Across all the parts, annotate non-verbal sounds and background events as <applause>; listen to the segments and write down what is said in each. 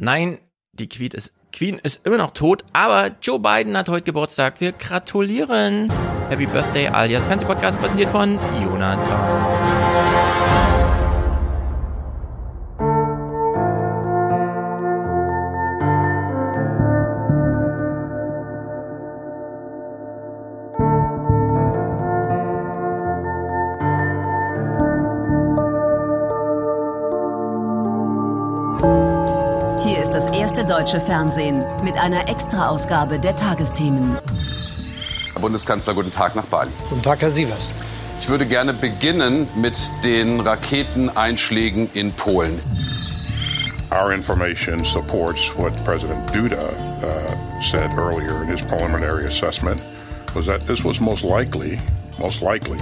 Nein, die Queen ist, Queen ist immer noch tot, aber Joe Biden hat heute Geburtstag. Wir gratulieren. Happy Birthday, alias Fernsehpodcast, präsentiert von Jonathan. Erste deutsche Fernsehen mit einer Extra-Ausgabe der Tagesthemen. Herr Bundeskanzler, guten Tag nach Bali. Guten Tag, Herr Sievers. Ich würde gerne beginnen mit den Raketeneinschlägen in Polen. Our information supports what President Duda uh, said earlier in his preliminary assessment, was that this was most likely, most likely,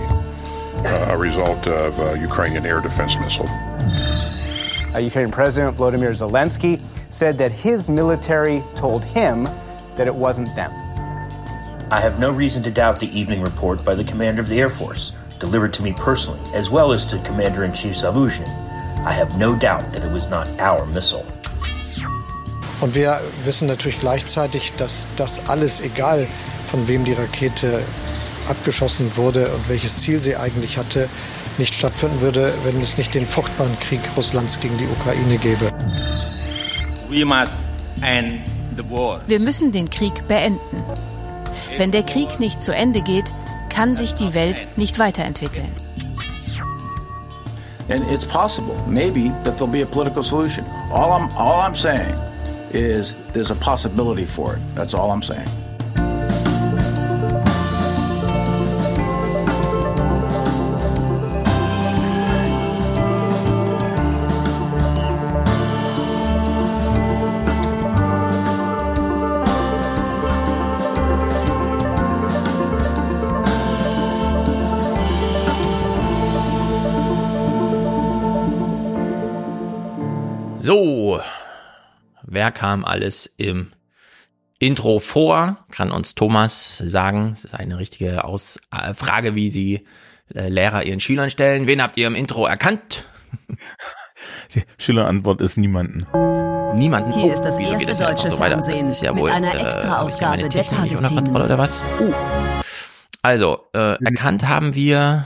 uh, a result of a Ukrainian air defense missile. Uh, Ukrainian President Volodymyr Zelensky said that his military told him that it wasn't them. I have no reason to doubt the evening report by the commander of the Air Force, delivered to me personally, as well as to Commander in Chief Zaluzhny. I have no doubt that it was not our missile. Und wir wissen natürlich gleichzeitig, dass das alles, egal von wem die Rakete abgeschossen wurde und welches Ziel sie eigentlich hatte, nicht stattfinden würde, wenn es nicht den furchtbaren Krieg Russlands gegen die Ukraine gäbe. Wir müssen den Krieg beenden. Wenn der Krieg nicht zu Ende geht, kann sich die Welt nicht weiterentwickeln. And it's possible, maybe, that there'll be a political solution. All I'm, all I'm saying is there's a possibility for it. That's all I'm saying. Wer kam alles im Intro vor? Kann uns Thomas sagen. Das ist eine richtige Aus äh, Frage, wie sie äh, Lehrer ihren Schülern stellen. Wen habt ihr im Intro erkannt? <laughs> Die Schülerantwort ist niemanden. Niemanden. Hier oh, ist das erste das deutsche so Fernsehen ja mit wohl, einer Extra-Ausgabe äh, der Tagesthemen. Oder was? Uh. Also, äh, erkannt haben wir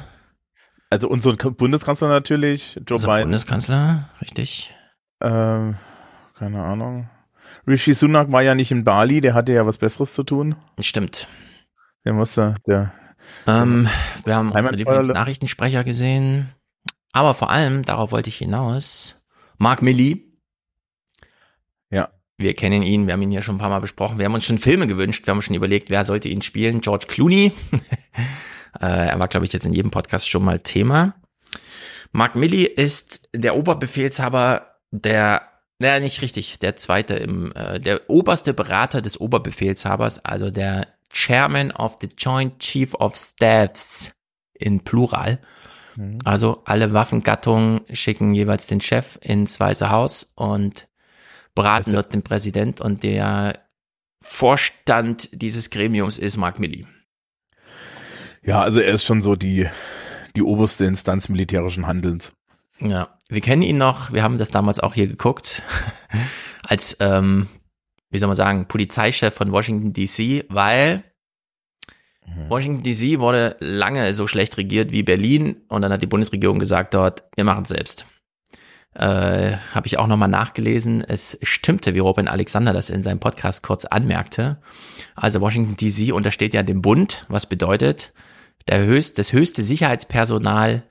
also unseren Bundeskanzler natürlich, Joe Unser Biden. Bundeskanzler, richtig. Ähm, keine Ahnung. Rishi Sunak war ja nicht in Bali, der hatte ja was Besseres zu tun. Stimmt. Der musste, der. Ähm, wir haben unsere Lieblingsnachrichtensprecher gesehen. Aber vor allem, darauf wollte ich hinaus, Mark Milley. Ja. Wir kennen ihn, wir haben ihn ja schon ein paar Mal besprochen. Wir haben uns schon Filme gewünscht, wir haben schon überlegt, wer sollte ihn spielen. George Clooney. <laughs> äh, er war, glaube ich, jetzt in jedem Podcast schon mal Thema. Mark Milley ist der Oberbefehlshaber der, naja, nicht richtig, der zweite im, äh, der oberste Berater des Oberbefehlshabers, also der Chairman of the Joint Chief of Staffs in Plural. Mhm. Also alle Waffengattungen schicken jeweils den Chef ins Weiße Haus und beraten dort den Präsident und der Vorstand dieses Gremiums ist Mark Milley. Ja, also er ist schon so die, die oberste Instanz militärischen Handelns. Ja, wir kennen ihn noch, wir haben das damals auch hier geguckt, <laughs> als, ähm, wie soll man sagen, Polizeichef von Washington DC, weil mhm. Washington DC wurde lange so schlecht regiert wie Berlin und dann hat die Bundesregierung gesagt dort, wir machen es selbst. Äh, Habe ich auch nochmal nachgelesen. Es stimmte, wie Robin Alexander das in seinem Podcast kurz anmerkte. Also Washington DC untersteht ja dem Bund, was bedeutet, der höchst, das höchste Sicherheitspersonal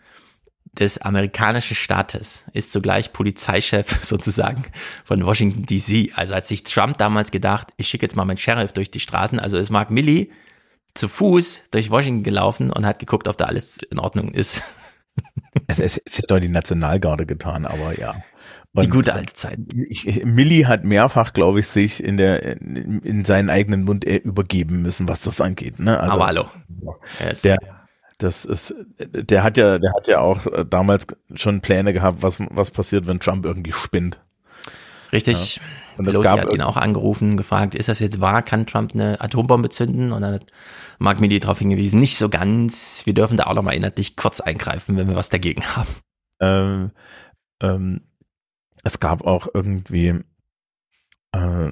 des amerikanischen Staates ist zugleich Polizeichef <laughs> sozusagen von Washington DC. Also hat sich Trump damals gedacht, ich schicke jetzt mal meinen Sheriff durch die Straßen. Also ist Mark Milley zu Fuß durch Washington gelaufen und hat geguckt, ob da alles in Ordnung ist. Es, es, es hätte doch die Nationalgarde getan, aber ja. Und die gute alte Zeit. Milli hat mehrfach, glaube ich, sich in der in, in seinen eigenen Mund äh, übergeben müssen, was das angeht. Ne? Also aber hallo. Der, das ist, der hat ja, der hat ja auch äh, damals schon Pläne gehabt, was, was passiert, wenn Trump irgendwie spinnt. Richtig. Ja. Und Pelosi gab hat ihn auch angerufen, gefragt, ist das jetzt wahr? Kann Trump eine Atombombe zünden? Und dann hat Mark Milley darauf hingewiesen, nicht so ganz. Wir dürfen da auch nochmal inhaltlich kurz eingreifen, wenn wir was dagegen haben. Ähm, ähm, es gab auch irgendwie Äh,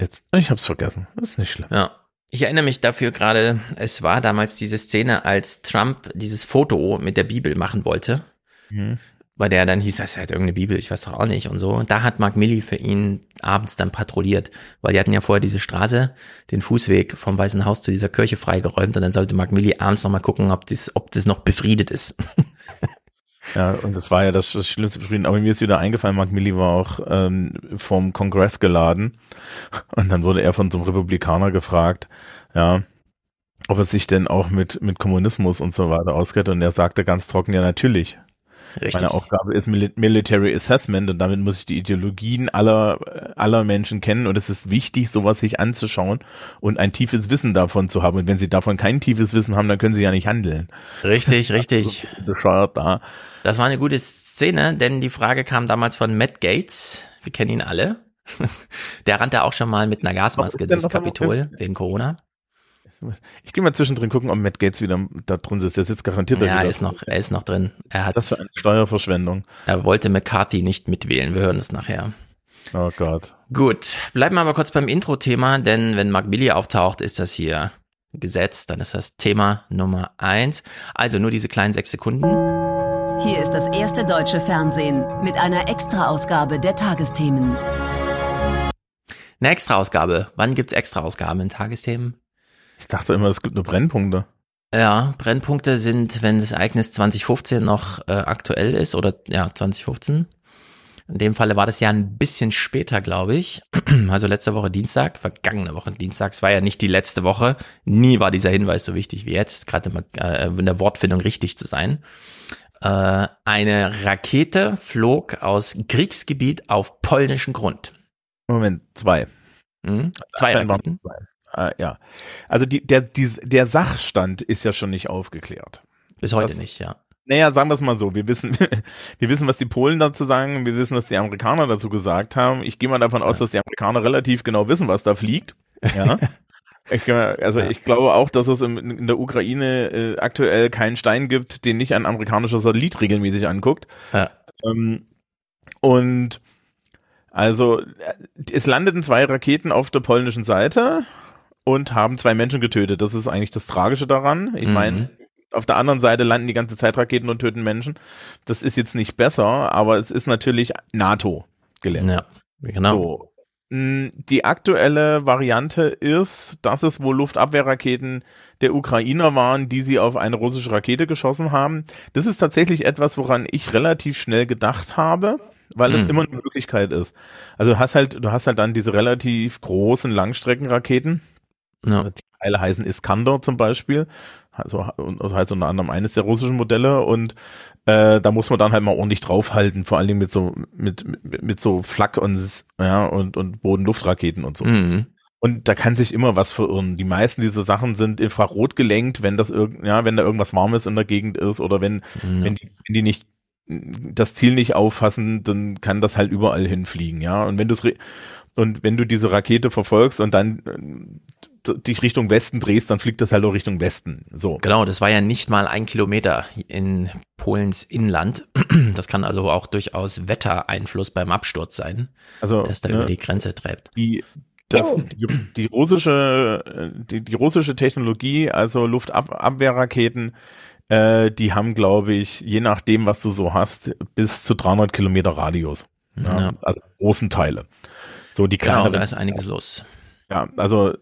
jetzt, ich hab's vergessen. Das ist nicht schlimm. Ja. Ich erinnere mich dafür gerade, es war damals diese Szene, als Trump dieses Foto mit der Bibel machen wollte. Mhm bei der dann hieß, das ist halt irgendeine Bibel, ich weiß doch auch nicht und so. Und da hat Mark Milley für ihn abends dann patrouilliert, weil die hatten ja vorher diese Straße, den Fußweg vom Weißen Haus zu dieser Kirche freigeräumt und dann sollte Mark Milley abends nochmal gucken, ob das, ob das noch befriedet ist. <laughs> Ja, und das war ja das, Schlimmste beschrieben. Aber mir ist wieder eingefallen, Mark Milley war auch ähm, vom Kongress geladen. Und dann wurde er von so einem Republikaner gefragt, ja, ob er sich denn auch mit, mit Kommunismus und so weiter auskennt. Und er sagte ganz trocken, ja, natürlich. Richtig. Meine Aufgabe ist Military Assessment und damit muss ich die Ideologien aller, aller Menschen kennen und es ist wichtig, sowas sich anzuschauen und ein tiefes Wissen davon zu haben. Und wenn sie davon kein tiefes Wissen haben, dann können sie ja nicht handeln. Richtig, richtig. Also bescheuert da. Das war eine gute Szene, denn die Frage kam damals von Matt Gates. Wir kennen ihn alle. <laughs> Der rannte auch schon mal mit einer Gasmaske durchs Kapitol wegen Corona. Ich gehe mal zwischendrin gucken, ob Matt Gates wieder da drin sitzt. Der sitzt garantiert da Ja, er ist noch, er ist noch drin. Er hat, das für eine Steuerverschwendung. Er wollte McCarthy nicht mitwählen. Wir hören es nachher. Oh Gott. Gut, bleiben wir aber kurz beim Intro-Thema, denn wenn Mark Billy auftaucht, ist das hier Gesetz, dann ist das Thema Nummer eins. Also nur diese kleinen sechs Sekunden. Hier ist das erste deutsche Fernsehen mit einer Extra-Ausgabe der Tagesthemen. Eine Extra-Ausgabe. Wann gibt's Extra-Ausgaben in Tagesthemen? Ich dachte immer, es gibt nur Brennpunkte. Ja, Brennpunkte sind, wenn das Ereignis 2015 noch äh, aktuell ist oder ja, 2015. In dem Falle war das ja ein bisschen später, glaube ich. <clears throat> Also letzte Woche Dienstag, vergangene Woche Dienstag. Es war ja nicht die letzte Woche. Nie war dieser Hinweis so wichtig wie jetzt, gerade äh, in der Wortfindung richtig zu sein. Äh, eine Rakete flog aus Kriegsgebiet auf polnischen Grund. Moment, zwei. Mhm. Zwei Raketen. Zwei. Äh, ja. Also die, der, die, der Sachstand ist ja schon nicht aufgeklärt. Bis heute das, nicht, ja. Naja, sagen wir es mal so. Wir wissen, <laughs> wir wissen, was die Polen dazu sagen. Wir wissen, was die Amerikaner dazu gesagt haben. Ich gehe mal davon aus, dass die Amerikaner relativ genau wissen, was da fliegt. Ja. <laughs> ich, also ja. ich glaube auch, dass es in, in der Ukraine äh, aktuell keinen Stein gibt, den nicht ein amerikanischer Satellit regelmäßig anguckt. Ja. Ähm, und also es landeten zwei Raketen auf der polnischen Seite und haben zwei Menschen getötet. Das ist eigentlich das Tragische daran. Ich mhm. meine, auf der anderen Seite landen die ganze Zeit Raketen und töten Menschen. Das ist jetzt nicht besser, aber es ist natürlich NATO-Gelände. Ja, genau. So. Die aktuelle Variante ist, dass es wohl Luftabwehrraketen der Ukrainer waren, die sie auf eine russische Rakete geschossen haben. Das ist tatsächlich etwas, woran ich relativ schnell gedacht habe, weil es mhm. immer eine Möglichkeit ist. Also du hast halt, du hast halt dann diese relativ großen Langstreckenraketen, ja. Die Teile heißen Iskander zum Beispiel. Also, also heißt unter anderem eines der russischen Modelle und äh, da muss man dann halt mal ordentlich draufhalten, vor allen Dingen mit so mit mit, mit so Flak und ja und und Bodenluftraketen und so. Mhm. Und da kann sich immer was verirren. Die meisten dieser Sachen sind infrarot gelenkt, wenn das irgend, ja, wenn da irgendwas Warmes in der Gegend ist oder wenn, mhm. wenn, die, wenn die nicht das Ziel nicht auffassen, dann kann das halt überall hinfliegen, ja. Und wenn du und wenn du diese Rakete verfolgst und dann dich Richtung Westen drehst, dann fliegt das halt auch Richtung Westen. So. Genau, das war ja nicht mal ein Kilometer in Polens Inland. <clears throat> Das kann also auch durchaus Wettereinfluss beim Absturz sein, also, dass da ne, über die Grenze treibt. Die, das, die, die russische, die, die russische Technologie, also Luftabwehrraketen, äh, die haben, glaube ich, je nachdem, was du so hast, bis zu 300 Kilometer Radius. Ja, ja. Also großen Teile. So die kleineren. Genau, da ist einiges los. Ja, also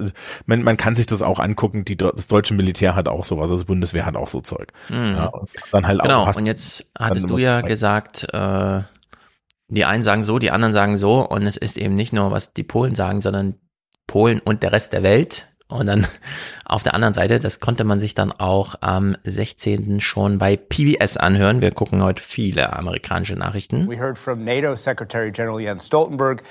man, man kann sich das auch angucken. Die, das deutsche Militär hat auch sowas, also das Bundeswehr hat auch so Zeug. Mhm. Ja, und dann halt genau, auch und jetzt hattest du ja gesagt, äh, die einen sagen so, die anderen sagen so und es ist eben nicht nur, was die Polen sagen, sondern Polen und der Rest der Welt. Und dann <laughs> auf der anderen Seite, das konnte man sich dann auch am 16. schon bei PBS anhören. Wir gucken heute viele amerikanische Nachrichten. We heard from NATO Secretary General Jens Stoltenberg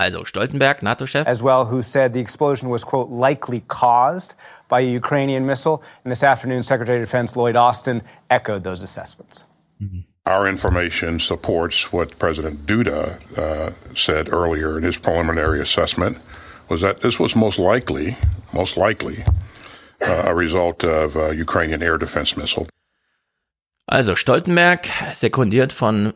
also Stoltenberg, NATO-Chef. As well, who said the explosion was, quote, likely caused by a Ukrainian missile. And this afternoon, Secretary of Defense Lloyd Austin echoed those assessments. Mm-hmm. Our information supports what President Duda uh, said earlier in his preliminary assessment, was that this was most likely, most likely, uh, a result of a Ukrainian air defense missile. Also Stoltenberg, sekundiert von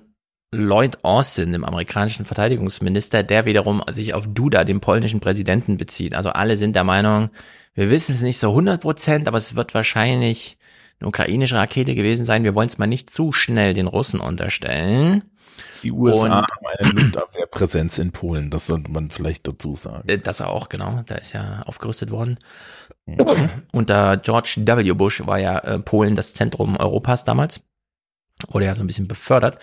Lloyd Austin, dem amerikanischen Verteidigungsminister, der wiederum sich auf Duda, dem polnischen Präsidenten, bezieht. Also alle sind der Meinung, wir wissen es nicht so 100 Prozent, aber es wird wahrscheinlich eine ukrainische Rakete gewesen sein. Wir wollen es mal nicht zu schnell den Russen unterstellen. Die USA und, haben eine Luftabwehrpräsenz in Polen, das sollte man vielleicht dazu sagen. Äh, das auch, genau. Da ist ja aufgerüstet worden. Mhm. Unter George W. Bush war ja äh, Polen das Zentrum Europas damals. Oder ja so ein bisschen befördert.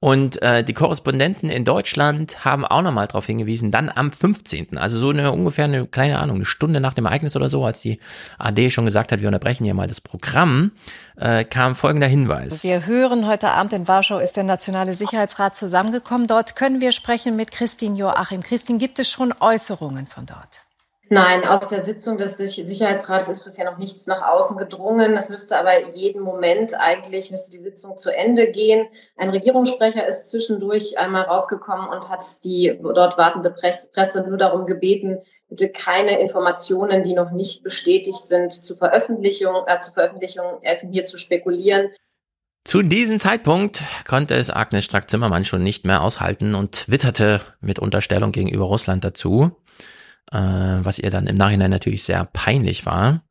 Und äh, die Korrespondenten in Deutschland haben auch nochmal darauf hingewiesen, dann am 15., also so eine ungefähr eine kleine Ahnung, eine Stunde nach dem Ereignis oder so, als die AD schon gesagt hat, wir unterbrechen hier mal das Programm, äh, kam folgender Hinweis. Wir hören, heute Abend in Warschau ist der Nationale Sicherheitsrat zusammengekommen. Dort können wir sprechen mit Christine Joachim. Christine, gibt es schon Äußerungen von dort? Nein, aus der Sitzung des Sicherheitsrates ist bisher noch nichts nach außen gedrungen. Das müsste aber jeden Moment eigentlich, müsste die Sitzung zu Ende gehen. Ein Regierungssprecher ist zwischendurch einmal rausgekommen und hat die dort wartende Presse nur darum gebeten, bitte keine Informationen, die noch nicht bestätigt sind, zur Veröffentlichung, äh, zur Veröffentlichung äh, hier zu spekulieren. Zu diesem Zeitpunkt konnte es Agnes Strack-Zimmermann schon nicht mehr aushalten und twitterte mit Unterstellung gegenüber Russland dazu äh, was ihr dann im Nachhinein natürlich sehr peinlich war.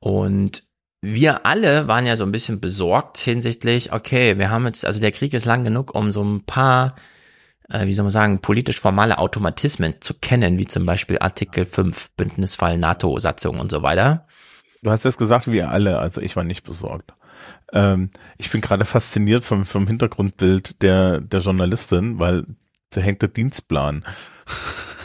Und wir alle waren ja so ein bisschen besorgt hinsichtlich, okay, wir haben jetzt, also der Krieg ist lang genug, um so ein paar, äh, wie soll man sagen, politisch formale Automatismen zu kennen, wie zum Beispiel Artikel 5, Bündnisfall, NATO-Satzung und so weiter. Du hast jetzt gesagt, wir alle, also ich war nicht besorgt. Ähm, ich bin gerade <laughs> fasziniert vom, vom Hintergrundbild der, der Journalistin, weil da hängt der Dienstplan. <laughs>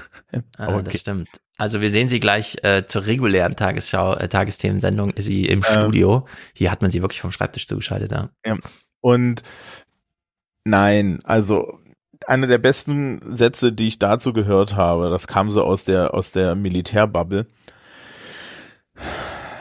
Ah, okay. Das stimmt. Also wir sehen sie gleich äh, zur regulären Tagesschau, äh, Tagesthemensendung, ist sie im ähm, Studio. Hier hat man sie wirklich vom Schreibtisch zugeschaltet, ja. ja. Und nein, also einer der besten Sätze, die ich dazu gehört habe, das kam so aus der, aus der Militärbubble.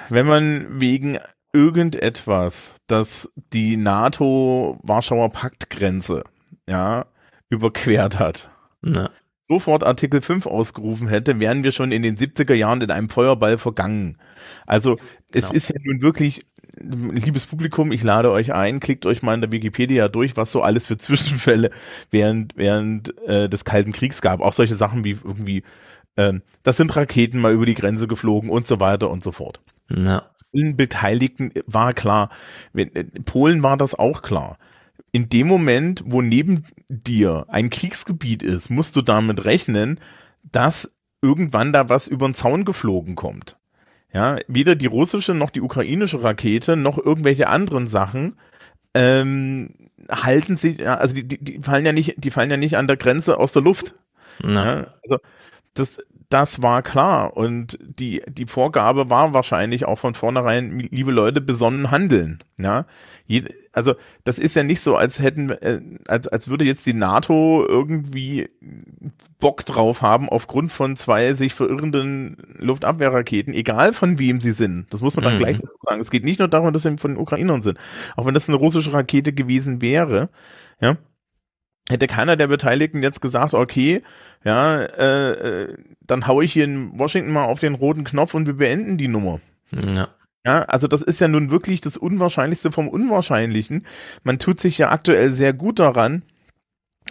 Wenn man wegen irgendetwas, das die NATO-Warschauer Paktgrenze, ja, überquert hat, Na sofort Artikel 5 ausgerufen hätte, wären wir schon in den 70er Jahren in einem Feuerball vergangen. Also es genau. ist ja nun wirklich, liebes Publikum, ich lade euch ein, klickt euch mal in der Wikipedia durch, was so alles für Zwischenfälle während, während äh, des Kalten Kriegs gab. Auch solche Sachen wie irgendwie, äh, das sind Raketen mal über die Grenze geflogen und so weiter und so fort. Ja. Allen Beteiligten war klar. Äh, Polen war das auch klar in dem Moment, wo neben dir ein Kriegsgebiet ist, musst du damit rechnen, dass irgendwann da was über den Zaun geflogen kommt. Ja, weder die russische noch die ukrainische Rakete noch irgendwelche anderen Sachen ähm, halten sich, also die, die, die fallen ja nicht, die fallen ja nicht an der Grenze aus der Luft. Ja, also das, das war klar und die, die Vorgabe war wahrscheinlich auch von vornherein, liebe Leute, besonnen handeln. Ja, also das ist ja nicht so, als hätten, äh, als, als würde jetzt die NATO irgendwie Bock drauf haben, aufgrund von zwei sich verirrenden Luftabwehrraketen, egal von wem sie sind. Das muss man dann mhm. gleich dazu sagen. Es geht nicht nur darum, dass sie von den Ukrainern sind. Auch wenn das eine russische Rakete gewesen wäre, ja, hätte keiner der Beteiligten jetzt gesagt, okay, ja, äh, äh dann hau ich hier in Washington mal auf den roten Knopf und wir beenden die Nummer. Ja. Ja, also das ist ja nun wirklich das Unwahrscheinlichste vom Unwahrscheinlichen. Man tut sich ja aktuell sehr gut daran,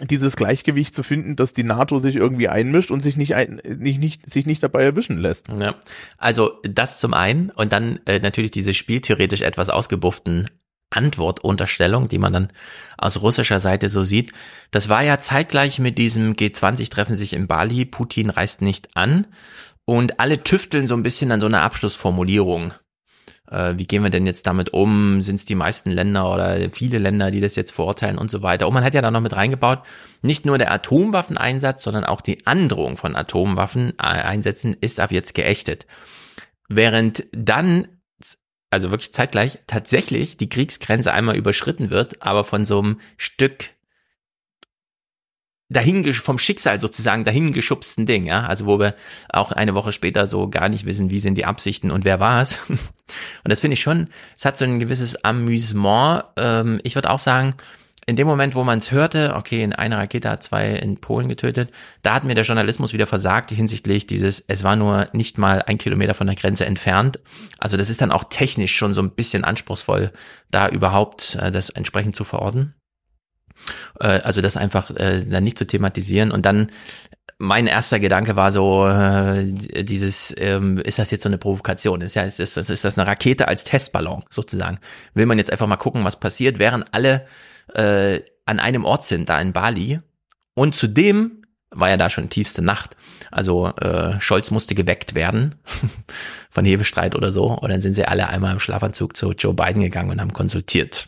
dieses Gleichgewicht zu finden, dass die NATO sich irgendwie einmischt und sich nicht, ein, nicht, nicht, sich nicht dabei erwischen lässt. Ja, also das zum einen und dann äh, natürlich diese spieltheoretisch etwas ausgebufften Antwortunterstellung, die man dann aus russischer Seite so sieht. Das war ja zeitgleich mit diesem G20-Treffen sich in Bali. Putin reist nicht an und alle tüfteln so ein bisschen an so einer Abschlussformulierung äh, wie gehen wir denn jetzt damit um? Sind es die meisten Länder oder viele Länder, die das jetzt verurteilen und so weiter? Und man hat ja da noch mit reingebaut, nicht nur der Atomwaffeneinsatz, sondern auch die Androhung von Atomwaffeneinsätzen ist ab jetzt geächtet. Während dann also wirklich zeitgleich tatsächlich die Kriegsgrenze einmal überschritten wird, aber von so einem Stück dahin vom Schicksal sozusagen dahingeschubsten Ding, ja, also wo wir auch eine Woche später so gar nicht wissen, wie sind die Absichten und wer war es. <laughs> Und das finde ich schon, es hat so ein gewisses Amüsement. Ähm, ich würde auch sagen, in dem Moment, wo man es hörte, okay, in einer Rakete hat zwei in Polen getötet, da hat mir der Journalismus wieder versagt hinsichtlich dieses, es war nur nicht mal ein Kilometer von der Grenze entfernt. Also das ist dann auch technisch schon so ein bisschen anspruchsvoll, da überhaupt äh, das entsprechend zu verorten. Äh, also das einfach äh, dann nicht zu thematisieren und dann mein erster Gedanke war so, äh, dieses, ähm, ist das jetzt so eine Provokation? Ist ja, ist, ist, ist das eine Rakete als Testballon sozusagen? Will man jetzt einfach mal gucken, was passiert, während alle äh, an einem Ort sind, da in Bali. Und zudem war ja da schon tiefste Nacht. Also äh, Scholz musste geweckt werden <laughs> von Hebestreit oder so. Und dann sind sie alle einmal im Schlafanzug zu Joe Biden gegangen und haben konsultiert.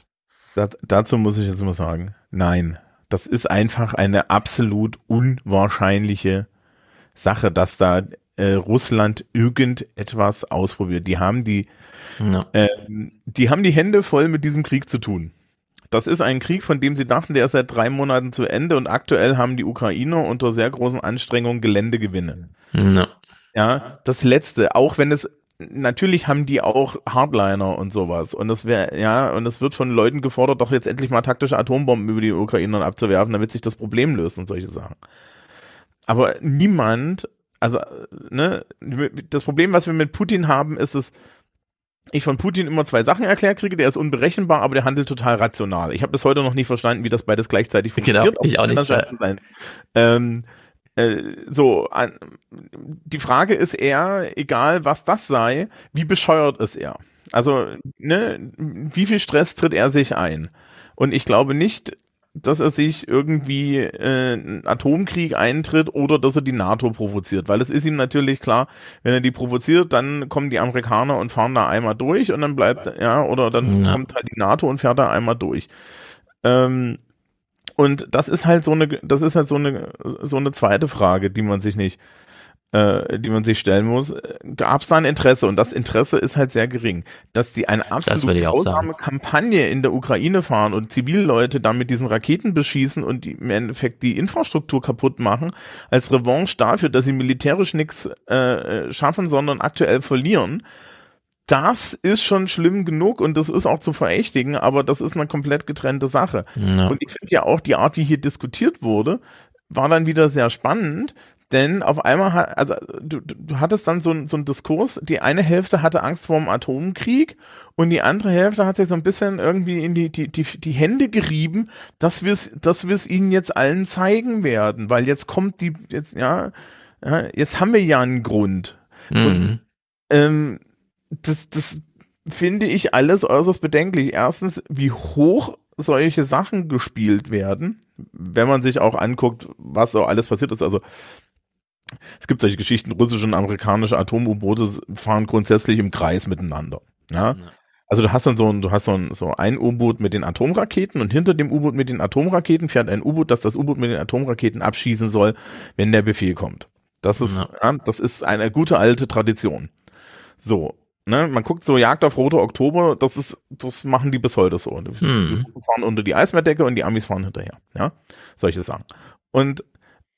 Das, dazu muss ich jetzt mal sagen, nein. Das ist einfach eine absolut unwahrscheinliche Sache, dass da äh, Russland irgendetwas ausprobiert. Die haben die, no. äh, die haben die Hände voll mit diesem Krieg zu tun. Das ist ein Krieg, von dem sie dachten, der ist seit drei Monaten zu Ende und aktuell haben die Ukrainer unter sehr großen Anstrengungen Geländegewinne. No. Ja, das letzte, auch wenn es natürlich haben die auch Hardliner und sowas. Und das wäre, ja, und es wird von Leuten gefordert, doch jetzt endlich mal taktische Atombomben über die Ukrainer abzuwerfen, damit sich das Problem löst und solche Sachen. Aber niemand, also, ne, das Problem, was wir mit Putin haben, ist es, ich von Putin immer zwei Sachen erklärt kriege, der ist unberechenbar, aber der handelt total rational. Ich habe bis heute noch nicht verstanden, wie das beides gleichzeitig <laughs> genau, funktioniert. Genau, ich auch nicht. Sein. Ähm, äh, so, an, die Frage ist eher, egal was das sei, wie bescheuert ist er? Also, ne, wie viel Stress tritt er sich ein? Und ich glaube nicht, dass er sich irgendwie äh, einen Atomkrieg eintritt oder dass er die NATO provoziert. Weil es ist ihm natürlich klar, wenn er die provoziert, dann kommen die Amerikaner und fahren da einmal durch und dann bleibt, ja, oder dann ja. kommt halt die NATO und fährt da einmal durch. Ähm, und das ist halt so eine, das ist halt so eine, so eine zweite Frage, die man sich nicht, äh, die man sich stellen muss. Gab es da ein Interesse? Und das Interesse ist halt sehr gering. Dass die eine absolut grausame Kampagne in der Ukraine fahren und Zivilleute da mit diesen Raketen beschießen und die, im Endeffekt die Infrastruktur kaputt machen, als Revanche dafür, dass sie militärisch nichts äh, schaffen, sondern aktuell verlieren das ist schon schlimm genug und das ist auch zu verächtigen, aber das ist eine komplett getrennte Sache. Ja. Und ich finde ja auch die Art, wie hier diskutiert wurde, war dann wieder sehr spannend, denn auf einmal hat, also du, du hattest dann so, ein, so einen Diskurs, die eine Hälfte hatte Angst vor dem Atomkrieg und die andere Hälfte hat sich so ein bisschen irgendwie in die, die, die, die Hände gerieben, dass wir es dass wir's ihnen jetzt allen zeigen werden, weil jetzt kommt die, jetzt, ja, ja jetzt haben wir ja einen Grund. Mhm. Und, ähm, das, das finde ich alles äußerst bedenklich. Erstens, wie hoch solche Sachen gespielt werden, wenn man sich auch anguckt, was so alles passiert ist. Also <laughs> es gibt solche Geschichten, russische und amerikanische Atom-U-Boote fahren grundsätzlich im Kreis miteinander. Ja? Also du hast dann so ein, du hast so ein, so ein U-Boot mit den Atomraketen und hinter dem U-Boot mit den Atomraketen fährt ein U-Boot, das das U-Boot mit den Atomraketen abschießen soll, wenn der Befehl kommt. Das ist, ja. Ja, das ist eine gute alte Tradition. So ne, man guckt so Jagd auf Rote Oktober, das ist, das machen die bis heute so. Die, hm. fahren unter die Eismeerdecke und die Amis fahren hinterher, ja, solche Sachen. Und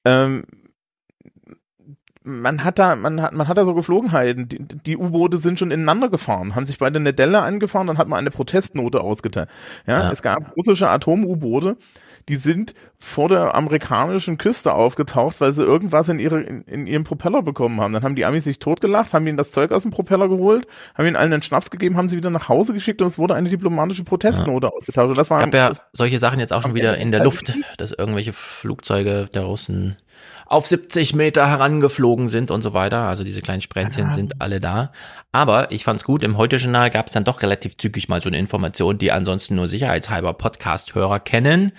ähm, man hat da, man hat, man hat da so Geflogenheiten. Die, die U-Boote sind schon ineinander gefahren, haben sich beide eine Delle angefahren, dann hat man eine Protestnote ausgeteilt. Ja, ja. es gab russische Atom-U-Boote, die sind vor der amerikanischen Küste aufgetaucht, weil sie irgendwas in, ihre, in, in ihrem Propeller bekommen haben. Dann haben die Amis sich totgelacht, haben ihnen das Zeug aus dem Propeller geholt, haben ihnen allen einen Schnaps gegeben, haben sie wieder nach Hause geschickt und es wurde eine diplomatische Protestnote ja. ausgetauscht. Und das war es gab ja solche Sachen jetzt auch schon wieder in der Luft, dass irgendwelche Flugzeuge der Russen auf 70 Meter herangeflogen sind und so weiter. Also diese kleinen Sprenzchen sind alle da. Aber ich fand's gut, im Heute-Journal gab es dann doch relativ zügig mal so eine Information, die ansonsten nur sicherheitshalber Podcast-Hörer kennen.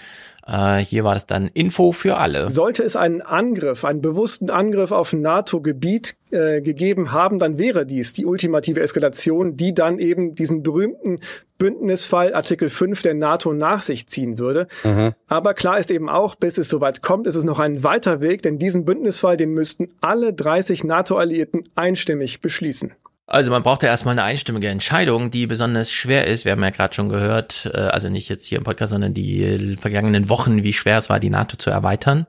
Äh, hier war das dann Info für alle. Sollte es einen Angriff, einen bewussten Angriff auf NATO-Gebiet äh, gegeben haben, dann wäre dies die ultimative Eskalation, die dann eben diesen berühmten Bündnisfall Artikel 5 der NATO nach sich ziehen würde. Mhm. Aber klar ist eben auch, bis es soweit kommt, ist es noch ein weiter Weg, denn diesen Bündnisfall, den müssten alle 30 NATO-Alliierten einstimmig beschließen. Also man braucht ja erstmal eine einstimmige Entscheidung, die besonders schwer ist. Wir haben ja gerade schon gehört, äh, also nicht jetzt hier im Podcast, sondern die vergangenen Wochen, wie schwer es war, die NATO zu erweitern.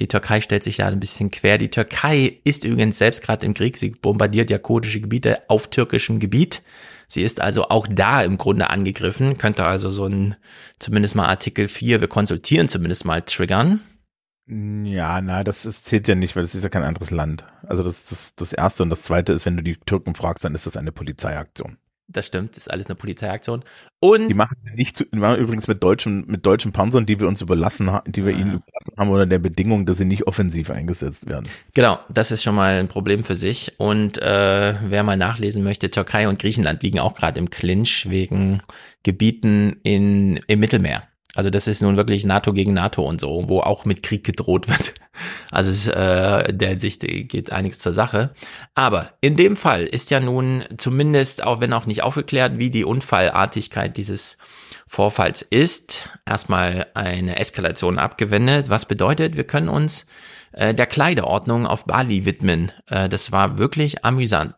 Die Türkei stellt sich da ein bisschen quer. Die Türkei ist übrigens selbst gerade im Krieg. Sie bombardiert ja kurdische Gebiete auf türkischem Gebiet. Sie ist also auch da im Grunde angegriffen, könnte also so ein, zumindest mal Artikel 4, wir konsultieren zumindest mal triggern. Ja, na, das ist, zählt ja nicht, weil das ist ja kein anderes Land. Also das ist das, das Erste. Und das Zweite ist, wenn du die Türken fragst, dann ist das eine Polizeiaktion. das stimmt, ist alles eine Polizeiaktion. Und die machen nicht zu, die machen übrigens mit deutschen, mit deutschen Panzern, die wir uns überlassen haben, die wir ja. ihnen überlassen haben, unter der Bedingung, dass sie nicht offensiv eingesetzt werden. Genau, das ist schon mal ein Problem für sich. Und äh, wer mal nachlesen möchte, Türkei und Griechenland liegen auch gerade im Clinch wegen Gebieten in, im Mittelmeer. Also das ist nun wirklich NATO gegen NATO und so, wo auch mit Krieg gedroht wird. Also es, äh, der Sicht geht einiges zur Sache. Aber in dem Fall ist ja nun zumindest, auch wenn auch nicht aufgeklärt, wie die Unfallartigkeit dieses Vorfalls ist, erstmal eine Eskalation abgewendet. Was bedeutet, wir können uns äh, der Kleiderordnung auf Bali widmen. Äh, das war wirklich amüsant.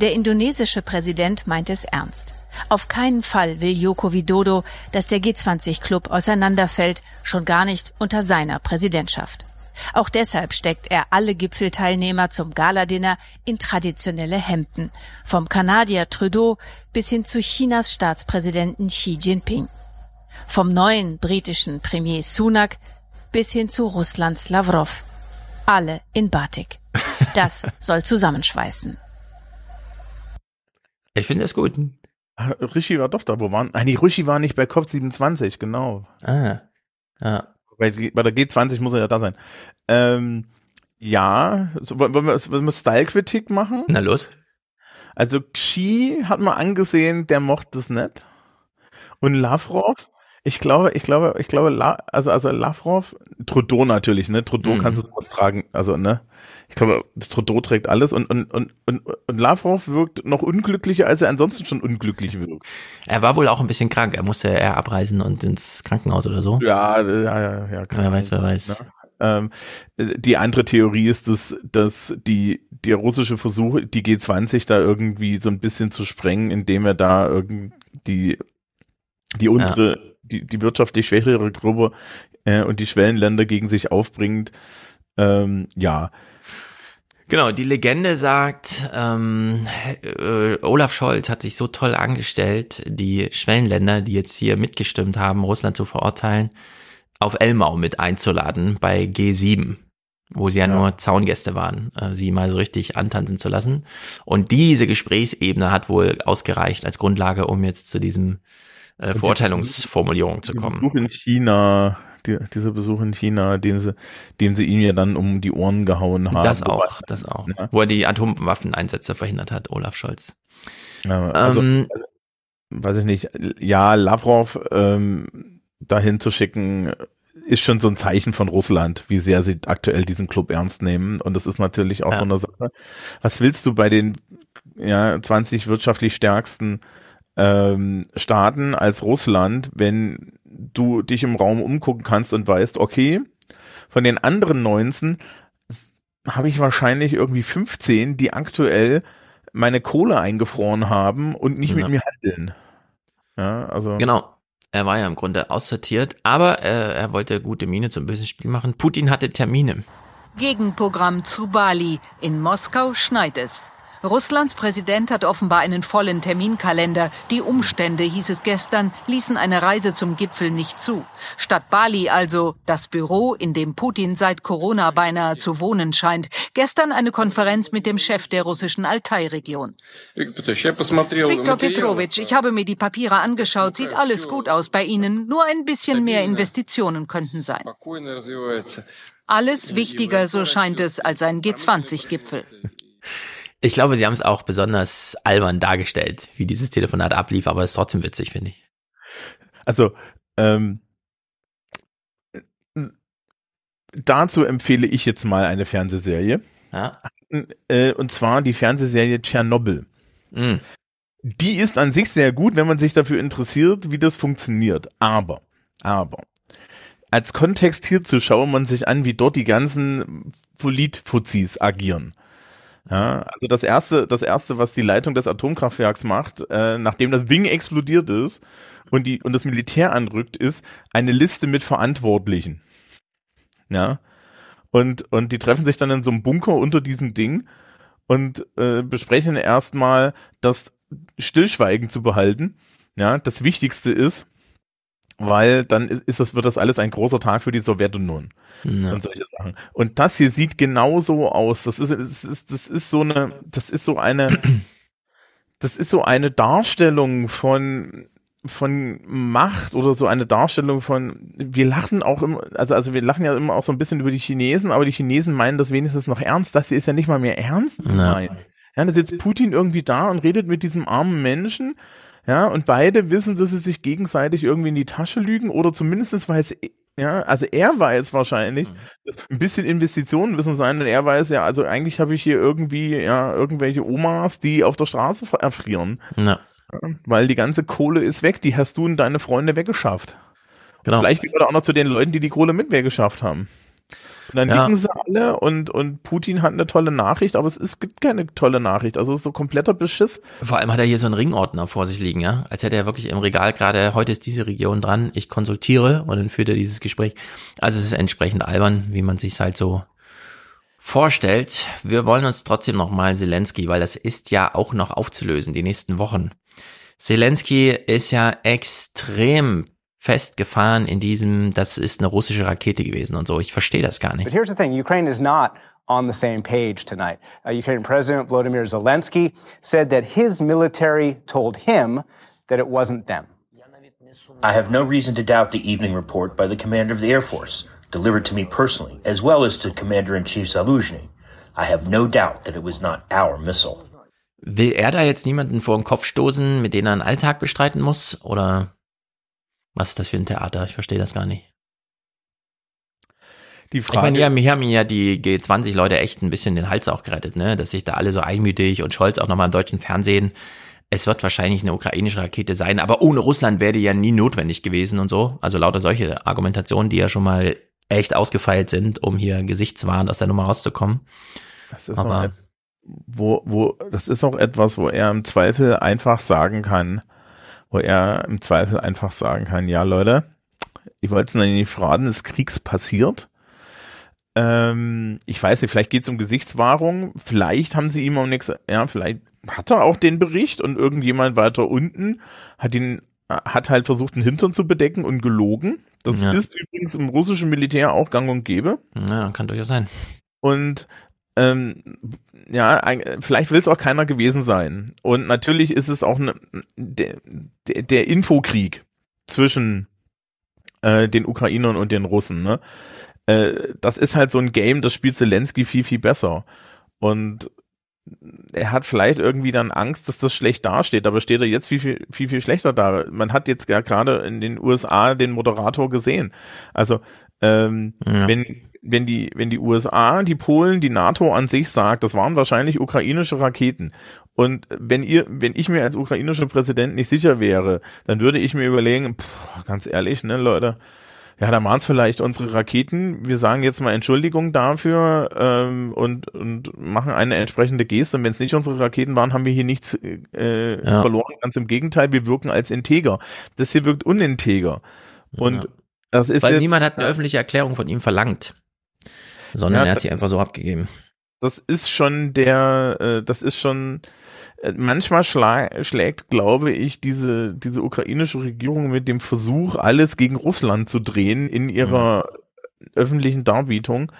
Der indonesische Präsident meint es ernst. Auf keinen Fall will Joko Widodo, dass der G20-Club auseinanderfällt, schon gar nicht unter seiner Präsidentschaft. Auch deshalb steckt er alle Gipfelteilnehmer zum Galadinner in traditionelle Hemden, vom Kanadier Trudeau bis hin zu Chinas Staatspräsidenten Xi Jinping, vom neuen britischen Premier Sunak bis hin zu Russlands Lavrov. Alle in Batik. Das <laughs> soll zusammenschweißen. Ich finde es gut. Ah, <laughs> Rishi war doch da, wo waren? Nein, die Rishi war nicht bei COP27, genau. Ah. Ja. Bei, bei der G20 muss er ja da sein. Ähm, ja, so, wollen wir, wollen wir Style-Kritik machen? Na los. Also Xi hat man angesehen, der mochte es nicht. Und Lavrov, ich glaube, ich glaube, ich glaube, La, also, also Lavrov, Trudeau natürlich, ne? Trudeau mhm. kannst du sowas tragen, also, ne? Ich glaube, Trudeau trägt alles und, und, und, und, und Lavrov wirkt noch unglücklicher, als er ansonsten schon unglücklich wirkt. Er war wohl auch ein bisschen krank, er musste eher abreisen und ins Krankenhaus oder so. Ja, ja, ja, ja. Wer weiß, wer weiß. Ne? Ähm, die andere Theorie ist, dass, dass die, der russische Versuch, die G20 da irgendwie so ein bisschen zu sprengen, indem er da irgendwie die untere ja die, die wirtschaftlich schwächere Gruppe äh, und die Schwellenländer gegen sich aufbringt. Ähm, ja. Genau, die Legende sagt, ähm, äh, Olaf Scholz hat sich so toll angestellt, die Schwellenländer, die jetzt hier mitgestimmt haben, Russland zu verurteilen, auf Elmau mit einzuladen bei G7, wo sie ja, ja. nur Zaungäste waren, äh, sie mal so richtig antanzen zu lassen. Und diese Gesprächsebene hat wohl ausgereicht als Grundlage, um jetzt zu diesem äh, Verurteilungsformulierung zu kommen. Besuch in China, die, dieser Besuch in China, den sie, dem sie ihm ja dann um die Ohren gehauen haben. Das auch, das auch. Ja. Wo er die Atomwaffeneinsätze verhindert hat, Olaf Scholz. Ja, also, ähm, weiß ich nicht, ja, Lavrov ähm, dahin zu schicken, ist schon so ein Zeichen von Russland, wie sehr sie aktuell diesen Club ernst nehmen. Und das ist natürlich auch ja. so eine Sache. Was willst du bei den ja, 20 wirtschaftlich stärksten ähm, Staaten als Russland, wenn du dich im Raum umgucken kannst und weißt, okay, von den anderen 19 habe ich wahrscheinlich irgendwie 15, die aktuell meine Kohle eingefroren haben und nicht ja. mit mir handeln. Ja, also. Genau. Er war ja im Grunde aussortiert, aber äh, er wollte gute Miene zum bösen Spiel machen. Putin hatte Termine. Gegenprogramm zu Bali. In Moskau schneit es. Russlands Präsident hat offenbar einen vollen Terminkalender. Die Umstände, hieß es gestern, ließen eine Reise zum Gipfel nicht zu. Statt Bali also das Büro, in dem Putin seit Corona beinahe zu wohnen scheint. Gestern eine Konferenz mit dem Chef der russischen Altai-Region. Viktor Petrovich, ich habe mir die Papiere angeschaut. Sieht alles gut aus bei Ihnen. Nur ein bisschen mehr Investitionen könnten sein. Alles wichtiger, so scheint es, als ein G20-Gipfel. <laughs> Ich glaube, sie haben es auch besonders albern dargestellt, wie dieses Telefonat ablief, aber es ist trotzdem witzig, finde ich. Also, ähm, dazu empfehle ich jetzt mal eine Fernsehserie. Ja. Äh, und zwar die Fernsehserie Tschernobyl. Mhm. Die ist an sich sehr gut, wenn man sich dafür interessiert, wie das funktioniert. Aber, aber, als Kontext hierzu schaut man sich an, wie dort die ganzen Politfuzis agieren. Ja, also das erste, das erste, was die Leitung des Atomkraftwerks macht, äh, nachdem das Ding explodiert ist und die und das Militär anrückt, ist eine Liste mit Verantwortlichen. Ja. Und und die treffen sich dann in so einem Bunker unter diesem Ding und äh, besprechen erstmal, das Stillschweigen zu behalten. Ja, das Wichtigste ist, weil dann ist das, wird das alles ein großer Tag für die Sowjetunion ja. und solche Sachen. Und das hier sieht genau so aus. Das ist, das ist, das ist so eine, das ist so eine, <clears throat> das ist so eine Darstellung von von Macht oder so eine Darstellung von, wir lachen auch immer, also, also wir lachen ja immer auch so ein bisschen über die Chinesen, aber die Chinesen meinen das wenigstens noch ernst. Das hier ist ja nicht mal mehr ernst. Nein. Ja, da sitzt Putin irgendwie da und redet mit diesem armen Menschen. Ja, und beide wissen, dass sie sich gegenseitig irgendwie in die Tasche lügen oder zumindest weiß ja, also er weiß wahrscheinlich, mhm. ein bisschen Investitionen müssen sein, denn er weiß ja, also eigentlich habe ich hier irgendwie ja irgendwelche Omas, die auf der Straße erfrieren. Ja. ja. Weil die ganze Kohle ist weg, die hast du und deine Freunde weggeschafft. Genau. vielleicht gehört er auch noch zu den Leuten, die die Kohle mit weggeschafft haben. Und dann ja. liegen sie alle und, und Putin hat eine tolle Nachricht, aber es ist, gibt keine tolle Nachricht. Also es ist so kompletter Beschiss. Vor allem hat er hier so einen Ringordner vor sich liegen, ja. Als hätte er wirklich im Regal gerade, heute ist diese Region dran, ich konsultiere und dann führt er dieses Gespräch. Also es ist entsprechend albern, wie man sich halt so vorstellt. Wir wollen uns trotzdem nochmal Zelensky, weil das ist ja auch noch aufzulösen, die nächsten Wochen. Zelensky ist ja extrem festgefahren in diesem, das ist eine russische Rakete gewesen und so. Ich verstehe das gar nicht. But here's the thing, Ukraine is not on the same page tonight. Uh, Ukrainian President Volodymyr Zelensky said that his military told him that it wasn't them. I have no reason to doubt the evening report by the commander of the Air Force, delivered to me personally, as well as to Commander-in-Chief Zaluzhny. I have no doubt that it was not our missile. Will er da jetzt niemanden vor den Kopf stoßen, mit dem er einen Alltag bestreiten muss? Oder was ist das für ein Theater? Ich verstehe das gar nicht. Die Frage. Ich meine, ja, mir haben ja die G20-Leute echt ein bisschen den Hals auch gerettet, ne? Dass sich da alle so einmütig und Scholz auch nochmal im deutschen Fernsehen. Es wird wahrscheinlich eine ukrainische Rakete sein, aber ohne Russland wäre die ja nie notwendig gewesen und so. Also lauter solche Argumentationen, die ja schon mal echt ausgefeilt sind, um hier gesichtswahrend aus der Nummer rauszukommen. Das ist aber wo, wo, das ist auch etwas, wo er im Zweifel einfach sagen kann, wo er im Zweifel einfach sagen kann, ja Leute, ich wollte es noch nicht fragen, des Kriegs passiert. Ähm, ich weiß nicht, vielleicht geht es um Gesichtswahrung, vielleicht haben sie ihm auch nichts, ja, vielleicht hat er auch den Bericht und irgendjemand weiter unten hat ihn, hat halt versucht, den Hintern zu bedecken und gelogen. Das ja. ist übrigens im russischen Militär auch gang und gäbe. Ja, kann durchaus sein. Und ähm, ja, vielleicht will es auch keiner gewesen sein. Und natürlich ist es auch ne, der, der, der Infokrieg zwischen äh, den Ukrainern und den Russen. Ne? Äh, das ist halt so ein Game, das spielt Zelensky viel, viel besser. Und er hat vielleicht irgendwie dann Angst, dass das schlecht dasteht, aber steht er jetzt viel, viel, viel, viel schlechter da. Man hat jetzt ja gerade in den USA den Moderator gesehen. Also ähm, ja. wenn wenn die, wenn die USA, die Polen, die NATO an sich sagt, das waren wahrscheinlich ukrainische Raketen. Und wenn ihr, wenn ich mir als ukrainischer Präsident nicht sicher wäre, dann würde ich mir überlegen, pff, ganz ehrlich, ne, Leute, ja, da waren es vielleicht unsere Raketen. Wir sagen jetzt mal Entschuldigung dafür ähm, und, und machen eine entsprechende Geste. Und wenn es nicht unsere Raketen waren, haben wir hier nichts äh, ja. verloren. Ganz im Gegenteil, wir wirken als integer. Das hier wirkt uninteger. Und ja. das ist Weil jetzt, niemand hat eine öffentliche Erklärung von ihm verlangt sondern ja, er hat sie einfach so abgegeben. Das ist schon der, äh, das ist schon, äh, manchmal schla schlägt, glaube ich, diese, diese ukrainische Regierung mit dem Versuch, alles gegen Russland zu drehen in ihrer mhm. öffentlichen Darbietung,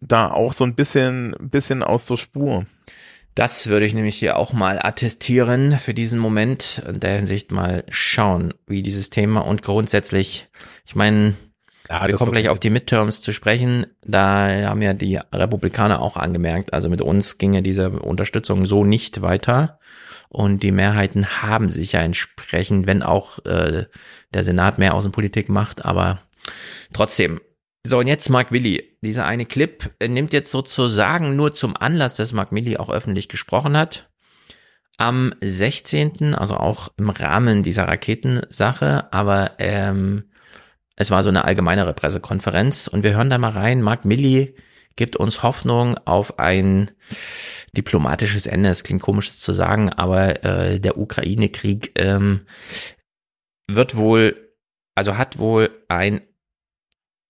da auch so ein bisschen, bisschen aus der Spur. Das würde ich nämlich hier auch mal attestieren für diesen Moment, in der Hinsicht mal schauen, wie dieses Thema und grundsätzlich, ich meine, ja, wir kommen gleich auf die Midterms zu sprechen. Da haben ja die Republikaner auch angemerkt, also mit uns ging ja diese Unterstützung so nicht weiter. Und die Mehrheiten haben sich ja entsprechend, wenn auch äh, der Senat mehr Außenpolitik macht, aber trotzdem. So, und jetzt Mark Willi. Dieser eine Clip nimmt jetzt sozusagen nur zum Anlass, dass Mark Willi auch öffentlich gesprochen hat. Am 16., also auch im Rahmen dieser Raketensache, aber ähm, es war so eine allgemeinere Pressekonferenz und wir hören da mal rein. Mark Milley gibt uns Hoffnung auf ein diplomatisches Ende. Es klingt komisch zu sagen, aber äh, der Ukraine-Krieg ähm, wird wohl, also hat wohl ein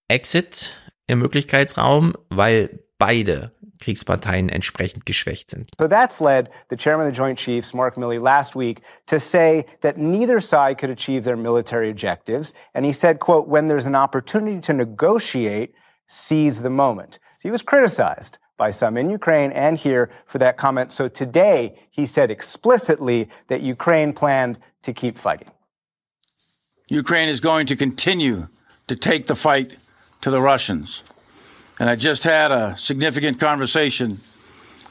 Exit im Möglichkeitsraum, weil beide Kriegsparteien entsprechend geschwächt sind. So that's led the chairman of the Joint Chiefs, Mark Milley, last week to say that neither side could achieve their military objectives. And he said, quote, when there's an opportunity to negotiate, seize the moment. So he was criticized by some in Ukraine and here for that comment. So today he said explicitly that Ukraine planned to keep fighting. Ukraine is going to continue to take the fight to the Russians. And I just had a significant conversation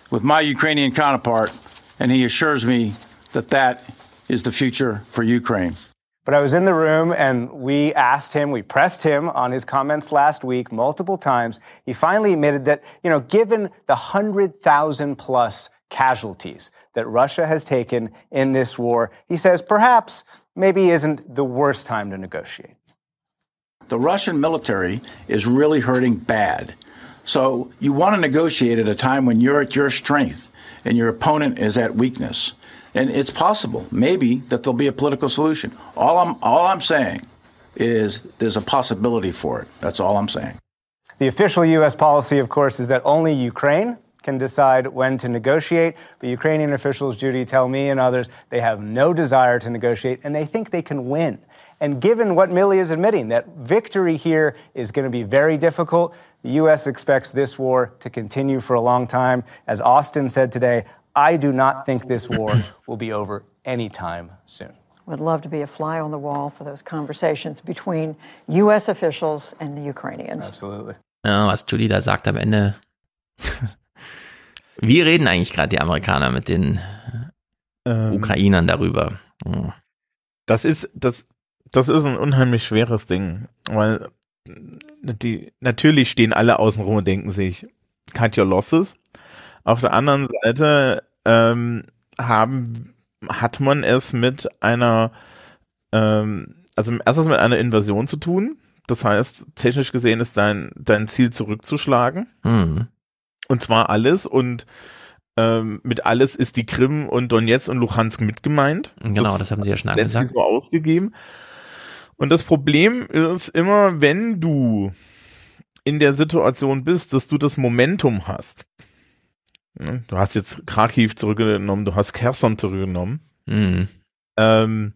with my Ukrainian counterpart, and he assures me that that is the future for Ukraine. But I was in the room and we asked him, we pressed him on his comments last week multiple times. He finally admitted that, you know, given the 100,000 plus casualties that Russia has taken in this war, he says perhaps maybe isn't the worst time to negotiate. The Russian military is really hurting bad. So you want to negotiate at a time when you're at your strength and your opponent is at weakness. And it's possible, maybe, that there'll be a political solution. All I'm, all I'm saying is there's a possibility for it. That's all I'm saying. The official U.S. policy, of course, is that only Ukraine can decide when to negotiate. But Ukrainian officials, Judy, tell me and others they have no desire to negotiate and they think they can win. And given what Milley is admitting, that victory here is going to be very difficult, the U.S. expects this war to continue for a long time. As Austin said today, I do not think this war <coughs> will be over anytime soon. Would love to be a fly on the wall for those conversations between U.S. officials and the Ukrainians. Absolutely. Ja, was Julie da sagt am Ende. Wie reden eigentlich gerade die Amerikaner mit den äh, ähm, Ukrainern darüber? Hm. Das ist, das, das ist ein unheimlich schweres Ding, weil die, natürlich stehen alle außen rum und denken sich, cut your losses. Auf der anderen Seite ähm, haben, hat man es mit einer, ähm, also erstens mit einer Invasion zu tun. Das heißt, technisch gesehen ist dein, dein Ziel zurückzuschlagen. Mhm. Und zwar alles und ähm, mit alles ist die Krim und Donetsk und Luhansk mitgemeint. Genau, das, das haben sie ja schon angesagt. so ausgegeben. Und das Problem ist immer, wenn du in der Situation bist, dass du das Momentum hast. Du hast jetzt Kharkiv zurückgenommen, du hast Kherson zurückgenommen. Mhm. Ähm,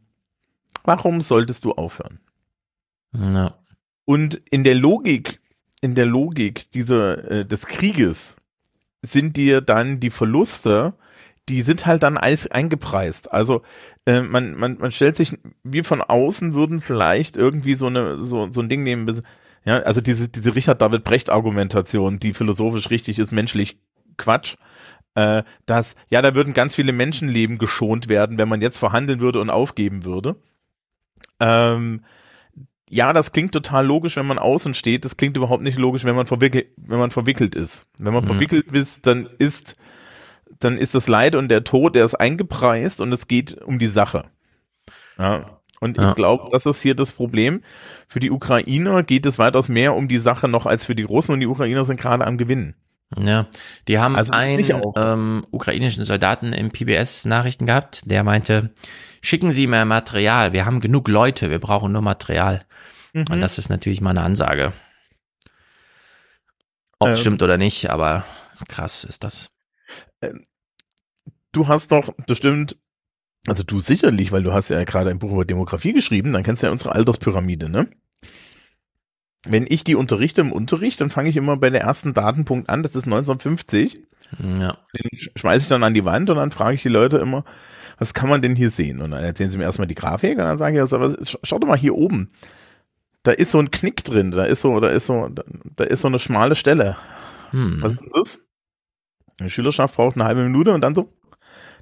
warum solltest du aufhören? Ja. Und in der Logik, in der Logik dieser, äh, des Krieges sind dir dann die Verluste die sind halt dann alles eingepreist. Also äh, man, man, man stellt sich, wir von außen würden vielleicht irgendwie so eine so, so ein Ding nehmen, ja, also diese, diese Richard David Brecht Argumentation, die philosophisch richtig ist, menschlich Quatsch. Äh, dass, ja, da würden ganz viele Menschenleben geschont werden, wenn man jetzt verhandeln würde und aufgeben würde. Ähm, ja, das klingt total logisch, wenn man außen steht. Das klingt überhaupt nicht logisch, wenn man verwickelt, wenn man verwickelt ist. Wenn man mhm. verwickelt ist, dann ist dann ist das Leid und der Tod, der ist eingepreist und es geht um die Sache. Ja. Und ja. ich glaube, das ist hier das Problem. Für die Ukrainer geht es weitaus mehr um die Sache noch als für die Russen und die Ukrainer sind gerade am Gewinnen. Ja, die haben also einen ähm, ukrainischen Soldaten im PBS Nachrichten gehabt, der meinte, schicken Sie mehr Material, wir haben genug Leute, wir brauchen nur Material. Mhm. Und das ist natürlich mal eine Ansage. Ob es ähm, stimmt oder nicht, aber krass ist das. Du hast doch bestimmt, also du sicherlich, weil du hast ja gerade ein Buch über Demografie geschrieben, dann kennst du ja unsere Alterspyramide, ne? Wenn ich die unterrichte im Unterricht, dann fange ich immer bei der ersten Datenpunkt an, das ist 1950. Ja. Den schmeiße ich dann an die Wand und dann frage ich die Leute immer, was kann man denn hier sehen? Und dann erzählen sie mir erstmal die Grafik und dann sage ich, also, schau doch mal hier oben. Da ist so ein Knick drin, da ist so, da ist so, da, da ist so eine schmale Stelle. Hm. Was ist das? Die Schülerschaft braucht eine halbe Minute und dann so,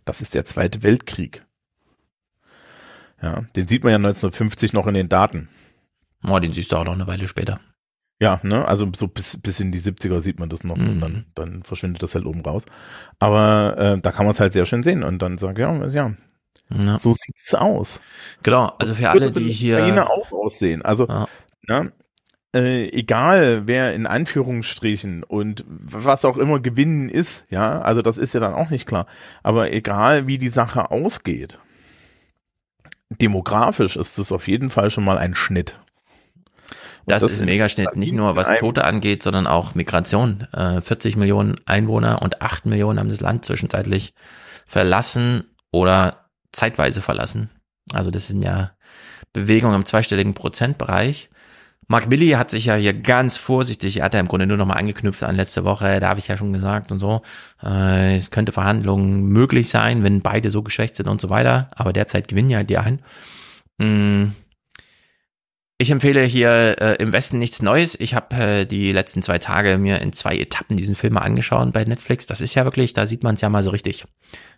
das ist der Zweite Weltkrieg. Ja, den sieht man ja 1950 noch in den Daten. Oh, den siehst du auch noch eine Weile später. Ja, ne, also so bis, bis in die 70er sieht man das noch mhm. und dann, dann verschwindet das halt oben raus. Aber äh, da kann man es halt sehr schön sehen und dann sagt, ja, ja, ja. so sieht es aus. Genau, also für alle, die hier auch aussehen. Also, ja. ne, äh, egal wer in Anführungsstrichen und was auch immer gewinnen ist, ja, also das ist ja dann auch nicht klar, aber egal wie die Sache ausgeht, demografisch ist es auf jeden Fall schon mal ein Schnitt. Das, das, ist ein Megaschnitt, nicht nur was Tote angeht, sondern auch Migration. Äh, 40 Millionen Einwohner und 8 Millionen haben das Land zwischenzeitlich verlassen oder zeitweise verlassen. Also das sind ja Bewegungen im zweistelligen Prozentbereich Mark Billy hat sich ja hier ganz vorsichtig, er hat ja im Grunde nur noch mal angeknüpft an letzte Woche, da habe ich ja schon gesagt und so, äh, es könnte Verhandlungen möglich sein, wenn beide so geschwächt sind und so weiter, aber derzeit gewinnen ja die einen. Mm. Ich empfehle hier äh, im Westen nichts Neues. Ich habe äh, die letzten zwei Tage mir in zwei Etappen diesen Film mal angeschaut bei Netflix. Das ist ja wirklich, da sieht man es ja mal so richtig,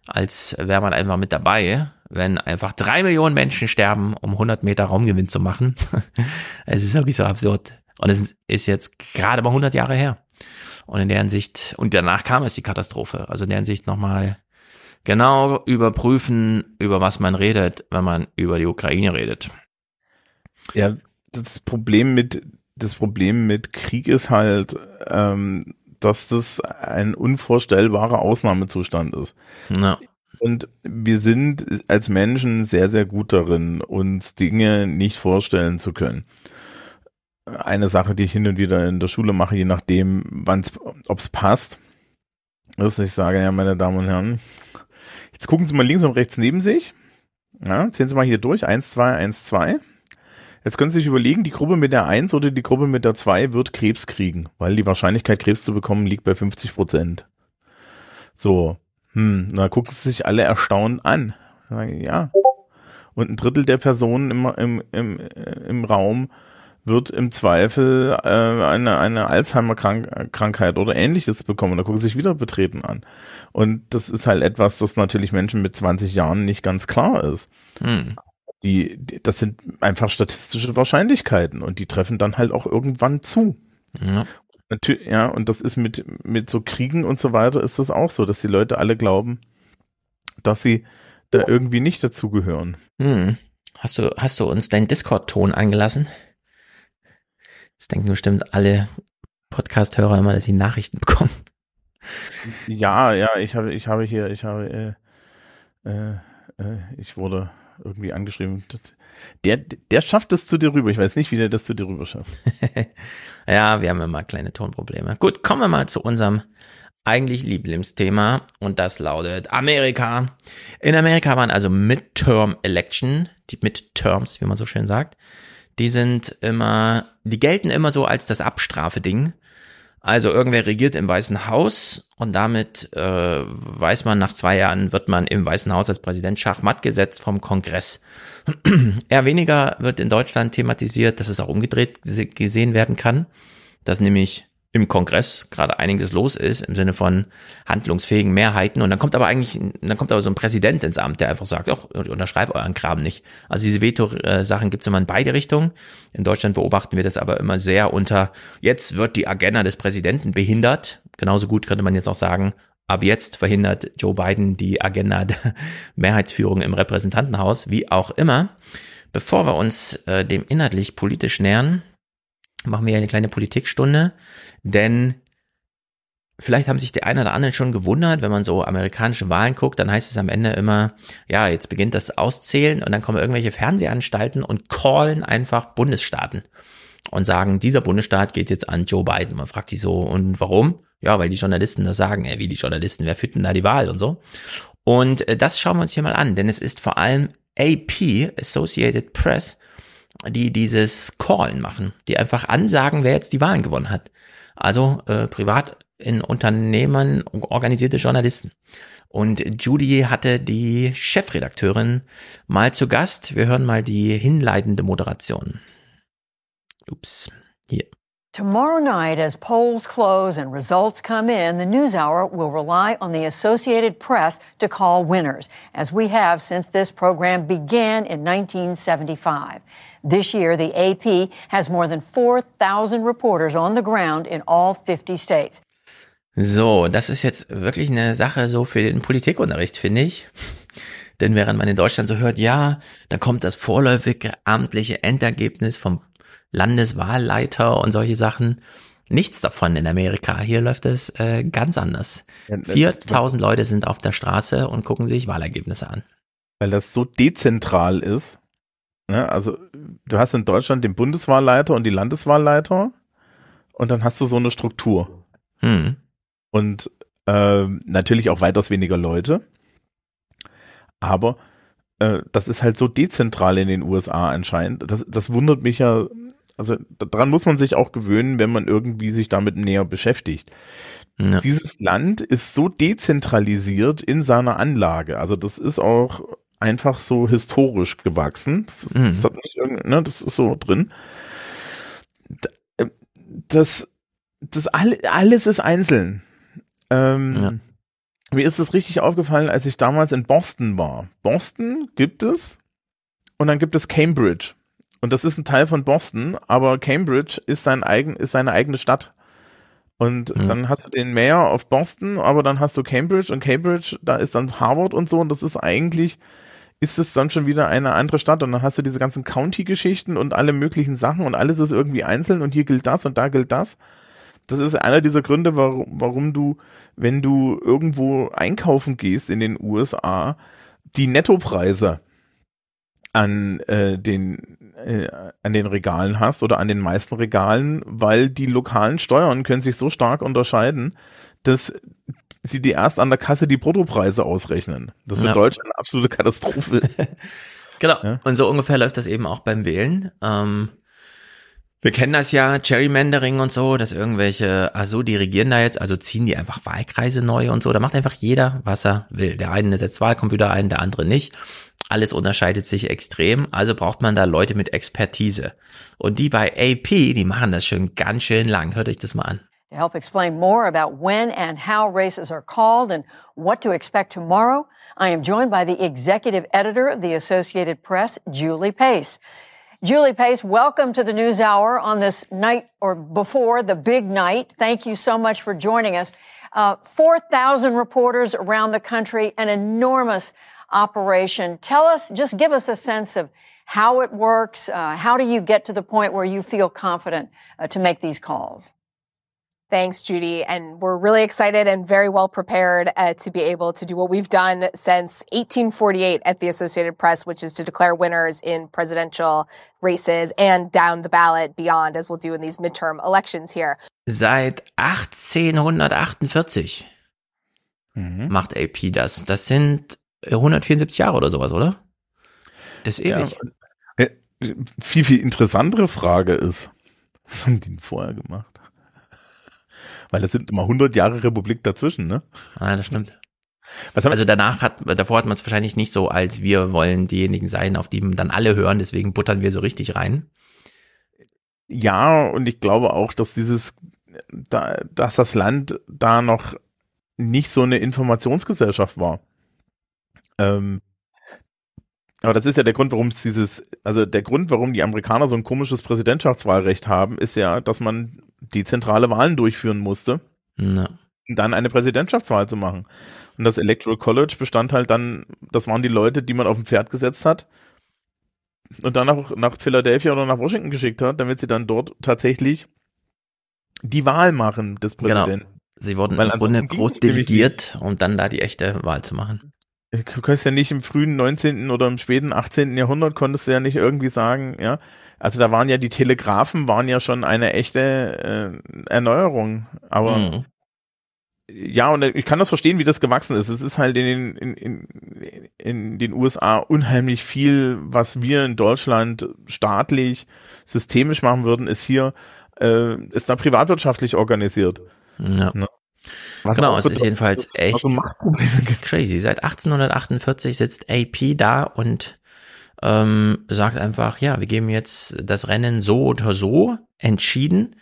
als wäre man einfach mit dabei wenn einfach drei Millionen Menschen sterben, um 100 Meter Raumgewinn zu machen. <laughs> es ist wirklich so absurd. Und es ist jetzt gerade mal 100 Jahre her. Und in der Hinsicht, und danach kam es die Katastrophe. Also in der Hinsicht nochmal genau überprüfen, über was man redet, wenn man über die Ukraine redet. Ja, das Problem mit, das Problem mit Krieg ist halt, ähm, dass das ein unvorstellbarer Ausnahmezustand ist. Ja. Und wir sind als Menschen sehr, sehr gut darin, uns Dinge nicht vorstellen zu können. Eine Sache, die ich hin und wieder in der Schule mache, je nachdem, wann's, ob's passt, ist, ich sage, ja, meine Damen und Herren, jetzt gucken Sie mal links und rechts neben sich. Ja, zählen Sie mal hier durch. Eins, zwei, eins, zwei. Jetzt können Sie sich überlegen, die Gruppe mit der Eins oder die Gruppe mit der Zwei wird Krebs kriegen, weil die Wahrscheinlichkeit, Krebs zu bekommen, liegt bei 50 Prozent. So. Hm, na gucken sie sich alle erstaunt an. Ja. Und ein Drittel der Personen im, im, im, im Raum wird im Zweifel äh, eine, eine Alzheimer-Krankheit oder ähnliches bekommen. Da gucken sie sich wieder betreten an. Und das ist halt etwas, das natürlich Menschen mit 20 Jahren nicht ganz klar ist. Hm. Die, die, das sind einfach statistische Wahrscheinlichkeiten und die treffen dann halt auch irgendwann zu. Ja. Natürlich, ja, und das ist mit, mit so Kriegen und so weiter ist das auch so, dass die Leute alle glauben, dass sie da irgendwie nicht dazugehören. Hm. Hast du, hast du uns deinen Discord-Ton angelassen? Das denken bestimmt alle Podcast-Hörer immer, dass sie Nachrichten bekommen. Ja, ja, ich habe, ich habe hier, ich habe, äh, äh, äh ich wurde irgendwie angeschrieben. Der, der schafft es zu dir rüber. Ich weiß nicht, wie der das zu dir rüber schafft. <laughs> ja, wir haben immer kleine Tonprobleme. Gut, kommen wir mal zu unserem eigentlich Lieblingsthema und das lautet Amerika. In Amerika waren also Midterm Election, die Midterms, wie man so schön sagt. Die sind immer, die gelten immer so als das Abstrafe-Ding. Also irgendwer regiert im Weißen Haus und damit äh, weiß man, nach zwei Jahren wird man im Weißen Haus als Präsident Schachmatt gesetzt vom Kongress. <clears throat> Eher weniger wird in Deutschland thematisiert, dass es auch umgedreht gesehen werden kann, dass nämlich im Kongress gerade einiges los ist im Sinne von handlungsfähigen Mehrheiten und dann kommt aber eigentlich, dann kommt aber so ein Präsident ins Amt, der einfach sagt, ach, unterschreib euren Kram nicht. Also diese Veto-Sachen gibt es immer in beide Richtungen. In Deutschland beobachten wir das aber immer sehr unter, jetzt wird die Agenda des Präsidenten behindert. Genauso gut könnte man jetzt auch sagen, ab jetzt verhindert Joe Biden die Agenda der Mehrheitsführung im Repräsentantenhaus, wie auch immer. Bevor wir uns äh, dem inhaltlich politisch nähern, machen wir eine kleine Politikstunde, denn vielleicht haben sich die einen oder anderen schon gewundert, wenn man so amerikanische Wahlen guckt, dann heißt es am Ende immer, ja, jetzt beginnt das Auszählen und dann kommen irgendwelche Fernsehanstalten und callen einfach Bundesstaaten und sagen, dieser Bundesstaat geht jetzt an Joe Biden. Man fragt sich so, und warum? Ja, weil die Journalisten das sagen, ey, wie die Journalisten, wer führt denn da die Wahl und so. Und äh, das schauen wir uns hier mal an, denn es ist vor allem AP, Associated Press, die dieses Callen machen, die einfach ansagen, wer jetzt die Wahlen gewonnen hat. Also äh, privat in Unternehmen organisierte Journalisten. Und Judy hatte die Chefredakteurin mal zu Gast. Wir hören mal die hinleitende Moderation. Ups, hier. Tomorrow night, as polls close and results come in, the NewsHour will rely on the Associated Press to call winners, as we have since this program began in 1975. This year, the AP has more than 4,000 reporters on the ground in all 50 states. So, das ist jetzt wirklich eine Sache so für den Politikunterricht, finde ich. Denn während man in Deutschland so hört, ja, da kommt das vorläufige amtliche Endergebnis vom Landeswahlleiter und solche Sachen. Nichts davon in Amerika. Hier läuft es äh, ganz anders. 4000 Leute sind auf der Straße und gucken sich Wahlergebnisse an. Weil das so dezentral ist. Ne? Also du hast in Deutschland den Bundeswahlleiter und die Landeswahlleiter und dann hast du so eine Struktur. Hm. Und äh, natürlich auch weitaus weniger Leute. Aber äh, das ist halt so dezentral in den USA anscheinend. Das, das wundert mich ja also daran muss man sich auch gewöhnen, wenn man irgendwie sich damit näher beschäftigt. Ja. Dieses Land ist so dezentralisiert in seiner Anlage. Also das ist auch einfach so historisch gewachsen. Das ist, mhm. das, nicht, ne, das ist so drin. Äh, das, das all, alles ist einzeln. Ähm, ja. Mir ist es richtig aufgefallen, als ich damals in Boston war. Boston gibt es und dann gibt es Cambridge. Und das ist ein Teil von Boston, aber Cambridge ist sein eigen, ist seine eigene Stadt. Und mhm. dann hast du den Mayor of Boston, aber dann hast du Cambridge und Cambridge, da ist dann Harvard und so und das ist eigentlich, ist es dann schon wieder eine andere Stadt und dann hast du diese ganzen County-Geschichten und alle möglichen Sachen und alles ist irgendwie einzeln und hier gilt das und da gilt das. Das ist einer dieser Gründe, warum, warum du, wenn du irgendwo einkaufen gehst in den USA, die Nettopreise an äh, den äh, an den Regalen hast oder an den meisten Regalen, weil die lokalen Steuern können sich so stark unterscheiden, dass sie dir erst an der Kasse die Bruttopreise ausrechnen. Das ist ja. in Deutschland eine absolute Katastrophe. <laughs> genau. Ja? Und so ungefähr läuft das eben auch beim Wählen. Ähm, wir kennen das ja, Gerrymandering und so, dass irgendwelche, also die regieren da jetzt, also ziehen die einfach Wahlkreise neu und so. Da macht einfach jeder, was er will. Der eine setzt Wahlcomputer ein, der andere nicht. Alles unterscheidet sich extrem, also braucht man da Leute mit Expertise. Und die bei AP, die machen das schon ganz schön lang. Hört euch das mal an. To help explain more about when and how races are called and what to expect tomorrow, I am joined by the executive editor of the Associated Press, Julie Pace. Julie Pace, welcome to the News Hour on this night or before the big night. Thank you so much for joining us. Uh, 4,000 reporters around the country, an enormous operation. Tell us, just give us a sense of how it works. Uh, how do you get to the point where you feel confident uh, to make these calls? Thanks, Judy. And we're really excited and very well prepared uh, to be able to do what we've done since 1848 at the Associated Press, which is to declare winners in presidential races and down the ballot beyond, as we'll do in these midterm elections here. Seit 1848 mhm. macht AP das. Das sind 174 Jahre oder sowas, oder? Das ist ewig. Ja, äh, viel, viel interessantere Frage ist, was haben die denn vorher gemacht? Weil es sind immer 100 Jahre Republik dazwischen, ne? Ah, das stimmt. also danach hat, davor hat man es wahrscheinlich nicht so, als wir wollen diejenigen sein, auf die dann alle hören, deswegen buttern wir so richtig rein. Ja, und ich glaube auch, dass dieses, da, dass das Land da noch nicht so eine Informationsgesellschaft war. Ähm, aber das ist ja der Grund, warum es dieses, also der Grund, warum die Amerikaner so ein komisches Präsidentschaftswahlrecht haben, ist ja, dass man die zentrale Wahlen durchführen musste, ja. um dann eine Präsidentschaftswahl zu machen. Und das Electoral College bestand halt dann, das waren die Leute, die man auf dem Pferd gesetzt hat und dann auch nach Philadelphia oder nach Washington geschickt hat, damit sie dann dort tatsächlich die Wahl machen des genau. Präsidenten. Genau. Sie wurden Weil im Grunde groß delegiert, um dann da die echte Wahl zu machen. Du kannst ja nicht im frühen 19. oder im späten 18. Jahrhundert konntest du ja nicht irgendwie sagen, ja. Also da waren ja die Telegraphen waren ja schon eine echte äh, Erneuerung. Aber mhm. ja, und ich kann das verstehen, wie das gewachsen ist. Es ist halt in, in, in, in den USA unheimlich viel, was wir in Deutschland staatlich, systemisch machen würden, ist hier, äh, ist da privatwirtschaftlich organisiert. Ja. Ne? Was genau, es ist jedenfalls echt crazy. Seit 1848 sitzt AP da und ähm, sagt einfach, ja, wir geben jetzt das Rennen so oder so entschieden,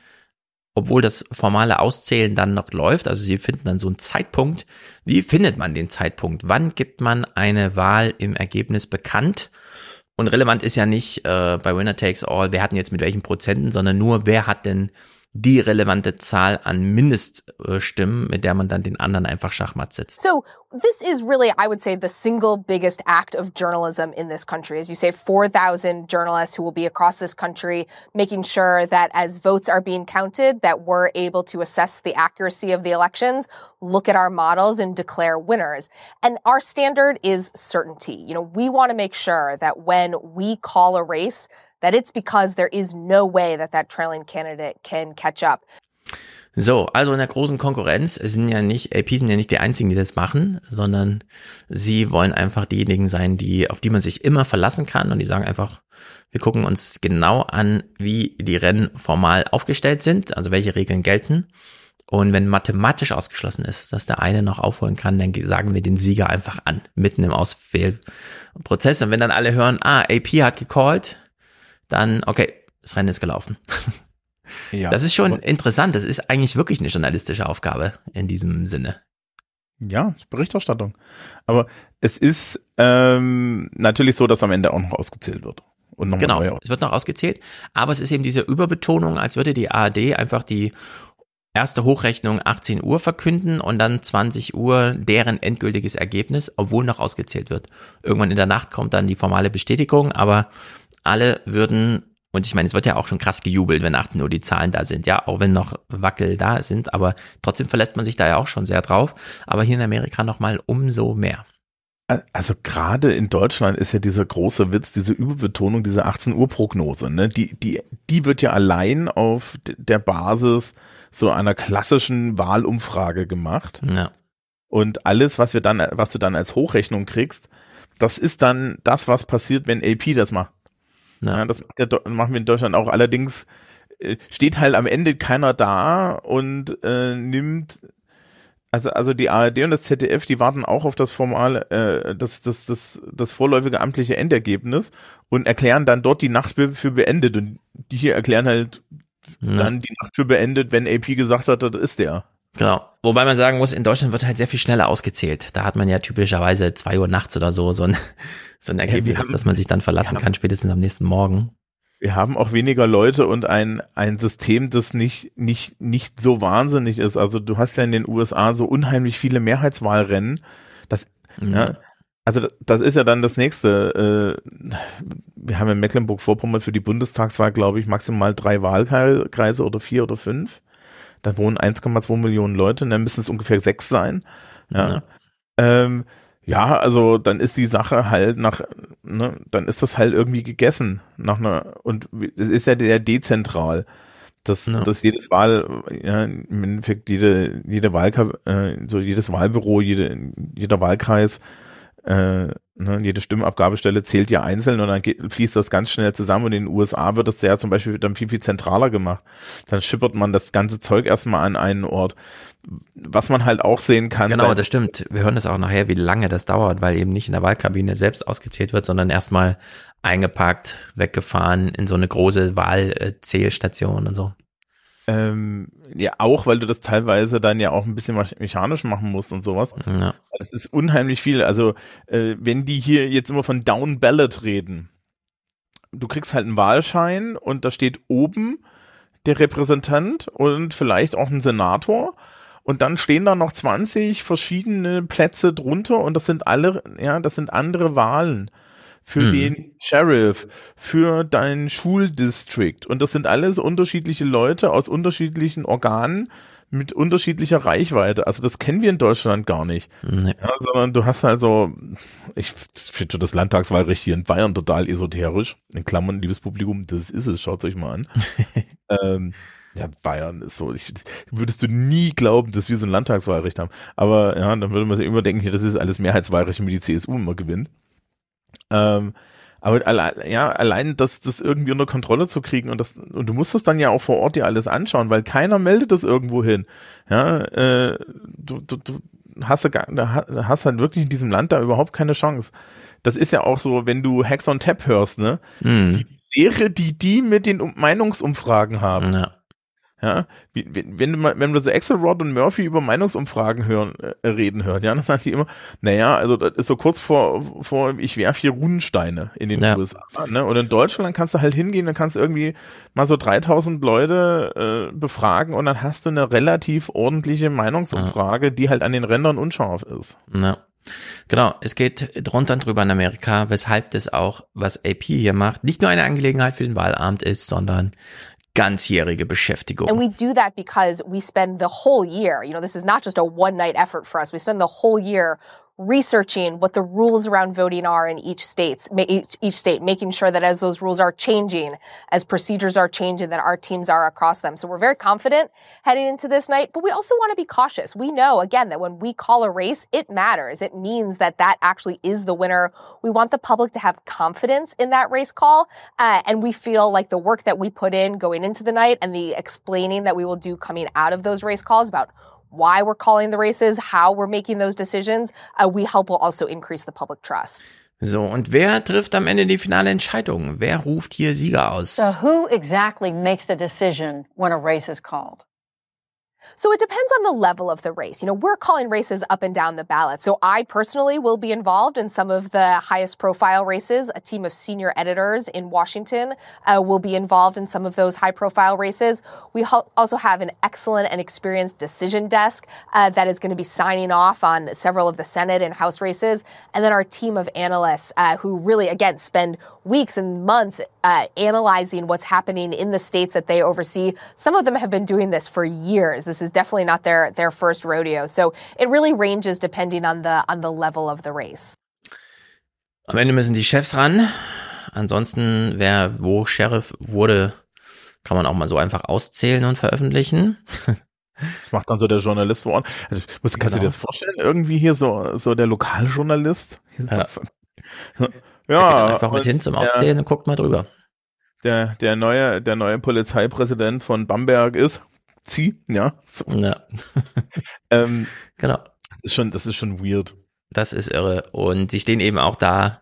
obwohl das formale Auszählen dann noch läuft. Also sie finden dann so einen Zeitpunkt. Wie findet man den Zeitpunkt? Wann gibt man eine Wahl im Ergebnis bekannt? Und relevant ist ja nicht äh, bei Winner Takes All, wer hat denn jetzt mit welchen Prozenten, sondern nur, wer hat denn die relevante Zahl an Mindeststimmen, mit der man dann den anderen einfach Schachmatt setzt. So this is really, I would say, the single biggest act of journalism in this country. As you say, 4,000 journalists who will be across this country making sure that as votes are being counted, that we're able to assess the accuracy of the elections, look at our models and declare winners. And our standard is certainty. You know, we want to make sure that when we call a race, that it's because there is no way that that trailing candidate can catch up. So, also in der großen Konkurrenz sind ja nicht, AP sind ja nicht die einzigen, die das machen, sondern sie wollen einfach diejenigen sein, die, auf die man sich immer verlassen kann und die sagen einfach, Wir gucken uns genau an, wie die Rennen formal aufgestellt sind, also welche Regeln gelten. Und wenn mathematisch ausgeschlossen ist, dass der eine noch aufholen kann, dann sagen wir den Sieger einfach an, mitten im Auswählprozess. Und wenn dann alle hören, ah, AP hat gecallt, dann, okay, das Rennen ist gelaufen. Ja. Das ist schon interessant. Das ist eigentlich wirklich eine journalistische Aufgabe in diesem Sinne. Ja, Berichterstattung. Aber es ist ähm, natürlich so, dass am Ende auch noch ausgezählt wird. Und genau, es wird noch ausgezählt. Aber es ist eben diese Überbetonung, als würde die ARD einfach die erste Hochrechnung 18 Uhr verkünden und dann 20 Uhr deren endgültiges Ergebnis, obwohl noch ausgezählt wird. Irgendwann in der Nacht kommt dann die formale Bestätigung, aber alle würden, und ich meine, es wird ja auch schon krass gejubelt, wenn 18 Uhr die Zahlen da sind, ja, auch wenn noch Wackel da sind, aber trotzdem verlässt man sich da ja auch schon sehr drauf. Aber hier in Amerika nochmal umso mehr. Also gerade in Deutschland ist ja dieser große Witz, diese Überbetonung, diese 18 Uhr Prognose, ne? Die, die, die wird ja allein auf der Basis so einer klassischen Wahlumfrage gemacht. Ja. Und alles, was wir dann, was du dann als Hochrechnung kriegst, das ist dann das, was passiert, wenn AP das macht. Ja. das machen wir in Deutschland auch. Allerdings äh, steht halt am Ende keiner da und äh, nimmt also, also die ARD und das ZDF, die warten auch auf das formale, äh, das, das, das, das vorläufige amtliche Endergebnis und erklären dann dort die Nacht für beendet. Und die hier erklären halt ja. dann die Nacht für beendet, wenn AP gesagt hat, das ist der. Genau. Wobei man sagen muss, in Deutschland wird halt sehr viel schneller ausgezählt. Da hat man ja typischerweise zwei Uhr nachts oder so so ein, <laughs> so ein Ergebnis, ja, haben, dass man sich dann verlassen kann, spätestens am nächsten Morgen. Wir haben auch weniger Leute und ein, ein System, das nicht, nicht, nicht so wahnsinnig ist. Also du hast ja in den USA so unheimlich viele Mehrheitswahlrennen. Das, mhm. ja, also das ist ja dann das nächste. Äh, wir haben in Mecklenburg-Vorpommern für die Bundestagswahl, glaube ich, maximal drei Wahlkreise oder vier oder fünf. Da wohnen 1,2 Millionen Leute, dann müssen es ungefähr sechs sein. Ja. ja. Ähm, ja, also dann ist die Sache halt nach, ne, dann ist das halt irgendwie gegessen nach einer, und es ist ja sehr dezentral, dass, ja. dass jedes Wahl, ja, im Endeffekt jede, jede Wahlkreis, äh, so jedes Wahlbüro, jede, jeder Wahlkreis äh, ne, jede Stimmabgabestelle zählt ja einzeln und dann geht, fließt das ganz schnell zusammen und in den USA wird das ja zum Beispiel dann viel, viel zentraler gemacht. Dann schippert man das ganze Zeug erstmal an einen Ort. Was man halt auch sehen kann. Genau, das stimmt. Wir hören es auch nachher, wie lange das dauert, weil eben nicht in der Wahlkabine selbst ausgezählt wird, sondern erstmal eingepackt, weggefahren in so eine große Wahlzählstation und so. Ähm, ja, auch, weil du das teilweise dann ja auch ein bisschen mechanisch machen musst und sowas. Ja. Das ist unheimlich viel. Also, äh, wenn die hier jetzt immer von Down Ballot reden, du kriegst halt einen Wahlschein und da steht oben der Repräsentant und vielleicht auch ein Senator. Und dann stehen da noch 20 verschiedene Plätze drunter und das sind alle, ja, das sind andere Wahlen für hm. den Sheriff, für dein Schuldistrikt. Und das sind alles unterschiedliche Leute aus unterschiedlichen Organen mit unterschiedlicher Reichweite. Also das kennen wir in Deutschland gar nicht. Nee. Ja, sondern du hast also, ich finde das Landtagswahlrecht hier in Bayern total esoterisch. In Klammern, liebes Publikum, das ist es, schaut euch mal an. <laughs> ähm, ja, Bayern ist so, ich, würdest du nie glauben, dass wir so ein Landtagswahlrecht haben. Aber ja, dann würde man sich immer denken, das ist alles Mehrheitswahlrecht, wie die CSU immer gewinnt. Ähm, aber allein, ja, allein das, das irgendwie unter Kontrolle zu kriegen und das, und du musst das dann ja auch vor Ort dir alles anschauen, weil keiner meldet das irgendwo hin. Ja, äh, du, du, du hast, da hast halt wirklich in diesem Land da überhaupt keine Chance. Das ist ja auch so, wenn du Hacks on Tap hörst, ne? Mhm. Die Lehre, die die mit den Meinungsumfragen haben. Ja. Ja, wenn mal, wenn du so Axelrod und Murphy über Meinungsumfragen hören, äh, reden hört, ja, dann sagen die immer, naja, also das ist so kurz vor, vor ich werfe hier Runensteine in den ja. USA, ne? Und in Deutschland kannst du halt hingehen, dann kannst du irgendwie mal so 3000 Leute äh, befragen und dann hast du eine relativ ordentliche Meinungsumfrage, ja. die halt an den Rändern unscharf ist. Ja. Genau, es geht drunter und drüber in Amerika, weshalb das auch, was AP hier macht, nicht nur eine Angelegenheit für den Wahlabend ist, sondern ganzjährige Beschäftigung. And we do that because we spend the whole year, you know, this is not just a one night effort for us. We spend the whole year researching what the rules around voting are in each states, each, each state, making sure that as those rules are changing, as procedures are changing, that our teams are across them. So we're very confident heading into this night, but we also want to be cautious. We know again that when we call a race, it matters. It means that that actually is the winner. We want the public to have confidence in that race call. Uh, and we feel like the work that we put in going into the night and the explaining that we will do coming out of those race calls about why we're calling the races, how we're making those decisions, uh, we hope will also increase the public trust. So, und wer trifft am Ende die finale Entscheidung? Wer ruft hier Sieger aus? So who exactly makes the decision when a race is called? So it depends on the level of the race. You know, we're calling races up and down the ballot. So I personally will be involved in some of the highest profile races. A team of senior editors in Washington uh, will be involved in some of those high profile races. We also have an excellent and experienced decision desk uh, that is going to be signing off on several of the Senate and House races. And then our team of analysts uh, who really, again, spend weeks and months uh, analyzing what's happening in the states that they oversee. Some of them have been doing this for years. This is definitely not their their first rodeo. So it really ranges depending on the on the level of the race. Am Ende müssen die Chefs ran. Ansonsten, wer wo Sheriff wurde, kann man auch mal so einfach auszählen und veröffentlichen. <laughs> Das macht dann so der Journalist vor Ort. Also, musst, kannst genau. du dir das vorstellen? Irgendwie hier so, so der Lokaljournalist? Ja. <laughs> Ja. einfach mit hin zum Aufzählen der, und guckt mal drüber. Der, der neue, der neue Polizeipräsident von Bamberg ist Zieh, ja. So. Ja. <laughs> ähm, genau. Das ist schon, das ist schon weird. Das ist irre. Und sie stehen eben auch da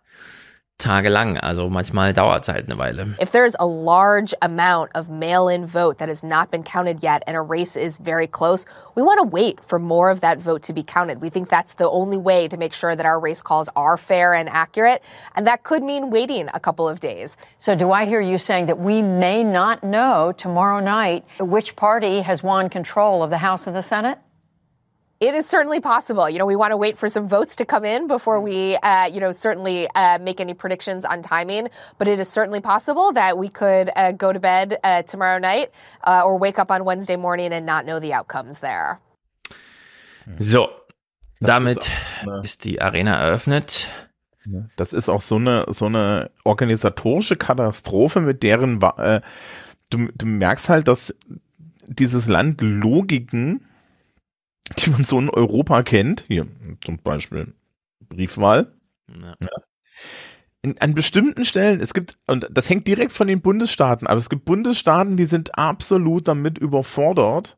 tagelang. Also manchmal dauert es halt eine Weile. If there's a large amount of mail-in vote that has not been counted yet and a race is very close, we want to wait for more of that vote to be counted. We think that's the only way to make sure that our race calls are fair and accurate. And that could mean waiting a couple of days. So do I hear you saying that we may not know tomorrow night which party has won control of the House and the Senate? It is certainly possible. You know, we want to wait for some votes to come in before we, uh, you know, certainly uh, make any predictions on timing. But it is certainly possible that we could uh, go to bed uh, tomorrow night uh, or wake up on Wednesday morning and not know the outcomes there. So, damit ist, ist die Arena eröffnet. Das ist auch so eine so eine organisatorische Katastrophe, mit deren äh, du, du merkst halt, dass dieses Land Logiken die man so in Europa kennt, hier zum Beispiel Briefwahl. Ja. Ja. In, an bestimmten Stellen, es gibt, und das hängt direkt von den Bundesstaaten, aber es gibt Bundesstaaten, die sind absolut damit überfordert,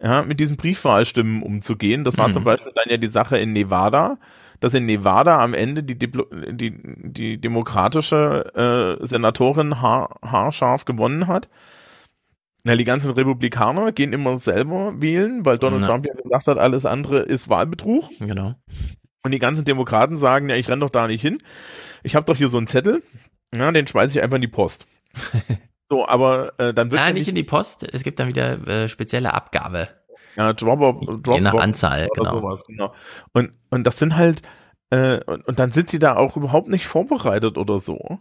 ja, mit diesen Briefwahlstimmen umzugehen. Das war mhm. zum Beispiel dann ja die Sache in Nevada, dass in Nevada am Ende die, Diplo die, die demokratische äh, Senatorin haar, haarscharf gewonnen hat. Na, die ganzen Republikaner gehen immer selber wählen, weil Donald ja. Trump ja gesagt hat, alles andere ist Wahlbetrug. Genau. Und die ganzen Demokraten sagen, ja, ich renn doch da nicht hin. Ich habe doch hier so einen Zettel, ja, den schmeiße ich einfach in die Post. <laughs> so, aber äh, dann wird Nein, nicht in die Post. Es gibt dann wieder äh, spezielle Abgabe. Ja, Dropper, Dropbox Je nach Anzahl, genau. Sowas, genau. Und und das sind halt äh, und, und dann sind sie da auch überhaupt nicht vorbereitet oder so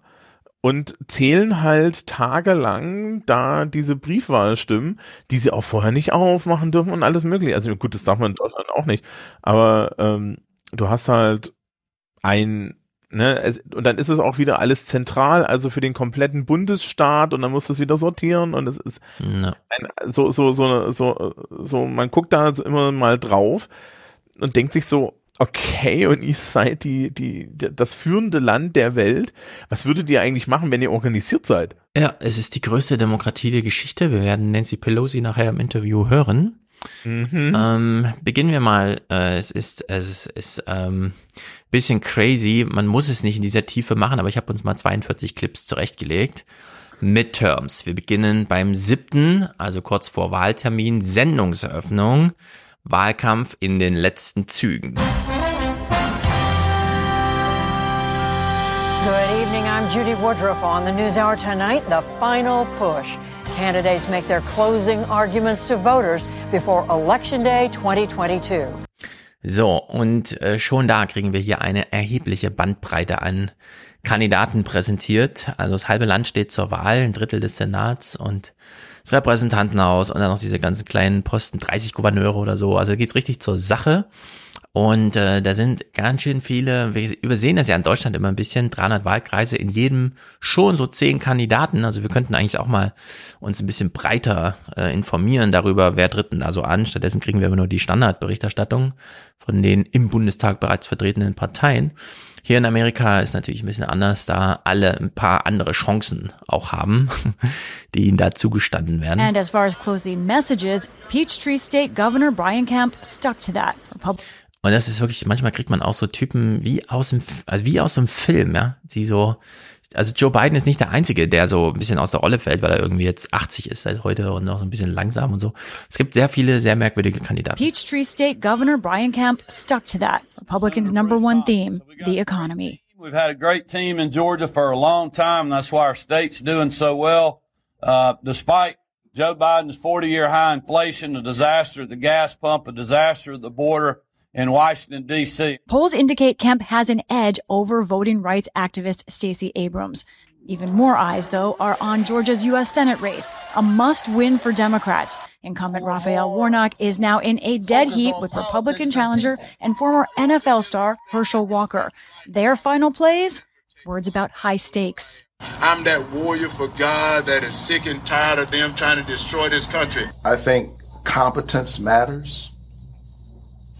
und zählen halt tagelang da diese Briefwahlstimmen, die sie auch vorher nicht aufmachen dürfen und alles mögliche. Also gut, das darf man in Deutschland auch nicht. Aber ähm, du hast halt ein, ne, es, und dann ist es auch wieder alles zentral, also für den kompletten Bundesstaat und dann musst du es wieder sortieren und es ist no. ein, so, so, so, so, so, man guckt da immer mal drauf und denkt sich so, okay, und ihr seid die, die, das führende Land der Welt. Was würdet ihr eigentlich machen, wenn ihr organisiert seid? Ja, es ist die größte Demokratie der Geschichte. Wir werden Nancy Pelosi nachher im Interview hören. Mhm. Ähm, beginnen wir mal. Äh, es ist, es ist, ist ähm, bisschen crazy. Man muss es nicht in dieser Tiefe machen, aber ich habe uns mal 42 Clips zurechtgelegt. Midterms. Wir beginnen beim siebten, also kurz vor Wahltermin, Sendungseröffnung. Wahlkampf in den letzten Zügen. Good evening, I'm Judy Woodruff on the NewsHour tonight. The final push. Candidates make their closing arguments to voters before Election Day 2022. So, und äh, schon da kriegen wir hier eine erhebliche Bandbreite an Kandidaten präsentiert. Also das halbe Land steht zur Wahl, ein Drittel des Senats und das Repräsentantenhaus und dann noch diese ganzen kleinen Posten, 30 Gouverneure oder so. Also geht's richtig zur Sache. Und äh, da sind ganz schön viele, wir übersehen das ja in Deutschland immer ein bisschen, 300 Wahlkreise, in jedem schon so zehn Kandidaten. Also wir könnten eigentlich auch mal uns ein bisschen breiter äh, informieren darüber, wer tritt denn da so an. Stattdessen kriegen wir immer nur die Standardberichterstattung von den im Bundestag bereits vertretenen Parteien. Hier in Amerika ist natürlich ein bisschen anders, da alle ein paar andere Chancen auch haben, <laughs> die ihnen da zugestanden werden. And as far as closing messages, Peachtree State Governor Brian Kemp stuck to that. Repub und das ist wirklich, manchmal kriegt man auch so Typen wie aus dem, also wie aus so einem Film, ja, die so, also Joe Biden ist nicht der Einzige, der so ein bisschen aus der Rolle fällt, weil er irgendwie jetzt 80 ist seit heute und noch so ein bisschen langsam und so. Es gibt sehr viele sehr merkwürdige Kandidaten. Peachtree State Governor Brian Kemp stuck to that. Republicans' number one theme, the economy. We've had a great team in Georgia for a long time. That's why our state's doing so well. Uh, despite Joe Biden's 40 year high inflation, a disaster at the gas pump, a disaster at the border, in Washington, D.C. Polls indicate Kemp has an edge over voting rights activist Stacey Abrams. Even more eyes, though, are on Georgia's U.S. Senate race, a must win for Democrats. Incumbent Raphael Warnock is now in a dead heat with Republican challenger and former NFL star Herschel Walker. Their final plays? Words about high stakes. I'm that warrior for God that is sick and tired of them trying to destroy this country. I think competence matters.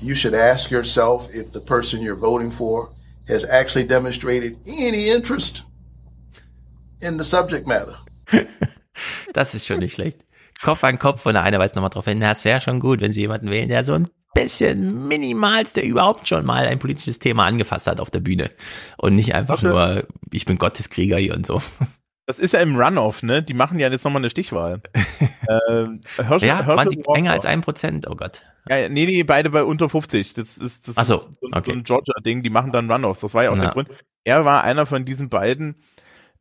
You should ask yourself if the person you're voting for has actually demonstrated any interest in the subject matter. <laughs> das ist schon nicht schlecht. Kopf an Kopf und der eine weiß nochmal drauf hin, das wäre schon gut, wenn Sie jemanden wählen, der so ein bisschen minimalste überhaupt schon mal ein politisches Thema angefasst hat auf der Bühne und nicht einfach nur, ich bin Gotteskrieger hier und so. Das ist ja im Runoff, ne? Die machen ja jetzt nochmal eine Stichwahl. <laughs> ähm, Herschel, ja, Herschel waren sie enger als ein Prozent? Oh Gott. Ja, nee, nee, beide bei unter 50. Das ist, das Ach so, ist so, okay. so ein Georgia-Ding. Die machen dann Runoffs. Das war ja auch ja. der Grund. Er war einer von diesen beiden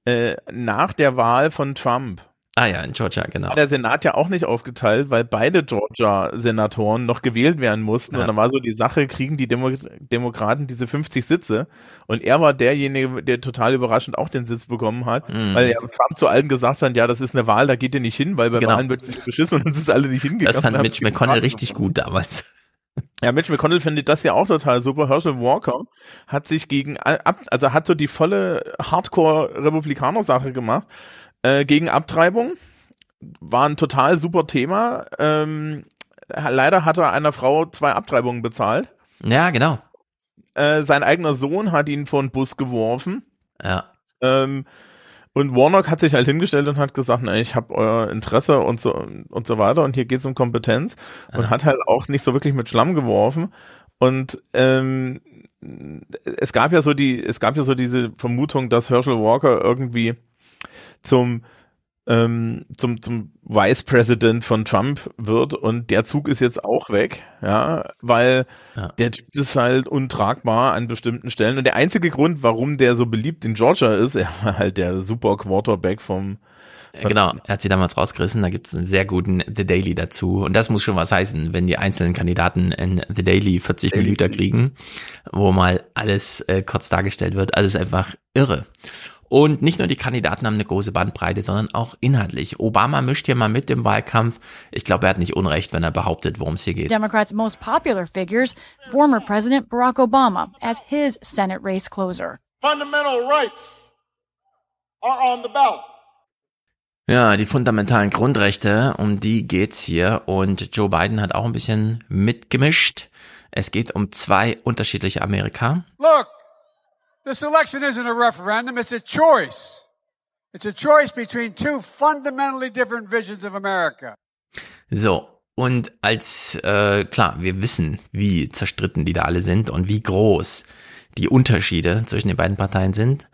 äh, nach der Wahl von Trump. Ah ja, in Georgia, genau. War der Senat ja auch nicht aufgeteilt, weil beide Georgia-Senatoren noch gewählt werden mussten. Ja. Und dann war so die Sache, kriegen die Demo Demokraten diese 50 Sitze? Und er war derjenige, der total überraschend auch den Sitz bekommen hat, mhm. weil Trump zu allen gesagt hat, ja, das ist eine Wahl, da geht ihr nicht hin, weil bei genau. Wahlen wird nicht beschissen und uns ist alle nicht hingegangen. Das fand Mitch McConnell richtig gut damals. Ja, Mitch McConnell findet das ja auch total super. Herschel Walker hat sich gegen, also hat so die volle Hardcore-Republikaner-Sache gemacht äh, gegen Abtreibung. War ein total super Thema. Ähm, leider hat er einer Frau zwei Abtreibungen bezahlt. Ja, genau. Äh, sein eigener Sohn hat ihn vor den Bus geworfen. Ja. Ähm, und Warnock hat sich halt hingestellt und hat gesagt, na, ich habe euer Interesse und so und so weiter und hier geht's um Kompetenz ja. und hat halt auch nicht so wirklich mit Schlamm geworfen. Und ähm, es gab ja so die, es gab ja so diese Vermutung, dass Herschel Walker irgendwie zum ähm, zum, zum Vice President von Trump wird und der Zug ist jetzt auch weg, ja, weil ja. der Typ ist halt untragbar an bestimmten Stellen und der einzige Grund, warum der so beliebt in Georgia ist, <laughs> er war halt der super Quarterback vom Genau, er hat sie damals rausgerissen, da gibt es einen sehr guten The Daily dazu. Und das muss schon was heißen, wenn die einzelnen Kandidaten in The Daily 40 Daily. Minuten kriegen, wo mal alles äh, kurz dargestellt wird. Also ist einfach irre. Und nicht nur die Kandidaten haben eine große Bandbreite, sondern auch inhaltlich. Obama mischt hier mal mit im Wahlkampf. Ich glaube, er hat nicht Unrecht, wenn er behauptet, worum es hier geht. Democrats' most popular figures, former President Barack Obama as his Senate race closer. Fundamental rights are on the ballot. Ja, die fundamentalen Grundrechte, um die geht's hier. Und Joe Biden hat auch ein bisschen mitgemischt. Es geht um zwei unterschiedliche Amerika. Look, This election isn't a referendum, it's a choice. It's a choice between two fundamentally different visions of America. So, und als, äh, klar, wir wissen, wie zerstritten die da alle sind und wie groß die Unterschiede zwischen den beiden Parteien sind,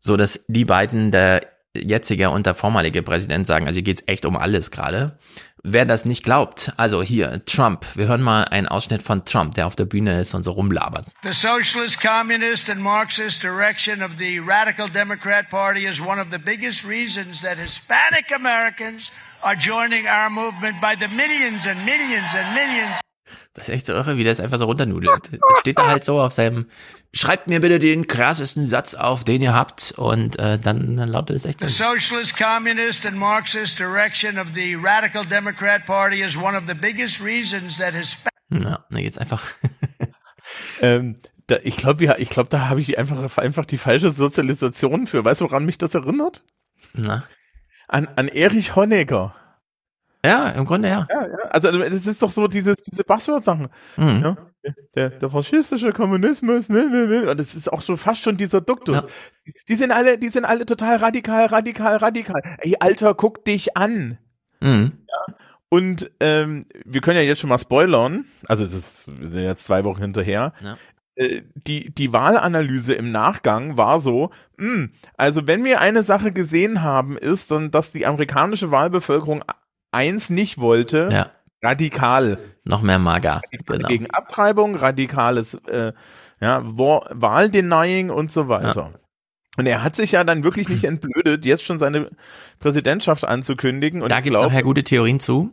so dass die beiden, der jetzige und der vormalige Präsident sagen, also hier geht's echt um alles gerade. Wer das nicht glaubt, also hier, Trump. Wir hören mal einen Ausschnitt von Trump, der auf der Bühne ist und so rumlabert. The socialist, communist and Marxist direction of the radical Democrat Party is one of the biggest reasons that Hispanic Americans are joining our movement by the millions and millions and millions. Das ist echt so irre, wie der es einfach so runternudelt. Steht da halt so auf seinem, schreibt mir bitte den krassesten Satz auf, den ihr habt. Und äh, dann, dann lautet es echt so. The socialist, communist and Marxist direction of the radical Democrat Party is one of the biggest reasons that Hispanic... Na, da geht's einfach... <laughs> ähm, da, ich glaube, ich glaube, da habe ich einfach, einfach die falsche Sozialisation für. Weißt du, woran mich das erinnert? Na? An, an Erich Honecker. Ja, im Grunde ja. Ja, ja. Also das ist doch so dieses, diese Buzzword-Sachen. Mhm. Ja? Der, der faschistische Kommunismus, ne, ne, ne. Und das ist auch so fast schon dieser Duktus. Ja. Die sind alle, die sind alle total radikal, radikal, radikal. Ey, Alter, guck dich an. Mhm. Ja. Und ähm, wir können ja jetzt schon mal spoilern. Also es ist, wir sind jetzt zwei Wochen hinterher. Ja. Äh, die, die Wahlanalyse im Nachgang war so, mh, hm, also wenn wir eine Sache gesehen haben, ist dann, dass die amerikanische Wahlbevölkerung eins nicht wollte, ja. radikal. Noch mehr Mager. Genau. Gegen Abtreibung, radikales äh, ja, Wahldenying und so weiter. Ja. Und er hat sich ja dann wirklich nicht entblödet, jetzt schon seine Präsidentschaft anzukündigen. Und da gibt es nachher gute Theorien zu.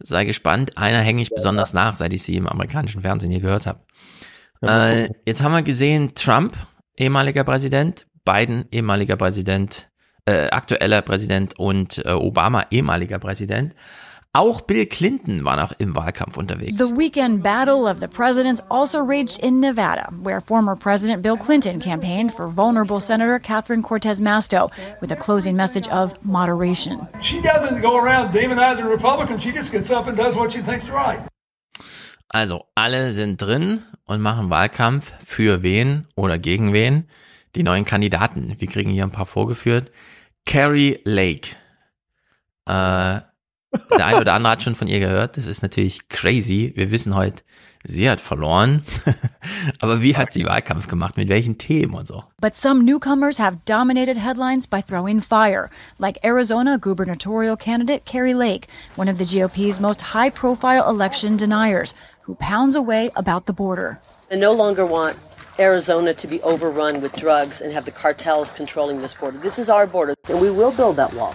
Sei gespannt. Einer hänge ich besonders nach, seit ich sie im amerikanischen Fernsehen hier gehört habe. Äh, jetzt haben wir gesehen, Trump, ehemaliger Präsident, Biden, ehemaliger Präsident, äh, aktueller Präsident und äh, Obama, ehemaliger Präsident. Auch Bill Clinton war noch im Wahlkampf unterwegs. The weekend battle of the presidents also raged in Nevada, where former President Bill Clinton campaigned for vulnerable Senator Catherine Cortez Masto with a closing message of moderation. She doesn't go around demonizing Republicans, she just gets up and does what she thinks right. Also, alle sind drin und machen Wahlkampf für wen oder gegen wen. Die neuen Kandidaten. Wir kriegen hier ein paar vorgeführt. Carrie Lake. Äh, der eine oder andere hat schon von ihr gehört. Das ist natürlich crazy. Wir wissen heute, sie hat verloren. <laughs> Aber wie hat sie Wahlkampf gemacht? Mit welchen Themen und so? But some newcomers have dominated headlines by throwing fire, like Arizona gubernatorial candidate Carrie Lake, one of the GOP's most high-profile election deniers, who pounds away about the border. They no longer want Arizona to be overrun with drugs and have the cartels controlling this border. This is our border, and we will build that wall.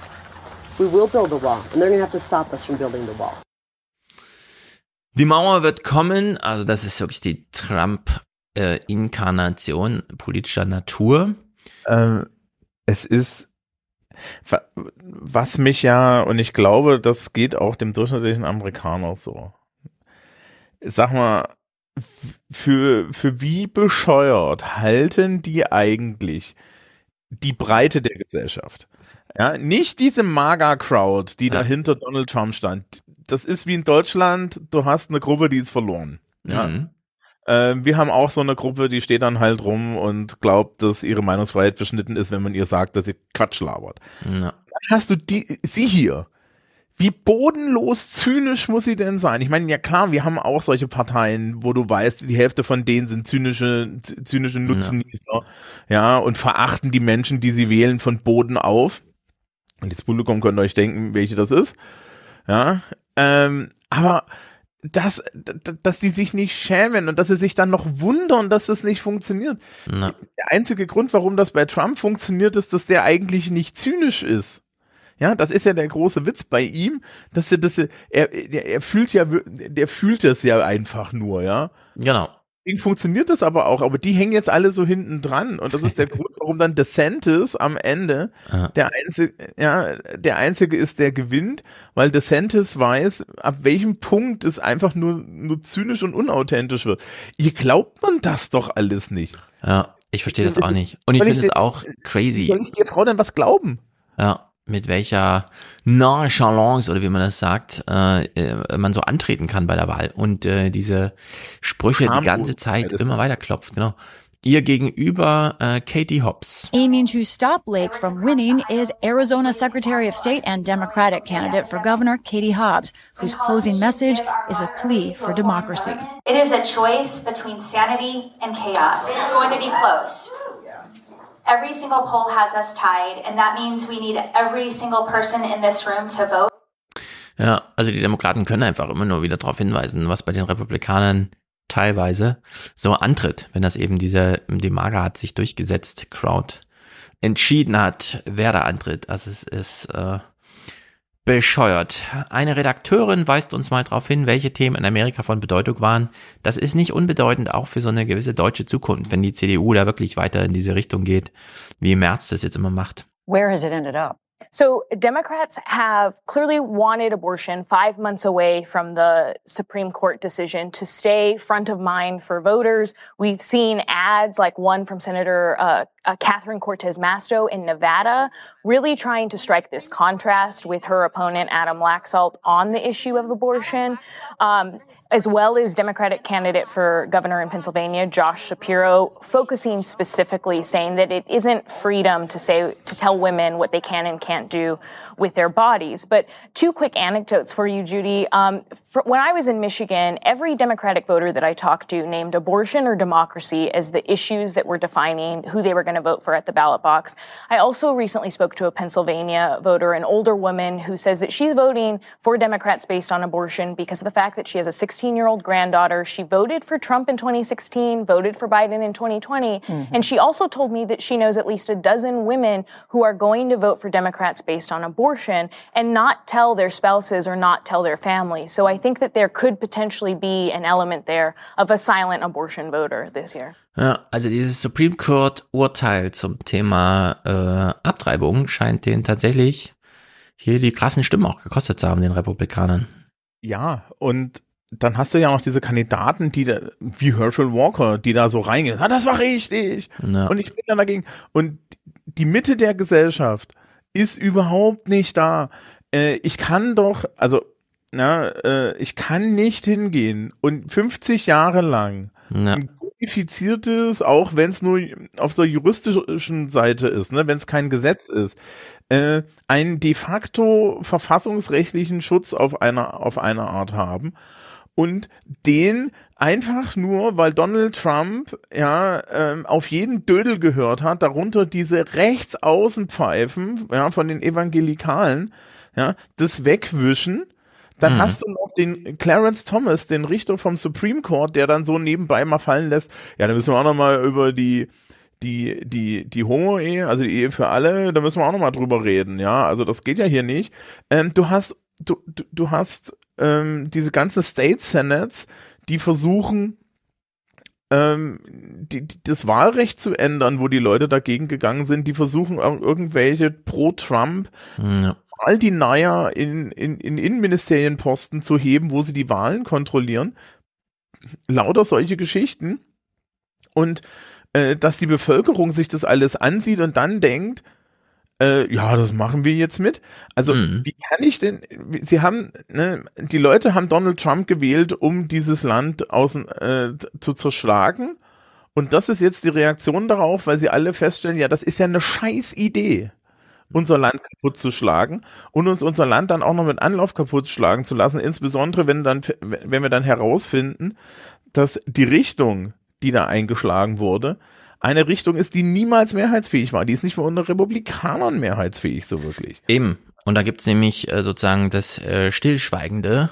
We will build a wall, and they're going to have to stop us from building the wall. Die Mauer wird kommen, also das ist wirklich die Trump-Inkarnation äh, politischer Natur. Ähm, es ist, was mich ja, und ich glaube, das geht auch dem durchschnittlichen Amerikaner so. Sag mal, für, für wie bescheuert halten die eigentlich die Breite der Gesellschaft? Ja, nicht diese Maga-Crowd, die ja. dahinter Donald Trump stand. Das ist wie in Deutschland, du hast eine Gruppe, die ist verloren. Ja. Mhm. Äh, wir haben auch so eine Gruppe, die steht dann halt rum und glaubt, dass ihre Meinungsfreiheit beschnitten ist, wenn man ihr sagt, dass sie Quatsch labert. Ja. Dann hast du die, sie hier. Wie bodenlos zynisch muss sie denn sein? Ich meine, ja klar, wir haben auch solche Parteien, wo du weißt, die Hälfte von denen sind zynische, zynische Nutznießer, ja. ja, und verachten die Menschen, die sie wählen, von Boden auf. Und das Publikum könnt ihr euch denken, welche das ist. Ja. Ähm, aber dass, dass die sich nicht schämen und dass sie sich dann noch wundern, dass das nicht funktioniert. Na. Der einzige Grund, warum das bei Trump funktioniert, ist, dass der eigentlich nicht zynisch ist. Ja, das ist ja der große Witz bei ihm, dass er, dass er, er, er fühlt ja, der fühlt es ja einfach nur, ja. Genau. Deswegen funktioniert das aber auch, aber die hängen jetzt alle so hinten dran und das ist der <laughs> Grund, warum dann DeSantis am Ende ja. der einzige, ja, der einzige ist, der gewinnt, weil DeSantis weiß, ab welchem Punkt es einfach nur, nur zynisch und unauthentisch wird. Ihr glaubt man das doch alles nicht. Ja, ich verstehe das auch nicht. Und ich finde es auch crazy. Soll ich dir Frau denn was glauben? Ja mit welcher Nonchalance oder wie man das sagt, äh, äh, man so antreten kann bei der Wahl und äh, diese Sprüche die ganze Zeit immer weiter klopft. Genau. Ihr gegenüber äh, Katie Hobbs. Aiming to stop Lake from winning is Arizona Secretary of State and Democratic candidate for governor Katie Hobbs, whose closing message is a plea for democracy. It is a choice between sanity and chaos. It's going to be close. Every single poll has us tied, and that means we need every single person in this room to vote. Ja, also die Demokraten können einfach immer nur wieder darauf hinweisen, was bei den Republikanern teilweise so antritt, wenn das eben diese, die Mager hat sich durchgesetzt, Crowd entschieden hat, wer da antritt. Also es ist äh, bescheuert. Eine Redakteurin weist uns mal darauf hin, welche Themen in Amerika von Bedeutung waren. Das ist nicht unbedeutend auch für so eine gewisse deutsche Zukunft, wenn die CDU da wirklich weiter in diese Richtung geht, wie Merz das jetzt immer macht. Where has it ended up? So, Democrats have clearly wanted abortion five months away from the Supreme Court decision to stay front of mind for voters. We've seen ads like one from Senator uh, uh, Catherine Cortez Masto in Nevada, really trying to strike this contrast with her opponent, Adam Laxalt, on the issue of abortion, um, as well as Democratic candidate for governor in Pennsylvania, Josh Shapiro, focusing specifically saying that it isn't freedom to say, to tell women what they can and can't do with their bodies. But two quick anecdotes for you, Judy. Um, for, when I was in Michigan, every Democratic voter that I talked to named abortion or democracy as the issues that were defining who they were going to vote for at the ballot box. I also recently spoke to a Pennsylvania voter, an older woman who says that she's voting for Democrats based on abortion because of the fact that she has a 16 year old granddaughter. She voted for Trump in 2016, voted for Biden in 2020. Mm-hmm. And she also told me that she knows at least a dozen women who are going to vote for Democrats based on abortion and not tell their spouses or not tell their family. So I think that there could potentially be an element there of a silent abortion voter this year. Ja, also dieses Supreme Court Urteil zum Thema äh, Abtreibung scheint denen tatsächlich hier die krassen Stimmen auch gekostet zu haben, den Republikanern. Ja, und dann hast du ja noch diese Kandidaten, die da, wie Herschel Walker, die da so reingehen, ah, das war richtig. Ja. Und ich bin dann dagegen. Und die Mitte der Gesellschaft ist überhaupt nicht da. Äh, ich kann doch, also, na, äh, ich kann nicht hingehen und 50 Jahre lang ja. ein kodifiziertes, auch wenn es nur auf der juristischen Seite ist, ne, wenn es kein Gesetz ist, äh, einen de facto verfassungsrechtlichen Schutz auf einer auf eine Art haben und den einfach nur, weil Donald Trump ja ähm, auf jeden Dödel gehört hat, darunter diese Rechtsaußenpfeifen ja, von den Evangelikalen, ja, das wegwischen. Dann mhm. hast du noch den Clarence Thomas, den Richter vom Supreme Court, der dann so nebenbei mal fallen lässt. Ja, da müssen wir auch noch mal über die die die die Homo-Ehe, also die Ehe für alle, da müssen wir auch noch mal drüber reden. Ja, also das geht ja hier nicht. Ähm, du hast du, du, du hast ähm, diese ganzen State Senates, die versuchen, ähm, die, die, das Wahlrecht zu ändern, wo die Leute dagegen gegangen sind, die versuchen irgendwelche pro-Trump ja. Wahldenier in, in, in Innenministerienposten zu heben, wo sie die Wahlen kontrollieren. Lauter solche Geschichten. Und äh, dass die Bevölkerung sich das alles ansieht und dann denkt, äh, ja, das machen wir jetzt mit. Also, mhm. wie kann ich denn, sie haben, ne, die Leute haben Donald Trump gewählt, um dieses Land außen, äh, zu zerschlagen. Und das ist jetzt die Reaktion darauf, weil sie alle feststellen, ja, das ist ja eine scheiß Idee, unser Land kaputt zu schlagen und uns unser Land dann auch noch mit Anlauf kaputt schlagen zu lassen, insbesondere wenn dann, wenn wir dann herausfinden, dass die Richtung, die da eingeschlagen wurde, eine Richtung ist, die niemals mehrheitsfähig war. Die ist nicht mal unter Republikanern mehrheitsfähig, so wirklich. Eben. Und da gibt's nämlich äh, sozusagen das äh, Stillschweigende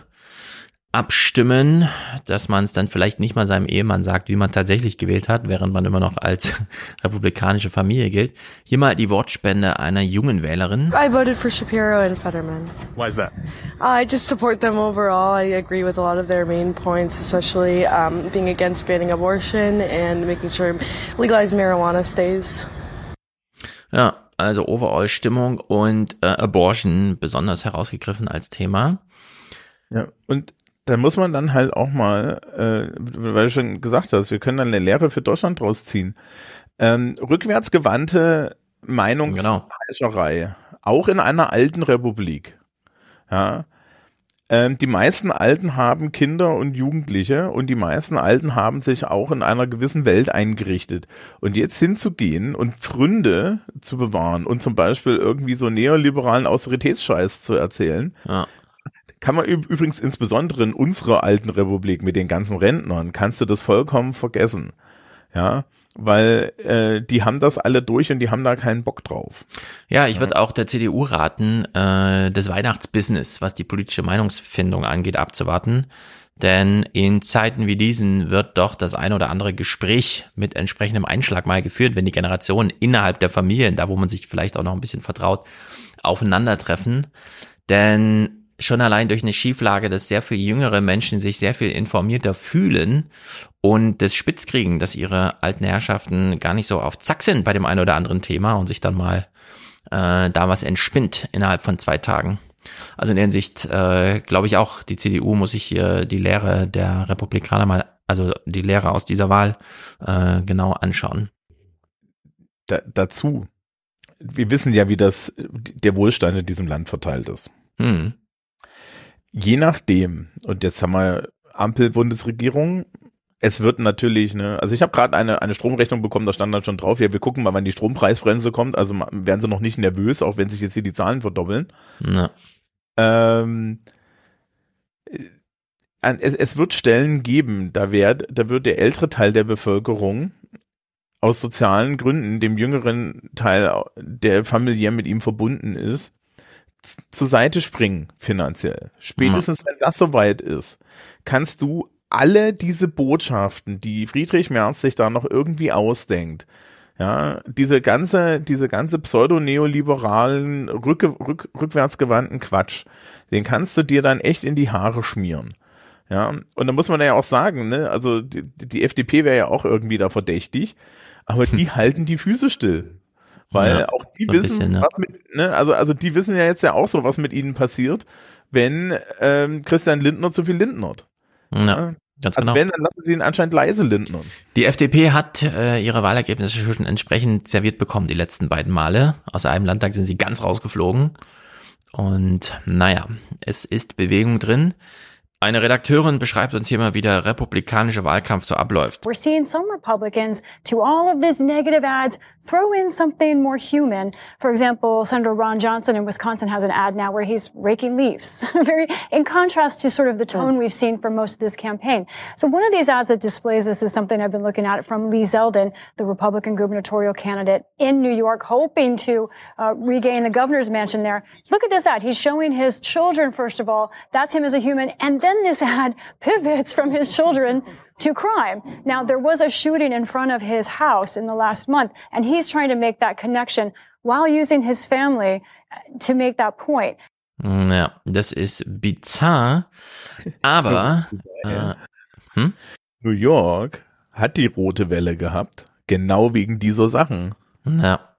abstimmen, dass man es dann vielleicht nicht mal seinem Ehemann sagt, wie man tatsächlich gewählt hat, während man immer noch als <laughs> republikanische Familie gilt. Hier mal die Wortspende einer jungen Wählerin. I voted for Shapiro and Fetterman. Why is that? I just support them overall. I agree with a lot of their main points, especially um, being against banning abortion and making sure legalized marijuana stays. Ja, also overall Stimmung und äh, Abortion besonders herausgegriffen als Thema. Ja, und da muss man dann halt auch mal, äh, weil du schon gesagt hast, wir können dann eine Lehre für Deutschland draus ziehen. Ähm, rückwärtsgewandte Meinungsfälscherei, genau. auch in einer alten Republik. Ja. Ähm, die meisten Alten haben Kinder und Jugendliche und die meisten Alten haben sich auch in einer gewissen Welt eingerichtet. Und jetzt hinzugehen und Pfründe zu bewahren und zum Beispiel irgendwie so neoliberalen Austeritätsscheiß zu erzählen, ja kann man übrigens insbesondere in unserer alten Republik mit den ganzen Rentnern, kannst du das vollkommen vergessen. Ja, weil äh, die haben das alle durch und die haben da keinen Bock drauf. Ja, ich würde auch der CDU raten, äh, das Weihnachtsbusiness, was die politische Meinungsfindung angeht, abzuwarten. Denn in Zeiten wie diesen wird doch das ein oder andere Gespräch mit entsprechendem Einschlag mal geführt, wenn die Generationen innerhalb der Familien, da wo man sich vielleicht auch noch ein bisschen vertraut, aufeinandertreffen. Denn schon allein durch eine Schieflage, dass sehr viel jüngere Menschen sich sehr viel informierter fühlen und das spitz kriegen, dass ihre alten Herrschaften gar nicht so auf Zack sind bei dem einen oder anderen Thema und sich dann mal äh, da was entspinnt innerhalb von zwei Tagen. Also in der Hinsicht äh, glaube ich auch, die CDU muss sich hier die Lehre der Republikaner mal, also die Lehre aus dieser Wahl äh, genau anschauen. Da, dazu, wir wissen ja, wie das der Wohlstand in diesem Land verteilt ist. Hm. Je nachdem, und jetzt haben wir Ampel-Bundesregierung, es wird natürlich, ne, also ich habe gerade eine, eine Stromrechnung bekommen, da stand dann schon drauf, ja, wir gucken mal, wann die Strompreisbremse kommt, also werden sie noch nicht nervös, auch wenn sich jetzt hier die Zahlen verdoppeln. Ja. Ähm, äh, es, es wird Stellen geben, da wird, da wird der ältere Teil der Bevölkerung aus sozialen Gründen dem jüngeren Teil, der familiär mit ihm verbunden ist, zur Seite springen finanziell. Spätestens wenn das soweit ist, kannst du alle diese Botschaften, die Friedrich Merz sich da noch irgendwie ausdenkt, ja, diese ganze, diese ganze pseudo-neoliberalen, rück, rück, rückwärtsgewandten Quatsch, den kannst du dir dann echt in die Haare schmieren. Ja, und da muss man ja auch sagen, ne, also die, die FDP wäre ja auch irgendwie da verdächtig, aber die <laughs> halten die Füße still. Weil ja, auch die so wissen, bisschen, ja. was mit, ne, also, also die wissen ja jetzt ja auch so, was mit ihnen passiert, wenn ähm, Christian Lindner zu viel Lindnert. Ja. Ganz also genau. wenn, dann lassen sie ihn anscheinend leise lindern. Die FDP hat äh, ihre Wahlergebnisse schon entsprechend serviert bekommen, die letzten beiden Male. Aus einem Landtag sind sie ganz rausgeflogen. Und naja, es ist Bewegung drin. Eine Redakteurin beschreibt uns hier mal, wie der republikanische Wahlkampf so abläuft. We're seeing some Republicans to all of this negative ads throw in something more human. For example, Senator Ron Johnson in Wisconsin has an ad now where he's raking leaves. <laughs> Very in contrast to sort of the tone we've seen for most of this campaign. So one of these ads that displays this is something I've been looking at from Lee Zeldin, the Republican gubernatorial candidate in New York, hoping to uh, regain the governor's mansion there. Look at this ad. He's showing his children, first of all. That's him as a human. And then then this ad <laughs> pivots from his children to crime. Now, there was a shooting in front of his house in the last month, and he's trying to make that connection while using his family uh, to make that point. Ja, das ist bizarr, aber äh, hm? New York hat die rote Welle gehabt, genau wegen dieser Sachen. Ja,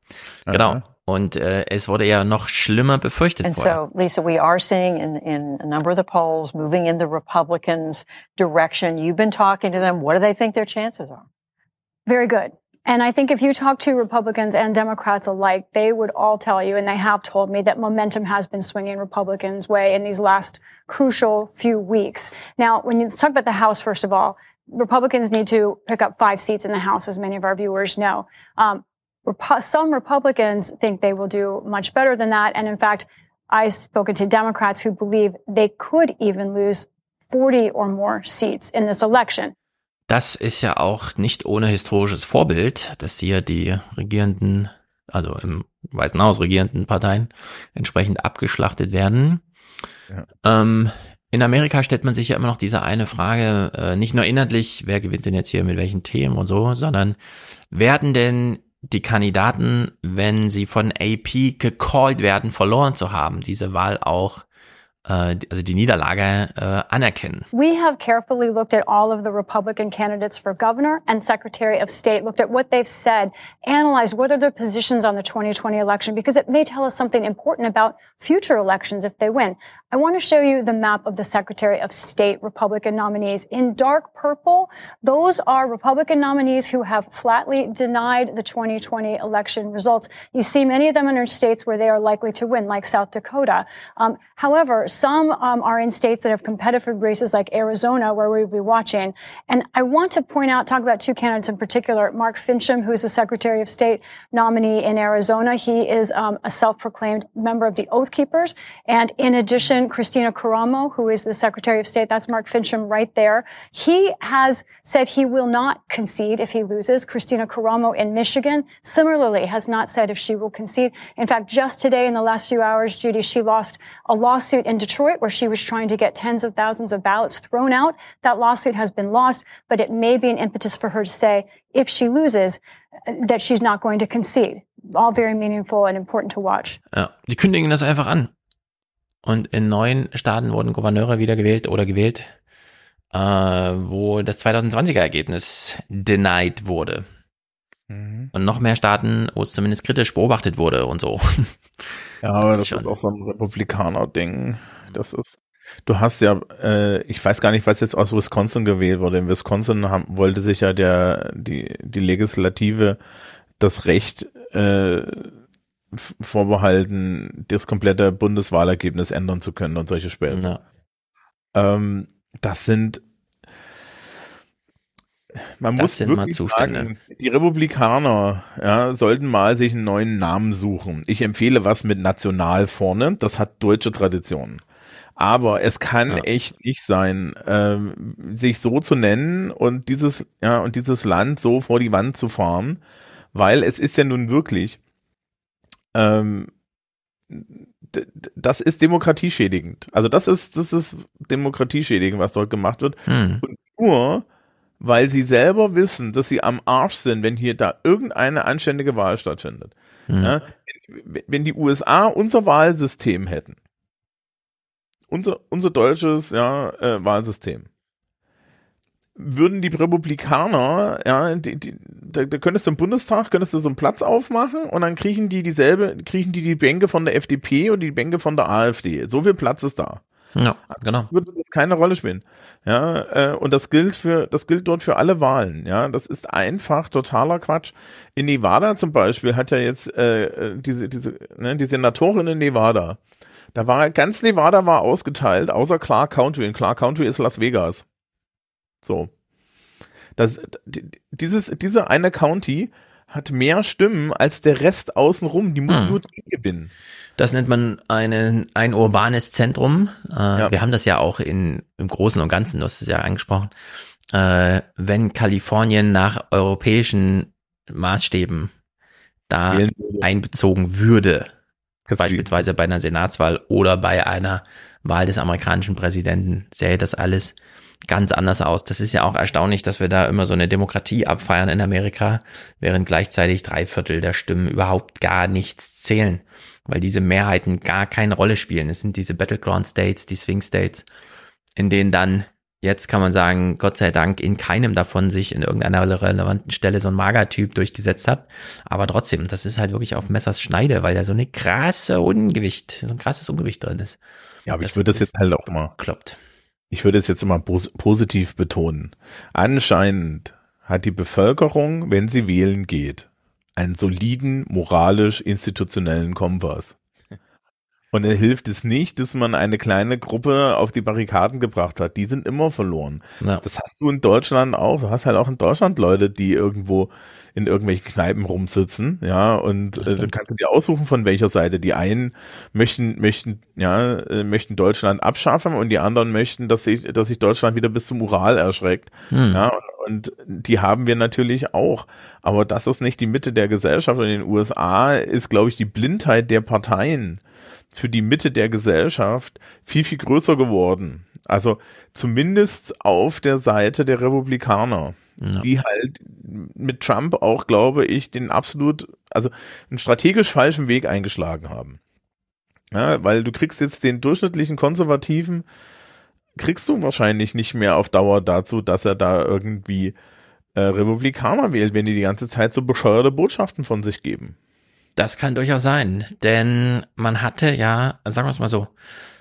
genau. Aha. Und äh, es wurde ja noch schlimmer befürchtet and vorher. so, Lisa, we are seeing in, in a number of the polls moving in the Republicans' direction. You've been talking to them. What do they think their chances are? Very good. And I think if you talk to Republicans and Democrats alike, they would all tell you, and they have told me, that momentum has been swinging Republicans' way in these last crucial few weeks. Now, when you talk about the House, first of all, Republicans need to pick up five seats in the House, as many of our viewers know. Um, some Republicans think they will do much better than that. And in fact, I've spoken to Democrats who believe they could even lose 40 or more seats in this election. Das ist ja auch nicht ohne historisches Vorbild, dass hier die regierenden, also im Weißen Haus regierenden Parteien entsprechend abgeschlachtet werden. Ja. Ähm, in Amerika stellt man sich ja immer noch diese eine Frage, äh, nicht nur inhaltlich, wer gewinnt denn jetzt hier mit welchen Themen und so, sondern werden denn die Kandidaten, wenn sie von AP gecallt werden, verloren zu haben, diese Wahl auch also die Niederlage äh, anerkennen. We have carefully looked at all of the Republican candidates for governor and secretary of state, looked at what they've said, analyzed what are their positions on the 2020 election because it may tell us something important about future elections if they win. I want to show you the map of the Secretary of State Republican nominees. In dark purple, those are Republican nominees who have flatly denied the 2020 election results. You see many of them in states where they are likely to win, like South Dakota. Um, however, some um, are in states that have competitive races like Arizona, where we'll be watching. And I want to point out, talk about two candidates in particular. Mark Fincham, who's the Secretary of State nominee in Arizona. He is um, a self-proclaimed member of the Oath Keepers. And in addition, Christina Caramo, who is the Secretary of State, that's Mark Fincham right there. He has said he will not concede if he loses. Christina Caramo in Michigan similarly has not said if she will concede. In fact, just today in the last few hours, Judy, she lost a lawsuit in Detroit where she was trying to get tens of thousands of ballots thrown out. That lawsuit has been lost, but it may be an impetus for her to say, if she loses, that she's not going to concede. All very meaningful and important to watch. Ja, die kündigen das einfach an. Und in neun Staaten wurden Gouverneure wieder gewählt oder gewählt, äh, wo das 2020er Ergebnis denied wurde. Mhm. und noch mehr Staaten, wo es zumindest kritisch beobachtet wurde und so. <laughs> Ja, aber das, das ist auch so ein Republikaner-Ding. Das ist, du hast ja, äh, ich weiß gar nicht, was jetzt aus Wisconsin gewählt wurde. In Wisconsin haben, wollte sich ja der, die, die Legislative das Recht äh, vorbehalten, das komplette Bundeswahlergebnis ändern zu können und solche Späße. Ja. Ähm, das sind man das muss wirklich sagen, die Republikaner ja, sollten mal sich einen neuen Namen suchen. Ich empfehle was mit National vorne. Das hat deutsche Traditionen. Aber es kann ja. echt nicht sein, ähm, sich so zu nennen und dieses ja und dieses Land so vor die Wand zu fahren, weil es ist ja nun wirklich ähm, das ist demokratieschädigend. Also das ist, das ist demokratieschädigend, was dort gemacht wird. Hm. Und nur, weil sie selber wissen, dass sie am Arsch sind, wenn hier da irgendeine anständige Wahl stattfindet. Hm. Ja, wenn die USA unser Wahlsystem hätten, unser, unser deutsches ja, äh, Wahlsystem, würden die Republikaner, ja, die, die, da, da könntest du im Bundestag, könntest du so einen Platz aufmachen und dann kriechen die dieselbe, kriechen die die Bänke von der FDP und die Bänke von der AfD. So viel Platz ist da. Ja, genau. Das würde das keine Rolle spielen. Ja, äh, und das gilt für, das gilt dort für alle Wahlen. Ja, das ist einfach totaler Quatsch. In Nevada zum Beispiel hat ja jetzt äh, diese, diese, ne, die Senatorin in Nevada. Da war ganz Nevada war ausgeteilt, außer Clark County. Und Clark County ist Las Vegas. So. Das, dieses, diese eine County hat mehr Stimmen als der Rest außenrum. Die muss hm. nur gewinnen. Das nennt man eine, ein urbanes Zentrum. Äh, ja. Wir haben das ja auch in, im Großen und Ganzen, du hast es ja angesprochen. Äh, wenn Kalifornien nach europäischen Maßstäben da einbezogen würde, beispielsweise bei einer Senatswahl oder bei einer Wahl des amerikanischen Präsidenten, sähe das alles ganz anders aus. Das ist ja auch erstaunlich, dass wir da immer so eine Demokratie abfeiern in Amerika, während gleichzeitig drei Viertel der Stimmen überhaupt gar nichts zählen, weil diese Mehrheiten gar keine Rolle spielen. Es sind diese Battleground States, die Swing States, in denen dann jetzt kann man sagen, Gott sei Dank in keinem davon sich in irgendeiner relevanten Stelle so ein Magertyp durchgesetzt hat. Aber trotzdem, das ist halt wirklich auf Messers Schneide, weil da so eine krasse Ungewicht, so ein krasses Ungewicht drin ist. Ja, aber das ich würde das jetzt halt auch mal kloppt ich würde es jetzt immer pos positiv betonen. Anscheinend hat die Bevölkerung, wenn sie wählen geht, einen soliden, moralisch-institutionellen Kompass. Und er hilft es nicht, dass man eine kleine Gruppe auf die Barrikaden gebracht hat. Die sind immer verloren. Ja. Das hast du in Deutschland auch. Du hast halt auch in Deutschland Leute, die irgendwo in irgendwelchen Kneipen rumsitzen, ja, und äh, dann kannst du dir aussuchen, von welcher Seite. Die einen möchten, möchten, ja, äh, möchten Deutschland abschaffen und die anderen möchten, dass sich, dass sich Deutschland wieder bis zum Ural erschreckt. Hm. Ja, und die haben wir natürlich auch. Aber das ist nicht die Mitte der Gesellschaft. Und in den USA ist, glaube ich, die Blindheit der Parteien für die Mitte der Gesellschaft viel, viel größer geworden. Also zumindest auf der Seite der Republikaner ja. die halt mit Trump auch, glaube ich, den absolut, also einen strategisch falschen Weg eingeschlagen haben. Ja, weil du kriegst jetzt den durchschnittlichen Konservativen, kriegst du wahrscheinlich nicht mehr auf Dauer dazu, dass er da irgendwie äh, Republikaner wählt, wenn die die ganze Zeit so bescheuerte Botschaften von sich geben. Das kann durchaus sein, denn man hatte ja, sagen wir es mal so,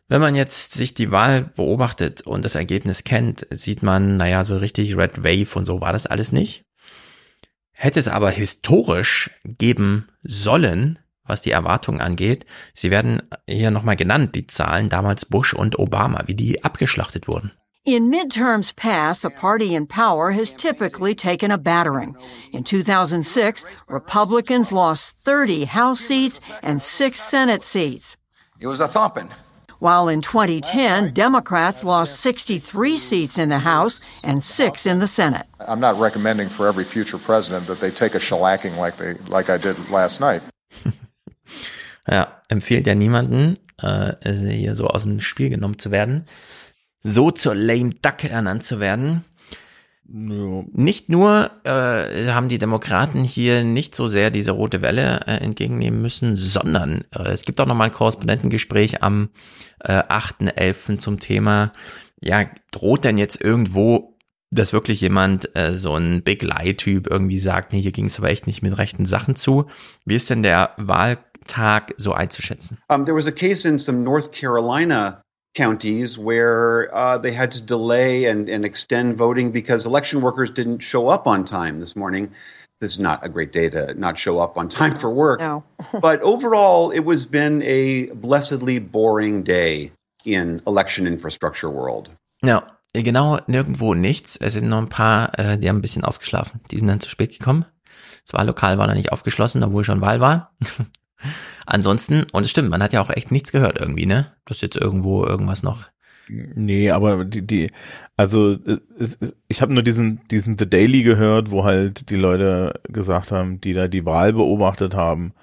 wenn man jetzt sich die Wahl beobachtet und das Ergebnis kennt, sieht man, naja, so richtig Red Wave und so war das alles nicht. Hätte es aber historisch geben sollen, was die Erwartungen angeht, sie werden hier nochmal genannt, die Zahlen damals Bush und Obama, wie die abgeschlachtet wurden. In midterms past, the party in power has typically taken a battering. In 2006, Republicans lost 30 House seats and six Senate seats. It was a thumping. while in 2010, Democrats lost 63 seats in the House and six in the Senate. I'm not recommending for every future president that they take a shellacking like they like I did last night. <laughs> ja, empfiehlt ja niemanden, äh, hier so aus dem Spiel genommen zu werden, so zur lame duck ernannt zu werden. Ja. Nicht nur äh, haben die Demokraten hier nicht so sehr diese rote Welle äh, entgegennehmen müssen, sondern äh, es gibt auch nochmal ein Korrespondentengespräch am äh, 8.11. zum Thema, ja, droht denn jetzt irgendwo dass wirklich jemand, äh, so ein Big Lie-Typ irgendwie sagt, nee, hier ging es aber echt nicht mit rechten Sachen zu. Wie ist denn der Wahltag so einzuschätzen? Um, there was a case in some North Carolina counties where uh, they had to delay and, and extend voting because election workers didn't show up on time this morning. This is not a great day to not show up on time for work. No. <laughs> <laughs> but overall, it was been a blessedly boring day in election infrastructure world. Ja, genau nirgendwo nichts. Es sind noch ein paar, äh, die haben ein bisschen ausgeschlafen. Die sind dann zu spät gekommen. Das Wahllokal war noch nicht aufgeschlossen, obwohl schon Wahl war. <laughs> Ansonsten, und es stimmt, man hat ja auch echt nichts gehört irgendwie, ne? Dass jetzt irgendwo irgendwas noch. Nee, aber die, die also ich habe nur diesen, diesen The Daily gehört, wo halt die Leute gesagt haben, die da die Wahl beobachtet haben,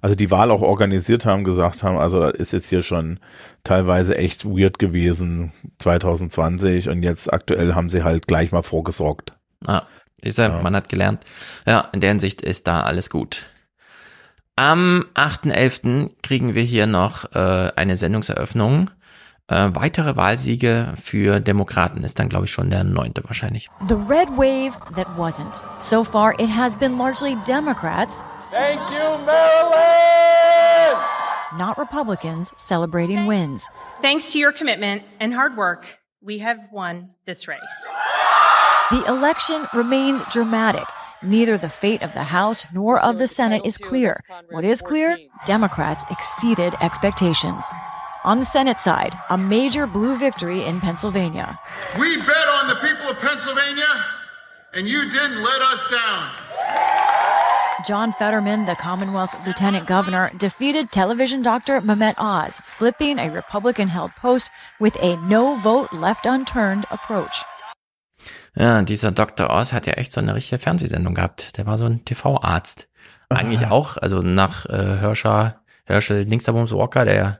also die Wahl auch organisiert haben, gesagt haben, also das ist jetzt hier schon teilweise echt weird gewesen 2020 und jetzt aktuell haben sie halt gleich mal vorgesorgt. Ah, ist ja, man hat gelernt. Ja, in der Hinsicht ist da alles gut. Am 8.11. kriegen wir hier noch äh, eine Sendungseröffnung. Äh, weitere Wahlsiege für Demokraten ist dann, glaube ich, schon der neunte wahrscheinlich. The red wave that wasn't. So far, it has been largely Democrats, Thank you, Maryland! not Republicans, celebrating wins. Thanks to your commitment and hard work, we have won this race. The election remains dramatic. Neither the fate of the House nor of the Senate is clear. What is clear? Democrats exceeded expectations. On the Senate side, a major blue victory in Pennsylvania. We bet on the people of Pennsylvania, and you didn't let us down. John Fetterman, the Commonwealth's lieutenant governor, defeated television doctor Mehmet Oz, flipping a Republican held post with a no vote left unturned approach. Ja, dieser Dr. Oz hat ja echt so eine richtige Fernsehsendung gehabt. Der war so ein TV-Arzt. Eigentlich auch, also nach äh, Hirscher, Herschel Dingsabums Walker, der ja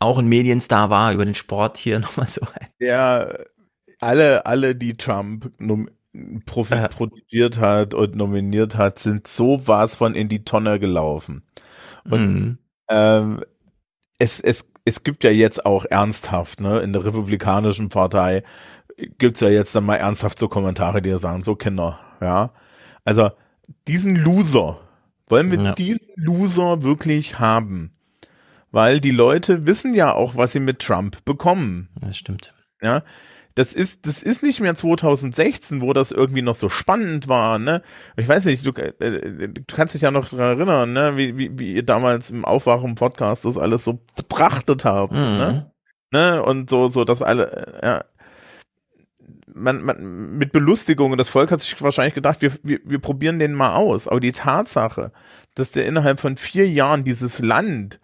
auch ein Medienstar war, über den Sport hier <laughs> nochmal so. Ja, alle, alle, die Trump nom profi Ja. produziert hat und nominiert hat, sind so was von in die Tonne gelaufen. Und Mhm. ähm, es, es, es gibt ja jetzt auch ernsthaft, ne, in der Republikanischen Partei gibt's ja jetzt dann mal ernsthaft so Kommentare, die sagen, so Kinder, ja. Also diesen Loser, wollen wir Ja. diesen Loser wirklich haben? Weil die Leute wissen ja auch, was sie mit Trump bekommen. Das stimmt. Ja. Das ist, das ist nicht mehr 2016, wo das irgendwie noch so spannend war, ne? Ich weiß nicht, du, äh, du kannst dich ja noch dran erinnern, ne? Wie, wie, wie ihr damals im Aufwachen-Podcast das alles so betrachtet habt, Mhm. ne? ne? Und so, so, dass alle, äh, ja. Man, man, mit Belustigung, und das Volk hat sich wahrscheinlich gedacht, wir, wir, wir probieren den mal aus. Aber die Tatsache, dass der innerhalb von vier Jahren dieses Land,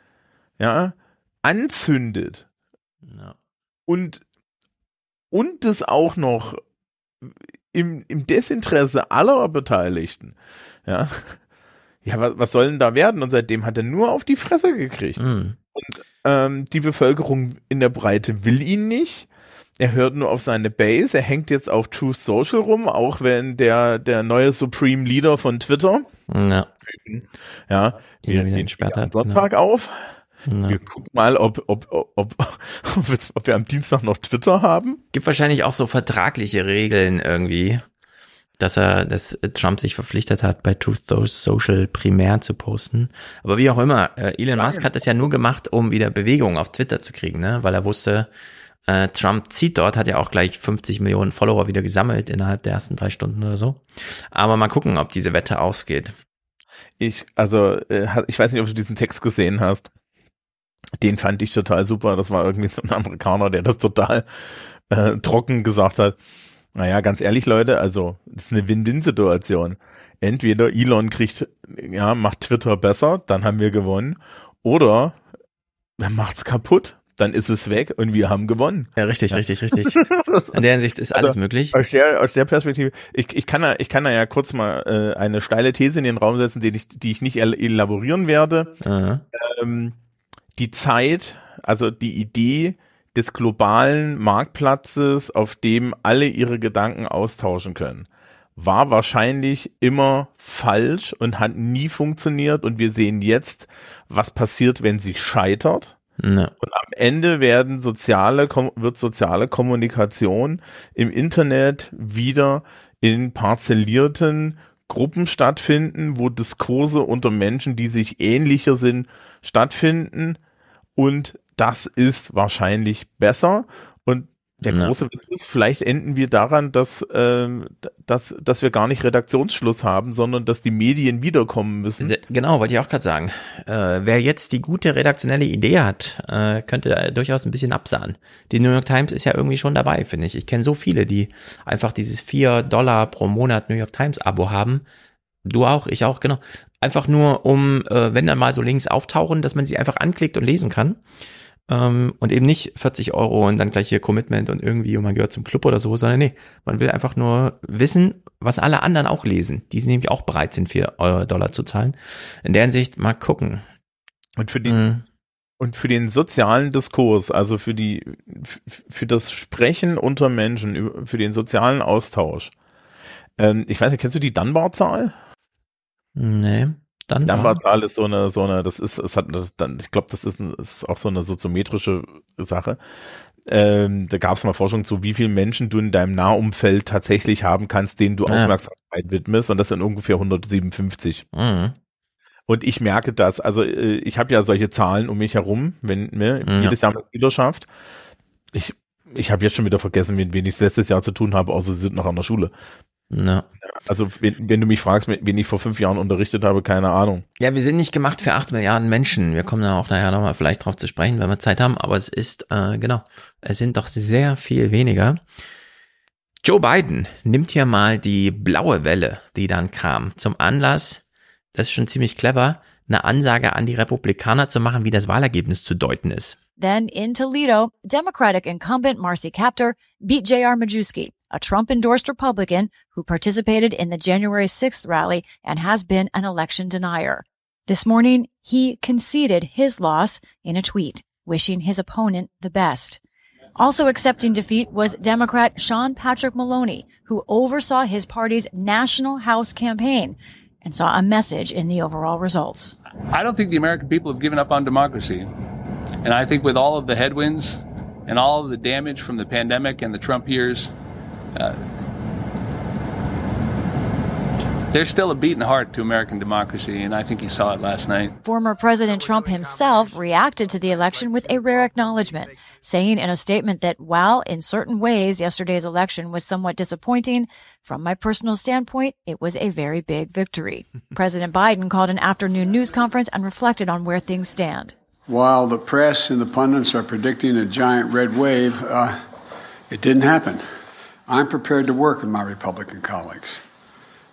ja, anzündet, Ja. und und das auch noch im, im Desinteresse aller Beteiligten. Ja, ja was, was soll denn da werden? Und seitdem hat er nur auf die Fresse gekriegt. Mhm. Und ähm, die Bevölkerung in der Breite will ihn nicht. Er hört nur auf seine Base. Er hängt jetzt auf Truth Social rum, auch wenn der, der neue Supreme Leader von Twitter, Ja. ja, wir entsperrt am hat, Sonntag auf. Ja. Wir gucken mal, ob, ob, ob, ob, <laughs> ob, wir- am Dienstag noch Twitter haben. Gibt wahrscheinlich auch so vertragliche Regeln irgendwie, dass er, dass Trump sich verpflichtet hat, bei Truth Social primär zu posten. Aber wie auch immer, äh, Elon Musk hat das ja nur gemacht, um wieder Bewegung auf Twitter zu kriegen, ne? Weil er wusste, äh, Trump zieht dort, hat ja auch gleich 50 Millionen Follower wieder gesammelt innerhalb der ersten drei Stunden oder so. Aber mal gucken, ob diese Wette ausgeht. Ich, also, äh, ich weiß nicht, ob du diesen Text gesehen hast. Den fand ich total super. Das war irgendwie so ein Amerikaner, der das total äh, trocken gesagt hat. Naja, ganz ehrlich, Leute, also, das ist eine Win-Win-Situation. Entweder Elon kriegt, ja, macht Twitter besser, dann haben wir gewonnen. Oder er macht's kaputt, dann ist es weg und wir haben gewonnen. Ja, richtig, richtig, richtig. <laughs> In der Hinsicht ist alles Also, möglich. Aus der, aus der Perspektive, ich, ich, kann da, ich kann da ja kurz mal äh, eine steile These in den Raum setzen, die ich, die ich nicht el- elaborieren werde. Ähm, die Zeit, also die Idee des globalen Marktplatzes, auf dem alle ihre Gedanken austauschen können, war wahrscheinlich immer falsch und hat nie funktioniert. Und wir sehen jetzt, was passiert, wenn sie scheitert. Ja. Und am Ende werden soziale, wird soziale Kommunikation im Internet wieder in parzellierten Gruppen stattfinden, wo Diskurse unter Menschen, die sich ähnlicher sind, stattfinden. Und das ist wahrscheinlich besser. Und der Ja. große Witz ist, vielleicht enden wir daran, dass, ähm, dass, dass wir gar nicht Redaktionsschluss haben, sondern dass die Medien wiederkommen müssen. Se- Genau, wollte ich auch gerade sagen. Äh, wer jetzt die gute redaktionelle Idee hat, äh, könnte da durchaus ein bisschen absahen. Die New York Times ist ja irgendwie schon dabei, finde ich. Ich kenne so viele, die einfach dieses 4 Dollar pro Monat New York Times Abo haben. Du auch, ich auch, genau. Einfach nur, um, äh, wenn dann mal so Links auftauchen, dass man sie einfach anklickt und lesen kann. Ähm, und eben nicht 40 Euro und dann gleich hier Commitment und irgendwie und man gehört zum Club oder so, sondern nee, man will einfach nur wissen, was alle anderen auch lesen. Die sind nämlich auch bereit sind, 4 Euro Dollar zu zahlen. In der Hinsicht mal gucken. Und für die, und für den sozialen Diskurs, also für die, für das Sprechen unter Menschen, für den sozialen Austausch. Ähm, ich weiß nicht, kennst du die Dunbar-Zahl? Nee. Dann Dunbar-Zahl ist so eine, so eine, das ist, es hat, das, dann, ich glaube, das ist, ein, ist auch so eine soziometrische Sache. Ähm, da gab es mal Forschung zu, wie viele Menschen du in deinem Nahumfeld tatsächlich haben kannst, denen du Ja. Aufmerksamkeit widmest, und das sind ungefähr 157. Mhm. Und ich merke das, also äh, ich habe ja solche Zahlen um mich herum, wenn ne, Ja. jedes Jahr mit Schülerschaft. Ich, ich habe jetzt schon wieder vergessen, mit wen ich letztes Jahr zu tun habe, außer sie sind noch an der Schule. Ja. Also wenn, wenn du mich fragst, wen ich vor fünf Jahren unterrichtet habe, keine Ahnung. Ja, wir sind nicht gemacht für acht Milliarden Menschen. Wir kommen da auch nachher nochmal vielleicht drauf zu sprechen, wenn wir Zeit haben. Aber es ist, äh, genau, es sind doch sehr viel weniger. Joe Biden nimmt hier mal die blaue Welle, die dann kam, zum Anlass, das ist schon ziemlich clever, eine Ansage an die Republikaner zu machen, wie das Wahlergebnis zu deuten ist. Then in Toledo, Democratic incumbent Marcy Kaptur beat J.R. Majewski, a Trump endorsed Republican who participated in the January 6th rally and has been an election denier. This morning, he conceded his loss in a tweet, wishing his opponent the best. Also accepting defeat was Democrat Sean Patrick Maloney, who oversaw his party's national House campaign and saw a message in the overall results. I don't think the American people have given up on democracy. And I think with all of the headwinds and all of the damage from the pandemic and the Trump years, uh, there's still a beating heart to American democracy, and I think he saw it last night. Former President Trump himself reacted to the election with a rare acknowledgement, saying in a statement that while in certain ways yesterday's election was somewhat disappointing, from my personal standpoint, it was a very big victory. <laughs> President Biden called an afternoon news conference and reflected on where things stand. While the press and the pundits are predicting a giant red wave, uh, it didn't happen. I'm prepared to work with my Republican colleagues.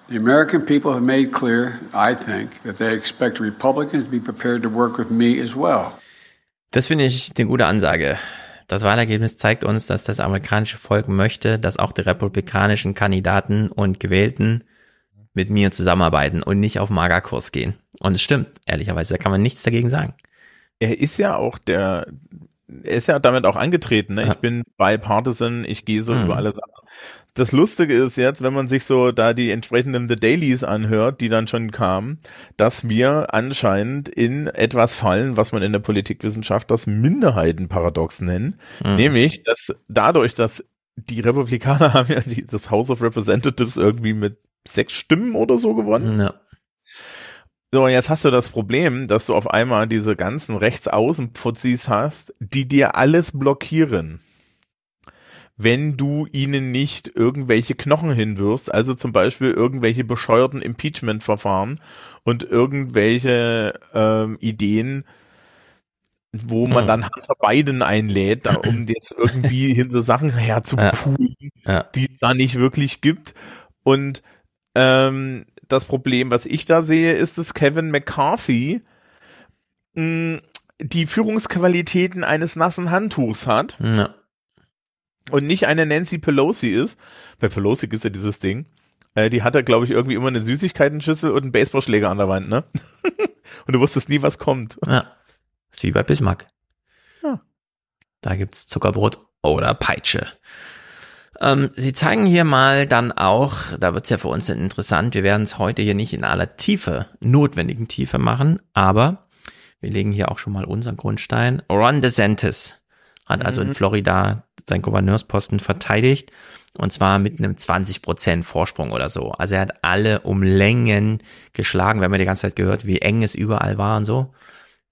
The American people have made clear, I think, that they expect Republicans to be prepared to work with me as well. Das finde ich eine gute Ansage. Das Wahlergebnis zeigt uns, dass das amerikanische Volk möchte, dass auch die republikanischen Kandidaten und Gewählten mit mir zusammenarbeiten und nicht auf Magerkurs gehen. Und es stimmt, ehrlicherweise, da kann man nichts dagegen sagen. Er ist ja auch der, er ist ja damit auch angetreten. Ne? Ich bin bipartisan, ich gehe so Mhm. über alle Sachen. Das Lustige ist jetzt, wenn man sich so da die entsprechenden The Dailies anhört, die dann schon kamen, dass wir anscheinend in etwas fallen, was man in der Politikwissenschaft das Minderheitenparadox nennen. Mhm. Nämlich, dass dadurch, dass die Republikaner <laughs> haben ja die, das House of Representatives irgendwie mit sechs Stimmen oder so gewonnen. Ja. So, und jetzt hast du das Problem, dass du auf einmal diese ganzen Rechtsaußen-Fuzis hast, die dir alles blockieren. Wenn du ihnen nicht irgendwelche Knochen hinwirfst, also zum Beispiel irgendwelche bescheuerten Impeachment-Verfahren und irgendwelche ähm, Ideen, wo man Hm. dann Hunter Biden einlädt, da, um <laughs> jetzt irgendwie hinter Sachen herzupulen, Ja. die es da nicht wirklich gibt. Und ähm, das Problem, was ich da sehe, ist, dass Kevin McCarthy mh, die Führungsqualitäten eines nassen Handtuchs hat Ja. und nicht eine Nancy Pelosi ist. Bei Pelosi gibt's ja dieses Ding. Äh, die hatte, glaube ich, irgendwie immer eine Süßigkeitenschüssel und einen Baseballschläger an der Wand, ne? <laughs> und du wusstest nie, was kommt. Ja. Ist wie bei Bismarck. Ja. Da gibt's Zuckerbrot oder Peitsche. Ähm, Sie zeigen hier mal dann auch, da wird's ja für uns interessant, wir werden es heute hier nicht in aller Tiefe, notwendigen Tiefe machen, aber Wir legen hier auch schon mal unseren Grundstein. Ron DeSantis hat also in Mhm. Florida seinen Gouverneursposten verteidigt und zwar mit einem 20% Vorsprung oder so. Also er hat alle um Längen geschlagen. Wir haben ja die ganze Zeit gehört, wie eng es überall war und so.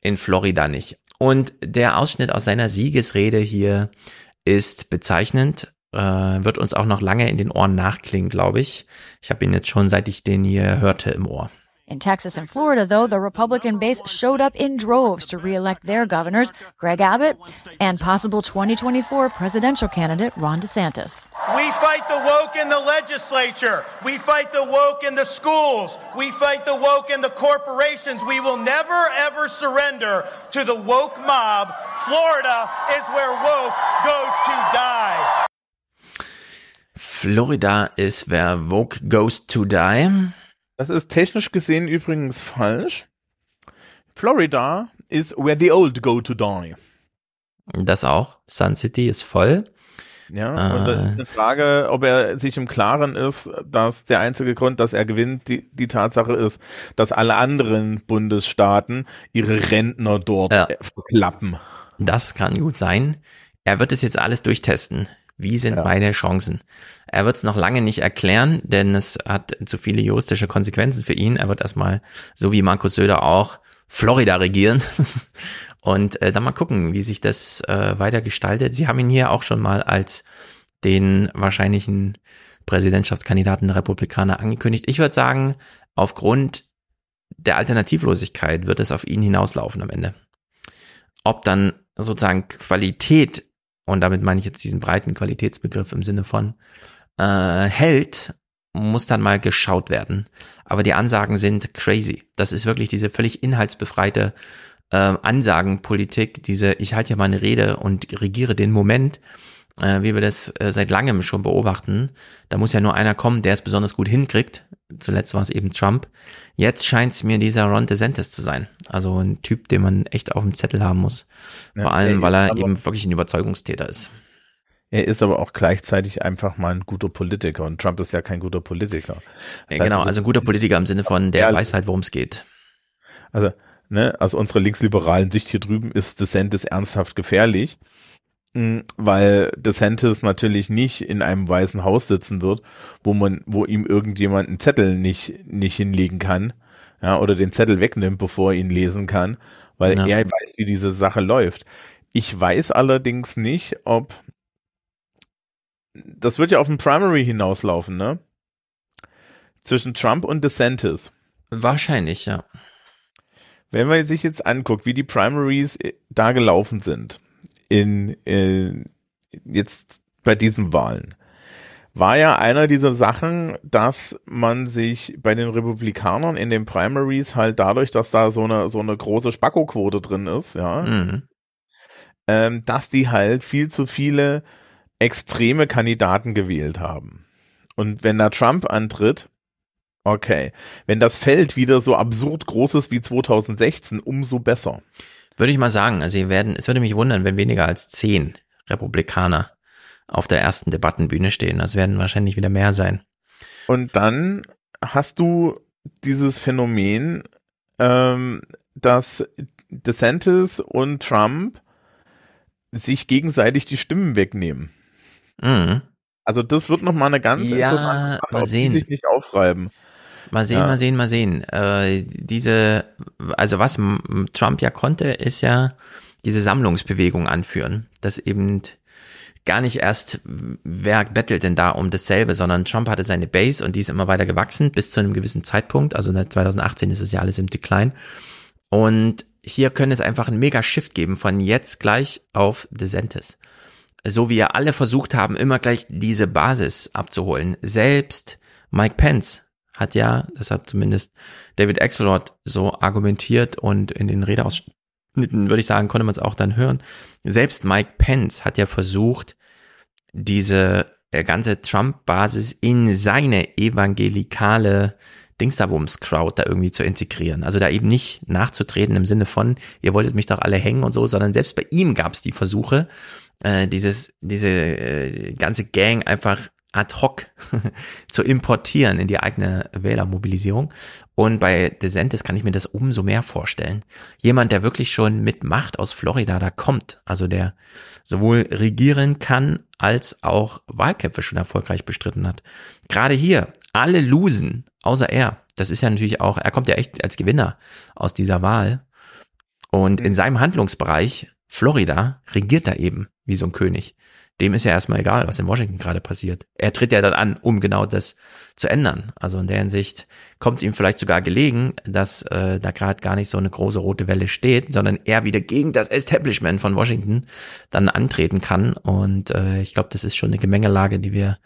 In Florida nicht. Und der Ausschnitt aus seiner Siegesrede hier ist bezeichnend, äh, wird uns auch noch lange in den Ohren nachklingen, glaube ich. Ich habe ihn jetzt schon, seit ich den hier hörte, im Ohr. In Texas and Florida, though, the Republican base showed up in droves to re-elect their governors, Greg Abbott, and possible 2024 presidential candidate Ron DeSantis. We fight the woke in the legislature. We fight the woke in the schools. We fight the woke in the corporations. We will never, ever surrender to the woke mob. Florida is where woke goes to die. Florida ist where Vogue goes to die. Das ist technisch gesehen übrigens falsch. Florida is where the old go to die. Das auch. Sun City ist voll. Ja, Äh. und ist eine Frage, ob er sich im Klaren ist, dass der einzige Grund, dass er gewinnt, die, die Tatsache ist, dass alle anderen Bundesstaaten ihre Rentner dort Ja. äh, verklappen. Das kann gut sein. Er wird es jetzt alles durchtesten. Wie sind meine Chancen? Er wird es noch lange nicht erklären, denn es hat zu viele juristische Konsequenzen für ihn. Er wird erstmal, so wie Markus Söder auch, Florida regieren. <laughs> Und äh, dann mal gucken, wie sich das äh, weiter gestaltet. Sie haben ihn hier auch schon mal als den wahrscheinlichen Präsidentschaftskandidaten der Republikaner angekündigt. Ich würde sagen, aufgrund der Alternativlosigkeit wird es auf ihn hinauslaufen am Ende. Ob dann sozusagen Qualität, und damit meine ich jetzt diesen breiten Qualitätsbegriff im Sinne von äh, hält, muss dann mal geschaut werden. Aber die Ansagen sind crazy. Das ist wirklich diese völlig inhaltsbefreite äh, Ansagenpolitik, diese ich halte hier mal eine Rede und regiere den Moment, äh, wie wir das äh, seit langem schon beobachten. Da muss ja nur einer kommen, der es besonders gut hinkriegt. Zuletzt war es eben Trump. Jetzt scheint es mir dieser Ron DeSantis zu sein. Also ein Typ, den man echt auf dem Zettel haben muss. Ja, Vor allem, er weil er eben wirklich ein Überzeugungstäter ist. Er ist aber auch gleichzeitig einfach mal ein guter Politiker und Trump ist ja kein guter Politiker. Das Ja, heißt genau, also ein guter Politiker im Sinne von, der Ja, weiß halt, worum es geht. Also, ne, aus unserer linksliberalen Sicht hier drüben ist DeSantis ernsthaft gefährlich, weil DeSantis natürlich nicht in einem weißen Haus sitzen wird, wo man, wo ihm irgendjemand einen Zettel nicht, nicht hinlegen kann, ja, oder den Zettel wegnimmt, bevor er ihn lesen kann, weil Ja. er weiß, wie diese Sache läuft. Ich weiß allerdings nicht, ob das wird ja auf ein Primary hinauslaufen, ne? Zwischen Trump und DeSantis. Wahrscheinlich, ja. Wenn man sich jetzt anguckt, wie die Primaries äh, da gelaufen sind, in, in jetzt bei diesen Wahlen, war ja einer dieser Sachen, dass man sich bei den Republikanern in den Primaries halt dadurch, dass da so eine so eine große Spacko-Quote drin ist, ja, Mhm. ähm, dass die halt viel zu viele extreme Kandidaten gewählt haben. Und wenn da Trump antritt, okay, wenn das Feld wieder so absurd groß ist wie 2016, umso besser. Würde ich mal sagen, also werden, es würde mich wundern, wenn weniger als zehn Republikaner auf der ersten Debattenbühne stehen. Das werden wahrscheinlich wieder mehr sein. Und dann hast du dieses Phänomen, ähm, dass DeSantis und Trump sich gegenseitig die Stimmen wegnehmen. Mhm. Also das wird noch mal eine ganz Ja, interessante Sache, ob sehen. die sich nicht aufreiben. Mal sehen, Ja. mal sehen, mal sehen. Äh, diese, also was Trump ja konnte, ist ja diese Sammlungsbewegung anführen, dass eben gar nicht erst, wer bettelt denn da um dasselbe, sondern Trump hatte seine Base und die ist immer weiter gewachsen bis zu einem gewissen Zeitpunkt. Also seit 2018 ist es ja alles im Decline. Und hier könnte es einfach einen mega Shift geben von jetzt gleich auf DeSantis. So wie ja alle versucht haben, immer gleich diese Basis abzuholen. Selbst Mike Pence hat ja, das hat zumindest David Axelrod so argumentiert und in den Redeausschnitten, würde ich sagen, konnte man es auch dann hören. Selbst Mike Pence hat ja versucht, diese äh, ganze Trump-Basis in seine evangelikale Dingsabums-Crowd da irgendwie zu integrieren. Also da eben nicht nachzutreten im Sinne von, ihr wolltet mich doch alle hängen und so, sondern selbst bei ihm gab es die Versuche, äh, dieses, diese äh, ganze Gang einfach ad hoc <laughs> zu importieren in die eigene Wählermobilisierung. Und bei DeSantis kann ich mir das umso mehr vorstellen. Jemand, der wirklich schon mit Macht aus Florida da kommt, also der sowohl regieren kann, als auch Wahlkämpfe schon erfolgreich bestritten hat. Gerade hier, alle losen, außer er. Das ist ja natürlich auch, er kommt ja echt als Gewinner aus dieser Wahl. Und in seinem Handlungsbereich, Florida, regiert er eben wie so ein König dem ist ja erstmal egal, was in Washington gerade passiert. Er tritt ja dann an, um genau das zu ändern. Also in der Hinsicht kommt es ihm vielleicht sogar gelegen, dass äh, da gerade gar nicht so eine große rote Welle steht, sondern er wieder gegen das Establishment von Washington dann antreten kann. Und äh, ich glaube, das ist schon eine Gemengelage, die wir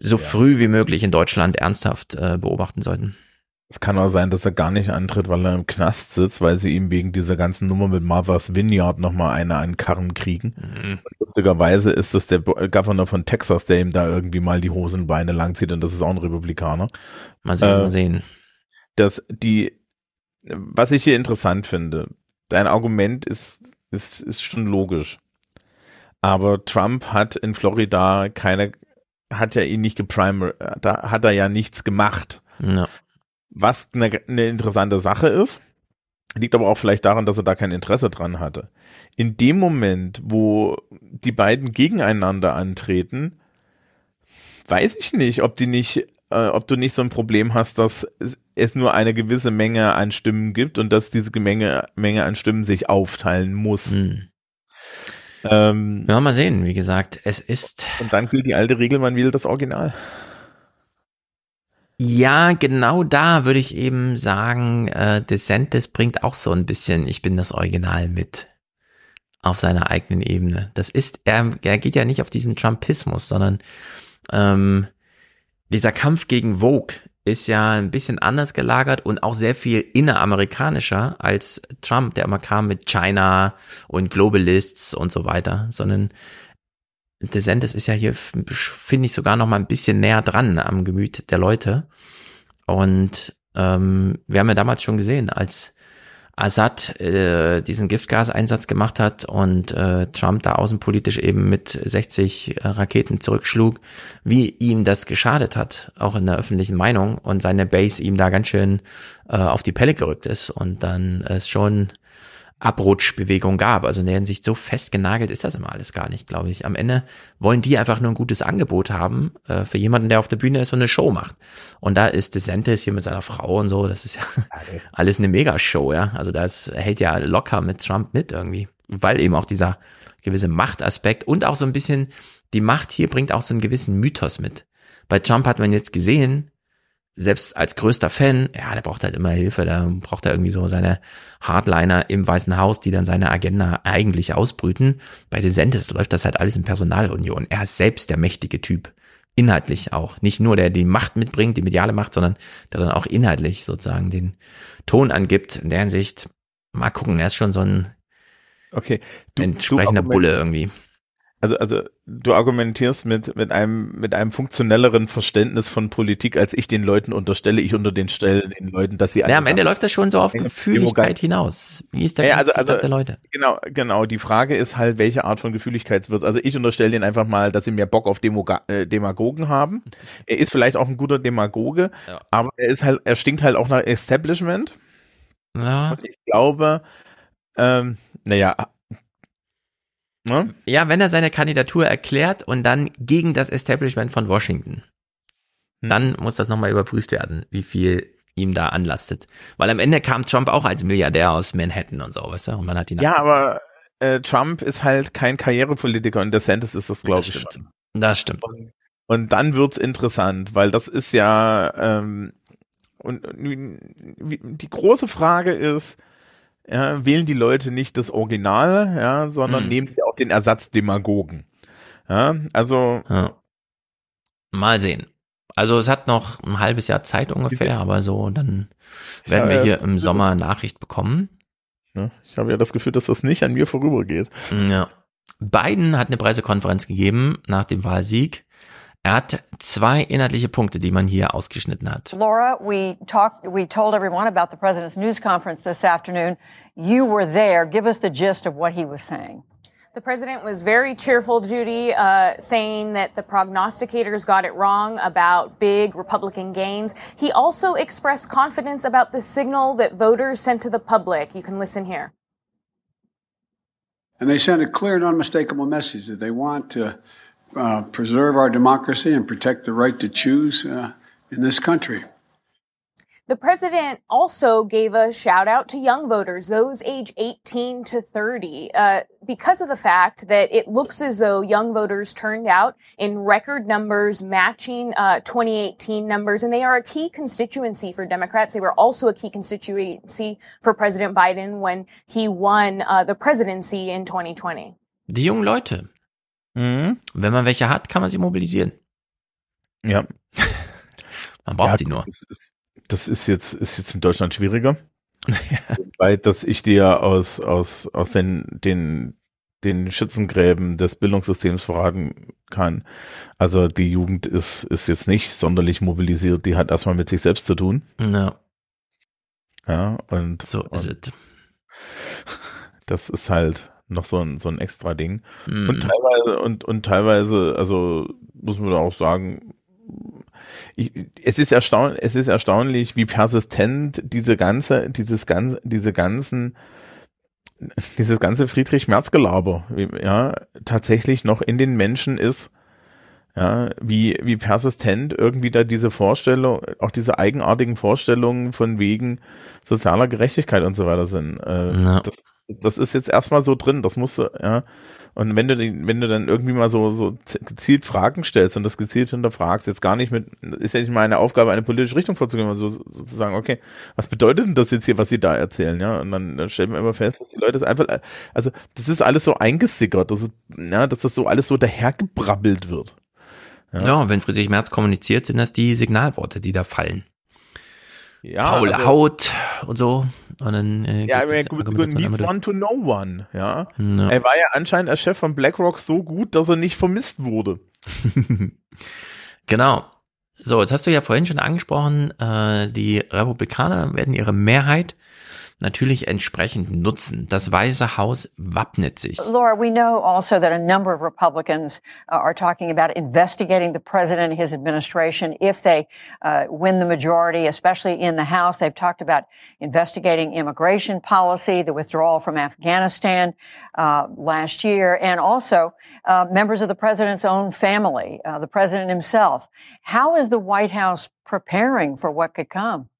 so ja. früh wie möglich in Deutschland ernsthaft äh, beobachten sollten. Es kann auch sein, dass er gar nicht antritt, weil er im Knast sitzt, weil sie ihm wegen dieser ganzen Nummer mit Martha's Vineyard nochmal eine an Karren kriegen. Mhm. Lustigerweise ist das der Governor von Texas, der ihm da irgendwie mal die Hosenbeine langzieht und das ist auch ein Republikaner. Mal sehen, äh, mal sehen. Das, die, was ich hier interessant finde, dein Argument ist, ist, ist schon logisch. Aber Trump hat in Florida keine, hat ja ihn nicht geprimer, da hat er ja nichts gemacht. Ja. Was eine, eine interessante Sache ist, liegt aber auch vielleicht daran, dass er da kein Interesse dran hatte. In dem Moment, wo die beiden gegeneinander antreten, weiß ich nicht, ob die nicht, äh, ob du nicht so ein Problem hast, dass es nur eine gewisse Menge an Stimmen gibt und dass diese Menge, Menge an Stimmen sich aufteilen muss. Hm. Ähm, ja, mal sehen, wie gesagt, es ist. Und dann gilt die alte Regel, man will das Original. Ja, genau da würde ich eben sagen, äh, DeSantis bringt auch so ein bisschen, ich bin das Original mit auf seiner eigenen Ebene. Das ist, er, er geht ja nicht auf diesen Trumpismus, sondern ähm, dieser Kampf gegen Vogue ist ja ein bisschen anders gelagert und auch sehr viel inneramerikanischer als Trump, der immer kam mit China und Globalists und so weiter, sondern DeSantis ist ja hier, finde ich, sogar noch mal ein bisschen näher dran am Gemüt der Leute. Und ähm, wir haben ja damals schon gesehen, als Assad äh, diesen Giftgaseinsatz gemacht hat und äh, Trump da außenpolitisch eben mit 60 äh, Raketen zurückschlug, wie ihm das geschadet hat, auch in der öffentlichen Meinung und seine Base ihm da ganz schön äh, auf die Pelle gerückt ist und dann es schon Abrutschbewegung gab. Also in der Hinsicht so festgenagelt ist das immer alles gar nicht, glaube ich. Am Ende wollen die einfach nur ein gutes Angebot haben äh, für jemanden, der auf der Bühne ist und eine Show macht. Und da ist DeSantis hier mit seiner Frau und so, das ist ja <laughs> alles eine Megashow, ja. Also das hält ja locker mit Trump mit irgendwie, weil eben auch dieser gewisse Machtaspekt und auch so ein bisschen die Macht hier bringt auch so einen gewissen Mythos mit. Bei Trump hat man jetzt gesehen, selbst als größter Fan, ja, der braucht halt immer Hilfe, da braucht er irgendwie so seine Hardliner im Weißen Haus, die dann seine Agenda eigentlich ausbrüten. Bei DeSantis läuft das halt alles in Personalunion. Er ist selbst der mächtige Typ. Inhaltlich auch. Nicht nur der die Macht mitbringt, die mediale Macht, sondern der dann auch inhaltlich sozusagen den Ton angibt. In der Hinsicht, mal gucken, er ist schon so ein okay. du, entsprechender du Bulle irgendwie also, also du argumentierst mit, mit einem, mit einem funktionelleren Verständnis von Politik, als ich den Leuten unterstelle. Ich unter den Stellen den Leuten, dass sie Ja, am Ende läuft das schon so auf Gefühligkeit hinaus. Wie ist der ja, also, also, der Leute? Genau, genau. Die Frage ist halt, welche Art von Gefühligkeit wird. Also ich unterstelle denen einfach mal, dass sie mehr Bock auf Demoga äh, Demagogen haben. Er ist vielleicht auch ein guter Demagoge, ja. aber er ist halt, er stinkt halt auch nach Establishment. Ja. Und ich glaube, ähm, naja, Ne? Ja, wenn er seine Kandidatur erklärt und dann gegen das Establishment von Washington, hm. dann muss das nochmal überprüft werden, wie viel ihm da anlastet. Weil am Ende kam Trump auch als Milliardär aus Manhattan und so, weißt du? Und man hat ihn Ja, aber äh, Trump ist halt kein Karrierepolitiker und DeSantis ist das, glaube ich, schon. Das stimmt. Und, und dann wird's interessant, weil das ist ja ähm, und, und die große Frage ist, ja, wählen die Leute nicht das Original, ja, sondern hm. nehmen die auch den Ersatzdemagogen. Ja, also. Ja. Mal sehen. Also es hat noch ein halbes Jahr Zeit ungefähr, aber so, dann werden wir hier im Sommer Nachricht bekommen. Ja, ich habe ja das Gefühl, dass das nicht an mir vorübergeht. Ja. Biden hat eine Pressekonferenz gegeben nach dem Wahlsieg Er hat zwei inhaltliche Punkte, die man hier ausgeschnitten hat. Laura, we talked, we told everyone about the president's news conference this afternoon. You were there. Give us the gist of what he was saying. The president was very cheerful, Judy, uh, saying that the prognosticators got it wrong about big Republican gains. He also expressed confidence about the signal that voters sent to the public. You can listen here. And they sent a clear and unmistakable message that they want to uh, preserve our democracy and protect the right to choose uh, in this country. The president also gave a shout out to young voters, those age 18 to 30, uh, because of the fact that it looks as though young voters turned out in record numbers, matching uh, 2018 numbers, and they are a key constituency for Democrats. They were also a key constituency for President Biden when he won uh, the presidency in 2020. Die jungen Leute. Mhm. Wenn man welche hat, kann man sie mobilisieren. Ja. <laughs> Man braucht Ja, sie nur. Das ist, das ist jetzt, ist jetzt in Deutschland schwieriger. <laughs> Weil, dass ich dir aus, aus, aus den, den, den Schützengräben des Bildungssystems verraten kann. Also die Jugend ist, ist jetzt nicht sonderlich mobilisiert, die hat erstmal mit sich selbst zu tun. Ja. Ja, und so ist es. Das ist halt noch so ein, so ein extra Ding. Mhm. Und teilweise, und, und teilweise, also muss man da auch sagen, ich, es ist erstaunlich, es ist erstaunlich, wie persistent diese ganze, dieses ganze, diese ganzen, dieses ganze Friedrich-Merz-Gelaber, wie- ja, tatsächlich noch in den Menschen ist. Ja, wie, wie persistent irgendwie da diese Vorstellung, auch diese eigenartigen Vorstellungen von wegen sozialer Gerechtigkeit und so weiter sind. Äh, Ja. das, das ist jetzt erstmal so drin, das musst du, ja. Und wenn du, wenn du dann irgendwie mal so, so gezielt Fragen stellst und das gezielt hinterfragst, jetzt gar nicht mit, ist ja nicht meine Aufgabe, eine politische Richtung vorzugeben, also so, sozusagen, okay, was bedeutet denn das jetzt hier, was sie da erzählen, ja? Und dann, dann stellt man immer fest, dass die Leute es einfach, also, das ist alles so eingesickert, das ist, ja, dass das so alles so dahergebrabbelt wird. Ja. und wenn Friedrich Merz kommuniziert, sind das die Signalworte, die da fallen. Ja, Faule also- Haut und so. Und dann, äh, Ja, aber die good, need one to know one, ja. Ja. Er war ja anscheinend als Chef von BlackRock so gut, dass er nicht vermisst wurde. <laughs> Genau. So, jetzt hast du ja vorhin schon angesprochen, äh, die Republikaner werden ihre Mehrheit natürlich entsprechend nutzen. Das Weiße Haus wappnet sich. Laura, we know also that a number of Republicans uh, are talking about investigating the president and his administration if they uh, win the majority, especially in the House. They've talked about investigating immigration policy, the withdrawal from Afghanistan uh, last year, and also uh, members of the president's own family, uh, the president himself. How is the White House preparing for what could come?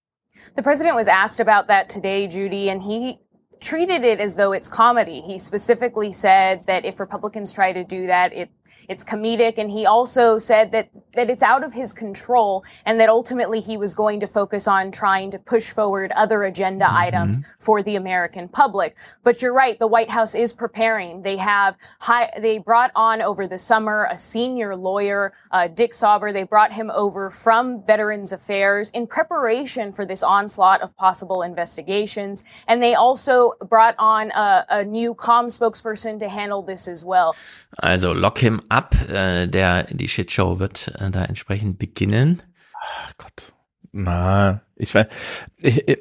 The president was asked about that today, Judy, and he treated it as though it's comedy. He specifically said that if Republicans try to do that, it it's comedic, and he also said that that it's out of his control, and that ultimately he was going to focus on trying to push forward other agenda items for the American public. But you're right, the White House is preparing. They have high, they brought on over the summer a senior lawyer, uh, Dick Sauber. They brought him over from Veterans Affairs in preparation for this onslaught of possible investigations. And they also brought on a, a new comm spokesperson to handle this as well. Also lock him up, äh, der die Shitshow wird äh, da entsprechend beginnen. Na, ich weiß, ich-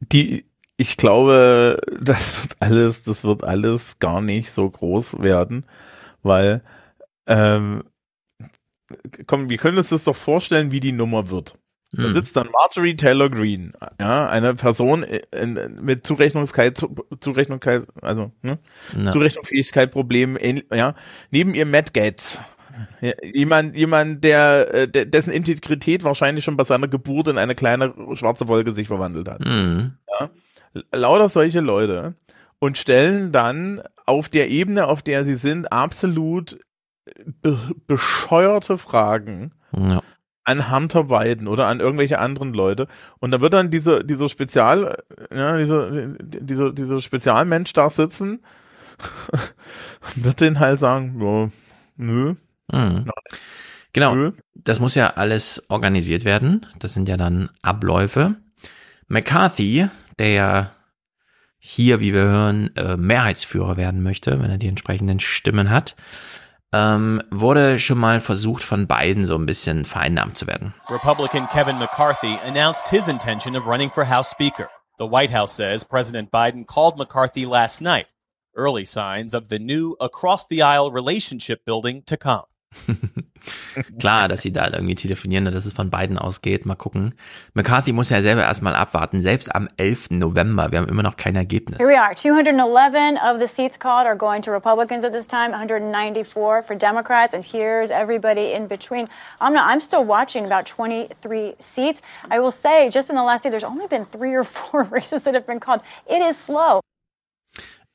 die, ich glaube, <laughs> das wird alles, das wird alles gar nicht so groß werden, weil, ähm, komm, wir können uns das doch vorstellen, wie die Nummer wird. Da Hm. sitzt dann Marjorie Taylor Greene, ja, eine Person in, in, mit Zurechnungskeit, Zu- Zurechnungskeit, also ne. Zurechnungsfähigkeit, Problem, ja, neben ihr Matt Gates. Ja, jemand, jemand, der, äh, der, dessen Integrität wahrscheinlich schon bei seiner Geburt in eine kleine schwarze Wolke sich verwandelt hat. Mhm. Ja, lauter solche Leute und stellen dann auf der Ebene, auf der sie sind, absolut be bescheuerte Fragen Ja. An Hunter Biden oder an irgendwelche anderen Leute. Und da wird dann diese, dieser Spezial, ja, dieser, dieser, dieser Spezialmensch da sitzen und wird den halt sagen, nö. Mhm. Genau. Das muss ja alles organisiert werden. Das sind ja dann Abläufe. McCarthy, der ja hier, wie wir hören, äh, Mehrheitsführer werden möchte, wenn er die entsprechenden Stimmen hat, ähm, wurde schon mal versucht, von Biden so ein bisschen vereinnahmt zu werden. Republican Kevin McCarthy announced his intention of running for House Speaker. The White House says President Biden called McCarthy last night. early signs of the new across the aisle relationship building to come. <laughs> <laughs> Klar, dass sie da irgendwie telefonieren, dass es von beiden ausgeht. Mal gucken. McCarthy muss ja selber erstmal abwarten, selbst am 11. November. Wir haben immer noch kein Ergebnis. Here we are. 211 of the seats called are going to Republicans at this time, 194 for Democrats, and here's everybody in between. I'm, not, I'm still watching about 23 seats. I will say, just in the last day, there's only been three or four <laughs> races that have been called. It is slow.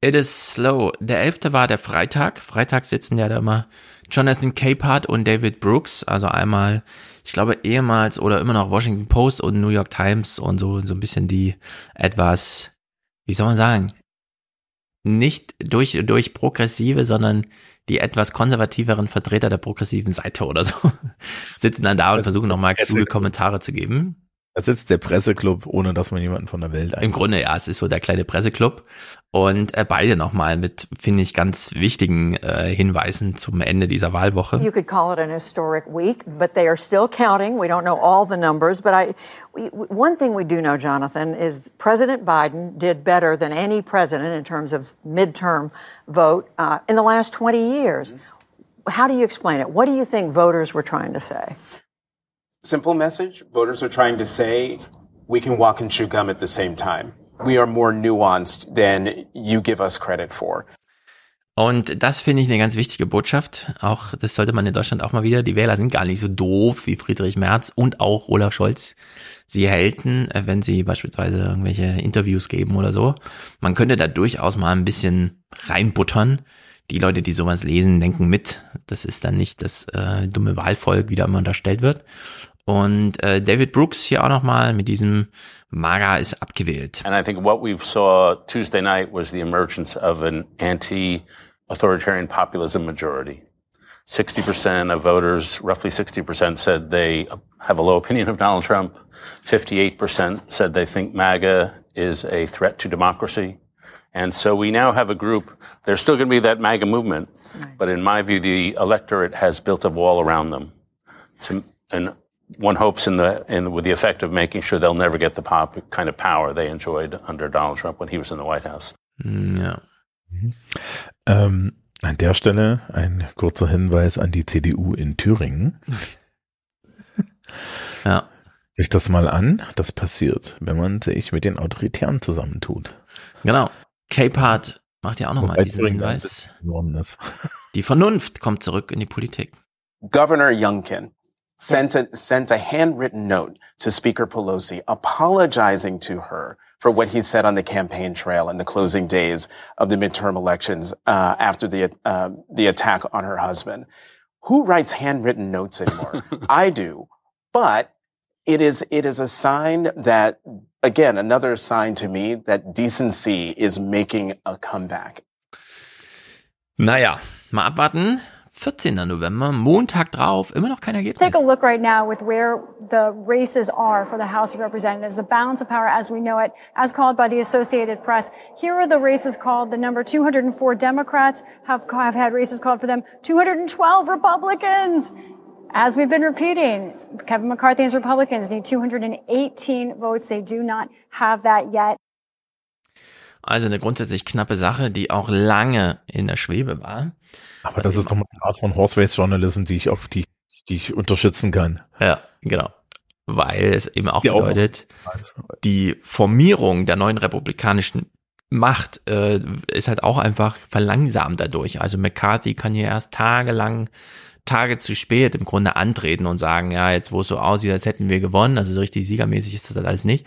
It is slow. Der 11. war der Freitag. Freitag sitzen ja da immer Jonathan Capehart und David Brooks, also einmal, ich glaube ehemals oder immer noch Washington Post und New York Times und so, so ein bisschen die etwas, wie soll man sagen, nicht durch, durch progressive, sondern die etwas konservativeren Vertreter der progressiven Seite oder so <laughs> sitzen dann da und versuchen nochmal kluge Kommentare zu geben. Da sitzt der Presseclub, ohne dass man jemanden von der Welt einlädt. Im Grunde, ja, es ist so der kleine Presseclub. Und äh, beide nochmal mit, finde ich, ganz wichtigen äh, Hinweisen zum Ende dieser Wahlwoche. You could call it an historic week, but they are still counting. We don't know all the numbers, but I, we, one thing we do know, Jonathan, is President Biden did better than any president in terms of midterm vote uh, in the last 20 years. How do you explain it? What do you think voters were trying to say? Simple message. Voters are trying to say we can walk and chew gum at the same time. We are more nuanced than you give us credit for. Und das finde ich eine ganz wichtige Botschaft. Auch das sollte man in Deutschland auch mal wieder. Die Wähler sind gar nicht so doof wie Friedrich Merz und auch Olaf Scholz. Sie halten, äh, wenn sie beispielsweise irgendwelche Interviews geben oder so. Man könnte da durchaus mal ein bisschen reinbuttern. Die Leute, die sowas lesen, denken mit. Das ist dann nicht das äh, dumme Wahlvolk, wie da immer unterstellt wird. Und äh, David Brooks hier auch nochmal mit diesem MAGA ist abgewählt. And I think what we saw Tuesday night was the emergence of an anti-authoritarian populism majority. 60% of voters, roughly 60% said they have a low opinion of Donald Trump. 58% said they think MAGA is a threat to democracy. And so we now have a group, there's still going to be that MAGA movement, right. but in my view, the electorate has built a wall around them. To, and one hopes in the in with the effect of making sure they'll never get the pop kind of power they enjoyed under Donald Trump when he was in the White House. Mm, ja. Mhm. Ähm, an der Stelle ein kurzer Hinweis an die CDU in Thüringen. <laughs> ja. Sich das mal an, das passiert, wenn man sich mit den Autoritären zusammentut. Genau. Capehart macht ja auch nochmal diesen Hinweis. Die Vernunft kommt zurück in die Politik. Governor Youngkin sent a, sent a handwritten note to Speaker Pelosi apologizing to her for what he said on the campaign trail in the closing days of the midterm elections uh, after the uh, the attack on her husband. Who writes handwritten notes anymore? <laughs> I do, but it is it is a sign that again another sign to me that decency is making a comeback. Naja, mal abwarten. 14. November, Montag drauf, immer noch kein Ergebnis. Take a look right now with where the races are for the House of Representatives, the balance of power as we know it, as called by the Associated Press. Here are the races called. The number 204 Democrats have, have had races called for them. 212 Republicans. As we've been repeating, Kevin McCarthy and his Republicans need 218 votes. They do not have that yet. Also eine grundsätzlich knappe Sache, die auch lange in der Schwebe war. Aber das, das ist doch mal eine Art von Horse Race Journalism, die ich auch, die, die ich unterstützen kann. Ja, genau. Weil es eben auch die bedeutet, auch die Formierung der neuen republikanischen Macht äh, ist halt auch einfach verlangsamt dadurch. Also McCarthy kann hier erst tagelang Tage zu spät im Grunde antreten und sagen, ja, jetzt wo es so aussieht, als hätten wir gewonnen, also so richtig siegermäßig ist das halt alles nicht.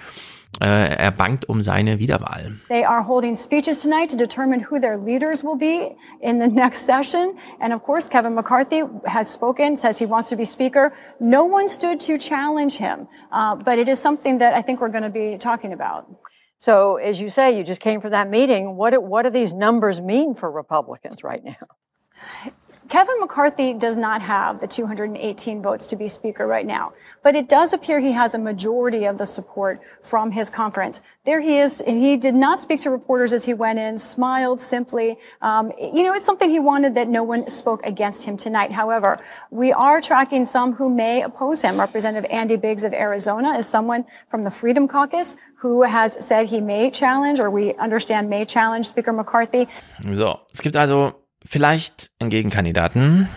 Äh, er bangt um seine Wiederwahl. They are holding speeches tonight to determine who their leaders will be in the <laughs> next session. And of course, Kevin McCarthy has spoken, says he wants to be speaker. No one stood to challenge him. Uh, but it is something that I think we're going to be talking about. So, as you say, you just came from that meeting. What, what do these numbers mean for Republicans right now? Kevin McCarthy does not have the 218 votes to be Speaker right now, but it does appear he has a majority of the support from his conference. There he is. He did not speak to reporters as he went in, smiled simply. Um, you know, it's something he wanted that no one spoke against him tonight. However, we are tracking some who may oppose him. Representative Andy Biggs of Arizona is someone from the Freedom Caucus who has said he may challenge, or we understand may challenge Speaker McCarthy. So, es gibt also vielleicht einen Gegenkandidaten.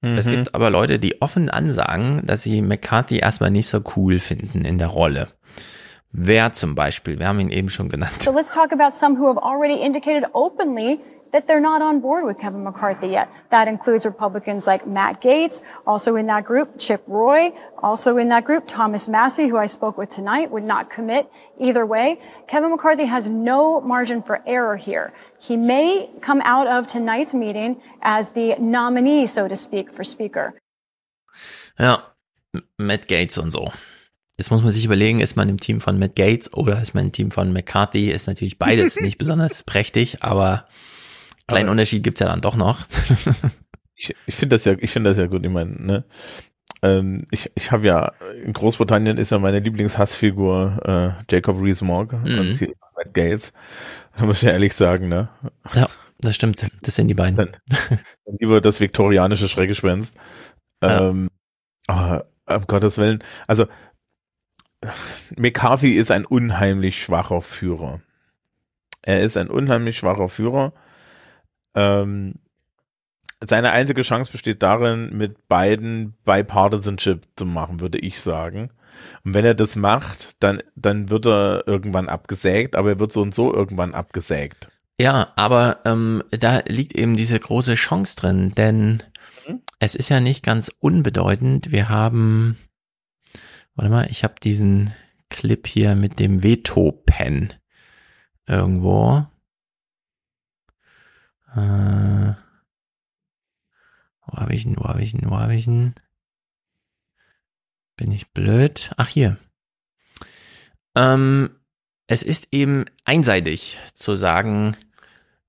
Mhm. Es gibt aber Leute, die offen ansagen, dass sie McCarthy erstmal nicht so cool finden in der Rolle. Wer zum Beispiel? Wir haben ihn eben schon genannt. So let's talk about some who have already indicated openly that they're not on board with Kevin McCarthy yet. That includes Republicans like Matt Gates, also in that group, Chip Roy, also in that group, Thomas Massey, who I spoke with tonight, would not commit either way. Kevin McCarthy has no margin for error here. He may come out of tonight's meeting as the nominee, so to speak, for Speaker. Ja, Matt Gates und so. Jetzt muss man sich überlegen, ist man im Team von Matt Gates oder ist man im Team von McCarthy? Ist natürlich beides <laughs> nicht besonders prächtig, aber kleinen aber Unterschied gibt's ja dann doch noch. <laughs> ich ich finde das ja, ich finde das ja gut. Ich meine, ne? Ähm, ich ich habe ja in Großbritannien ist ja meine Lieblingshassfigur äh, Jacob Rees-Mogg mhm. und hier ist Matt Gates. Da muss ich ja ehrlich sagen, ne? Ja, das stimmt. Das sind die beiden. Dann, dann lieber das viktorianische Schreckgespenst. Ja. Ähm, aber um Gottes Willen, also McCarthy ist ein unheimlich schwacher Führer. Er ist ein unheimlich schwacher Führer. Ähm, seine einzige Chance besteht darin, mit beiden Bipartisanship zu machen, würde ich sagen. Und wenn er das macht, dann, dann wird er irgendwann abgesägt, aber er wird so und so irgendwann abgesägt. Ja, aber ähm, da liegt eben diese große Chance drin, denn mhm. es ist ja nicht ganz unbedeutend. Wir haben Warte mal, ich habe diesen Clip hier mit dem Veto-Pen irgendwo. Äh, wo habe ich ihn, wo habe ich ihn, wo habe ich ihn? Bin ich blöd? Ach, hier. Ähm, es ist eben einseitig zu sagen,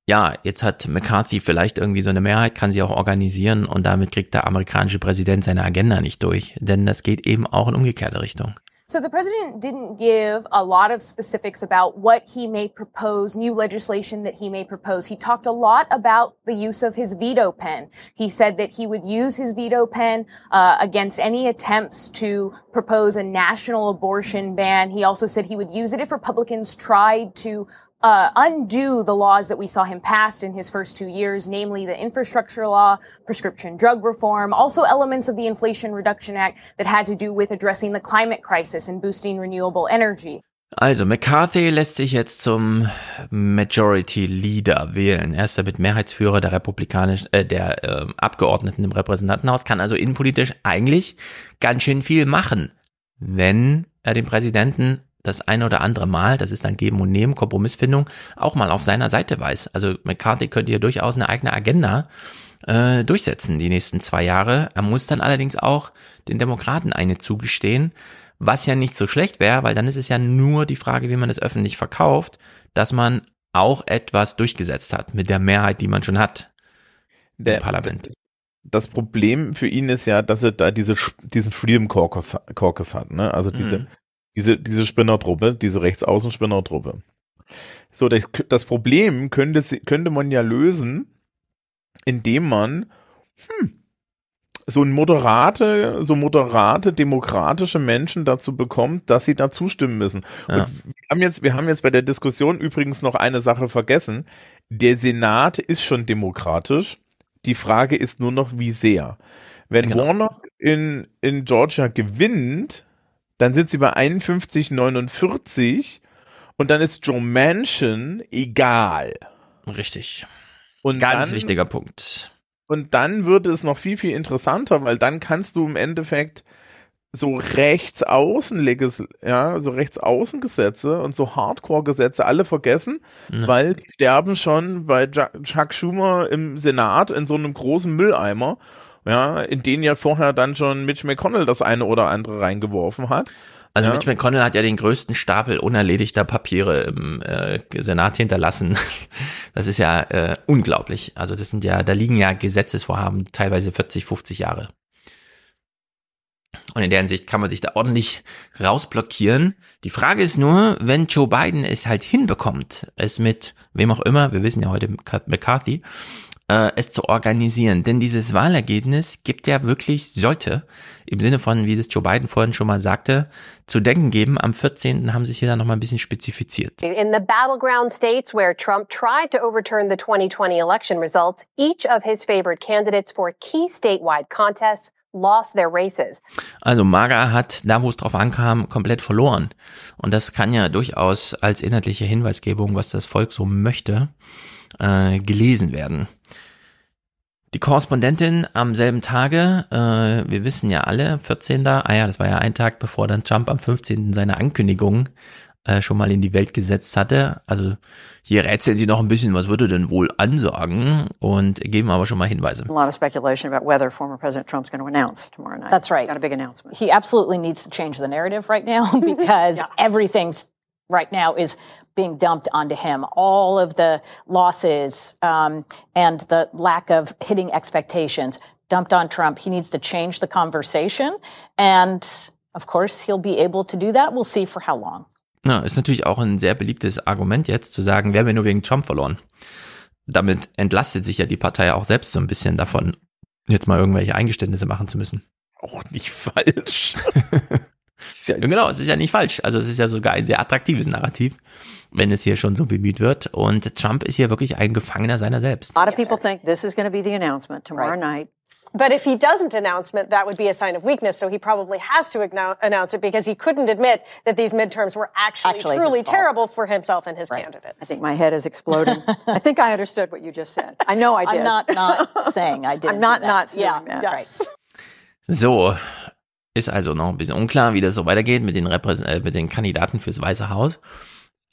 ja, jetzt hat McCarthy vielleicht irgendwie so eine Mehrheit, kann sie auch organisieren und damit kriegt der amerikanische Präsident seine Agenda nicht durch. Denn das geht eben auch in umgekehrte Richtung. So the president didn't give a lot of specifics about what he may propose, new legislation that he may propose. He talked a lot about the use of his veto pen. He said that he would use his veto pen uh, against any attempts to propose a national abortion ban. He also said he would use it if Republicans tried to uh, undo the laws that we saw him pass in his first two years, namely the infrastructure law, prescription drug reform, also elements of the Inflation Reduction Act that had to do with addressing the climate crisis and boosting renewable energy. Also, McCarthy lässt sich jetzt zum Majority Leader wählen. Er ist damit Mehrheitsführer der Republikanisch, äh, der äh, Abgeordneten im Repräsentantenhaus, kann also innenpolitisch eigentlich ganz schön viel machen, wenn er den Präsidenten das eine oder andere Mal, das ist dann Geben und Nehmen, Kompromissfindung, auch mal auf seiner Seite weiß. Also McCarthy könnte hier durchaus eine eigene Agenda äh, durchsetzen die nächsten zwei Jahre. Er muss dann allerdings auch den Demokraten eine zugestehen, was ja nicht so schlecht wäre, weil dann ist es ja nur die Frage, wie man es öffentlich verkauft, dass man auch etwas durchgesetzt hat mit der Mehrheit, die man schon hat der, im Parlament. Das Problem für ihn ist ja, dass er da diese, diesen Freedom Caucus, Caucus hat, ne? Also diese, mhm. Diese, diese Spinnertruppe, diese Rechtsaußen-Spinnertruppe. So, das, das Problem könnte, könnte man ja lösen, indem man, hm, so ein moderate, so moderate demokratische Menschen dazu bekommt, dass sie da zustimmen müssen. Ja. Und wir haben jetzt, wir haben jetzt bei der Diskussion übrigens noch eine Sache vergessen. Der Senat ist schon demokratisch. Die Frage ist nur noch, wie sehr. Wenn genau. Warner in, in Georgia gewinnt, dann sind sie bei 51,49 und dann ist Joe Manchin egal. Richtig. Und Ganz dann, wichtiger Punkt. Und dann wird es noch viel, viel interessanter, weil dann kannst du im Endeffekt so rechtsaußen ja, so rechtsaußengesetze und so Hardcore-Gesetze alle vergessen, ja. weil die sterben schon bei Chuck Schumer im Senat in so einem großen Mülleimer ja, in den ja vorher dann schon Mitch McConnell das eine oder andere reingeworfen hat. Also Ja. Mitch McConnell hat ja den größten Stapel unerledigter Papiere im äh, Senat hinterlassen. <laughs> Das ist ja äh, unglaublich. Also das sind ja, da liegen ja Gesetzesvorhaben teilweise 40, 50 Jahre. Und in der Hinsicht kann man sich da ordentlich rausblockieren. Die Frage ist nur, wenn Joe Biden es halt hinbekommt, es mit wem auch immer, wir wissen ja heute McCarthy, äh, es zu organisieren. Denn dieses Wahlergebnis gibt ja wirklich, sollte, im Sinne von, wie das Joe Biden vorhin schon mal sagte, zu denken geben. Am 14. haben es hier dann nochmal ein bisschen spezifiziert. In the battleground states where Trump tried to overturn the 2020 election results, each of his favored candidates for key statewide contests lost their races. Also Maga hat, da wo es drauf ankam, komplett verloren. Und das kann ja durchaus als inhaltliche Hinweisgebung, was das Volk so möchte, äh, gelesen werden. Die Korrespondentin am selben Tage, äh, wir wissen ja alle, 14. Ah ja, das war ja ein Tag, bevor dann Trump am 15. seine Ankündigung äh, schon mal in die Welt gesetzt hatte. Also hier rätseln sie noch ein bisschen, was würde denn wohl ansagen und geben aber schon mal Hinweise. A lot of speculation about whether former President Trump's going to announce tomorrow night. That's right. Got a big announcement. He absolutely needs to change the narrative right now <laughs> because everything's right now is being dumped onto him. All of the losses um, and the lack of hitting expectations dumped on Trump. He needs to change the conversation. And of course, he'll be able to do that. We'll see for how long. Ja, ist natürlich auch ein sehr beliebtes Argument jetzt zu sagen, wir haben ja nur wegen Trump verloren. Damit entlastet sich ja die Partei auch selbst so ein bisschen davon, jetzt mal irgendwelche Eingeständnisse machen zu müssen. Auch nicht falsch. <laughs> ja, genau, es ist ja nicht falsch. Also es ist ja sogar ein sehr attraktives Narrativ, wenn es hier schon so bemüht wird. Und Trump ist hier wirklich ein Gefangener seiner selbst. A lot of people think this is going to be the announcement tomorrow night. But if he doesn't announce it, that would be a sign of weakness. So he probably has to announce it because he couldn't admit that these midterms were actually, Actually truly terrible for himself and his candidates. I think my head is exploding. <laughs> I think I understood what you just said. I know I did. I'm not not <laughs> saying I didn't. I'm not not saying yeah, that. yeah, right. <laughs> So, ist also noch ein bisschen unklar, wie das so weitergeht mit den, Repräsen äh, mit den Kandidaten fürs Weiße Haus.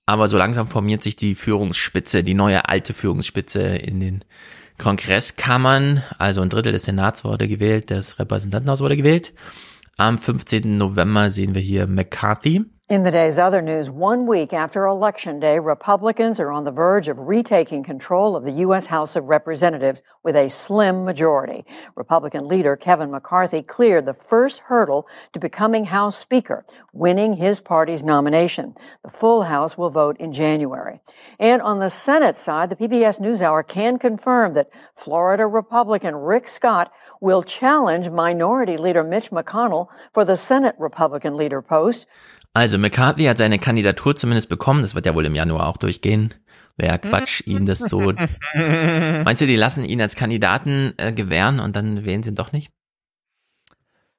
Aber so langsam formiert sich die Führungsspitze, die neue alte Führungsspitze in den Kongresskammern. Also ein Drittel des Senats wurde gewählt, das Repräsentantenhaus wurde gewählt. Am 15. November sehen wir hier McCarthy. In the day's other news, one week after Election Day, Republicans are on the verge of retaking control of the U.S. House of Representatives with a slim majority. Republican leader Kevin McCarthy cleared the first hurdle to becoming House Speaker, winning his party's nomination. The full House will vote in January. And on the Senate side, the PBS NewsHour can confirm that Florida Republican Rick Scott will challenge Minority Leader Mitch McConnell for the Senate Republican leader post. Also McCarthy hat seine Kandidatur zumindest bekommen. Das wird ja wohl im Januar auch durchgehen. Wäre Quatsch, ihm das so. <laughs> Meinst du, die lassen ihn als Kandidaten äh, gewähren und dann wählen sie ihn doch nicht?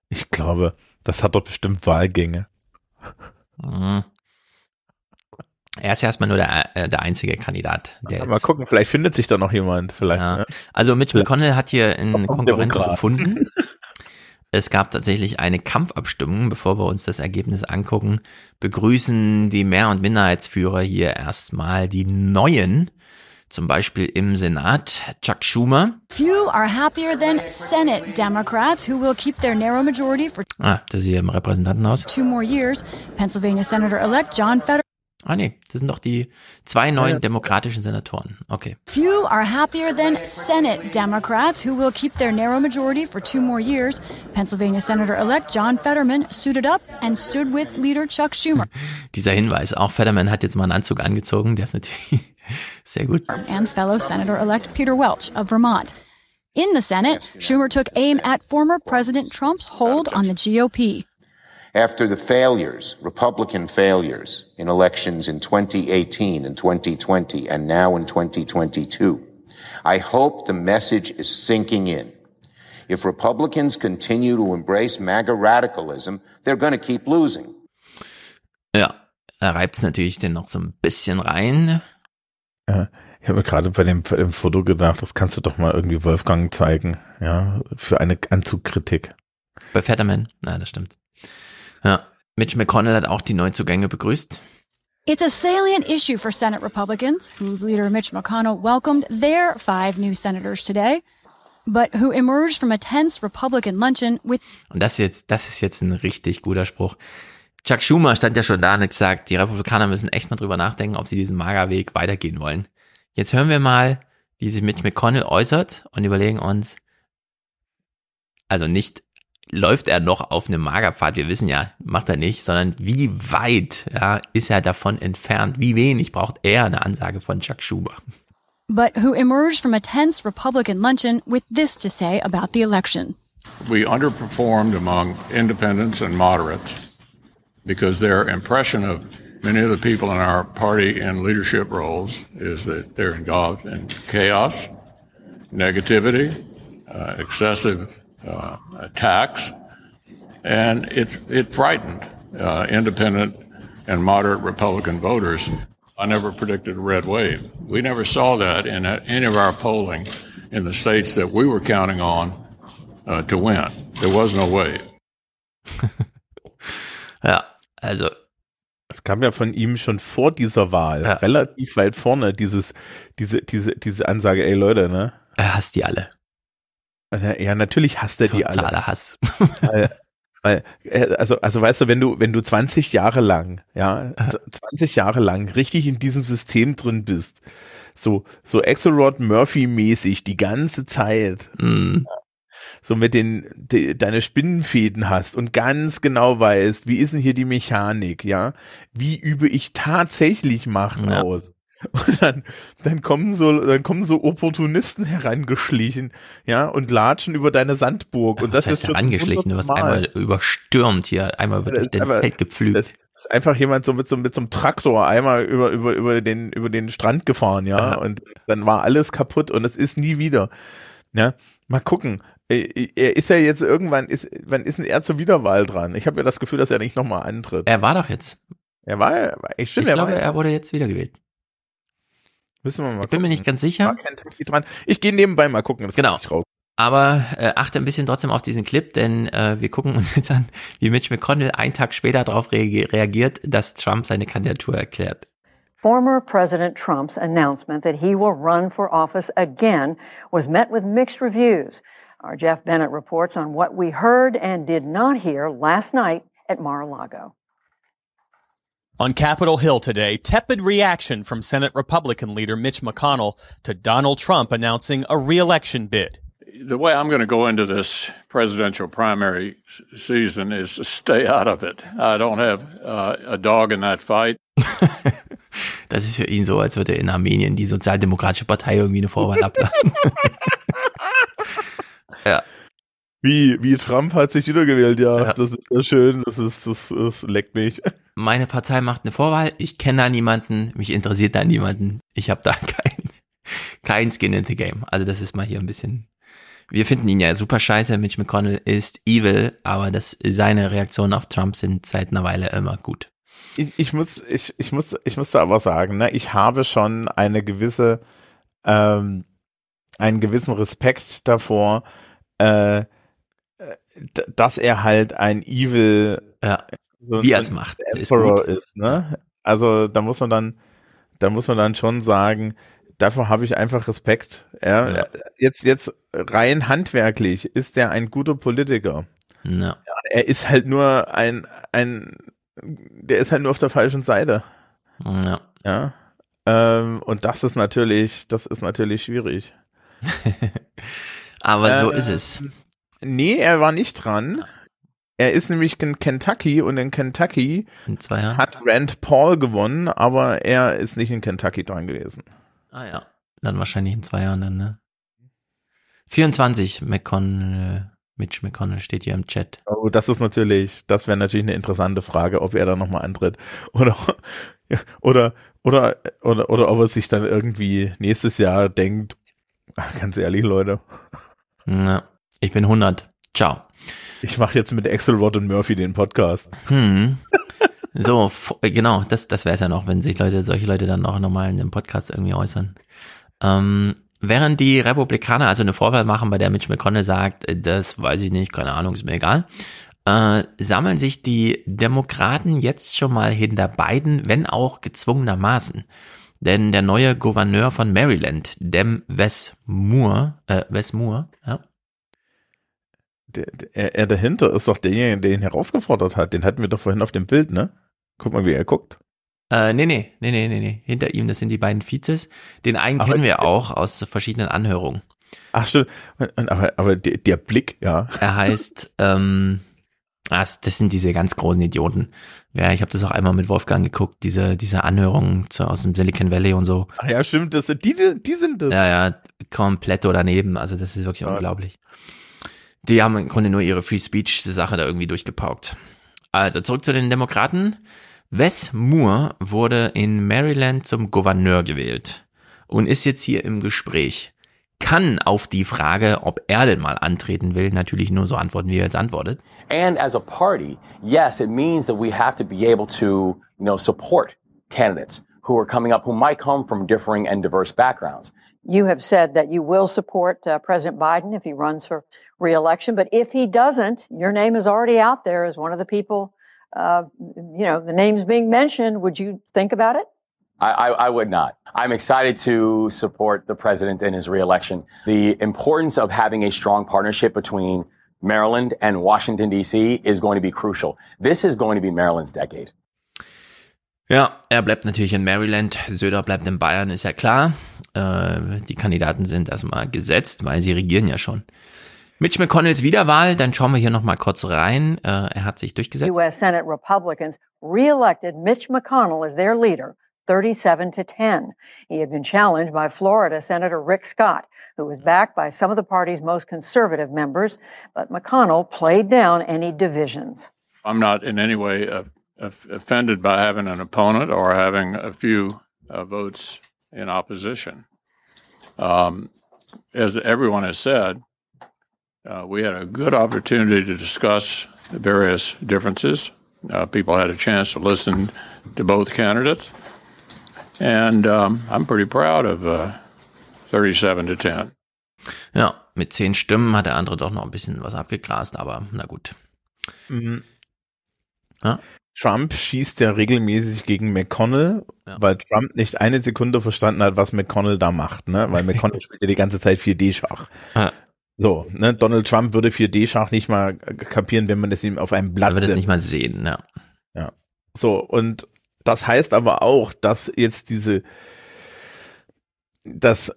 Ich glaube, das hat doch bestimmt Wahlgänge. Mhm. Er ist ja erstmal nur der, äh, der einzige Kandidat. Der Mal jetzt, gucken, vielleicht findet sich da noch jemand. Vielleicht. ja. ne? Also Mitch McConnell hat hier einen Konkurrenten gefunden. <laughs> Es gab tatsächlich eine Kampfabstimmung, bevor wir uns das Ergebnis angucken. Begrüßen die Mehr- und Minderheitsführer hier erstmal die neuen, zum Beispiel im Senat, Chuck Schumer. Few are happier than Senate Democrats, who will keep their narrow majority for Ah, das ist hier im Repräsentantenhaus. two more years. Pennsylvania Senator-elect John Fetterman. Ah nee, das sind doch die zwei neuen demokratischen Senatoren. Okay. Few are happier than Senate Democrats, who will keep their narrow majority for two more years. Pennsylvania Senator-elect John Fetterman suited up and stood with leader Chuck Schumer. <laughs> Dieser Hinweis, auch Fetterman hat jetzt mal einen Anzug angezogen, der ist natürlich <laughs> sehr gut. and fellow Senator elect Peter Welch of Vermont. In the Senate, Schumer took aim at former President Trump's hold on the GOP. After the failures, Republican failures in elections in 2018 and 2020 and now in 2022, I hope the message is sinking in. If Republicans continue to embrace MAGA radicalism, they're going to keep losing. Ja, er reibt es natürlich den noch so ein bisschen rein. Ja, ich habe mir gerade bei dem, bei dem Foto gedacht, das kannst du doch mal irgendwie Wolfgang zeigen, ja, für eine Anzugkritik. Bei Fetterman, na, das stimmt. Ja, Mitch McConnell hat auch die Neuzugänge begrüßt. It's a salient issue for Senate Republicans, whose leader Mitch McConnell welcomed their five new senators today, but who emerged from a tense Republican luncheon with Und das jetzt, das ist jetzt ein richtig guter Spruch. Chuck Schumer stand ja schon da und hat gesagt, die Republikaner müssen echt mal drüber nachdenken, ob sie diesen Magerweg weitergehen wollen. Jetzt hören wir mal, wie sich Mitch McConnell äußert und überlegen uns, also nicht läuft er noch auf einem Magerpfad, wir wissen ja, macht er nicht, sondern wie weit ja, ist er davon entfernt, wie wenig braucht er eine Ansage von Chuck Schumer. But who emerged from a tense Republican luncheon with this to say about the election. We underperformed among independents and moderates because their impression of many of the people in our party in leadership roles is that they're involved in chaos, negativity, uh, excessive uh, attacks, and it it frightened uh, independent and moderate Republican voters. I never predicted a red wave. We never saw that in any of our polling in the states that we were counting on uh, to win. There was no wave. <laughs> ja, also es kam ja von ihm schon vor dieser Wahl ja. relativ weit vorne dieses diese diese diese Ansage, ey Leute, ne? Er hasst die alle. Ja, natürlich hasst er die alle. Totaler Hass. Weil, weil, äh, also, also weißt du, wenn du, wenn du 20 Jahre lang, ja, 20 Jahre lang richtig in diesem System drin bist, so, so Axelrod Murphy mäßig die ganze Zeit, mm. so mit den, die, deine Spinnenfäden hast und ganz genau weißt, wie ist denn hier die Mechanik, ja? Wie übe ich tatsächlich machen ja. aus? Und dann, dann kommen so, dann kommen so Opportunisten herangeschlichen, ja, und latschen über deine Sandburg. Und das, das heißt ist herangeschlichen, du hast einmal überstürmt hier, einmal über das den Feld gepflügt. Das ist einfach jemand so mit so, mit so einem Traktor einmal über, über, über den, über den Strand gefahren, ja, und dann war alles kaputt und es ist nie wieder. Ja, mal gucken. Er ist ja jetzt irgendwann, ist, wann ist denn er zur Wiederwahl dran? Ich habe ja das Gefühl, dass er nicht nochmal antritt. Er war doch jetzt. Er war, ich, stimmt, ich er glaube, war, er wurde jetzt wiedergewählt. Müssen wir mal ich bin mir nicht ganz sicher. Dran. Ich gehe nebenbei mal gucken. Das genau. Aber äh, achte ein bisschen trotzdem auf diesen Clip, denn äh, wir gucken uns jetzt an, wie Mitch McConnell einen Tag später darauf reagiert, dass Trump seine Kandidatur erklärt. Former President Trump's announcement that he will run for office again was met with mixed reviews. Our Jeff Bennett reports on what we heard and did not hear last night at Mar-a-Lago. On Capitol Hill today, tepid reaction from Senate Republican leader Mitch McConnell to Donald Trump announcing a reelection bid. The way I'm going to go into this presidential primary season is to stay out of it. I don't have uh, a dog in that fight. <laughs> das ist für ihn so, als würde in Armenien die Sozialdemokratische Partei irgendwie eine Vorwahl abladen. <laughs> ja. Wie, wie Trump hat sich wiedergewählt, ja, ja. das ist ja schön, das ist, das, das leckt mich. Meine Partei macht eine Vorwahl, ich kenne da niemanden, mich interessiert da niemanden, ich habe da <laughs> kein, kein Skin in the Game. Also das ist mal hier ein bisschen, wir finden ihn ja super scheiße, Mitch McConnell ist evil, aber das, seine Reaktionen auf Trump sind seit einer Weile immer gut. Ich, ich muss, ich, ich muss, ich muss da aber sagen, ne, ich habe schon eine gewisse, ähm, einen gewissen Respekt davor, äh, dass er halt ein Evil, ja, so wie er es macht, Emperor ist, ist, ne? Also da muss man dann, da muss man dann schon sagen, dafür habe ich einfach Respekt. Ja? ja. Jetzt, jetzt rein handwerklich ist er ein guter Politiker. Ja. Er ist halt nur ein, ein, der ist halt nur auf der falschen Seite. Ja. Ja. Ähm, und das ist natürlich, das ist natürlich schwierig. <laughs> Aber so ist es. Nee, er war nicht dran. Er ist nämlich in Kentucky und in Kentucky in hat Rand Paul gewonnen, aber er ist nicht in Kentucky dran gewesen. Ah ja, dann wahrscheinlich in zwei Jahren dann, ne? 24 McConnell, Mitch McConnell steht hier im Chat. Oh, das ist natürlich, das wäre natürlich eine interessante Frage, ob er da nochmal antritt. Oder, oder, oder, oder, oder ob er sich dann irgendwie nächstes Jahr denkt, ganz ehrlich, Leute. Ja. Ich bin 100. Ciao. Ich mache jetzt mit Axelrod und Murphy den Podcast. Hm. So, genau, das, das wäre es ja noch, wenn sich Leute, solche Leute dann auch nochmal in dem Podcast irgendwie äußern. Ähm, während die Republikaner also eine Vorwahl machen, bei der Mitch McConnell sagt, äh, das weiß ich nicht, keine Ahnung, ist mir egal, äh, sammeln sich die Demokraten jetzt schon mal hinter Biden, wenn auch gezwungenermaßen. Denn der neue Gouverneur von Maryland, Dem Wes Moore, äh, Wes Moore, ja, der, der, er dahinter ist doch derjenige, der ihn herausgefordert hat. Den hatten wir doch vorhin auf dem Bild, ne? Guck mal, wie er guckt. Äh, nee, nee, nee, nee, nee, nee. Hinter ihm, das sind die beiden Vizes. Den einen Aber- kennen wir auch aus verschiedenen Anhörungen. Ach stimmt. Aber, aber der, der Blick, ja. Er heißt, ähm, das, das sind diese ganz großen Idioten. Ja, ich habe das auch einmal mit Wolfgang geguckt, diese, diese Anhörungen zu, aus dem Silicon Valley und so. Ach ja, stimmt, das sind die, die die sind das. Ja, ja, komplett daneben. Also das ist wirklich unglaublich. Die haben im Grunde nur ihre Free Speech Sache da irgendwie durchgepaukt. Also zurück zu den Demokraten. Wes Moore wurde in Maryland zum Gouverneur gewählt und ist jetzt hier im Gespräch. Kann auf die Frage, ob er denn mal antreten will, natürlich nur so antworten, wie er jetzt antwortet. And as a party, yes, it means that we have to be able to, you know, support candidates who are coming up who might come from differing and diverse backgrounds. You have said that you will support uh, President Biden if he runs for reelection, but if he doesn't, your name is already out there as one of the people, uh, you know, the names being mentioned. Would you think about it? I, I, I would not. I'm excited to support the president in his reelection. The importance of having a strong partnership between Maryland and Washington, D.C. is going to be crucial. This is going to be Maryland's decade. Ja, er bleibt natürlich in Maryland, Söder bleibt in Bayern, ist ja klar. Äh, die Kandidaten sind erstmal gesetzt, weil sie regieren ja schon. Mitch McConnells Wiederwahl, dann schauen wir hier nochmal kurz rein. Äh, er hat sich durchgesetzt. U.S. Senate Republicans reelected Mitch McConnell as their leader, 37 to 10. He had been challenged by Florida Senator Rick Scott, who was backed by some of the party's most conservative members, but McConnell played down any divisions. I'm not in any way uh, offended by having an opponent or having a few uh, votes in opposition. Um, as everyone has said, uh, we had a good opportunity to discuss the various differences. Uh, people had a chance to listen to both candidates. And um, I'm pretty proud of uh, 37 to 10. Ja, mit zehn Stimmen hat der andere doch noch ein bisschen was abgegrast, aber na gut. Mhm. Ja. Trump schießt ja regelmäßig gegen McConnell, weil Trump nicht eine Sekunde verstanden hat, was McConnell da macht, ne? Weil <laughs> McConnell spielt ja die ganze Zeit 4D-Schach. Ja. So, ne? Donald Trump würde 4D-Schach nicht mal kapieren, wenn man das ihm auf einem Blatt Er wird es nicht mal sehen, ja. Ja. So, und das heißt aber auch, dass jetzt diese, dass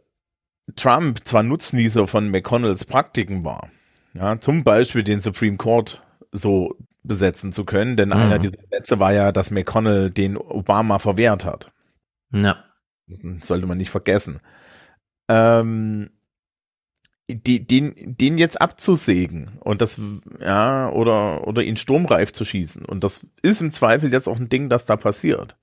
Trump zwar Nutznießer von McConnells Praktiken war, ja, zum Beispiel den Supreme Court so besetzen zu können, denn Mhm. einer dieser Sätze war ja, dass McConnell den Obama verwehrt hat. Ja. Das sollte man nicht vergessen. Ähm, die, den, den jetzt abzusägen und das, ja, oder, oder ihn sturmreif zu schießen. Und das ist im Zweifel jetzt auch ein Ding, das da passiert.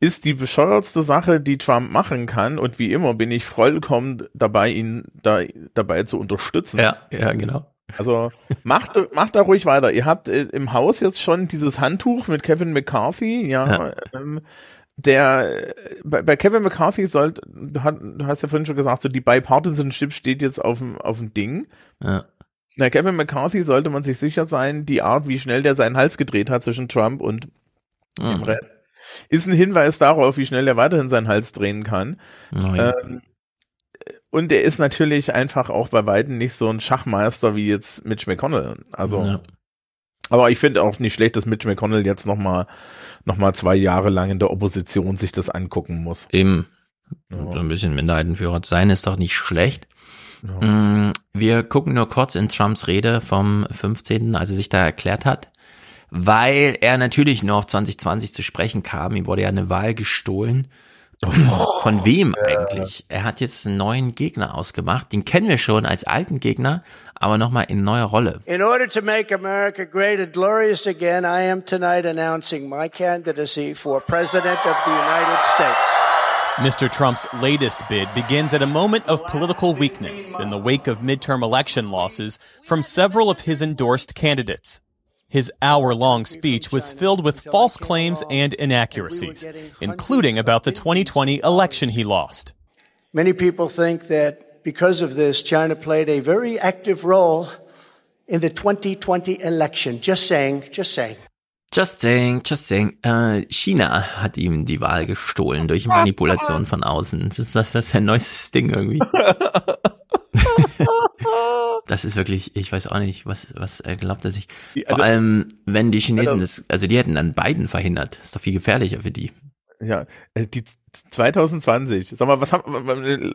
Ist die bescheuertste Sache, die Trump machen kann. Und wie immer bin ich vollkommen dabei, ihn da, dabei zu unterstützen. Ja, ja, genau. Also macht, macht da ruhig weiter. Ihr habt äh, im Haus jetzt schon dieses Handtuch mit Kevin McCarthy, ja. Ja. Ähm, der bei, bei Kevin McCarthy sollte, du hat- du hast ja vorhin schon gesagt, so die Bipartisanship steht jetzt auf dem auf dem Ding. Ja. Na, Kevin McCarthy sollte man sich sicher sein, die Art, wie schnell der seinen Hals gedreht hat zwischen Trump und dem Mhm. Rest, ist ein Hinweis darauf, wie schnell er weiterhin seinen Hals drehen kann. Oh, ja. Ähm, und er ist natürlich einfach auch bei Weitem nicht so ein Schachmeister wie jetzt Mitch McConnell. Also, Ja. aber ich finde auch nicht schlecht, dass Mitch McConnell jetzt noch mal, noch mal zwei Jahre lang in der Opposition sich das angucken muss. Eben. Ja. Ein bisschen Minderheitenführer sein ist doch nicht schlecht. Ja. Mm, Wir gucken nur kurz in Trumps Rede vom 15., als er sich da erklärt hat, weil er natürlich nur auf 2020 zu sprechen kam. Ihm wurde ja eine Wahl gestohlen. Von wem eigentlich? Er hat jetzt einen neuen Gegner ausgemacht. Den kennen wir schon als alten Gegner, aber nochmal in neuer Rolle. In order to make America great and glorious again, I am tonight announcing my candidacy for President of the United States. Mr. Trump's latest bid begins at a moment of political weakness in the wake of midterm election losses from several of his endorsed candidates. His hour long speech was filled with false claims and inaccuracies, including about the 2020 election he lost. Many people think that because of this, China played a very active role in the 2020 election. Just saying, just saying. Just saying, just saying. Äh, China hat ihm die Wahl gestohlen durch Manipulation von außen. Das ist, das ist ein neues Ding irgendwie. <laughs> Das ist wirklich, ich weiß auch nicht, was, was er glaubt er sich. Vor also- allem, wenn die Chinesen Also- das, also die hätten dann Biden verhindert. ist doch viel gefährlicher für die. Ja, äh, die z- 2020. Sag mal, was haben,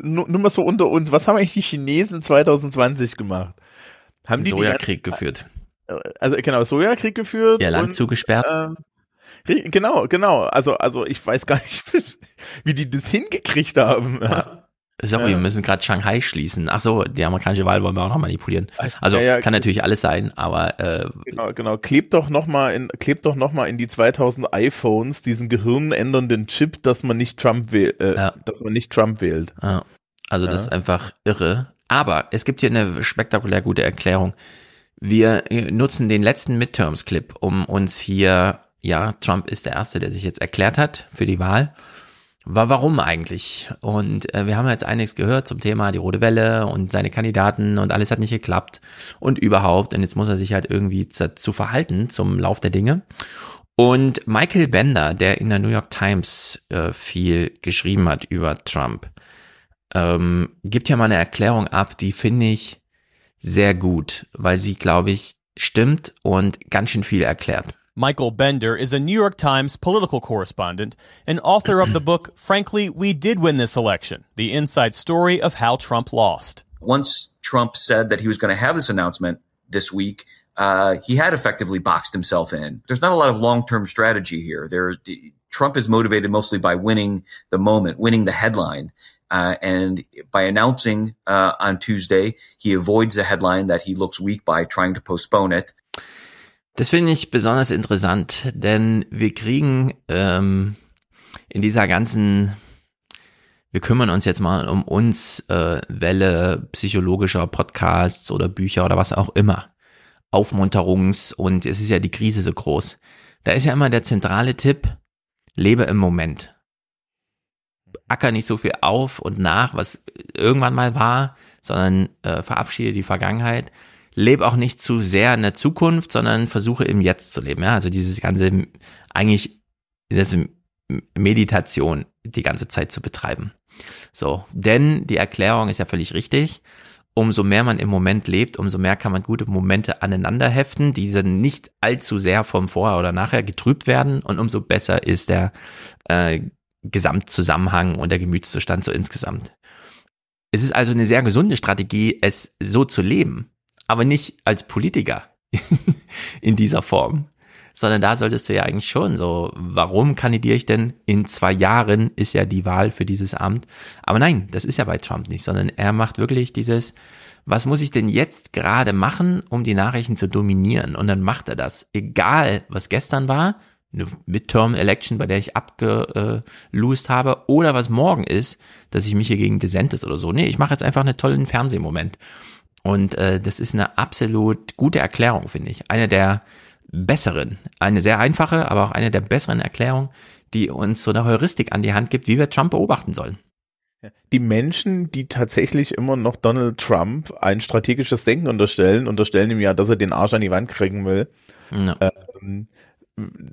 nur, nur mal so unter uns, was haben eigentlich die Chinesen 2020 gemacht? Haben die die Sojakrieg geführt. ganze- Also genau, Sojakrieg geführt. Ihr Land und, zugesperrt. Ähm, genau, genau. Also, also ich weiß gar nicht, <laughs> wie die das hingekriegt haben. Ja. Sorry, Ja. wir müssen gerade Shanghai schließen. Ach so, die amerikanische Wahl wollen wir auch noch manipulieren. Also Ja, ja, kann natürlich alles sein, aber äh, Genau, genau. Klebt doch noch mal in, klebt doch noch mal in die 2000 iPhones diesen gehirnändernden Chip, dass man nicht Trump wählt, äh, dass man nicht Trump wählt. Also das ist einfach irre. Aber es gibt hier eine spektakulär gute Erklärung. Wir äh, nutzen den letzten Midterms-Clip, um uns hier, ja, Trump ist der Erste, der sich jetzt erklärt hat für die Wahl. War warum eigentlich? Und äh, wir haben jetzt einiges gehört zum Thema die Rote Welle und seine Kandidaten und alles hat nicht geklappt und überhaupt. Und jetzt muss er sich halt irgendwie dazu verhalten zum Lauf der Dinge. Und Michael Bender, der in der New York Times äh, viel geschrieben hat über Trump, ähm, gibt ja mal eine Erklärung ab, die finde ich sehr gut, weil sie, glaube ich, stimmt und ganz schön viel erklärt. Michael Bender is a New York Times political correspondent and author of the book, Frankly, We Did Win This Election The Inside Story of How Trump Lost. once Trump said that he was going to have this announcement this week, uh, he had effectively boxed himself in. There's not a lot of long-term strategy here. There, Trump is motivated mostly by winning the moment, winning the headline. Uh, and by announcing uh, on Tuesday, he avoids the headline that he looks weak by trying to postpone it. Das finde ich besonders interessant, denn wir kriegen ähm, in dieser ganzen, wir kümmern uns jetzt mal um uns, äh, Welle psychologischer Podcasts oder Bücher oder was auch immer, Aufmunterungs- und es ist ja die Krise so groß. Da ist ja immer der zentrale Tipp, lebe im Moment. Acker nicht so viel auf und nach, was irgendwann mal war, sondern äh, verabschiede die Vergangenheit lebe auch nicht zu sehr in der Zukunft, sondern versuche im Jetzt zu leben. Ja, also dieses ganze, eigentlich, das Meditation die ganze Zeit zu betreiben. So, denn die Erklärung ist ja völlig richtig. Umso mehr man im Moment lebt, umso mehr kann man gute Momente aneinander heften, diese nicht allzu sehr vom Vorher oder Nachher getrübt werden und umso besser ist der äh, Gesamtzusammenhang und der Gemütszustand so insgesamt. Es ist also eine sehr gesunde Strategie, es so zu leben, aber nicht als Politiker <laughs> in dieser Form, sondern da solltest du ja eigentlich schon so, warum kandidiere ich denn? In zwei Jahren ist ja die Wahl für dieses Amt. Aber nein, das ist ja bei Trump nicht, sondern er macht wirklich dieses, was muss ich denn jetzt gerade machen, um die Nachrichten zu dominieren? Und dann macht er das. Egal, was gestern war, eine Midterm-Election, bei der ich abgelost habe, oder was morgen ist, dass ich mich hier gegen DeSantis oder so. Nee, ich mache jetzt einfach einen tollen Fernsehmoment. Und äh, das ist eine absolut gute Erklärung, finde ich. Eine der besseren, eine sehr einfache, aber auch eine der besseren Erklärungen, die uns so eine Heuristik an die Hand gibt, wie wir Trump beobachten sollen. Die Menschen, die tatsächlich immer noch Donald Trump ein strategisches Denken unterstellen, unterstellen ihm ja, dass er den Arsch an die Wand kriegen will. Ja. Ähm,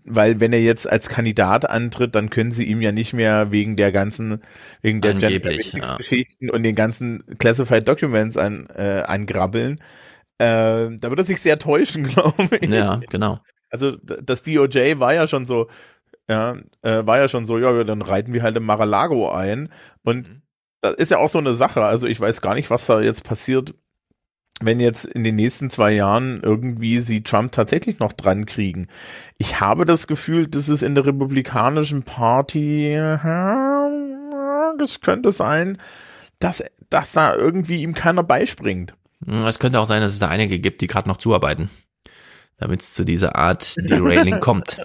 weil wenn er jetzt als Kandidat antritt, dann können sie ihm ja nicht mehr wegen der ganzen, wegen der Angeblich, ja. Geschichten und den ganzen Classified Documents an, äh, angrabbeln. Äh, da wird er sich sehr täuschen, <laughs> glaube ich. Ja, genau. Also das DOJ war ja schon so, ja, äh, war ja schon so, ja, dann reiten wir halt im Mar-a-Lago ein. Und Mhm. das ist ja auch so eine Sache. Also ich weiß gar nicht, was da jetzt passiert, wenn jetzt in den nächsten zwei Jahren irgendwie sie Trump tatsächlich noch dran kriegen. Ich habe das Gefühl, dass es in der Republikanischen Party, das könnte sein, dass, dass da irgendwie ihm keiner beispringt. Hm, Es könnte auch sein, dass es da einige gibt, die gerade noch zuarbeiten, damit es zu dieser Art Derailing <laughs> kommt.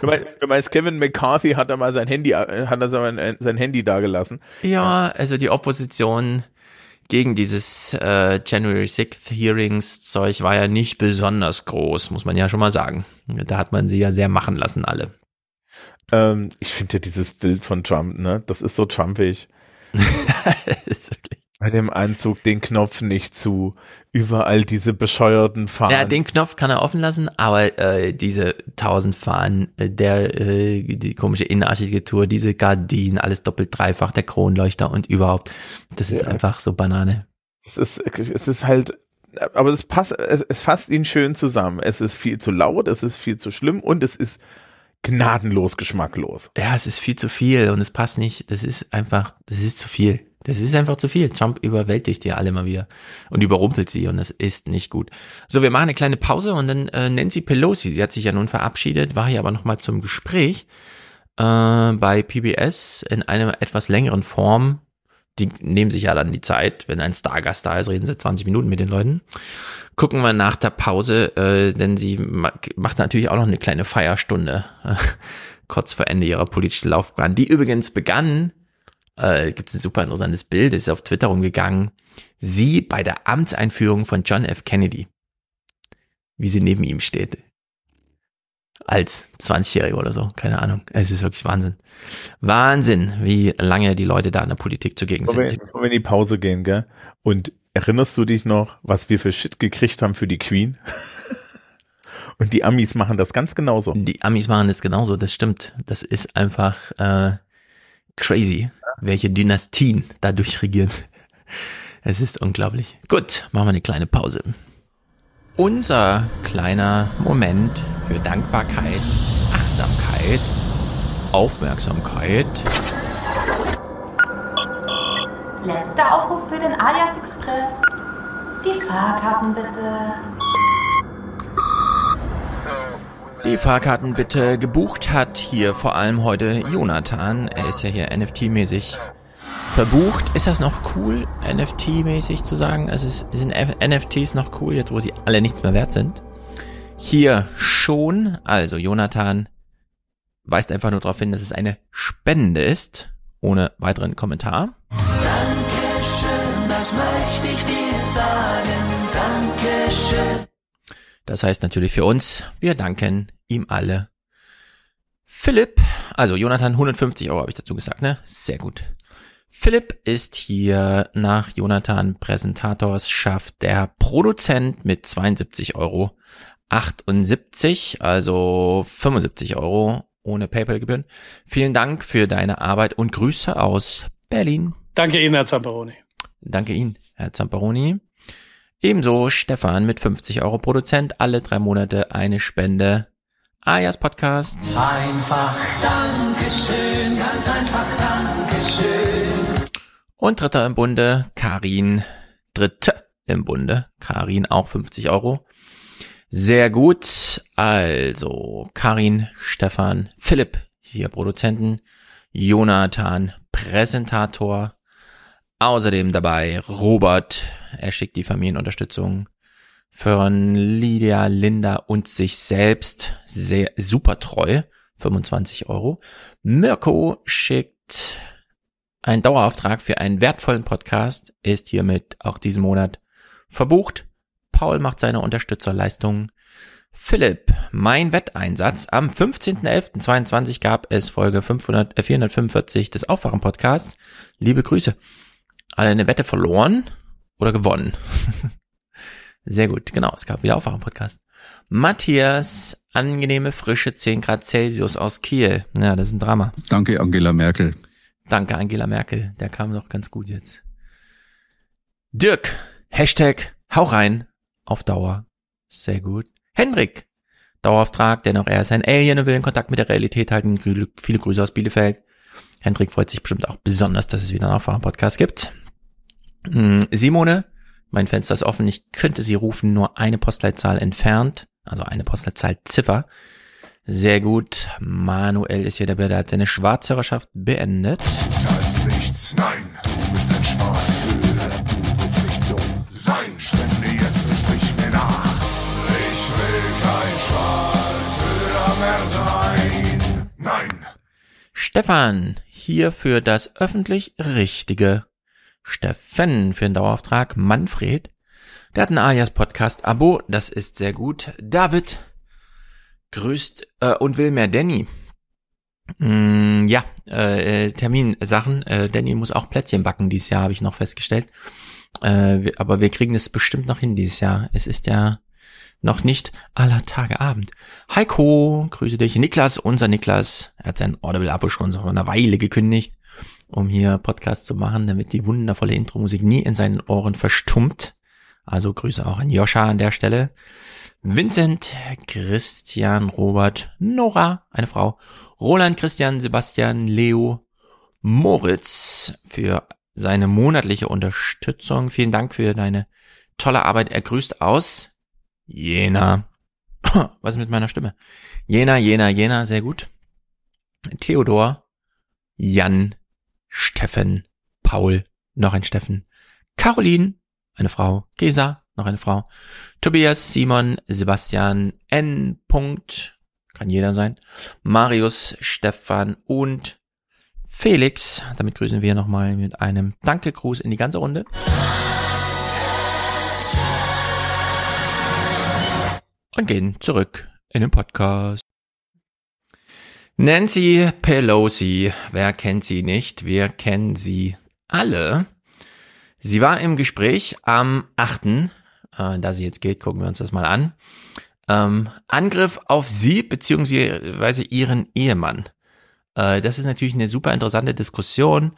Du meinst, du meinst, Kevin McCarthy hat da mal sein Handy, äh, hat da sein, sein Handy da gelassen. Ja, also die Opposition gegen dieses äh, January 6th Hearings Zeug war ja nicht besonders groß, muss man ja schon mal sagen. Da hat man sie ja sehr machen lassen, alle. Ähm, ich finde ja dieses Bild von Trump, ne, das ist so trumpig. <laughs> <laughs> Bei dem Anzug den Knopf nicht zu, überall diese bescheuerten Fahnen. Ja, den Knopf kann er offen lassen, aber äh, diese tausend Fahnen, äh, der äh, die komische Innenarchitektur, diese Gardinen, alles doppelt dreifach, der Kronleuchter und überhaupt, das ist Ja. einfach so Banane. es ist, es ist halt, aber es passt, es, es fasst ihn schön zusammen. Es ist viel zu laut, es ist viel zu schlimm und es ist gnadenlos geschmacklos. Ja, es ist viel zu viel und es passt nicht. Das ist einfach, das ist zu viel. Das ist einfach zu viel. Trump überwältigt die alle mal wieder und überrumpelt sie und das ist nicht gut. So, wir machen eine kleine Pause und dann äh, Nancy Pelosi, sie hat sich ja nun verabschiedet, war hier aber nochmal zum Gespräch äh, bei PBS in einer etwas längeren Form. Die nehmen sich ja dann die Zeit, wenn ein Stargast da ist, reden sie 20 Minuten mit den Leuten. Gucken wir nach der Pause, äh, denn sie macht natürlich auch noch eine kleine Feierstunde <laughs> kurz vor Ende ihrer politischen Laufbahn, die übrigens begann äh, gibt es ein super interessantes Bild, ist auf Twitter rumgegangen. Sie bei der Amtseinführung von John F. Kennedy. Wie sie neben ihm steht. Als 20-Jährige oder so, keine Ahnung. Es ist wirklich Wahnsinn. Wahnsinn, wie lange die Leute da in der Politik zugegen bevor sind. Wir, bevor wir in die Pause gehen, gell? Und erinnerst du dich noch, was wir für Shit gekriegt haben für die Queen? <laughs> Und die Amis machen das ganz genauso. Die Amis machen das genauso, das stimmt. Das ist einfach äh, crazy welche Dynastien dadurch regieren. Es ist unglaublich. Gut, machen wir eine kleine Pause. Unser kleiner Moment für Dankbarkeit, Achtsamkeit, Aufmerksamkeit. Letzter Aufruf für den Alias Express. Die Fahrkarten bitte. Die Fahrkarten bitte gebucht hat hier vor allem heute Jonathan. Er ist ja hier NFT-mäßig verbucht. Ist das noch cool, NFT-mäßig zu sagen? Also ist, sind NFTs noch cool, jetzt wo sie alle nichts mehr wert sind? Hier schon. Also Jonathan weist einfach nur darauf hin, dass es eine Spende ist. Ohne weiteren Kommentar. Dankeschön, das möchte ich dir sagen. Dankeschön. Das heißt natürlich für uns, wir danken ihm alle. Philipp, also Jonathan 150 Euro habe ich dazu gesagt, ne? Sehr gut. Philipp ist hier nach Jonathan Präsentators schafft der Produzent mit 72 Euro 78, also 75 Euro ohne PayPal-Gebühren. Vielen Dank für deine Arbeit und Grüße aus Berlin. Danke Ihnen, Herr Zamperoni. Danke Ihnen, Herr Zamperoni. Ebenso Stefan mit 50 Euro Produzent, alle drei Monate eine Spende. Ayas Podcast. Einfach Dankeschön, ganz einfach Dankeschön. Und dritter im Bunde, Karin. Dritte im Bunde, Karin auch 50 Euro. Sehr gut. Also, Karin, Stefan, Philipp, hier Produzenten, Jonathan, Präsentator, Außerdem dabei Robert, er schickt die Familienunterstützung von Lydia, Linda und sich selbst sehr super treu, 25 Euro. Mirko schickt einen Dauerauftrag für einen wertvollen Podcast, ist hiermit auch diesen Monat verbucht. Paul macht seine Unterstützerleistungen. Philipp, mein Wetteinsatz. Am 15.11.22 gab es Folge 500, äh, 445 des Aufwachen-Podcasts. Liebe Grüße alle eine Wette verloren oder gewonnen. <laughs> Sehr gut, genau, es gab wieder Aufwachen-Podcast. Matthias, angenehme frische 10 Grad Celsius aus Kiel. Ja, das ist ein Drama. Danke, Angela Merkel. Danke, Angela Merkel. Der kam doch ganz gut jetzt. Dirk, Hashtag, hau rein, auf Dauer. Sehr gut. Henrik, Dauerauftrag, denn auch er ist ein Alien und will in Kontakt mit der Realität halten. Viele Grüße aus Bielefeld. Hendrik freut sich bestimmt auch besonders, dass es wieder einen Aufwachen-Podcast gibt. Hm, Simone, mein Fenster ist offen. Ich könnte sie rufen, nur eine Postleitzahl entfernt. Also eine Postleitzahl Ziffer. Sehr gut. Manuel ist hier der der hat seine Schwarzhörerschaft beendet. Du zahlst nichts, nein, du bist ein Schwarzhörer. Du willst nicht so sein, spende jetzt nicht mich mehr nach. Ich will kein Schwarzhörer mehr sein. Nein. Stefan, hier für das öffentlich Richtige. Steffen für den Dauerauftrag. Manfred, der hat ein Alias-Podcast-Abo, das ist sehr gut. David grüßt äh, und will mehr Danny. Mm, ja, äh, Terminsachen. Äh, Danny muss auch Plätzchen backen dieses Jahr, habe ich noch festgestellt. Äh, aber wir kriegen es bestimmt noch hin dieses Jahr. Es ist ja noch nicht aller Tage Abend. Heiko, grüße dich. Niklas, unser Niklas, er hat sein Audible-Abo schon vor einer Weile gekündigt, um hier Podcast zu machen, damit die wundervolle Intro-Musik nie in seinen Ohren verstummt. Also Grüße auch an Joscha an der Stelle. Vincent, Christian, Robert, Nora, eine Frau, Roland, Christian, Sebastian, Leo, Moritz für seine monatliche Unterstützung. Vielen Dank für deine tolle Arbeit. Er grüßt aus Jena. <clears throat> Was ist mit meiner Stimme? Jena, Jena, Jena, sehr gut. Theodor, Jan, Steffen, Paul, noch ein Steffen, Caroline, eine Frau, Gesa, noch eine Frau, Tobias, Simon, Sebastian, N. Punkt, kann jeder sein, Marius, Stefan und Felix. Damit grüßen wir nochmal mit einem Danke-Gruß in die ganze Runde. Und gehen zurück in den Podcast. Nancy Pelosi, wer kennt sie nicht? Wir kennen sie alle. Sie war im Gespräch am 8., äh, da sie jetzt geht, gucken wir uns das mal an. Ähm, Angriff auf sie beziehungsweise ihren Ehemann. Äh, das ist natürlich eine super interessante Diskussion.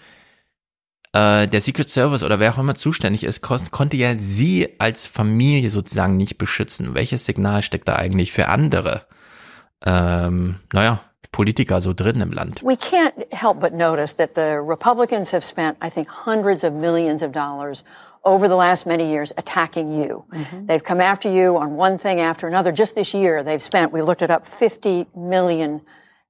Äh, der Secret Service oder wer auch immer zuständig ist, kon konnte ja sie als Familie sozusagen nicht beschützen. Welches Signal steckt da eigentlich für andere? Ähm, naja, Politiker so drin im Land. We can't help but notice that the Republicans have spent, I think, hundreds of millions of dollars over the last many years attacking you. Mhm. They've come after you on one thing after another. Just this year, they've spent, we looked it up, $50 million.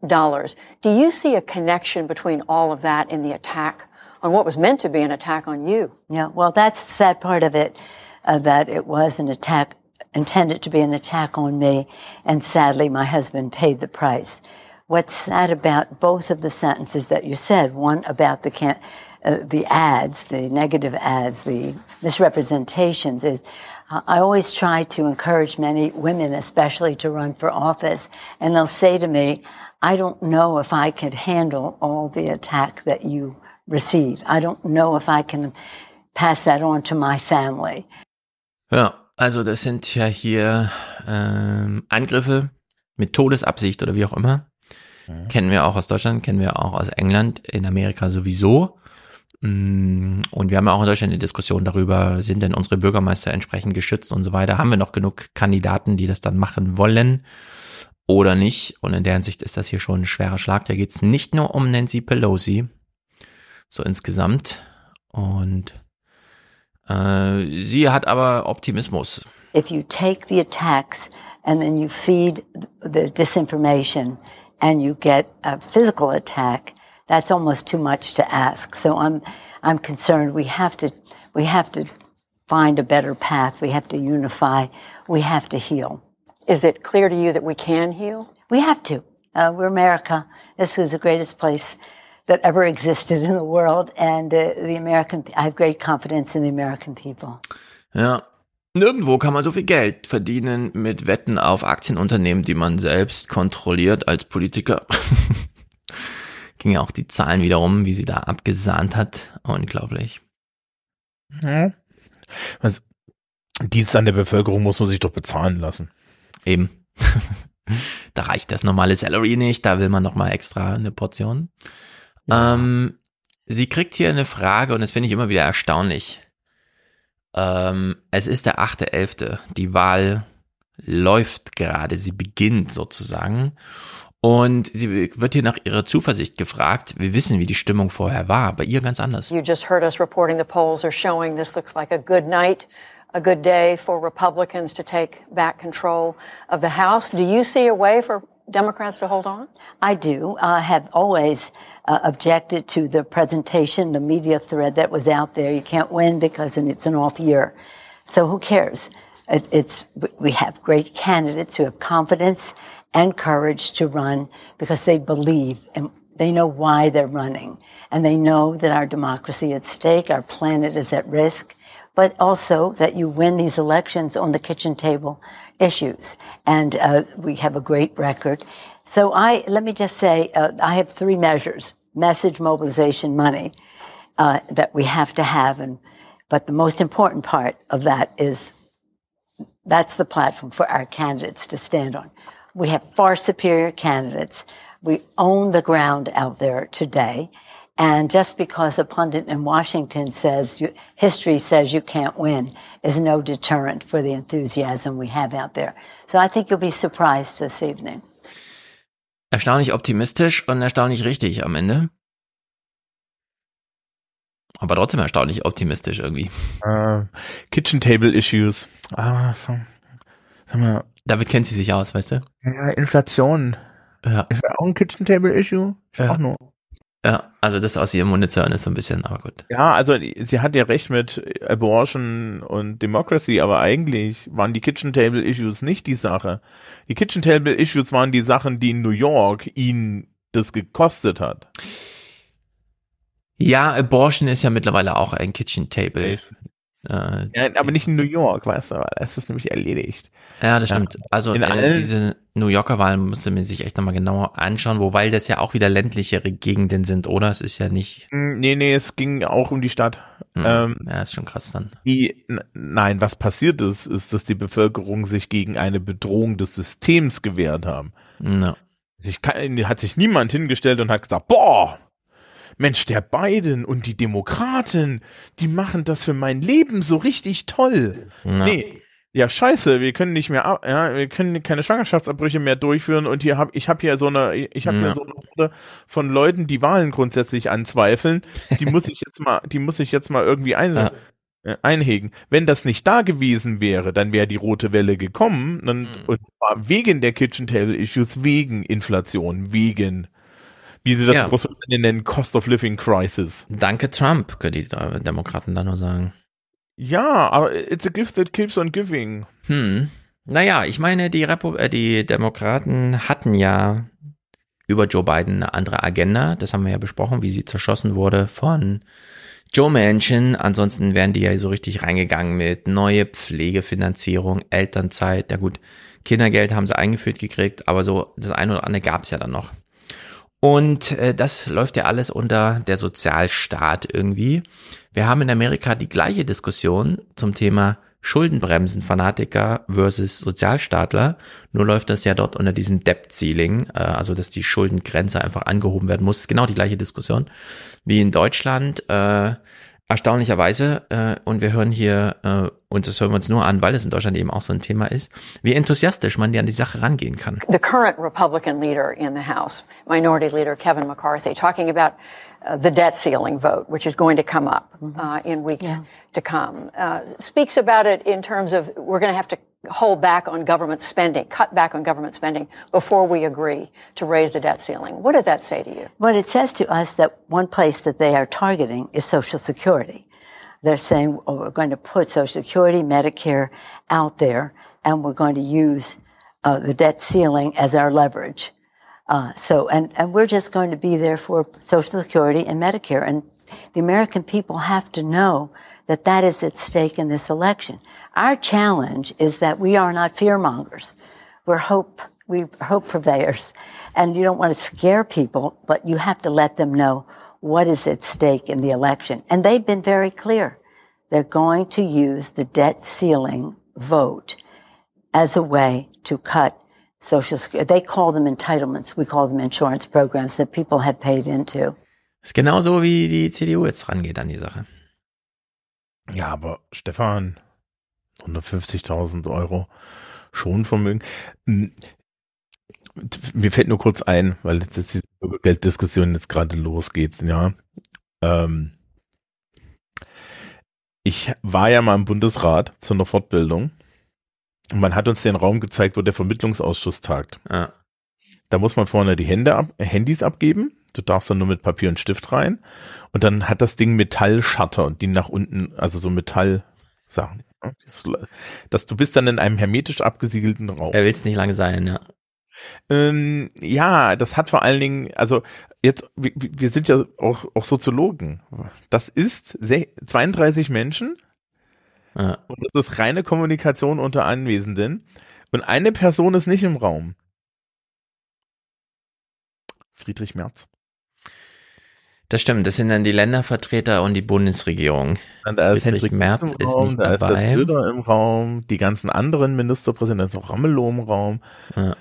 Do you see a connection between all of that in the attack on what was meant to be an attack on you? Yeah, well, that's the sad part of it, uh, that it was an attack intended to be an attack on me, and sadly, my husband paid the price. What's sad about both of the sentences that you said, one about the can- uh, the ads, the negative ads, the misrepresentations, is uh, I always try to encourage many women, especially, to run for office, and they'll say to me, "I don't know if I could handle all the attack that you receive. I don't know if I can pass that on to my family." Ja, also das sind ja hier ähm, Angriffe mit Todesabsicht oder wie auch immer. Kennen wir auch aus Deutschland, kennen wir auch aus England, in Amerika sowieso. Mm, Und wir haben ja auch in Deutschland eine Diskussion darüber, sind denn unsere Bürgermeister entsprechend geschützt und so weiter. Haben wir noch genug Kandidaten, die das dann machen wollen oder nicht? Und in der Hinsicht ist das hier schon ein schwerer Schlag. Da geht es nicht nur um Nancy Pelosi, so insgesamt. Und äh, sie hat aber Optimismus. if you take the attacks and then you feed the disinformation and you get a physical attack, that's almost too much to ask. So I'm, I'm concerned we have to, we have to find a better path. We have to unify. We have to heal. Is it clear to you that we can heal? We have to. Uh, we're America. This is the greatest place that ever existed in the world. And uh, the American, I have great confidence in the American people. Ja. Nirgendwo kann man so viel Geld verdienen mit Wetten auf Aktienunternehmen, die man selbst kontrolliert als Politiker. <laughs> Ging ja auch die Zahlen wiederum, wie sie da abgesahnt hat. Unglaublich. Ja. Also, Dienst an der Bevölkerung muss man sich doch bezahlen lassen. Eben. <laughs> da reicht das normale Salary nicht, da will man noch mal extra eine Portion. Ähm, sie kriegt hier eine Frage und das finde ich immer wieder erstaunlich. Ähm, es ist der 8.11. Die Wahl läuft gerade, sie beginnt sozusagen. Und sie wird hier nach ihrer Zuversicht gefragt. Wir wissen, wie die Stimmung vorher war, bei ihr ganz anders. You just heard us reporting the polls are showing this looks like a good night, a good day for Republicans to take back control of the House. Do you see a way for Democrats to hold on? I do. I have always uh, objected to the presentation, the media thread that was out there. You can't win because it's an off year. So who cares? It, it's we have great candidates who have confidence and courage to run because they believe and they know why they're running and they know that our democracy at stake, our planet is at risk, but also that you win these elections on the kitchen table issues. And uh, we have a great record. So I let me just say uh, I have three measures: message, mobilization, money uh, that we have to have, and but the most important part of that is that's the platform for our candidates to stand on. We have far superior candidates. We own the ground out there today. And just because a pundit in Washington says you, history says you can't win is no deterrent for the enthusiasm we have out there. So I think you'll be surprised this evening. Erstaunlich optimistisch und erstaunlich richtig am Ende. Aber trotzdem erstaunlich optimistisch irgendwie. Äh, Kitchen Table Issues. Ah, von- sag mal. Damit kennt sie sich aus, weißt du? Ja, Inflation. Ja. Ist auch ein Kitchen Table Issue? Ich Ja. frag nur. Ja, also das aus ihrem Munde zu hören ist so ein bisschen, aber gut. Ja, also sie hat ja recht mit Abortion und Democracy, aber eigentlich waren die Kitchen Table Issues nicht die Sache. Die Kitchen Table Issues waren die Sachen, die in New York ihn das gekostet hat. Ja, Abortion ist ja mittlerweile auch ein Kitchen Table. Äh, Ja, aber nicht in New York, weißt du, weil das ist nämlich erledigt. Ja, das stimmt. Also In äh, diese New Yorker Wahl musste man sich echt nochmal genauer anschauen, wobei das ja auch wieder ländlichere Gegenden sind, oder? Es ist ja nicht. Hm, Nee, nee, es ging auch um die Stadt. Hm, Ähm, ja, ist schon krass dann. die, nein, was passiert ist, ist, dass die Bevölkerung sich gegen eine Bedrohung des Systems gewehrt haben. Ja. Sich, hat sich niemand hingestellt und hat gesagt, boah, Mensch, der Biden und die Demokraten, die machen das für mein Leben so richtig toll. Ja. Nee. Ja, scheiße, wir können nicht mehr, ja, wir können keine Schwangerschaftsabbrüche mehr durchführen und hier hab, ich habe hier so eine, ich habe Ja. hier so eine Horde von Leuten, die Wahlen grundsätzlich anzweifeln. Die muss ich jetzt mal, die muss ich jetzt mal irgendwie ein, Ja. äh, einhegen. Wenn das nicht da gewesen wäre, dann wäre die rote Welle gekommen Mhm. und, und zwar wegen der Kitchen Table Issues, wegen Inflation, wegen, wie sie das Ja. groß nennen, Cost of Living Crisis. Danke Trump, können die Demokraten da nur sagen. Ja, aber it's a gift that keeps on giving. Hm. Naja, ich meine, die, Repu äh, die Demokraten hatten ja über Joe Biden eine andere Agenda. Das haben wir ja besprochen, wie sie zerschossen wurde von Joe Manchin. Ansonsten wären die ja so richtig reingegangen mit neue Pflegefinanzierung, Elternzeit. Ja gut, Kindergeld haben sie eingeführt gekriegt, aber so das eine oder andere gab es ja dann noch. Und äh, das läuft ja alles unter der Sozialstaat irgendwie. Wir haben in Amerika die gleiche Diskussion zum Thema Schuldenbremsen, Fanatiker versus Sozialstaatler. Nur läuft das ja dort unter diesem Debt Ceiling, äh, also dass die Schuldengrenze einfach angehoben werden muss. Ist genau die gleiche Diskussion wie in Deutschland. Äh, erstaunlicherweise, äh, und wir hören hier, äh, und das hören wir uns nur an, weil es in Deutschland eben auch so ein Thema ist, wie enthusiastisch man an die Sache rangehen kann. the current Republican leader in the House, Minority Leader Kevin McCarthy, talking about uh, the debt ceiling vote, which is going to come up uh, in weeks to come, uh, speaks about it in terms of we're going to have to hold back on government spending, cut back on government spending before we agree to raise the debt ceiling. What does that say to you? Well, it says to us that one place that they are targeting is Social Security. They're saying, oh, we're going to put Social Security, Medicare out there, and we're going to use uh, the debt ceiling as our leverage. Uh, so, and, and we're just going to be there for Social Security and Medicare. And the American people have to know that that is at stake in this election. Our challenge is that we are not fearmongers. We're hope, we hope purveyors. And you don't want to scare people, but you have to let them know what is at stake in the election. And they've been very clear. They're going to use the debt ceiling vote as a way to cut social security. They call them entitlements. We call them insurance programs that people have paid into. Ist genauso wie die CDU jetzt rangeht an die Sache. Ja, aber Stefan, 150.000 Euro Schonvermögen. Hm, Mir fällt nur kurz ein, weil jetzt die Bürgergelddiskussion jetzt gerade losgeht, ja. Ähm, ich war ja mal im Bundesrat zu einer Fortbildung und man hat uns den Raum gezeigt, wo der Vermittlungsausschuss tagt. Ja. Da muss man vorne die Hände ab, Handys abgeben. Du darfst dann nur mit Papier und Stift rein. Und dann hat das Ding Metallschatter, die nach unten, also so Metallsachen. ja. Das, du bist dann in einem hermetisch abgesiegelten Raum. Er will es nicht lange sein, ja. Ähm, ja, das hat vor allen Dingen, also jetzt, wir, wir sind ja auch, auch Soziologen. Das ist se- 32 Menschen Ja. und das ist reine Kommunikation unter Anwesenden und eine Person ist nicht im Raum. Friedrich Merz. Das stimmt, das sind dann die Ländervertreter und die Bundesregierung. Und da ist Friedrich Hendrik Merz im ist Raum, nicht da ist das dabei. Söder im Raum, die ganzen anderen Ministerpräsidenten, ist auch Ramelow im Raum Ja.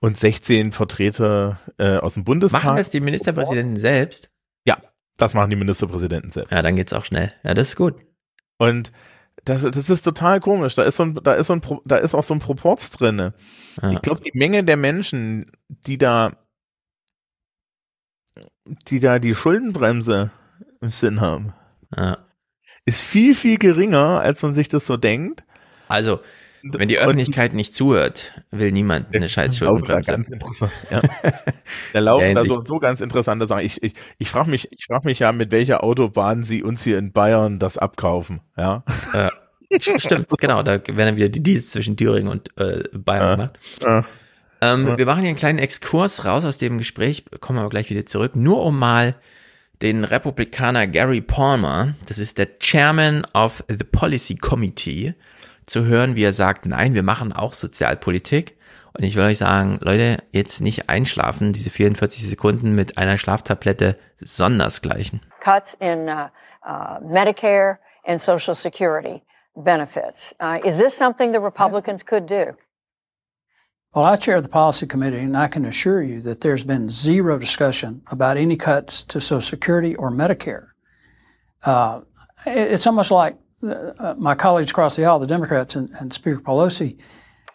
und 16 Vertreter äh, aus dem Bundestag. Machen das die Ministerpräsidenten selbst? Ja. Das machen die Ministerpräsidenten selbst. Ja, dann geht's auch schnell. Ja, das ist gut. Und das, das ist total komisch. Da ist so ein, da ist so ein, da ist auch so ein Proporz drinne. Ich glaube, die Menge der Menschen, die da, die da die Schuldenbremse im Sinn haben, Ja. ist viel, viel geringer, als man sich das so denkt. Also, wenn die Öffentlichkeit nicht zuhört, will niemand eine scheiß da Schuldenbremse. ganz interessant, ja. <laughs> Da laufen da so, so ganz interessante Sachen. Ich, ich, ich frage mich, ich frage mich ja, mit welcher Autobahn sie uns hier in Bayern das abkaufen, ja. Ja. <laughs> Stimmt, genau, da werden dann wieder die Deals zwischen Thüringen und äh, Bayern Ja. gemacht. Ähm, Ja. Wir machen hier einen kleinen Exkurs raus aus dem Gespräch, kommen aber gleich wieder zurück, nur um mal den Republikaner Gary Palmer, das ist der Chairman of the Policy Committee, zu hören, wie er sagt, nein, wir machen auch Sozialpolitik. Und ich will euch sagen, Leute, jetzt nicht einschlafen, diese 44 Sekunden mit einer Schlaftablette sondersgleichen. cuts in uh, uh, Medicare and Social Security benefits. Uh, is this something the Republicans could do? Well, I chair the policy committee, and I can assure you that there's been zero discussion about any cuts to Social Security or Medicare. Uh, it- it's almost like uh, my colleagues across the aisle, the Democrats and, and Speaker Pelosi,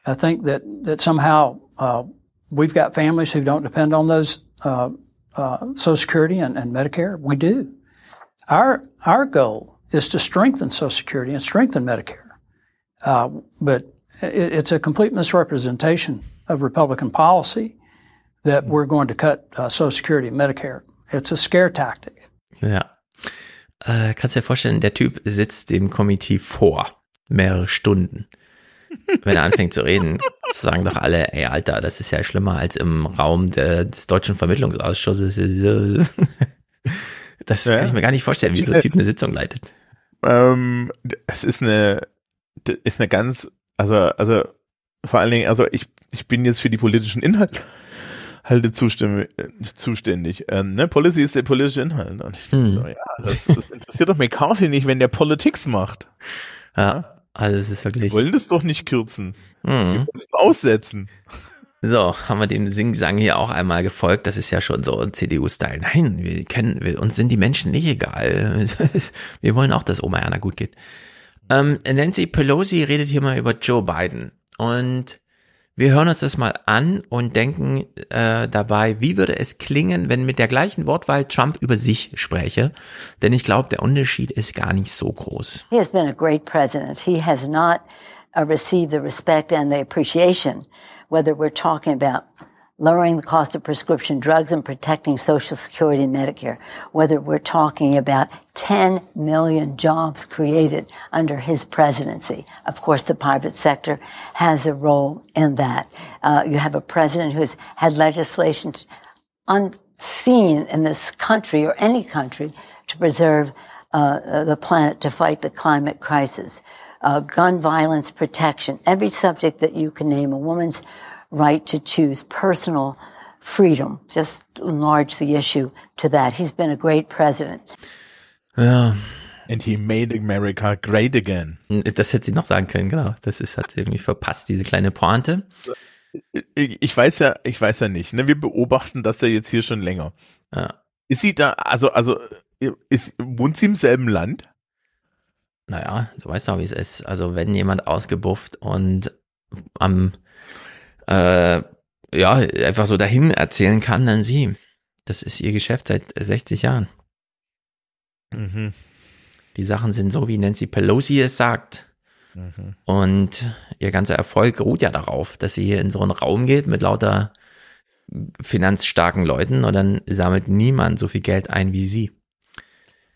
I think that that somehow uh, we've got families who don't depend on those uh, uh, Social Security and, and Medicare. We do. Our our goal is to strengthen Social Security and strengthen Medicare. Uh, but it's a complete misrepresentation of Republican policy that we're going to cut uh, Social Security and Medicare. It's a scare tactic. Ja. Äh, kannst dir vorstellen, der Typ sitzt dem Komitee vor. Mehrere Stunden. Wenn er anfängt zu reden, sagen doch alle, ey Alter, das ist ja schlimmer als im Raum der, des deutschen Vermittlungsausschusses. Das Ja. kann ich mir gar nicht vorstellen, wie so ein Typ eine Sitzung leitet. Ähm, es ist eine, ist eine ganz, also, also, vor allen Dingen, also ich, ich bin jetzt für die politischen Inhalte zuständig. zuständig. Ähm, ne? Policy ist der politische Inhalt. Und ich Hm. so, ja, das, das interessiert doch McCarthy nicht, wenn der Politics macht. Ja, also es ist wirklich. Wir wollen das doch nicht kürzen. Wir Mhm. wollen es aussetzen. So, haben wir dem Sing-Sang hier auch einmal gefolgt. Das ist ja schon so ein CDU-Style. Nein, wir kennen, wir, uns sind die Menschen nicht egal. <laughs> wir wollen auch, dass Oma Erna gut geht. Ähm, Nancy Pelosi redet hier mal über Joe Biden. Und wir hören uns das mal an und denken äh, dabei, wie würde es klingen, wenn mit der gleichen Wortwahl Trump über sich spräche? Denn ich glaube, der Unterschied ist gar nicht so groß. He has been a great president. He has not uh, received the respect and the appreciation, whether we're talking about lowering the cost of prescription drugs and protecting Social Security and Medicare, whether we're talking about 10 million jobs created under his presidency. Of course, the private sector has a role in that. Uh, you have a president who has had legislation unseen in this country or any country to preserve uh, the planet to fight the climate crisis, uh, gun violence protection, every subject that you can name, a woman's right to choose personal freedom. Just enlarge the issue to that. He's been a great president. Ja. And he made America great again. Das hätte sie noch sagen können, genau. Das ist, hat sie irgendwie verpasst, diese kleine Pointe. Ich ich weiß ja, ich weiß ja nicht. Ne? Wir beobachten das ja jetzt hier schon länger. Ja. Ist sie da, also, also, ist, wohnt sie im selben Land? Naja, du weißt doch, wie es ist. Also wenn jemand ausgebufft und am äh, ja, einfach so dahin erzählen kann, dann sie. Das ist ihr Geschäft seit 60 Jahren. Mhm. Die Sachen sind so, wie Nancy Pelosi es sagt. Mhm. Und ihr ganzer Erfolg ruht ja darauf, dass sie hier in so einen Raum geht mit lauter finanzstarken Leuten und dann sammelt niemand so viel Geld ein wie sie.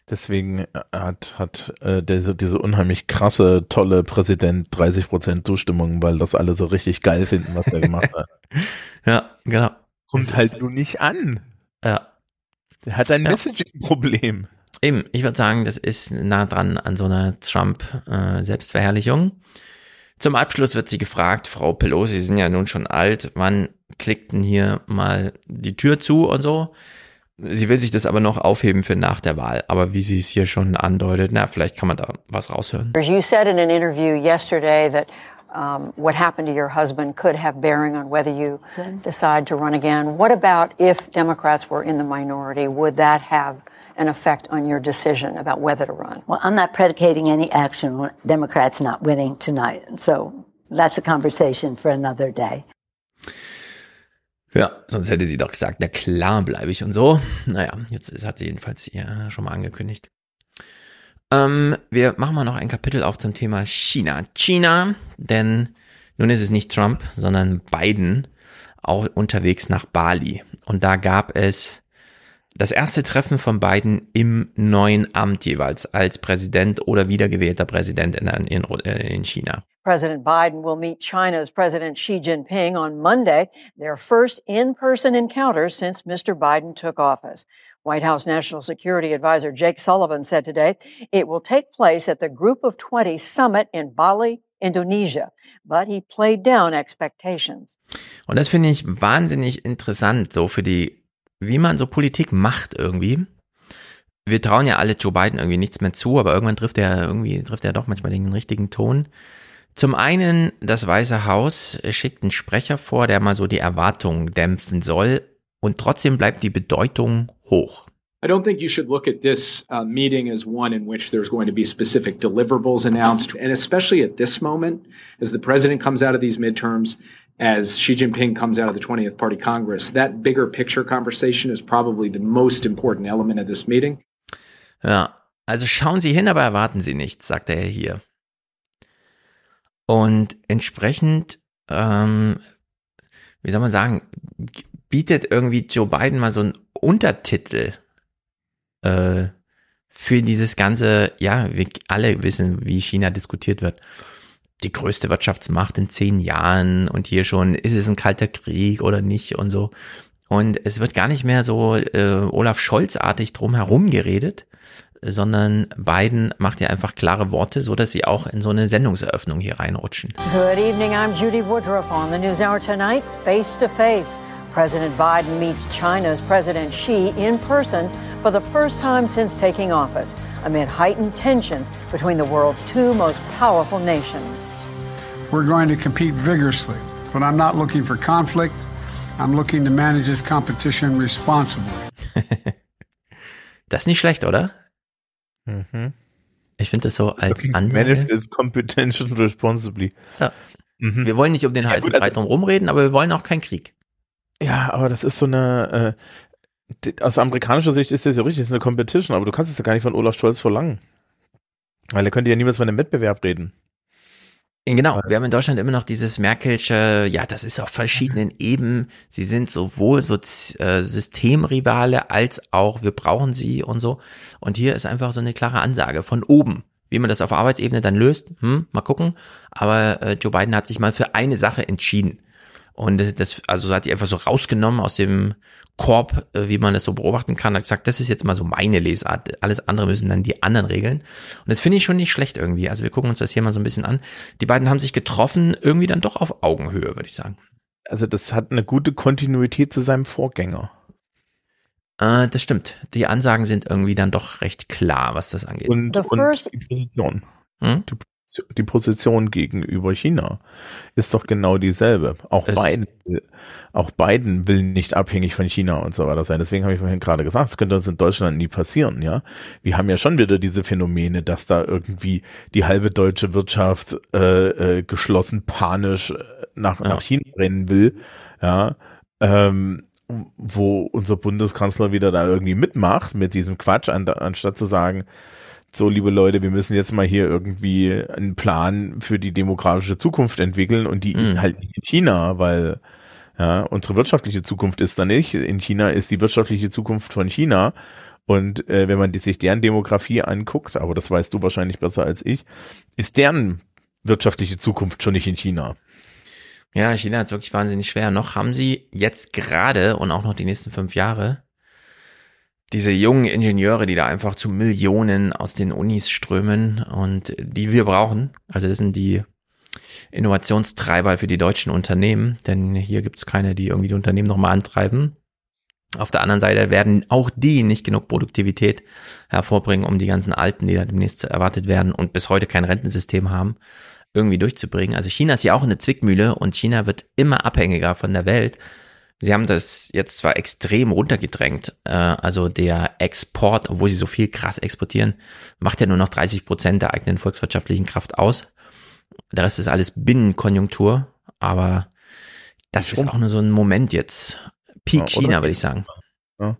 Deswegen hat, hat äh, diese, diese unheimlich krasse, tolle Präsident 30 Prozent Zustimmung, weil das alle so richtig geil finden, was er gemacht hat. <laughs> Ja, genau. Kommt halt nur nicht an. Ja. Der hat ein Ja. Messaging-Problem. Eben, ich würde sagen, das ist nah dran an so einer Trump-Selbstverherrlichung. Zum Abschluss wird sie gefragt, Frau Pelosi, Sie sind ja nun schon alt, wann klickt denn hier mal die Tür zu und so? Sie will sich das aber noch aufheben für nach der Wahl. Aber wie sie es hier schon andeutet, na, vielleicht kann man da was raushören. You said in an interview yesterday that um, what happened to your husband could have bearing on whether you decide to run again. What about if Democrats were in the minority? Would that have an effect on your decision about whether to run? Well, I'm not predicating any action on Democrats not winning tonight. So that's a conversation for another day. Ja, sonst hätte sie doch gesagt, na klar bleibe ich und so. Naja, jetzt hat sie jedenfalls ja schon mal angekündigt. Ähm, wir machen mal noch ein Kapitel auf zum Thema China. China, denn nun ist es nicht Trump, sondern Biden auch unterwegs nach Bali. Und da gab es das erste Treffen von Biden im neuen Amt jeweils als Präsident oder wiedergewählter Präsident in, in, in China. President Biden will meet China's President Xi Jinping on Monday, their first in-person encounter since Mr. Biden took office. White House National Security Advisor Jake Sullivan said today it will take place at the Group of 20 summit in Bali, Indonesia. But he played down expectations. Und das finde ich wahnsinnig interessant, so für die, wie man so Politik macht irgendwie. Wir trauen ja alle Joe Biden irgendwie nichts mehr zu, aber irgendwann trifft er irgendwie, trifft er doch manchmal den richtigen Ton. Zum einen, das Weiße Haus schickt einen Sprecher vor, der mal so die Erwartungen dämpfen soll und trotzdem bleibt die Bedeutung hoch. I don't think you should look at this uh, meeting as one in which there's going to be specific deliverables announced. And especially at this moment, as the president comes out of these midterms, as Xi Jinping comes out of the 20th Party Congress, that bigger picture conversation is probably the most important element of this meeting. Ja, also schauen Sie hin, aber erwarten Sie nichts, sagt er hier. Und entsprechend, ähm, wie soll man sagen, bietet irgendwie Joe Biden mal so einen Untertitel äh, für dieses ganze, ja, wir alle wissen, wie China diskutiert wird. Die größte Wirtschaftsmacht in zehn Jahren und hier schon, ist es ein kalter Krieg oder nicht und so. Und es wird gar nicht mehr so äh, Olaf Scholz-artig drum herum geredet, sondern Biden macht ja einfach klare Worte, so dass sie auch in so eine Sendungseröffnung hier reinrutschen. Good evening, I'm Judy Woodruff on the NewsHour tonight, face to face. President Biden meets China's President Xi in person for the first time since taking office, amid heightened tensions between the world's two most powerful nations. We're going to compete vigorously, but I'm not looking for conflict. I'm looking to manage this competition responsibly. <laughs> das ist nicht schlecht, oder? Mhm. Ich finde das so als Manage this competition responsibly. Ja. Mhm. Wir wollen nicht um den heißen ja, Brei drum rumreden, aber wir wollen auch keinen Krieg. Ja, aber das ist so eine, äh, aus amerikanischer Sicht ist das ja richtig, das ist eine Competition, aber du kannst es ja gar nicht von Olaf Scholz verlangen. Weil er könnte ja niemals von einem Wettbewerb reden. Genau, wir haben in Deutschland immer noch dieses Merkelsche, ja, das ist auf verschiedenen Ebenen. Sie sind sowohl so äh, Systemrivale als auch wir brauchen sie und so. Und hier ist einfach so eine klare Ansage von oben. Wie man das auf Arbeitsebene dann löst, hm, mal gucken. Aber äh, Joe Biden hat sich mal für eine Sache entschieden. Und das, also hat die einfach so rausgenommen aus dem Korb, äh, wie man das so beobachten kann, hat gesagt, das ist jetzt mal so meine Lesart. Alles andere müssen dann die anderen regeln. Und das finde ich schon nicht schlecht irgendwie. Also wir gucken uns das hier mal so ein bisschen an. Die beiden haben sich getroffen, irgendwie dann doch auf Augenhöhe, würde ich sagen. Also das hat eine gute Kontinuität zu seinem Vorgänger. Äh, das stimmt. Die Ansagen sind irgendwie dann doch recht klar, was das angeht. Und, und die Position. Hm? Die die Position gegenüber China ist doch genau dieselbe. Auch Biden, auch Biden will nicht abhängig von China und so weiter sein. Deswegen habe ich vorhin gerade gesagt, das könnte uns in Deutschland nie passieren, ja. Wir haben ja schon wieder diese Phänomene, dass da irgendwie die halbe deutsche Wirtschaft äh, äh, geschlossen panisch nach, ja. nach China rennen will, ja. Ähm, wo unser Bundeskanzler wieder da irgendwie mitmacht mit diesem Quatsch, an, anstatt zu sagen, so, liebe Leute, wir müssen jetzt mal hier irgendwie einen Plan für die demografische Zukunft entwickeln und die mhm. ist halt nicht in China, weil ja, unsere wirtschaftliche Zukunft ist da nicht. In China ist die wirtschaftliche Zukunft von China. Und äh, wenn man die, sich deren Demografie anguckt, aber das weißt du wahrscheinlich besser als ich, ist deren wirtschaftliche Zukunft schon nicht in China. Ja, China hat es wirklich wahnsinnig schwer. Noch haben sie jetzt gerade und auch noch die nächsten fünf Jahre diese jungen Ingenieure, die da einfach zu Millionen aus den Unis strömen und die wir brauchen. Also das sind die Innovationstreiber für die deutschen Unternehmen, denn hier gibt es keine, die irgendwie die Unternehmen nochmal antreiben. Auf der anderen Seite werden auch die nicht genug Produktivität hervorbringen, um die ganzen Alten, die da demnächst erwartet werden und bis heute kein Rentensystem haben, irgendwie durchzubringen. Also China ist ja auch eine Zwickmühle und China wird immer abhängiger von der Welt Sie haben das jetzt zwar extrem runtergedrängt, äh, also der Export, obwohl sie so viel krass exportieren, macht ja nur noch 30 Prozent der eigenen volkswirtschaftlichen Kraft aus. Der Rest ist alles Binnenkonjunktur, aber das ist auch nur so ein Moment jetzt. Peak Ja? China, würde ich sagen. Ja.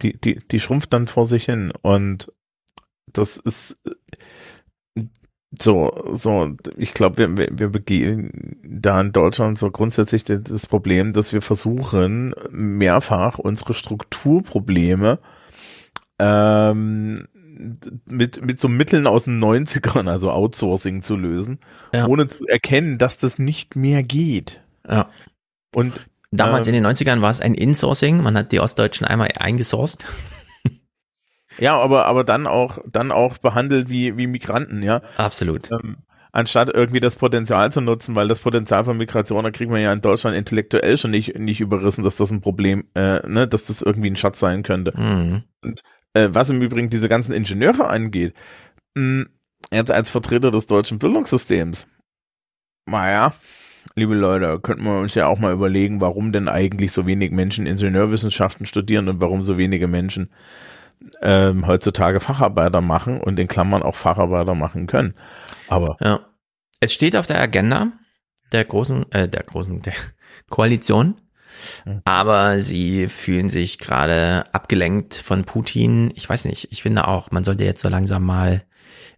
Die, die, die schrumpft dann vor sich hin und das ist so, so, ich glaube, wir, wir, begehen da in Deutschland so grundsätzlich das- Problem, dass wir versuchen, mehrfach unsere Strukturprobleme ähm, mit, mit so Mitteln aus den 90ern, also Outsourcing zu lösen, ohne zu erkennen, dass das nicht mehr geht. Ja. Und Damals ähm, in den 90ern war es ein Insourcing, man hat die Ostdeutschen einmal eingesourced. Ja, aber, aber dann auch, dann auch behandelt wie, wie Migranten, ja. Absolut. Ähm, anstatt irgendwie das Potenzial zu nutzen, weil das Potenzial von Migration, da kriegt man ja in Deutschland intellektuell schon nicht, nicht überrissen, dass das ein Problem, äh, ne, dass das irgendwie ein Schatz sein könnte. Mhm. Und äh, was im Übrigen diese ganzen Ingenieure angeht, mh, jetzt als Vertreter des deutschen Bildungssystems, naja, liebe Leute, könnten wir uns ja auch mal überlegen, warum denn eigentlich so wenig Menschen Ingenieurwissenschaften studieren und warum so wenige Menschen ähm, heutzutage Facharbeiter machen und in Klammern auch Facharbeiter machen können. Aber Ja. Es steht auf der Agenda der großen, äh, der großen, der <laughs> Koalition. Aber sie fühlen sich gerade abgelenkt von Putin. Ich weiß nicht, ich finde auch, man sollte jetzt so langsam mal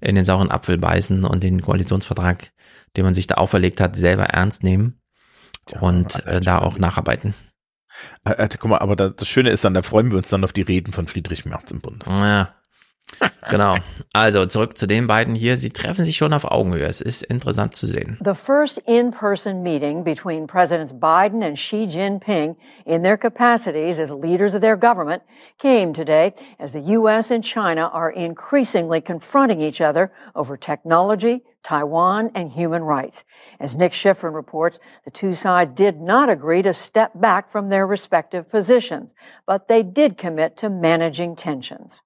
in den sauren Apfel beißen und den Koalitionsvertrag, den man sich da auferlegt hat, selber ernst nehmen und äh, da auch nacharbeiten. Äh, äh, guck mal, aber da, das Schöne ist dann, da freuen wir uns dann auf die Reden von Friedrich Merz im Bundestag. Ja. <laughs> Genau. Also zurück zu den beiden hier. Sie treffen sich schon auf Augenhöhe. Es ist interessant zu sehen. The first in-person meeting between Presidents Biden and Xi Jinping in their capacities as leaders of their government came today as the U.S. and China are increasingly confronting each other over technology, Taiwan, and human rights. As Nick Schifrin reports, the two sides did not agree to step back from their respective positions, but they did commit to managing tensions.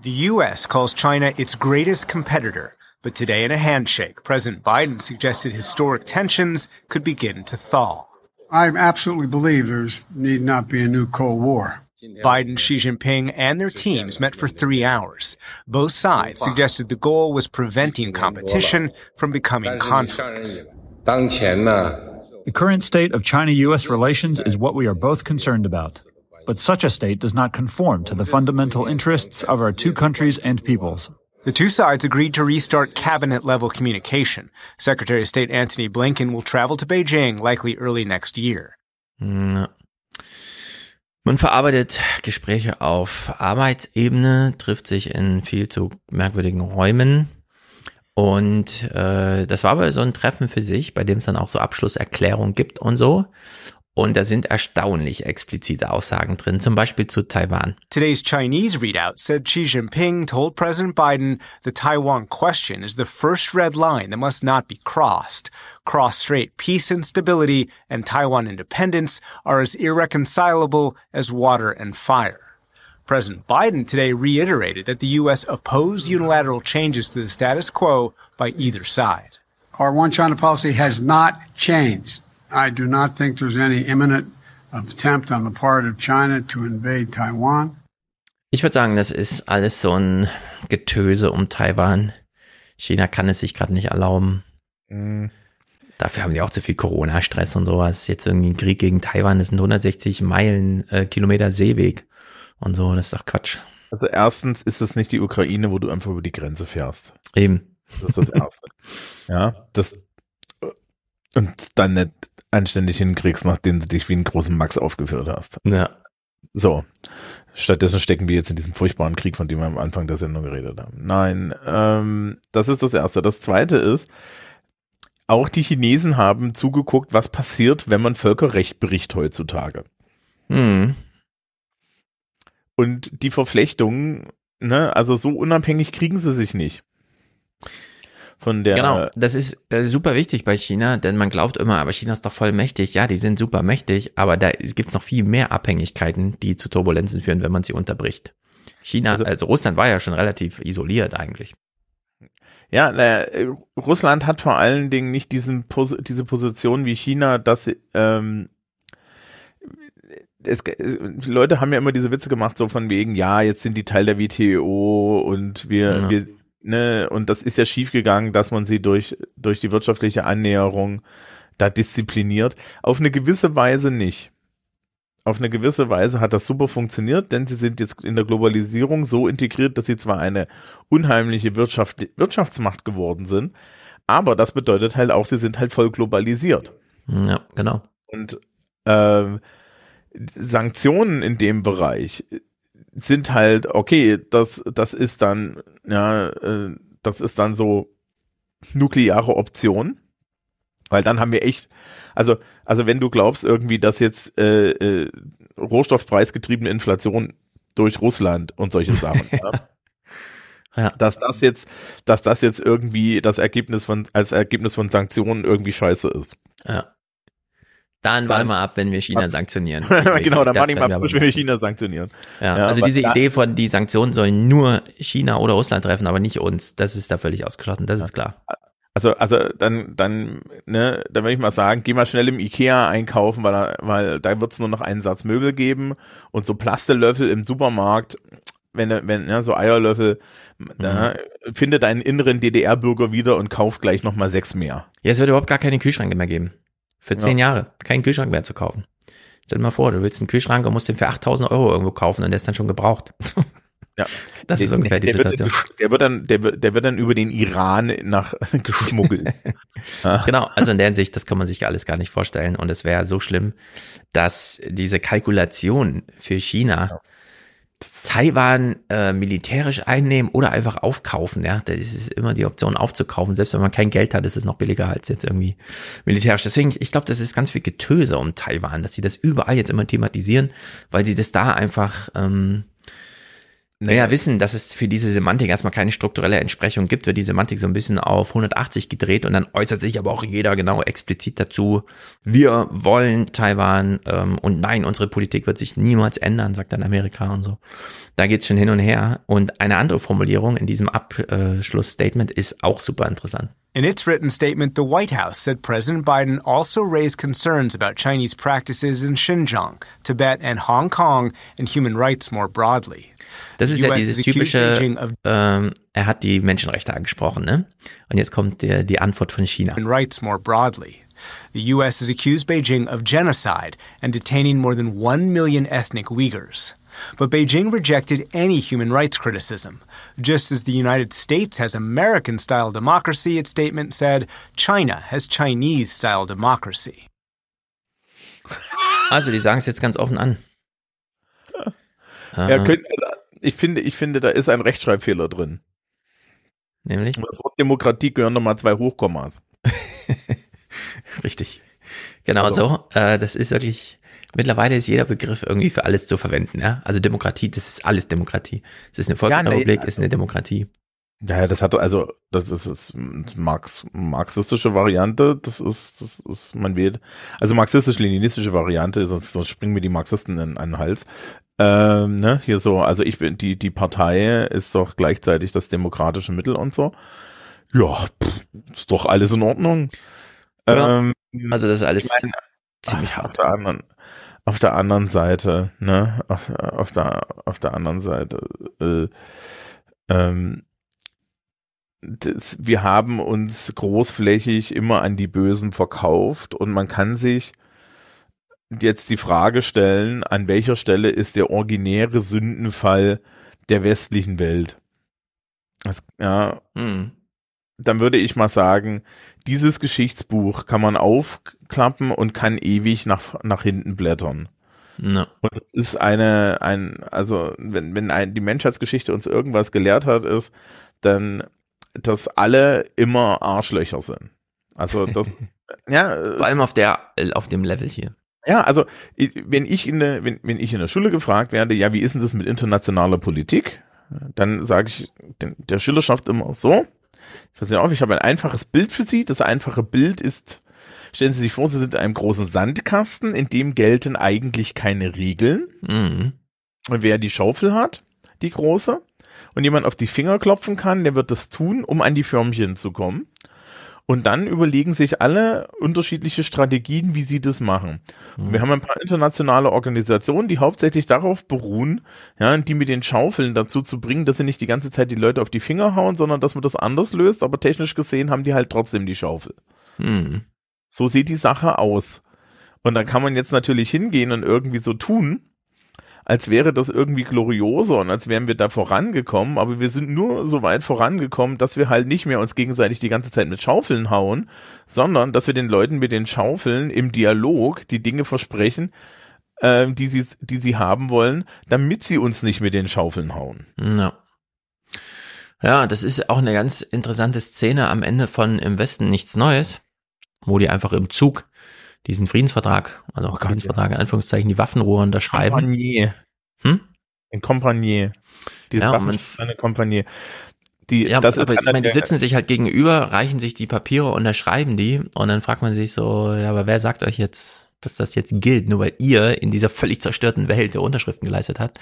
The U.S. calls China its greatest competitor, but today in a handshake, President Biden suggested historic tensions could begin to thaw. I absolutely believe there's need not be a new Cold War. Biden, Xi Jinping, and their teams met for three hours. Both sides suggested the goal was preventing competition from becoming conflict. The current state of China US relations is what we are both concerned about. But such a state does not conform to the fundamental interests of our two countries and peoples. The two sides agreed to restart cabinet level communication. Secretary of State Antony Blinken will travel to Beijing likely early next year. Ja. Man verarbeitet Gespräche auf Arbeitsebene, trifft sich in viel zu merkwürdigen Räumen. Und äh, das war aber so ein Treffen für sich, bei dem es dann auch so Abschlusserklärungen gibt und so. Und da sind erstaunlich explizite Aussagen drin, zum Beispiel zu Taiwan. Today's Chinese readout said Xi Jinping told President Biden the Taiwan question is the first red line that must not be crossed. Cross strait peace and stability and Taiwan independence are as irreconcilable as water and fire. President Biden today reiterated that the U.S. opposed unilateral changes to the status quo by either side. Our one China policy has not changed. I do not think there's any imminent attempt on the part of China to invade Taiwan. Ich würde sagen, das ist alles so ein Getöse um Taiwan. China kann es sich gerade nicht erlauben. Mhm. Dafür haben die auch zu viel Corona-Stress und sowas. Jetzt irgendwie ein Krieg gegen Taiwan, das sind 160 Meilen, äh, Kilometer Seeweg und so. Das ist doch Quatsch. Also erstens ist es nicht die Ukraine, wo du einfach über die Grenze fährst. Eben. Das ist das Erste. <laughs> ja, das und dann nicht anständig hinkriegst, nachdem du dich wie einen großen Max aufgeführt hast. Ja. So. Stattdessen stecken wir jetzt in diesem furchtbaren Krieg, von dem wir am Anfang der Sendung geredet haben. Nein, ähm, das ist das Erste. Das Zweite ist, auch die Chinesen haben zugeguckt, was passiert, wenn man Völkerrecht bricht heutzutage. Hm. Und die Verflechtungen, ne, also so unabhängig kriegen sie sich nicht. Von der Genau, das ist, das ist super wichtig bei China, denn man glaubt immer, aber China ist doch voll mächtig. Ja, die sind super mächtig, aber da gibt es noch viel mehr Abhängigkeiten, die zu Turbulenzen führen, wenn man sie unterbricht. China, also, also Russland war ja schon relativ isoliert eigentlich. Ja, naja, Russland hat vor allen Dingen nicht diesen Pos diese Position wie China, dass ähm, es, Leute haben ja immer diese Witze gemacht, so von wegen, ja, jetzt sind die Teil der WTO und wir, Ja. wir, ne, und das ist ja schiefgegangen, dass man sie durch, durch die wirtschaftliche Annäherung da diszipliniert. Auf eine gewisse Weise nicht. Auf eine gewisse Weise hat das super funktioniert, denn sie sind jetzt in der Globalisierung so integriert, dass sie zwar eine unheimliche Wirtschaft, Wirtschaftsmacht geworden sind, aber das bedeutet halt auch, sie sind halt voll globalisiert. Ja, genau. Und ähm, Sanktionen in dem Bereich sind halt, okay, das, das ist dann, ja, äh, das ist dann so nukleare Option. Weil dann haben wir echt, also, also wenn du glaubst irgendwie, dass jetzt äh, äh, rohstoffpreisgetriebene Inflation durch Russland und solche Sachen, <laughs> ja, Ja. dass das jetzt, dass das jetzt irgendwie das Ergebnis von, als Ergebnis von Sanktionen irgendwie scheiße ist. Ja. Dann, warten wir ab, wenn wir China sanktionieren. <laughs> genau, dann warte ich mal, aber wenn wir China sanktionieren. Ja, Ja, also diese Idee von, die Sanktionen sollen nur China oder Russland treffen, aber nicht uns, das ist da völlig ausgeschlossen, das ist klar. Also, also dann, dann, ne, dann würde ich mal sagen, geh mal schnell im Ikea einkaufen, weil, da- weil da wird es nur noch einen Satz Möbel geben und so Plastelöffel im Supermarkt, wenn, wenn, ja, so Eierlöffel, da, finde deinen inneren DDR-Bürger wieder und kauf gleich nochmal sechs mehr. Ja, es wird überhaupt gar keine Kühlschränke mehr geben. Für zehn Ja. Jahre. Keinen Kühlschrank mehr zu kaufen. Stell dir mal vor, du willst einen Kühlschrank und musst den für 8000 Euro irgendwo kaufen und der ist dann schon gebraucht. <laughs> Ja. Das ist Der- ungefähr die der wird- Situation. Der wird dann, der, wird- der wird dann über den Iran nach <laughs> geschmuggelt. <laughs> Ja. Genau, also in der Hinsicht, das kann man sich alles gar nicht vorstellen. Und es wäre so schlimm, dass diese Kalkulation für China Taiwan äh, militärisch einnehmen oder einfach aufkaufen. Ja, da ist immer die Option aufzukaufen. Selbst wenn man kein Geld hat, ist es noch billiger als jetzt irgendwie militärisch. Deswegen, ich glaube, das ist ganz viel Getöse um Taiwan, dass sie das überall jetzt immer thematisieren, weil sie das da einfach ähm, naja, wissen, dass es für diese Semantik erstmal keine strukturelle Entsprechung gibt, wird die Semantik so ein bisschen auf 180 gedreht und dann äußert sich aber auch jeder genau explizit dazu, wir wollen Taiwan ähm, und nein, unsere Politik wird sich niemals ändern, sagt dann Amerika und so. Da geht's schon hin und her. Und eine andere Formulierung in diesem Abschlussstatement ist auch super interessant. In its written statement, the White House said President Biden also raised concerns about Chinese practices in Xinjiang, Tibet, and Hong Kong and human rights more broadly. Das ist The ja US dieses has accused typische, Beijing of ähm, er hat die Menschenrechte angesprochen, ne? Und jetzt kommt der, die Antwort von China. rights more broadly. The U.S. has accused Beijing of genocide and detaining more than one million ethnic Uyghurs. But Beijing rejected any human rights criticism. Just as the United States has American style democracy, its statement said China has Chinese style democracy. Also, die sagen es jetzt ganz offen an. Ja, könnt, ich finde, ich finde, da ist ein Rechtschreibfehler drin. Nämlich? Das Wort Demokratie gehören nochmal zwei Hochkommas. <laughs> Richtig. Genau Also. so. Äh, das ist wirklich, mittlerweile ist jeder Begriff irgendwie für alles zu verwenden. Ja? Also Demokratie, das ist alles Demokratie. Es ist eine Volksrepublik, nee, ist eine Demokratie. Ja, ja, das hat also, das ist, das ist Marx, marxistische Variante, das ist, das ist, man wählt, also marxistisch-leninistische Variante, sonst, sonst springen mir die Marxisten in, an den Hals. Ähm, ne, hier so, also ich bin, die, die Partei ist doch gleichzeitig das demokratische Mittel und so. Ja, pff, ist doch alles in Ordnung. Ja, Ähm, also das ist alles ich ziemlich Auf hart. der anderen, auf der anderen Seite, ne, auf, auf der, auf der anderen Seite, äh, ähm, das, wir haben uns großflächig immer an die Bösen verkauft und man kann sich jetzt die Frage stellen, an welcher Stelle ist der originäre Sündenfall der westlichen Welt? Das, ja, Hm. dann würde ich mal sagen, dieses Geschichtsbuch kann man aufklappen und kann ewig nach, nach hinten blättern. No. Und es ist eine, ein, also wenn, wenn ein, die Menschheitsgeschichte uns irgendwas gelehrt hat, ist, dann, dass alle immer Arschlöcher sind. Also das, <laughs> ja. Vor allem auf der, auf dem Level hier. Ja, also wenn ich in der, wenn, wenn ich in der Schule gefragt werde, ja, wie ist denn das mit internationaler Politik? Dann sage ich der Schülerschaft immer so. Ich passe auf, ich habe ein einfaches Bild für Sie. Das einfache Bild ist, stellen Sie sich vor, Sie sind in einem großen Sandkasten, in dem gelten eigentlich keine Regeln. Mhm. Und wer die Schaufel hat, die große, und jemand auf die Finger klopfen kann, der wird das tun, um an die Förmchen zu kommen. Und dann überlegen sich alle unterschiedliche Strategien, wie sie das machen. Und wir haben ein paar internationale Organisationen, die hauptsächlich darauf beruhen, ja, die mit den Schaufeln dazu zu bringen, dass sie nicht die ganze Zeit die Leute auf die Finger hauen, sondern dass man das anders löst, aber technisch gesehen haben die halt trotzdem die Schaufel. Hm. So sieht die Sache aus. Und da kann man jetzt natürlich hingehen und irgendwie so tun, als wäre das irgendwie glorioser und als wären wir da vorangekommen, aber wir sind nur so weit vorangekommen, dass wir halt nicht mehr uns gegenseitig die ganze Zeit mit Schaufeln hauen, sondern dass wir den Leuten mit den Schaufeln im Dialog die Dinge versprechen, äh, die, sie, die sie haben wollen, damit sie uns nicht mit den Schaufeln hauen. Ja. Ja, das ist auch eine ganz interessante Szene am Ende von Im Westen nichts Neues, wo die einfach im Zug diesen Friedensvertrag, also auch Friedensvertrag in Anführungszeichen, die Waffenruhe unterschreiben. Kompanie. Hm? In Kompanie. Diese Ja, man- eine Kompanie. Die, Ja, das aber ist ich meine, die sitzen sich halt gegenüber, reichen sich die Papiere, unterschreiben die und dann fragt man sich so, ja, aber wer sagt euch jetzt, dass das jetzt gilt, nur weil ihr in dieser völlig zerstörten Welt der Unterschriften geleistet habt?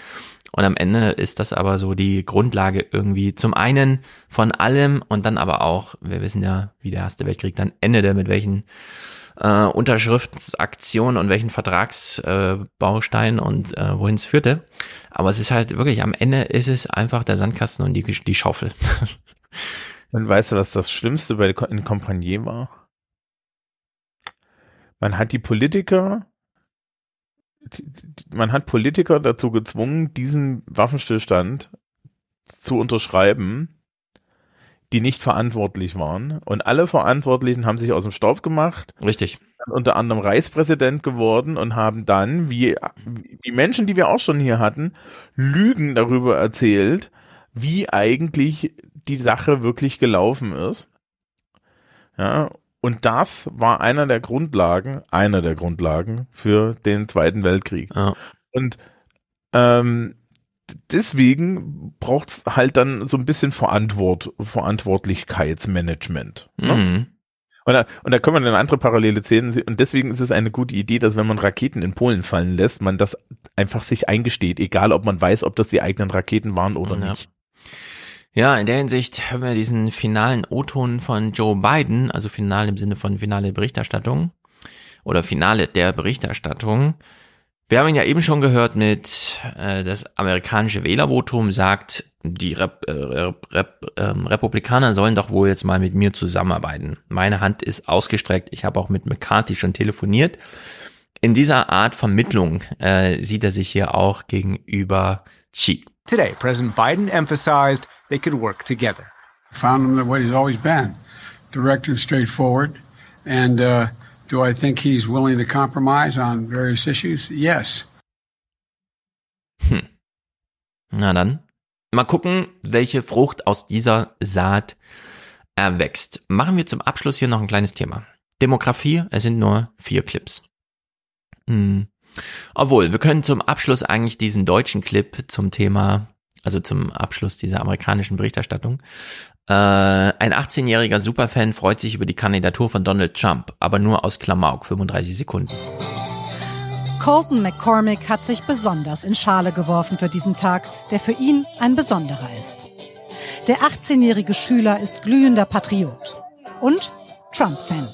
Und am Ende ist das aber so die Grundlage irgendwie zum einen von allem und dann aber auch, wir wissen ja, wie der Erste Weltkrieg dann endete, mit welchen äh, Unterschriftsaktionen und welchen Vertragsbausteinen äh, und äh, wohin es führte. Aber es ist halt wirklich, am Ende ist es einfach der Sandkasten und die, die Schaufel. <laughs> Und weißt du, was das Schlimmste bei in Compagnie war? Man hat die Politiker, man hat Politiker dazu gezwungen, diesen Waffenstillstand zu unterschreiben, die nicht verantwortlich waren. Und alle Verantwortlichen haben sich aus dem Staub gemacht. Richtig. Unter anderem Reichspräsident geworden und haben dann, wie die Menschen, die wir auch schon hier hatten, Lügen darüber erzählt, wie eigentlich die Sache wirklich gelaufen ist. Ja, und das war einer der Grundlagen, einer der Grundlagen für den Zweiten Weltkrieg. Ja. Und ähm, deswegen braucht's halt dann so ein bisschen Verantwort, Verantwortlichkeitsmanagement. Ne? Mhm. Und da, und da können wir dann andere Parallele sehen. Und deswegen ist es eine gute Idee, dass wenn man Raketen in Polen fallen lässt, man das einfach sich eingesteht, egal ob man weiß, ob das die eigenen Raketen waren oder Ja. nicht. Ja, in der Hinsicht haben wir diesen finalen O-Ton von Joe Biden, also final im Sinne von finale Berichterstattung oder Finale der Berichterstattung. Wir haben ihn ja eben schon gehört mit äh, das amerikanische Wählervotum sagt, die Rep, äh, Rep, Rep, ähm, Republikaner sollen doch wohl jetzt mal mit mir zusammenarbeiten. Meine Hand ist ausgestreckt. Ich habe auch mit McCarthy schon telefoniert. In dieser Art Vermittlung äh, sieht er sich hier auch gegenüber Xi. Today, President Biden emphasized they could work together. Found him the way he's always been, direct and straightforward. And uh, do I think he's willing to compromise on various issues? Yes. Na dann, mal gucken, welche Frucht aus dieser Saat erwächst. Machen wir zum Abschluss hier noch ein kleines Thema. Demografie, es sind nur vier Clips. Hm. Obwohl, wir können zum Abschluss eigentlich diesen deutschen Clip zum Thema, also zum Abschluss dieser amerikanischen Berichterstattung. Äh, ein 18-jähriger Superfan freut sich über die Kandidatur von Donald Trump, aber nur aus Klamauk, 35 Sekunden. Colton McCormick hat sich besonders in Schale geworfen für diesen Tag, der für ihn ein besonderer ist. Der 18-jährige Schüler ist glühender Patriot und Trump-Fan.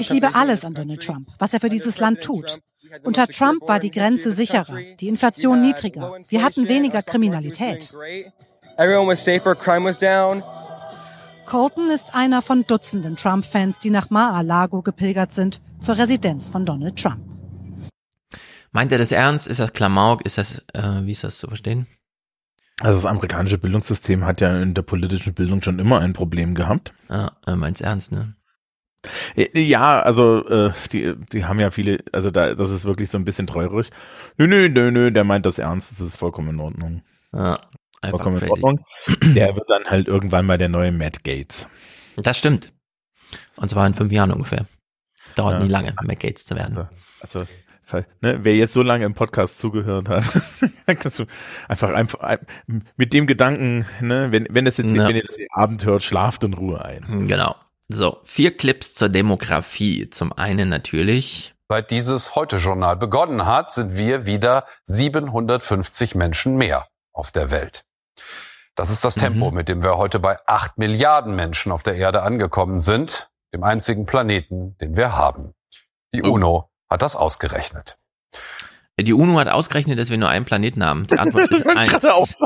Ich liebe alles an Donald Trump, was er für dieses Land tut. Unter Trump war die Grenze sicherer, die Inflation niedriger, wir hatten weniger Kriminalität. Everyone was safer, crime was down. Colton ist einer von Dutzenden Trump-Fans, die nach Mar-a-Lago gepilgert sind, zur Residenz von Donald Trump. Meint er das ernst? Ist das Klamauk? Ist das, äh, wie ist das zu verstehen? Also das amerikanische Bildungssystem hat ja in der politischen Bildung schon immer ein Problem gehabt. Er meint's ernst, ne? Ja, also äh, die, die haben ja viele, also da, das ist wirklich so ein bisschen treurig. Nö, nö, nö, nö, der meint das ernst, das ist vollkommen in Ordnung. Ja, vollkommen in crazy. Ordnung. Der wird dann halt irgendwann mal der neue Matt Gates. Das stimmt. Und zwar in fünf Jahren ungefähr. Dauert Ja. nie lange, Mac Gates zu werden. Also, also ne, wer jetzt so lange im Podcast zugehört hat, <laughs> kannst du einfach, einfach ein- mit dem Gedanken, ne, wenn, wenn das jetzt, Ja. wenn ihr das Abend hört, schlaft in Ruhe ein. Genau. So, vier Clips zur Demografie. Zum einen natürlich. Seit dieses Heute-Journal begonnen hat, sind wir wieder 750 Menschen mehr auf der Welt. Das ist das Tempo, mit dem wir heute bei acht Milliarden Menschen auf der Erde angekommen sind, dem einzigen Planeten, den wir haben. Die UNO hat das ausgerechnet. Die UNO hat ausgerechnet, dass wir nur einen Planeten haben. Die Antwort <laughs> ist eins. <laughs>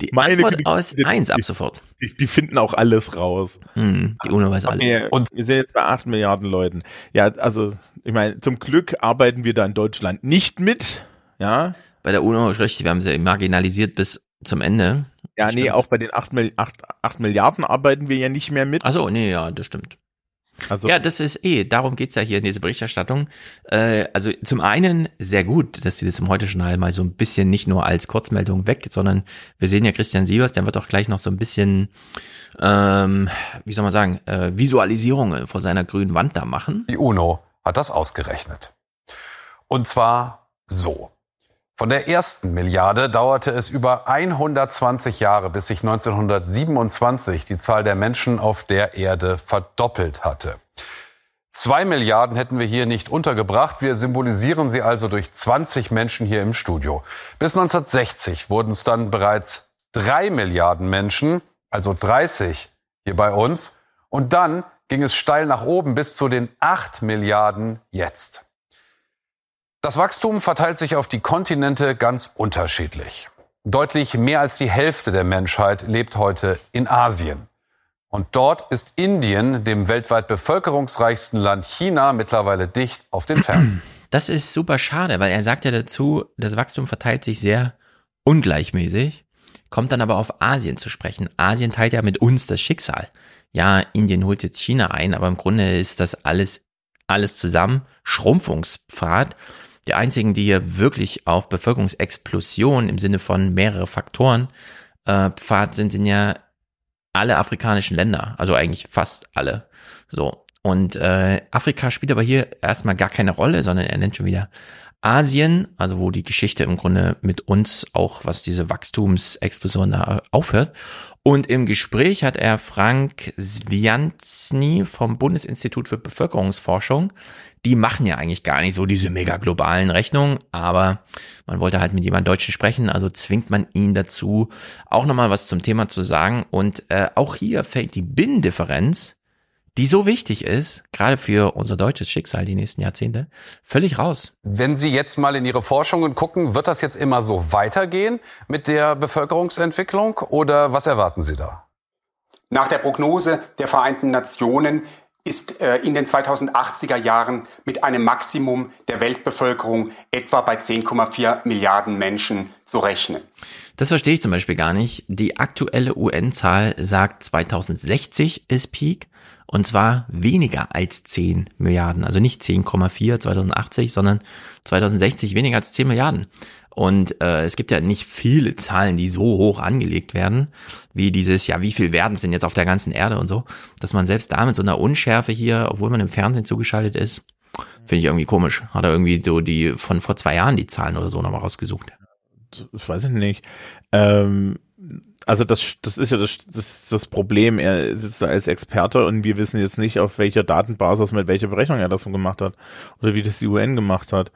Die Meine Antwort aus die- eins ab sofort. Die, die finden auch alles raus. Mhm, die UNO weiß alles. Wir, und wir sind jetzt bei 8 Milliarden Leuten. Ja, also, ich meine, zum Glück arbeiten wir da in Deutschland nicht mit. Ja. Bei der UNO ist richtig, wir haben sie marginalisiert bis zum Ende. Ja, nee, auch bei den 8, Mil 8, 8 Milliarden arbeiten wir ja nicht mehr mit. Ach so, nee, ja, das stimmt. Also, Ja, das ist eh, darum geht's ja hier in dieser Berichterstattung. Äh, also zum einen sehr gut, dass sie das im Heute-Journal mal so ein bisschen nicht nur als Kurzmeldung weg, sondern wir sehen ja Christian Sievers, der wird auch gleich noch so ein bisschen, ähm, wie soll man sagen, äh, Visualisierungen vor seiner grünen Wand da machen. Die UNO hat das ausgerechnet. Und zwar so. Von der ersten Milliarde dauerte es über 120 Jahre, bis sich 1927 die Zahl der Menschen auf der Erde verdoppelt hatte. Zwei Milliarden hätten wir hier nicht untergebracht. Wir symbolisieren sie also durch 20 Menschen hier im Studio. Bis 1960 wurden es dann bereits drei Milliarden Menschen, also 30 hier bei uns. Und dann ging es steil nach oben bis zu den 8 Milliarden jetzt. Das Wachstum verteilt sich auf die Kontinente ganz unterschiedlich. Deutlich mehr als die Hälfte der Menschheit lebt heute in Asien. Und dort ist Indien, dem weltweit bevölkerungsreichsten Land China, mittlerweile dicht auf den Fersen. <clears throat> Das ist super schade, weil er sagt ja dazu, das Wachstum verteilt sich sehr ungleichmäßig, kommt dann aber auf Asien zu sprechen. Asien teilt ja mit uns das Schicksal. Ja, Indien holt jetzt China ein, aber im Grunde ist das alles, alles zusammen Schrumpfungspfad. Die einzigen, die hier wirklich auf Bevölkerungsexplosion im Sinne von mehrere Faktoren äh, Pfad sind, sind ja alle afrikanischen Länder, also eigentlich fast alle. So. Und äh, Afrika spielt aber hier erstmal gar keine Rolle, sondern er nennt schon wieder Asien, also wo die Geschichte im Grunde mit uns auch, was diese Wachstumsexplosion da aufhört. Und im Gespräch hat er Frank Svianzny vom Bundesinstitut für Bevölkerungsforschung. Die machen ja eigentlich gar nicht so diese mega globalen Rechnungen, aber man wollte halt mit jemandem Deutschen sprechen, also zwingt man ihn dazu, auch nochmal was zum Thema zu sagen. Und äh, auch hier fällt die Binnendifferenz die so wichtig ist, gerade für unser deutsches Schicksal die nächsten Jahrzehnte, völlig raus. Wenn Sie jetzt mal in Ihre Forschungen gucken, wird das jetzt immer so weitergehen mit der Bevölkerungsentwicklung oder was erwarten Sie da? Nach der Prognose der Vereinten Nationen ist äh, in den 2080er Jahren mit einem Maximum der Weltbevölkerung etwa bei 10,4 Milliarden Menschen zu rechnen. Das verstehe ich zum Beispiel gar nicht. Die aktuelle UN-Zahl sagt 2060 ist Peak und zwar weniger als 10 Milliarden. Also nicht 10,4 2080, sondern 2060 weniger als 10 Milliarden. Und äh, es gibt ja nicht viele Zahlen, die so hoch angelegt werden, wie dieses, ja, wie viel werden es denn jetzt auf der ganzen Erde und so, dass man selbst da mit so einer Unschärfe hier, obwohl man im Fernsehen zugeschaltet ist, finde ich irgendwie komisch. Hat er irgendwie so die von vor zwei Jahren die Zahlen oder so nochmal rausgesucht. Das weiß ich nicht. Ähm, also das, das ist ja das, das, das Problem. Er sitzt da als Experte und wir wissen jetzt nicht, auf welcher Datenbasis, mit welcher Berechnung er das so gemacht hat oder wie das die UN gemacht hat.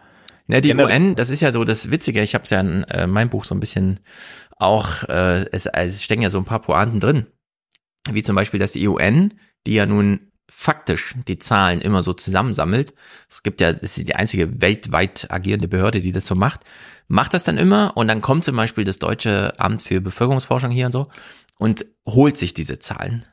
Na, die Generell- UN, das ist ja so das Witzige, ich habe es ja in äh, meinem Buch so ein bisschen auch, äh, es, es stecken ja so ein paar Pointen drin. Wie zum Beispiel, dass die UN, die ja nun faktisch die Zahlen immer so zusammensammelt, es gibt ja, es ist die einzige weltweit agierende Behörde, die das so macht, macht das dann immer und dann kommt zum Beispiel das Deutsche Amt für Bevölkerungsforschung hier und so und holt sich diese Zahlen.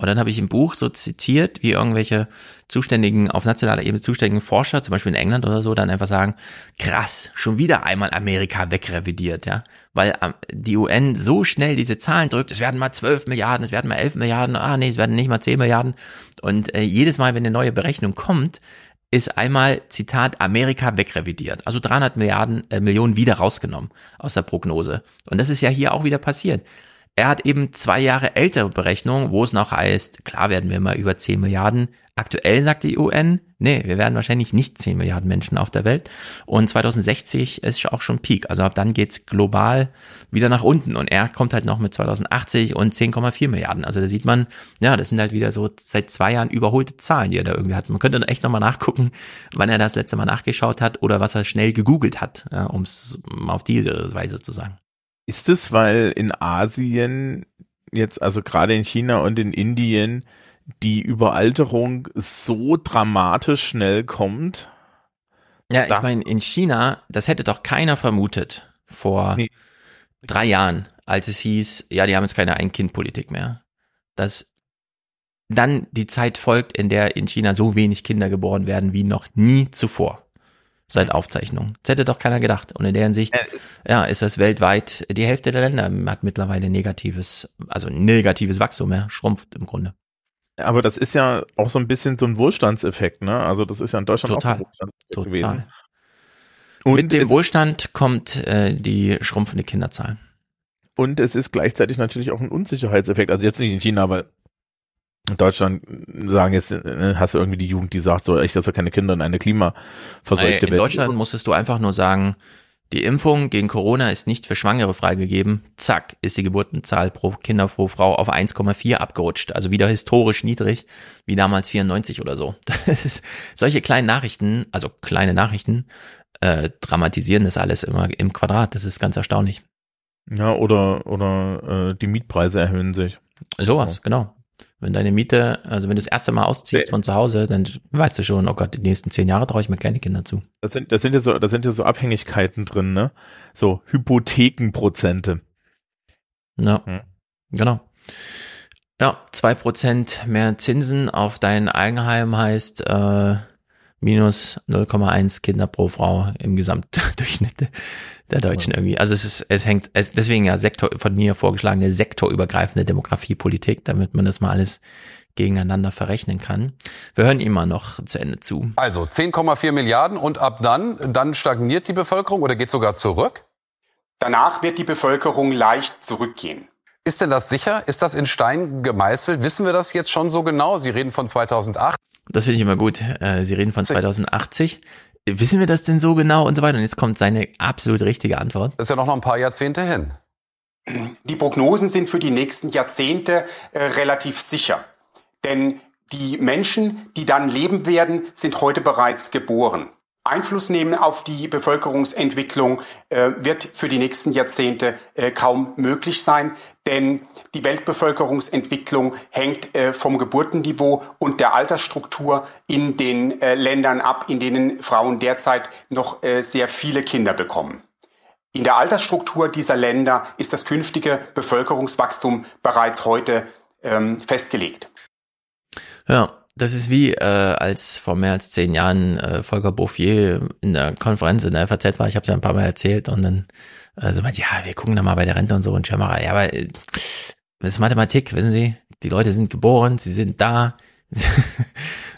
Und dann habe ich im Buch so zitiert, wie irgendwelche zuständigen, auf nationaler Ebene zuständigen Forscher, zum Beispiel in England oder so, dann einfach sagen, krass, schon wieder einmal Amerika wegrevidiert, ja. Weil ähm, die UN so schnell diese Zahlen drückt, es werden mal 12 Milliarden, es werden mal 11 Milliarden, ah nee, es werden nicht mal 10 Milliarden. Und äh, jedes Mal, wenn eine neue Berechnung kommt, ist einmal, Zitat, Amerika wegrevidiert. Also 300 Milliarden, äh, Millionen wieder rausgenommen aus der Prognose. Und das ist ja hier auch wieder passiert. Er hat eben zwei Jahre ältere Berechnungen, wo es noch heißt, klar werden wir mal über 10 Milliarden. Aktuell sagt die UN, nee, wir werden wahrscheinlich nicht 10 Milliarden Menschen auf der Welt. Und 2060 ist auch schon Peak. Also ab dann geht's global wieder nach unten. Und er kommt halt noch mit 2080 und 10,4 Milliarden. Also da sieht man, ja, das sind halt wieder so seit zwei Jahren überholte Zahlen, die er da irgendwie hat. Man könnte echt nochmal nachgucken, wann er das letzte Mal nachgeschaut hat oder was er schnell gegoogelt hat, ja, um es auf diese Weise zu sagen. Ist es, weil in Asien jetzt, also gerade in China und in Indien, die Überalterung so dramatisch schnell kommt? Ja, ich meine, in China, das hätte doch keiner vermutet vor Nee. drei Jahren, als es hieß, ja, die haben jetzt keine Ein-Kind-Politik mehr. Dass dann die Zeit folgt, in der in China so wenig Kinder geboren werden wie noch nie zuvor. Seit Aufzeichnung. Das hätte doch keiner gedacht. Und in der Hinsicht, ja, ist das weltweit, die Hälfte der Länder hat mittlerweile negatives, also negatives Wachstum, ja, schrumpft im Grunde. Aber das ist ja auch so ein bisschen so ein Wohlstandseffekt, ne? Also das ist ja in Deutschland Total. auch so ein Wohlstandseffekt Total. gewesen. Mit dem Wohlstand kommt äh, die schrumpfende Kinderzahl. Und es ist gleichzeitig natürlich auch ein Unsicherheitseffekt. Also jetzt nicht in China, weil in Deutschland sagen jetzt, äh, hast du irgendwie die Jugend, die sagt so, ich lasse keine Kinder in eine klimaverseuchte Äh, in Welt. Deutschland musstest du einfach nur sagen, die Impfung gegen Corona ist nicht für Schwangere freigegeben. Zack, ist die Geburtenzahl pro Kinder pro Frau auf 1,4 abgerutscht. Also wieder historisch niedrig, wie damals 94 oder so. <laughs> Das ist, solche kleinen Nachrichten, also kleine Nachrichten, äh, dramatisieren das alles immer im Quadrat. Das ist ganz erstaunlich. Ja, oder, oder äh, die Mietpreise erhöhen sich. Sowas, genau. Wenn deine Miete, also wenn du das erste Mal ausziehst von zu Hause, dann weißt du schon, oh Gott, die nächsten zehn Jahre traue ich mir keine Kinder zu. Das sind, das sind ja so, das sind ja so Abhängigkeiten drin, ne? So Hypothekenprozente. Ja, Hm. genau. Ja, zwei Prozent mehr Zinsen auf dein Eigenheim heißt äh, minus 0,1 Kinder pro Frau im Gesamtdurchschnitt der Deutschen irgendwie. Also es ist, es hängt, es, deswegen ja Sektor, von mir vorgeschlagene sektorübergreifende Demografiepolitik, damit man das mal alles gegeneinander verrechnen kann. Wir hören ihm mal noch zu Ende zu. Also 10,4 Milliarden und ab dann, dann stagniert die Bevölkerung oder geht sogar zurück? Danach wird die Bevölkerung leicht zurückgehen. Ist denn das sicher? Ist das in Stein gemeißelt? Wissen wir das jetzt schon so genau? Sie reden von 2008. Das finde ich immer gut. Äh, Sie reden von 2080. Wissen wir das denn so genau und so weiter? Und jetzt kommt seine absolut richtige Antwort. Das ist ja noch ein paar Jahrzehnte hin. Die Prognosen sind für die nächsten Jahrzehnte äh, relativ sicher. Denn die Menschen, die dann leben werden, sind heute bereits geboren. Einfluss nehmen auf die Bevölkerungsentwicklung äh, wird für die nächsten Jahrzehnte äh, kaum möglich sein, denn die Weltbevölkerungsentwicklung hängt äh, vom Geburtenniveau und der Altersstruktur in den äh, Ländern ab, in denen Frauen derzeit noch äh, sehr viele Kinder bekommen. In der Altersstruktur dieser Länder ist das künftige Bevölkerungswachstum bereits heute ähm, festgelegt. Ja, das ist wie äh, als vor mehr als zehn Jahren äh, Volker Bouffier in der Konferenz in der FAZ war, ich habe es ja ein paar Mal erzählt und dann äh, so meint, ja, wir gucken da mal bei der Rente und so und Schirmerer. Ja, aber äh, das ist Mathematik, wissen Sie, die Leute sind geboren, sie sind da. <laughs>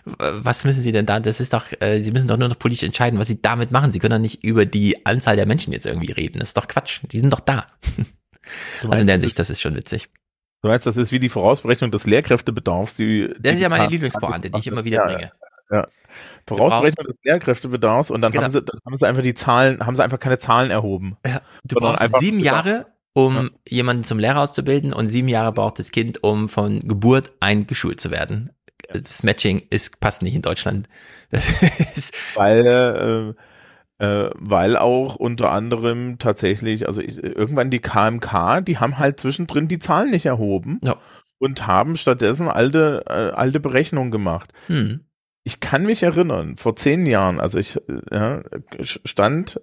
was müssen sie denn da? Das ist doch, äh, sie müssen doch nur noch politisch entscheiden, was sie damit machen. Sie können doch nicht über die Anzahl der Menschen jetzt irgendwie reden. Das ist doch Quatsch. Die sind doch da. also in der Hinsicht, das ist schon witzig. Du weißt, das ist wie die Vorausberechnung des Lehrkräftebedarfs. Die, Das ist ja meine die- Lieblingspointe, die ich immer wieder Ja, bringe. Ja. Vorausberechnung des Lehrkräftebedarfs und dann Genau. haben sie, dann haben sie einfach die Zahlen, haben sie einfach keine Zahlen erhoben. Ja, du brauchst einfach sieben Jahre, um jemanden zum Lehrer auszubilden und sieben Jahre braucht das Kind, um von Geburt eingeschult zu werden. Das Matching ist, passt nicht in Deutschland. Das <laughs> ist, Weil, äh, äh, weil auch unter anderem tatsächlich, also ich, irgendwann die KMK, die haben halt zwischendrin die Zahlen nicht erhoben Ja. und haben stattdessen alte, äh, alte Berechnungen gemacht. hm, Ich kann mich erinnern, vor zehn Jahren, also ich äh, ja, stand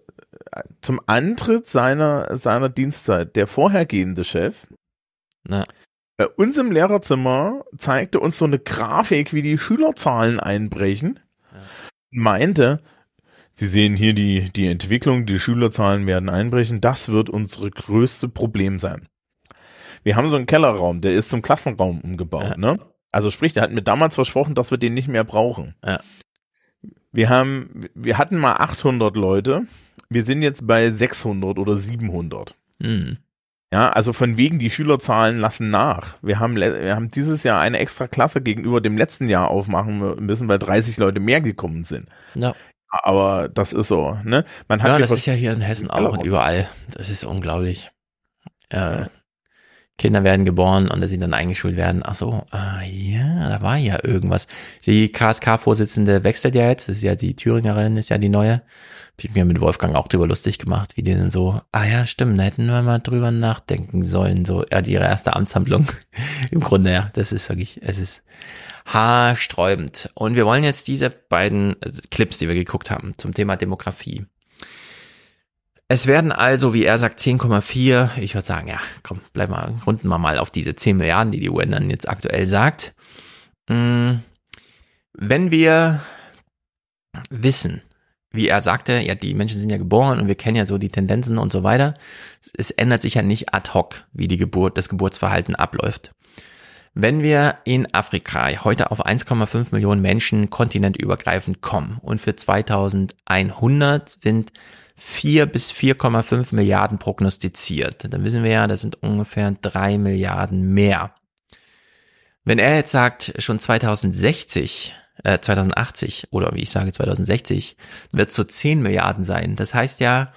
zum Antritt seiner, seiner Dienstzeit der vorhergehende Chef na, bei uns im Lehrerzimmer zeigte uns so eine Grafik, wie die Schülerzahlen einbrechen. Meinte, Sie sehen hier die, die Entwicklung, die Schülerzahlen werden einbrechen. Das wird unsere größte Problem sein. Wir haben so einen Kellerraum, der ist zum Klassenraum umgebaut, ne? Also sprich, der hat mir damals versprochen, dass wir den nicht mehr brauchen. Ja. Wir haben, wir hatten mal 800 Leute. Wir sind jetzt bei 600 oder 700. hm, Ja, also von wegen die Schülerzahlen lassen nach. Wir haben, wir haben dieses Jahr eine extra Klasse gegenüber dem letzten Jahr aufmachen müssen, weil 30 Leute mehr gekommen sind. ja. Aber das ist so, ne? Man hat ja, das ist ja hier in Hessen auch und überall. Das ist unglaublich. Äh, Kinder werden geboren und dass sie dann eingeschult werden. Ach so, ah, ja, da war ja irgendwas. Die KSK-Vorsitzende wechselt ja jetzt, das ist ja die Thüringerin, ist ja die neue. Hab ich mir mit Wolfgang auch drüber lustig gemacht, wie die denn so, ah ja, stimmt, da hätten wir mal drüber nachdenken sollen, so, ja, die ihre erste Amtshandlung. <laughs> Im Grunde, ja, das ist wirklich, es ist haarsträubend. Und wir wollen jetzt diese beiden äh, Clips, die wir geguckt haben, zum Thema Demografie. Es werden also, wie er sagt, 10,4. Ich würde sagen, ja, komm, bleib mal, runden wir mal auf diese 10 Milliarden, die die UN dann jetzt aktuell sagt. Mm, Wenn wir wissen, wie er sagte, ja, die Menschen sind ja geboren und wir kennen ja so die Tendenzen und so weiter. Es ändert sich ja nicht ad hoc, wie die Geburt, das Geburtsverhalten abläuft. Wenn wir in Afrika heute auf 1,5 Millionen Menschen kontinentübergreifend kommen und für 2100 sind 4 bis 4,5 Milliarden prognostiziert, dann wissen wir ja, das sind ungefähr 3 Milliarden mehr. Wenn er jetzt sagt, schon 2060, äh, 2080 oder wie ich sage 2060, wird so 10 Milliarden sein. Das heißt ja,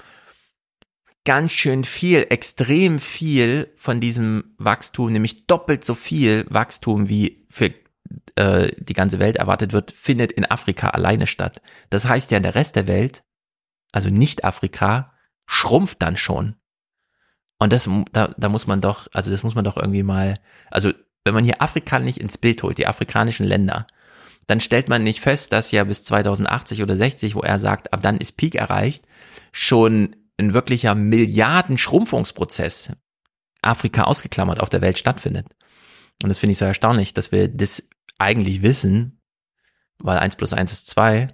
ganz schön viel, extrem viel von diesem Wachstum, nämlich doppelt so viel Wachstum wie für äh, die ganze Welt erwartet wird, findet in Afrika alleine statt. Das heißt ja, der Rest der Welt, also nicht Afrika, schrumpft dann schon. Und das, da, da muss man doch, also das muss man doch irgendwie mal, also wenn man hier Afrika nicht ins Bild holt, die afrikanischen Länder, dann stellt man nicht fest, dass ja bis 2080 oder 60, wo er sagt, ab dann ist Peak erreicht, schon ein wirklicher Milliarden-Schrumpfungsprozess Afrika ausgeklammert auf der Welt stattfindet. Und das finde ich so erstaunlich, dass wir das eigentlich wissen, weil eins plus eins ist zwei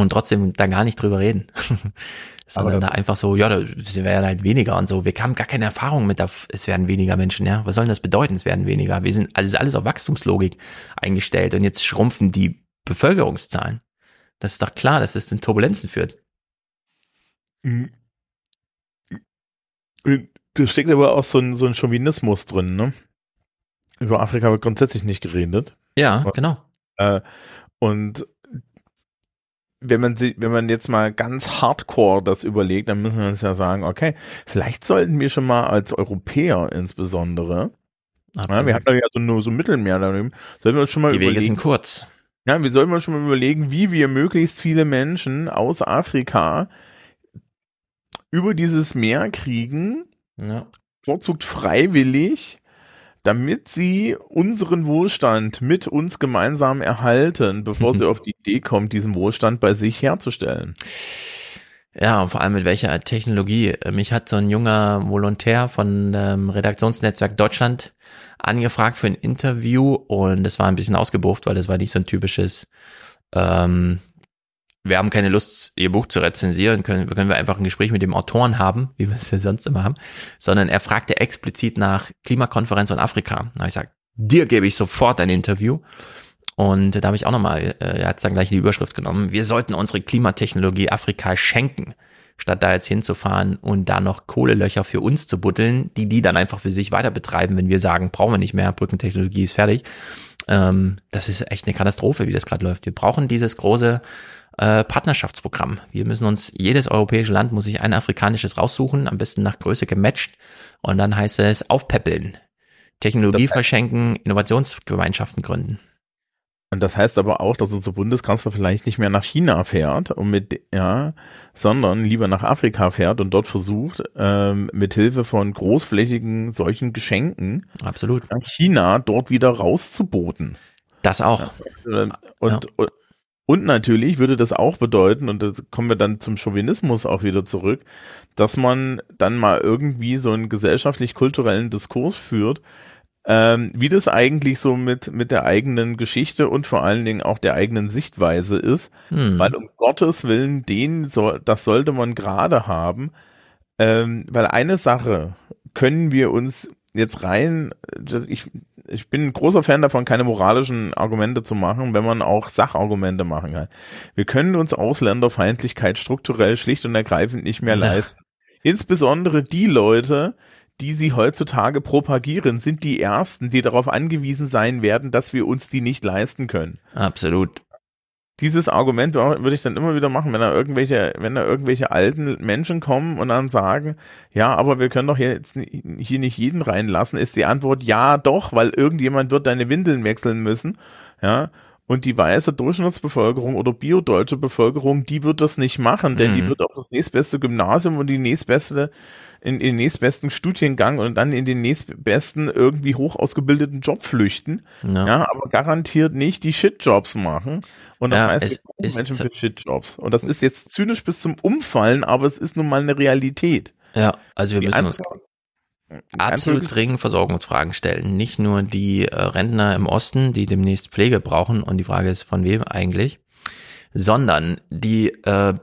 und trotzdem da gar nicht drüber reden. <laughs> Sondern Aber- da einfach so, ja, da werden halt weniger und so. Wir haben gar keine Erfahrung mit, es werden weniger Menschen, ja. Was soll denn das bedeuten? Es werden weniger. Wir sind alles, alles auf Wachstumslogik eingestellt und jetzt schrumpfen die Bevölkerungszahlen. Das ist doch klar, dass es in Turbulenzen führt. Mhm. Da steckt aber auch so ein, so ein Chauvinismus drin, ne? Über Afrika wird grundsätzlich nicht geredet. Ja, genau. Äh, und wenn man sie, wenn man jetzt mal ganz hardcore das überlegt, dann müssen wir uns ja sagen, okay, vielleicht sollten wir schon mal als Europäer insbesondere, ja, wir hatten ja so nur so Mittelmeer daneben, sollten wir uns schon mal Die Wege überlegen. sind kurz. Ja, wir sollten uns schon mal überlegen, wie wir möglichst viele Menschen aus Afrika über dieses Meer kriegen, Ja. vorzugt freiwillig, damit sie unseren Wohlstand mit uns gemeinsam erhalten, bevor sie <laughs> auf die Idee kommen, diesen Wohlstand bei sich herzustellen. Ja, und vor allem mit welcher Technologie. Mich hat so ein junger Volontär von ähm, Redaktionsnetzwerk Deutschland angefragt für ein Interview und das war ein bisschen ausgebucht, weil das war nicht so ein typisches, ähm, wir haben keine Lust, ihr Buch zu rezensieren, können, können wir einfach ein Gespräch mit dem Autoren haben, wie wir es ja sonst immer haben, sondern er fragte explizit nach Klimakonferenz und Afrika. Da habe ich gesagt, dir gebe ich sofort ein Interview. Und da habe ich auch nochmal, äh, er hat dann gleich die Überschrift genommen, wir sollten unsere Klimatechnologie Afrika schenken, statt da jetzt hinzufahren und da noch Kohlelöcher für uns zu buddeln, die die dann einfach für sich weiter betreiben, wenn wir sagen, brauchen wir nicht mehr, Brückentechnologie ist fertig. Ähm, das ist echt eine Katastrophe, wie das gerade läuft. Wir brauchen dieses große äh, Partnerschaftsprogramm. Wir müssen uns, jedes europäische Land muss sich ein afrikanisches raussuchen, am besten nach Größe gematcht und dann heißt es aufpäppeln. Technologie verschenken, Innovationsgemeinschaften gründen. Und das heißt aber auch, dass unser Bundeskanzler vielleicht nicht mehr nach China fährt und mit, ja, sondern lieber nach Afrika fährt und dort versucht, ähm, mit Hilfe von großflächigen solchen Geschenken Absolut. China dort wieder rauszuboten. Das auch. Und, und, und, und natürlich würde das auch bedeuten, und das kommen wir dann zum Chauvinismus auch wieder zurück, dass man dann mal irgendwie so einen gesellschaftlich-kulturellen Diskurs führt, ähm, wie das eigentlich so mit, mit der eigenen Geschichte und vor allen Dingen auch der eigenen Sichtweise ist, Hm. weil um Gottes Willen, den soll, das sollte man gerade haben, ähm, weil eine Sache können wir uns jetzt rein, ich, ich bin ein großer Fan davon, keine moralischen Argumente zu machen, wenn man auch Sachargumente machen kann. Wir können uns Ausländerfeindlichkeit strukturell schlicht und ergreifend nicht mehr Ja. leisten. Insbesondere die Leute, die sie heutzutage propagieren, sind die ersten, die darauf angewiesen sein werden, dass wir uns die nicht leisten können. Absolut. Dieses Argument würde ich dann immer wieder machen, wenn da irgendwelche, wenn da irgendwelche alten Menschen kommen und dann sagen, ja, aber wir können doch hier jetzt hier nicht jeden reinlassen, ist die Antwort ja doch, weil irgendjemand wird deine Windeln wechseln müssen, ja. Und die weiße Durchschnittsbevölkerung oder biodeutsche Bevölkerung, die wird das nicht machen, denn Mhm. die wird auf das nächstbeste Gymnasium und die nächstbeste, in, in den nächstbesten Studiengang und dann in den nächstbesten irgendwie hoch ausgebildeten Job flüchten. Ja. Ja, aber garantiert nicht die Shitjobs machen. Und das Ja, heißt, es Menschen für Shitjobs. Und das ist jetzt zynisch bis zum Umfallen, aber es ist nun mal eine Realität. Ja, also wir Die müssen uns absolut dringend Versorgungsfragen stellen. Nicht nur die äh, Rentner im Osten, die demnächst Pflege brauchen und die Frage ist, von wem eigentlich, sondern die äh,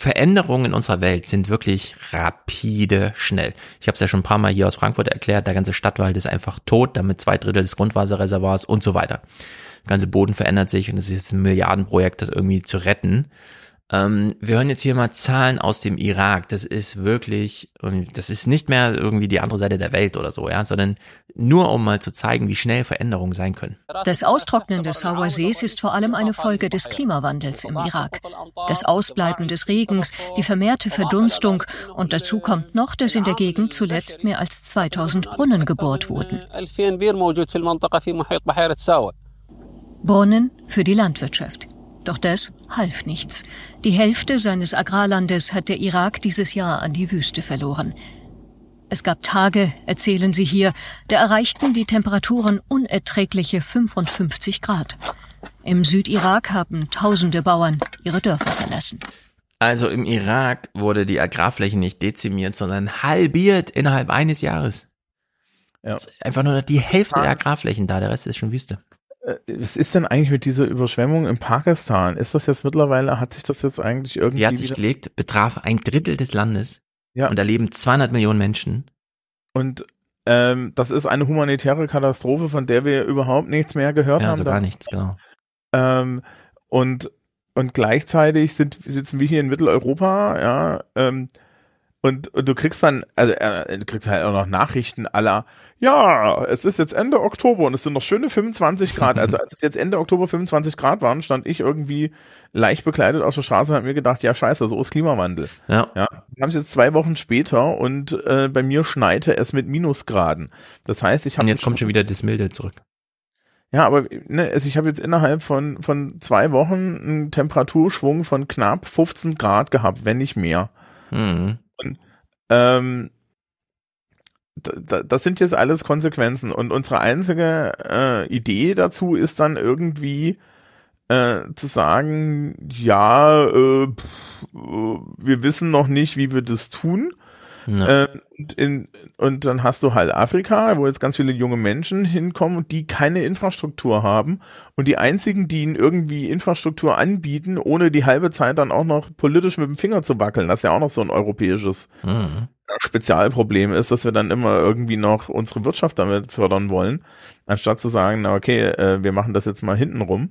Veränderungen in unserer Welt sind wirklich rapide schnell. Ich habe es ja schon ein paar Mal hier aus Frankfurt erklärt, der ganze Stadtwald ist einfach tot, damit zwei Drittel des Grundwasserreservoirs und so weiter. Der ganze Boden verändert sich und es ist ein Milliardenprojekt, das irgendwie zu retten. Ähm, wir hören jetzt hier mal Zahlen aus dem Irak. Das ist wirklich, das ist nicht mehr irgendwie die andere Seite der Welt oder so, ja, sondern nur um mal zu zeigen, wie schnell Veränderungen sein können. Das Austrocknen des Sauersees ist vor allem eine Folge des Klimawandels im Irak. Das Ausbleiben des Regens, die vermehrte Verdunstung und dazu kommt noch, dass in der Gegend zuletzt mehr als 2000 Brunnen gebohrt wurden. Brunnen für die Landwirtschaft. Doch das half nichts. Die Hälfte seines Agrarlandes hat der Irak dieses Jahr an die Wüste verloren. Es gab Tage, erzählen sie hier, da erreichten die Temperaturen unerträgliche 55 Grad. Im Südirak haben tausende Bauern ihre Dörfer verlassen. Also im Irak wurde die Agrarfläche nicht dezimiert, sondern halbiert innerhalb eines Jahres. Ja. Einfach nur die Hälfte der Agrarflächen da, der Rest ist schon Wüste. Äh, Was ist denn eigentlich mit dieser Überschwemmung in Pakistan? Ist das jetzt mittlerweile, hat sich das jetzt eigentlich irgendwie Die hat sich gelegt, betraf ein Drittel des Landes Ja. und da leben 200 Millionen Menschen. Und ähm, das ist eine humanitäre Katastrophe, von der wir überhaupt nichts mehr gehört Ja, haben. so gar nichts, genau. Ähm, und, und gleichzeitig sind, sitzen wir hier in Mitteleuropa, ja, ähm, und, und du kriegst dann, also äh, du kriegst halt auch noch Nachrichten aller, ja, es ist jetzt Ende Oktober und es sind noch schöne 25 Grad. Also als es jetzt Ende Oktober 25 Grad waren, stand ich irgendwie leicht bekleidet auf der Straße und habe mir gedacht, ja scheiße, so ist Klimawandel. Ja. Ja, wir haben es jetzt zwei Wochen später und äh, bei mir schneite es mit Minusgraden. Das heißt, ich habe Und jetzt kommt schon wieder das Milde zurück. ja, aber ne, also ich habe jetzt innerhalb von, von zwei Wochen einen Temperaturschwung von knapp 15 Grad gehabt, wenn nicht mehr. Mhm. Und, ähm, das sind jetzt alles Konsequenzen. Und unsere einzige äh, Idee dazu ist dann irgendwie äh, zu sagen, ja, äh, pff, wir wissen noch nicht, wie wir das tun. Ja. Äh, und, in, und dann hast du halt Afrika, wo jetzt ganz viele junge Menschen hinkommen und die keine Infrastruktur haben. Und die einzigen, die ihnen irgendwie Infrastruktur anbieten, ohne die halbe Zeit dann auch noch politisch mit dem Finger zu wackeln, das ja auch noch so ein europäisches Mhm. Spezialproblem ist, dass wir dann immer irgendwie noch unsere Wirtschaft damit fördern wollen, anstatt zu sagen, na okay, äh, wir machen das jetzt mal hinten rum.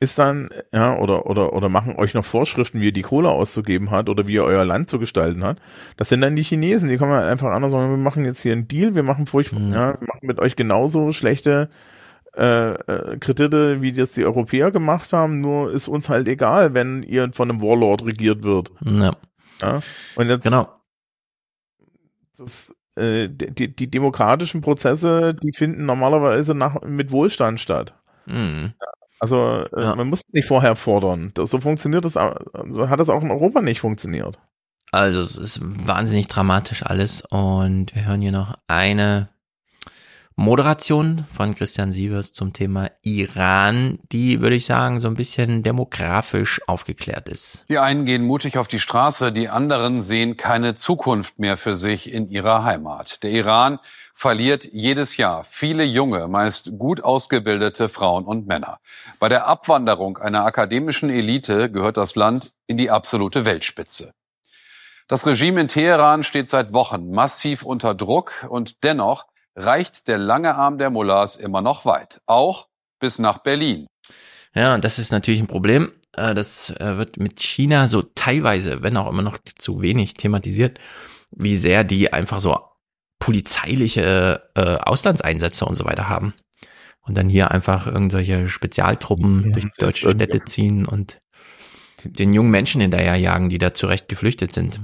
Ist dann, ja, oder, oder, oder machen euch noch Vorschriften, wie ihr die Kohle auszugeben hat oder wie ihr euer Land zu gestalten hat. Das sind dann die Chinesen, die kommen halt einfach an und sagen, wir machen jetzt hier einen Deal, wir machen furchtbar, ja, wir machen mit euch genauso schlechte äh, äh, Kredite, wie das die Europäer gemacht haben, nur ist uns halt egal, wenn ihr von einem Warlord regiert wird. Ja. Ja? Und jetzt Genau. Das, äh, die, die demokratischen Prozesse, die finden normalerweise nach, mit Wohlstand statt. Mhm. Also äh, man muss es nicht vorher fordern. Das, so funktioniert das, so hat das auch in Europa nicht funktioniert. Also es ist wahnsinnig dramatisch alles und wir hören hier noch eine Moderation von Christian Sievers zum Thema Iran, die, würde ich sagen, so ein bisschen demografisch aufgeklärt ist. Die einen gehen mutig auf die Straße, die anderen sehen keine Zukunft mehr für sich in ihrer Heimat. Der Iran verliert jedes Jahr viele junge, meist gut ausgebildete Frauen und Männer. Bei der Abwanderung einer akademischen Elite gehört das Land in die absolute Weltspitze. Das Regime in Teheran steht seit Wochen massiv unter Druck und dennoch reicht der lange Arm der Mullahs immer noch weit, auch bis nach Berlin. Ja, und das ist natürlich ein Problem. Äh, Das äh, wird mit China so teilweise, wenn auch immer noch zu wenig thematisiert, wie sehr die einfach so polizeiliche äh, Auslandseinsätze und so weiter haben. Und dann hier einfach irgendwelche Spezialtruppen Ja, durch das deutsche Städte ziehen und den jungen Menschen hinterherjagen, die da zurecht geflüchtet sind.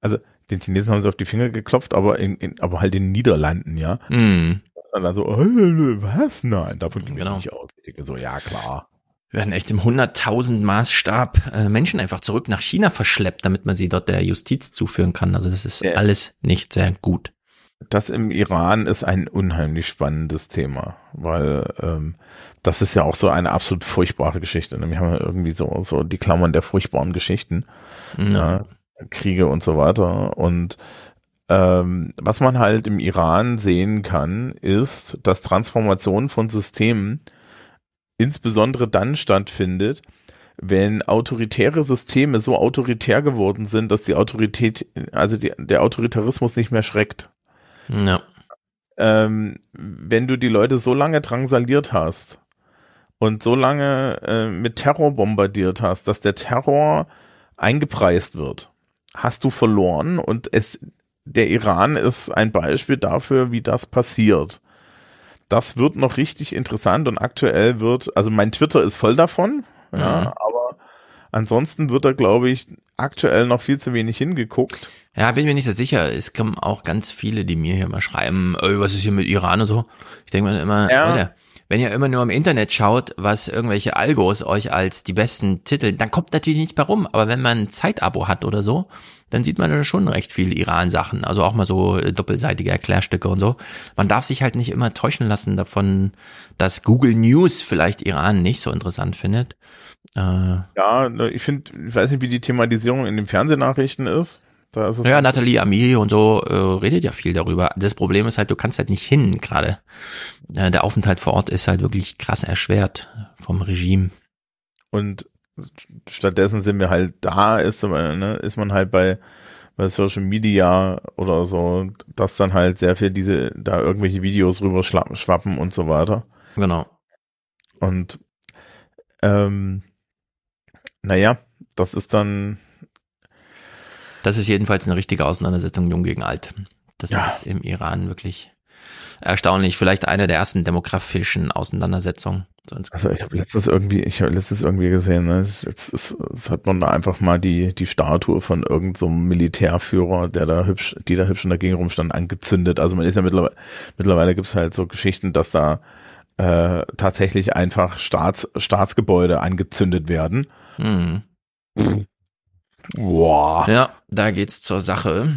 Also den Chinesen haben sie auf die Finger geklopft, aber in, in aber halt in den Niederlanden, ja. Mhm. Und dann so, was? Nein, davon ging Genau. ich nicht aus. Ich so, ja klar. werden echt im 100.000 Maßstab äh, Menschen einfach zurück nach China verschleppt, damit man sie dort der Justiz zuführen kann. Also das ist Ja. alles nicht sehr gut. Das im Iran ist ein unheimlich spannendes Thema, weil ähm, das ist ja auch so eine absolut furchtbare Geschichte. Ne? Wir haben ja irgendwie so, so die Klammern der furchtbaren Geschichten, ja, Kriege und so weiter. Und ähm, was man halt im Iran sehen kann, ist, dass Transformation von Systemen insbesondere dann stattfindet, wenn autoritäre Systeme so autoritär geworden sind, dass die Autorität, also die, der Autoritarismus nicht mehr schreckt. Ja. Ähm, wenn du die Leute so lange drangsaliert hast und so lange äh, mit Terror bombardiert hast, dass der Terror eingepreist wird, hast du verloren und es, der Iran ist ein Beispiel dafür, wie das passiert. Das wird noch richtig interessant und aktuell wird, also mein Twitter ist voll davon, ja, Mhm. aber ansonsten wird da, glaube ich, aktuell noch viel zu wenig hingeguckt. Ja, bin mir nicht so sicher. Es kommen auch ganz viele, die mir hier mal schreiben, "Ey, was ist hier mit Iran und so. Ich denke mir immer, Ja. Leute, wenn ihr immer nur im Internet schaut, was irgendwelche Algos euch als die besten Titel, dann kommt natürlich nicht bei rum. Aber wenn man ein Zeitabo hat oder so, dann sieht man schon recht viel Iran-Sachen. Also auch mal so äh, doppelseitige Erklärstücke und so. Man darf sich halt nicht immer täuschen lassen davon, dass Google News vielleicht Iran nicht so interessant findet. Äh, Ja, ne, ich finde, ich weiß nicht, wie die Thematisierung in den Fernsehnachrichten ist. Da ist es Ja, Nathalie Amiri und so äh, redet ja viel darüber. Das Problem ist halt, du kannst halt nicht hin gerade. Äh, der Aufenthalt vor Ort ist halt wirklich krass erschwert vom Regime. Und stattdessen sind wir halt da, ist, aber, ne, ist man halt bei, bei Social Media oder so, dass dann halt sehr viel diese, da irgendwelche Videos rüber schwappen und so weiter. Genau. Und ähm, naja, das ist dann, Das ist jedenfalls eine richtige Auseinandersetzung Jung gegen Alt. Das Ja. ist im Iran wirklich erstaunlich. Vielleicht eine der ersten demografischen Auseinandersetzungen. So insgesamt. also ich habe letztens irgendwie, ich habe letztens irgendwie gesehen, ne, es- jetzt, ist, jetzt hat man da einfach mal die, die Statue von irgendeinem so Militärführer, der da hübsch, die da hübsch in der Gegend rumstand, angezündet. Also man ist ja mittlerweile, mittlerweile gibt's halt so Geschichten, dass da äh, tatsächlich einfach Staats, Staatsgebäude angezündet werden. Mhm. Boah. Ja, da geht's zur Sache.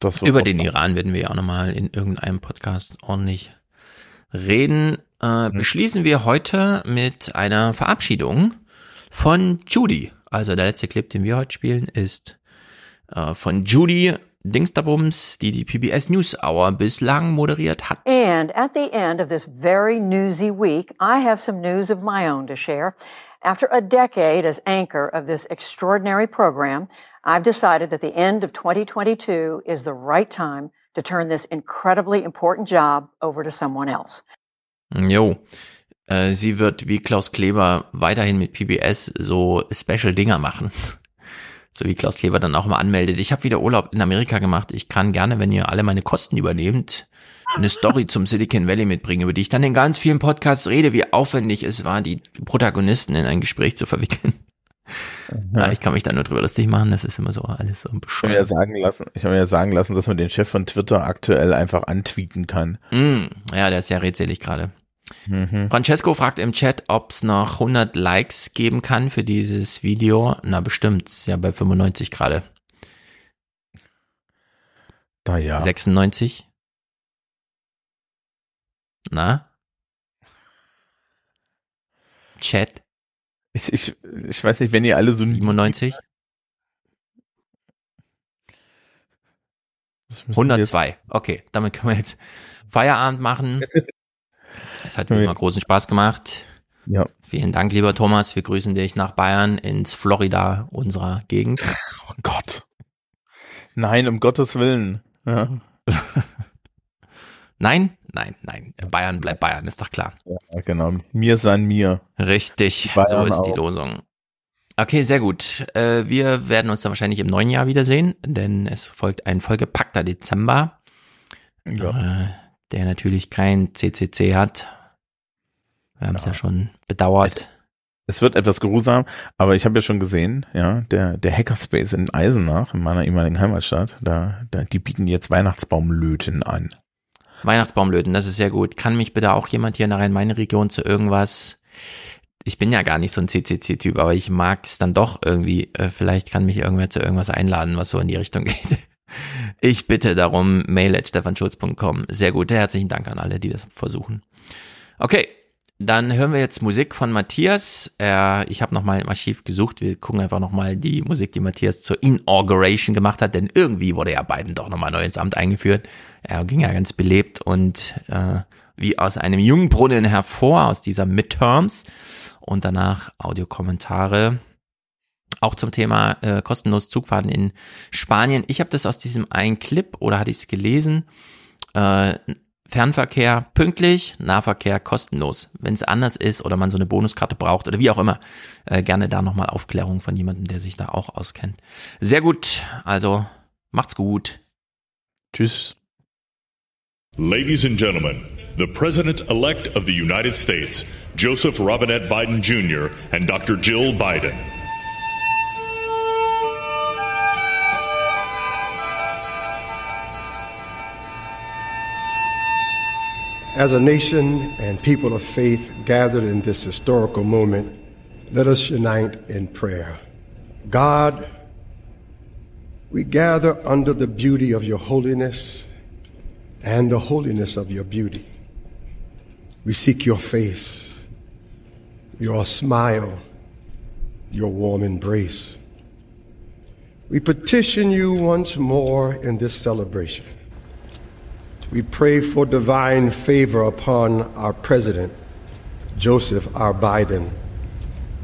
Das Über den Iran werden wir ja auch nochmal in irgendeinem Podcast ordentlich reden. Äh, beschließen wir heute mit einer Verabschiedung von Judy. Also der letzte Clip, den wir heute spielen, ist äh, von Judy Dingsterbums, die die PBS News Hour bislang moderiert hat. And at the end of this very newsy week, I have some news of my own to share. After a decade as anchor of this extraordinary program, I've decided that the end of 2022 is the right time to turn this incredibly important job over to someone else. Jo. Äh, sie wird wie Klaus Kleber weiterhin mit PBS so Special-Dinger machen. <laughs> So wie Klaus Kleber dann auch mal anmeldet. Ich habe wieder Urlaub in Amerika gemacht. Ich kann gerne, wenn ihr alle meine Kosten übernehmt, eine Story zum Silicon Valley mitbringen, über die ich dann in ganz vielen Podcasts rede, wie aufwendig es war, die Protagonisten in ein Gespräch zu verwickeln. Ja, ich kann mich da nur drüber lustig machen. Das ist immer so alles so Ich habe mir ja bescheuert. sagen lassen, ich habe mir ja sagen lassen, dass man den Chef von Twitter aktuell einfach antweeten kann. Mm, ja, der ist ja redselig gerade. Mhm. Francesco fragt im Chat, ob es noch 100 Likes geben kann für dieses Video. Na bestimmt, ist ja bei 95 gerade. Da ja. 96? Na? Chat? Ich, ich, ich weiß nicht, wenn ihr alle so 97? Das müssen wir jetzt- 102. Okay, damit können wir jetzt Feierabend machen. <laughs> Es hat mir immer großen Spaß gemacht. Ja. Vielen Dank, lieber Thomas. Wir grüßen dich nach Bayern ins Florida unserer Gegend. <laughs> Oh Gott. Nein, um Gottes Willen. Ja. <laughs> Nein? Nein, nein. Bayern bleibt Bayern, ist doch klar. ja, genau. Mir san mir. Richtig, so ist die auch. Losung. Okay, sehr gut. Äh, wir werden uns dann wahrscheinlich im neuen Jahr wiedersehen, denn es folgt ein vollgepackter Dezember, Ja. äh, der natürlich kein CCC hat. Wir haben es ja. schon bedauert. Es wird etwas geruhsam, aber ich habe ja schon gesehen, ja, der, der Hackerspace in Eisenach, in meiner ehemaligen Heimatstadt, da, da, die bieten jetzt Weihnachtsbaumlöten an. Weihnachtsbaumlöten, das ist sehr gut. Kann mich bitte auch jemand hier in der Rhein-Main-Region zu irgendwas ich bin ja gar nicht so ein CCC-Typ, aber ich mag es dann doch irgendwie. Äh, vielleicht kann mich irgendwer zu irgendwas einladen, was so in die Richtung <laughs> geht. Ich bitte darum, mail at stefanschulz.com. Sehr gut, herzlichen Dank an alle, die das versuchen. Okay, dann hören wir jetzt Musik von Matthias. Äh, ich habe nochmal im Archiv gesucht. Wir gucken einfach nochmal die Musik, die Matthias zur Inauguration gemacht hat, denn irgendwie wurde ja Biden doch nochmal neu ins Amt eingeführt. Er ging ja ganz belebt und äh, wie aus einem Jungbrunnen hervor, aus dieser Midterms und danach Audiokommentare. Auch zum Thema äh, kostenlos Zugfahrten in Spanien. Ich habe das aus diesem einen Clip oder hatte ich es gelesen. Äh, Fernverkehr pünktlich, Nahverkehr kostenlos. Wenn es anders ist oder man so eine Bonuskarte braucht oder wie auch immer, äh, gerne da nochmal Aufklärung von jemandem, der sich da auch auskennt. Sehr gut, also macht's gut. Tschüss. Ladies and Gentlemen, the President elect of the United States, Joseph Robinette Biden Jr., and Dr. Jill Biden. As a nation and people of faith gathered in this historical moment, let us unite in prayer. God, we gather under the beauty of your holiness and the holiness of your beauty. We seek your face, your smile, your warm embrace. We petition you once more in this celebration. We pray for divine favor upon our President, Joseph R. Biden,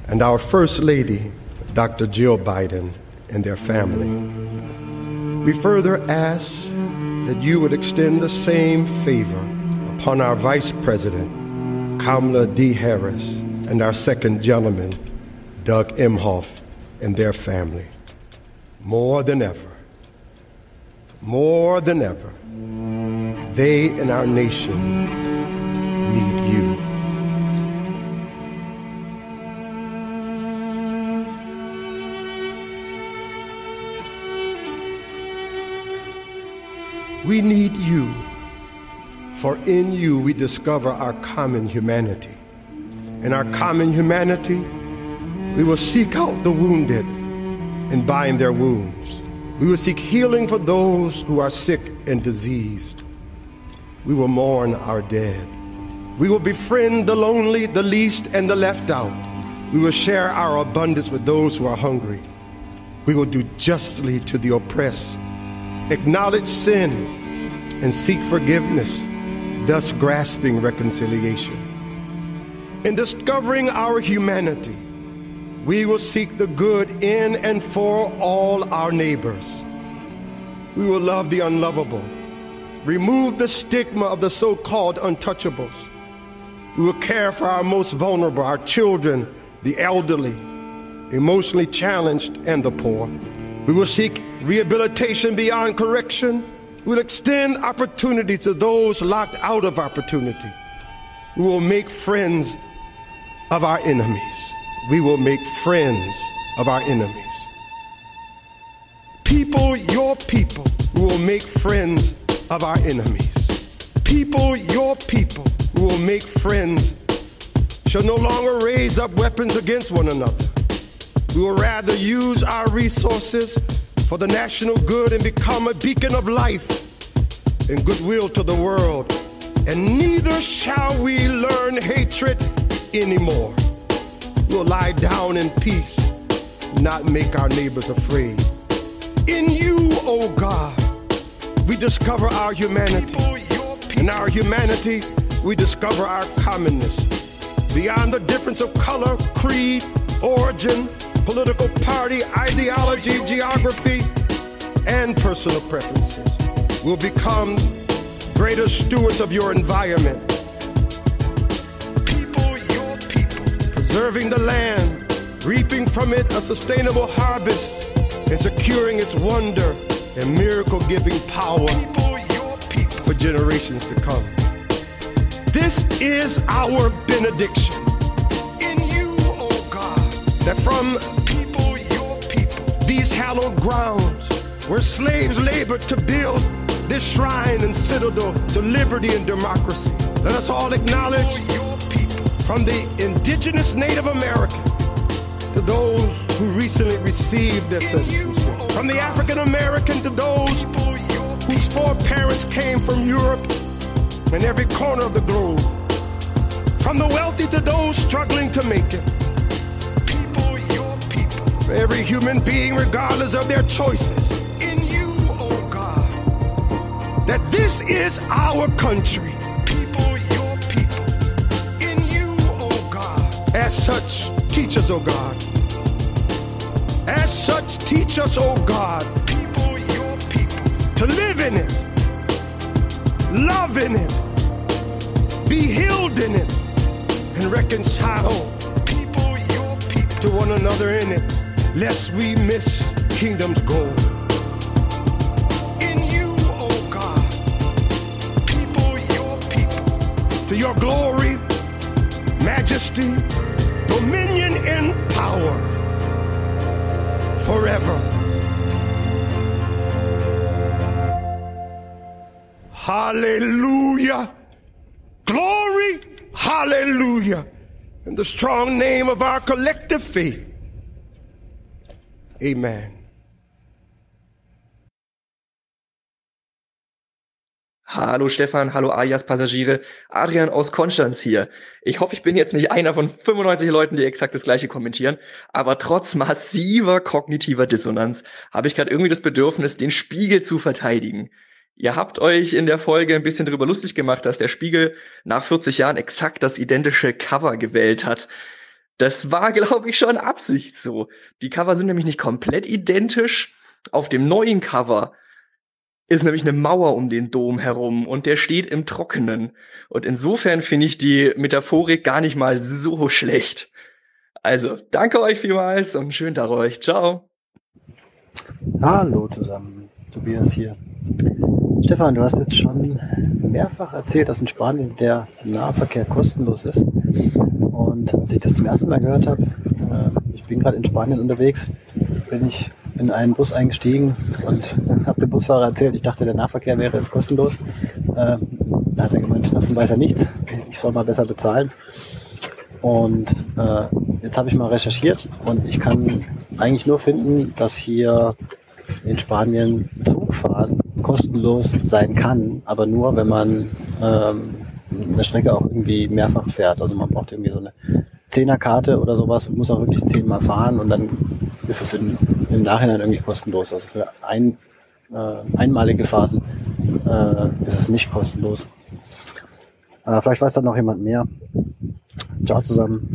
and our First Lady, Dr. Jill Biden, and their family. We further ask that you would extend the same favor upon our Vice President, Kamala D. Harris, and our second gentleman, Doug Emhoff, and their family. More than ever, more than ever, they and our nation need you. We need you, for in you we discover our common humanity. In our common humanity, we will seek out the wounded and bind their wounds. We will seek healing for those who are sick and diseased. We will mourn our dead. We will befriend the lonely, the least, and the left out. We will share our abundance with those who are hungry. We will do justly to the oppressed acknowledge sin, and seek forgiveness, thus grasping reconciliation. In discovering our humanity, we will seek the good in and for all our neighbors. We will love the unlovable, remove the stigma of the so called untouchables. We will care for our most vulnerable, our children, the elderly, emotionally challenged, and the poor. We will seek rehabilitation beyond correction. We will extend opportunity to those locked out of opportunity. We will make friends of our enemies. We will make friends of our enemies. People, your people, we will make friends of our enemies. People, your people, we will make friends, shall no longer raise up weapons against one another. We will rather use our resources for the national good and become a beacon of life and goodwill to the world. And neither shall we learn hatred anymore. We'll lie down in peace, not make our neighbors afraid. In you, O oh God, we discover our humanity. In our humanity, we discover our commonness. Beyond the difference of color, creed, origin, political party, ideology, geography, and personal preferences. We'll become greater stewards of your environment. People, your people. Preserving the land, reaping from it a sustainable harvest, and securing its wonder and miracle giving power people, your people. for generations to come. this is our benediction. In you, O God, that from people, your people, these hallowed grounds where slaves labored to build this shrine and citadel to liberty and democracy. Let us all acknowledge people, from the indigenous Native American to those who recently received their citizenship, from the African American to those whose foreparents came from Europe and every corner of the globe, from the wealthy to those struggling to make it. People, your people, every human being, regardless of their choices, in you, oh God, that this is our country. People, your people, in you, oh God, as such, teach us, oh God. As such, teach us, oh God, people, your people, to live in it, love in it, be healed in it, and reconcile people, your people, to one another in it, lest we miss kingdom's goal. In you, oh God, people, your people, to your glory, majesty, dominion, and power forever. Hallelujah. Glory. Hallelujah. In the strong name of our collective faith. Amen. Hallo Stefan, hallo Alias Passagiere, Adrian aus Konstanz hier. Ich hoffe, ich bin jetzt nicht einer von 95 Leuten, die exakt das gleiche kommentieren, aber trotz massiver kognitiver Dissonanz habe ich gerade irgendwie das Bedürfnis, den Spiegel zu verteidigen. Ihr habt euch in der Folge ein bisschen drüber lustig gemacht, dass der Spiegel nach 40 Jahren exakt das identische Cover gewählt hat. Das war, glaube ich, schon Absicht so. Die Cover sind nämlich nicht komplett identisch. Auf dem neuen Cover ist nämlich eine Mauer um den Dom herum und der steht im Trockenen. Und insofern finde ich die Metaphorik gar nicht mal so schlecht. Also, danke euch vielmals und schönen Tag euch. Ciao. Hallo zusammen, Tobias hier. Stefan, du hast jetzt schon mehrfach erzählt, dass in Spanien der Nahverkehr kostenlos ist. Und als ich das zum ersten Mal gehört habe, äh, ich bin gerade in Spanien unterwegs, bin ich in einen Bus eingestiegen und <laughs> habe dem Busfahrer erzählt, ich dachte, der Nahverkehr wäre jetzt kostenlos. Äh, da hat er gemeint, davon weiß er nichts. Ich soll mal besser bezahlen. Und äh, jetzt habe ich mal recherchiert und ich kann eigentlich nur finden, dass hier in Spanien Zugfahren kostenlos sein kann, aber nur, wenn man ähm, eine Strecke auch irgendwie mehrfach fährt. Also man braucht irgendwie so eine Zehnerkarte oder sowas und muss auch wirklich zehnmal fahren und dann ist es im, im Nachhinein irgendwie kostenlos. Also für ein, äh, einmalige Fahrten äh, ist es nicht kostenlos. Äh, vielleicht weiß da noch jemand mehr. Ciao zusammen.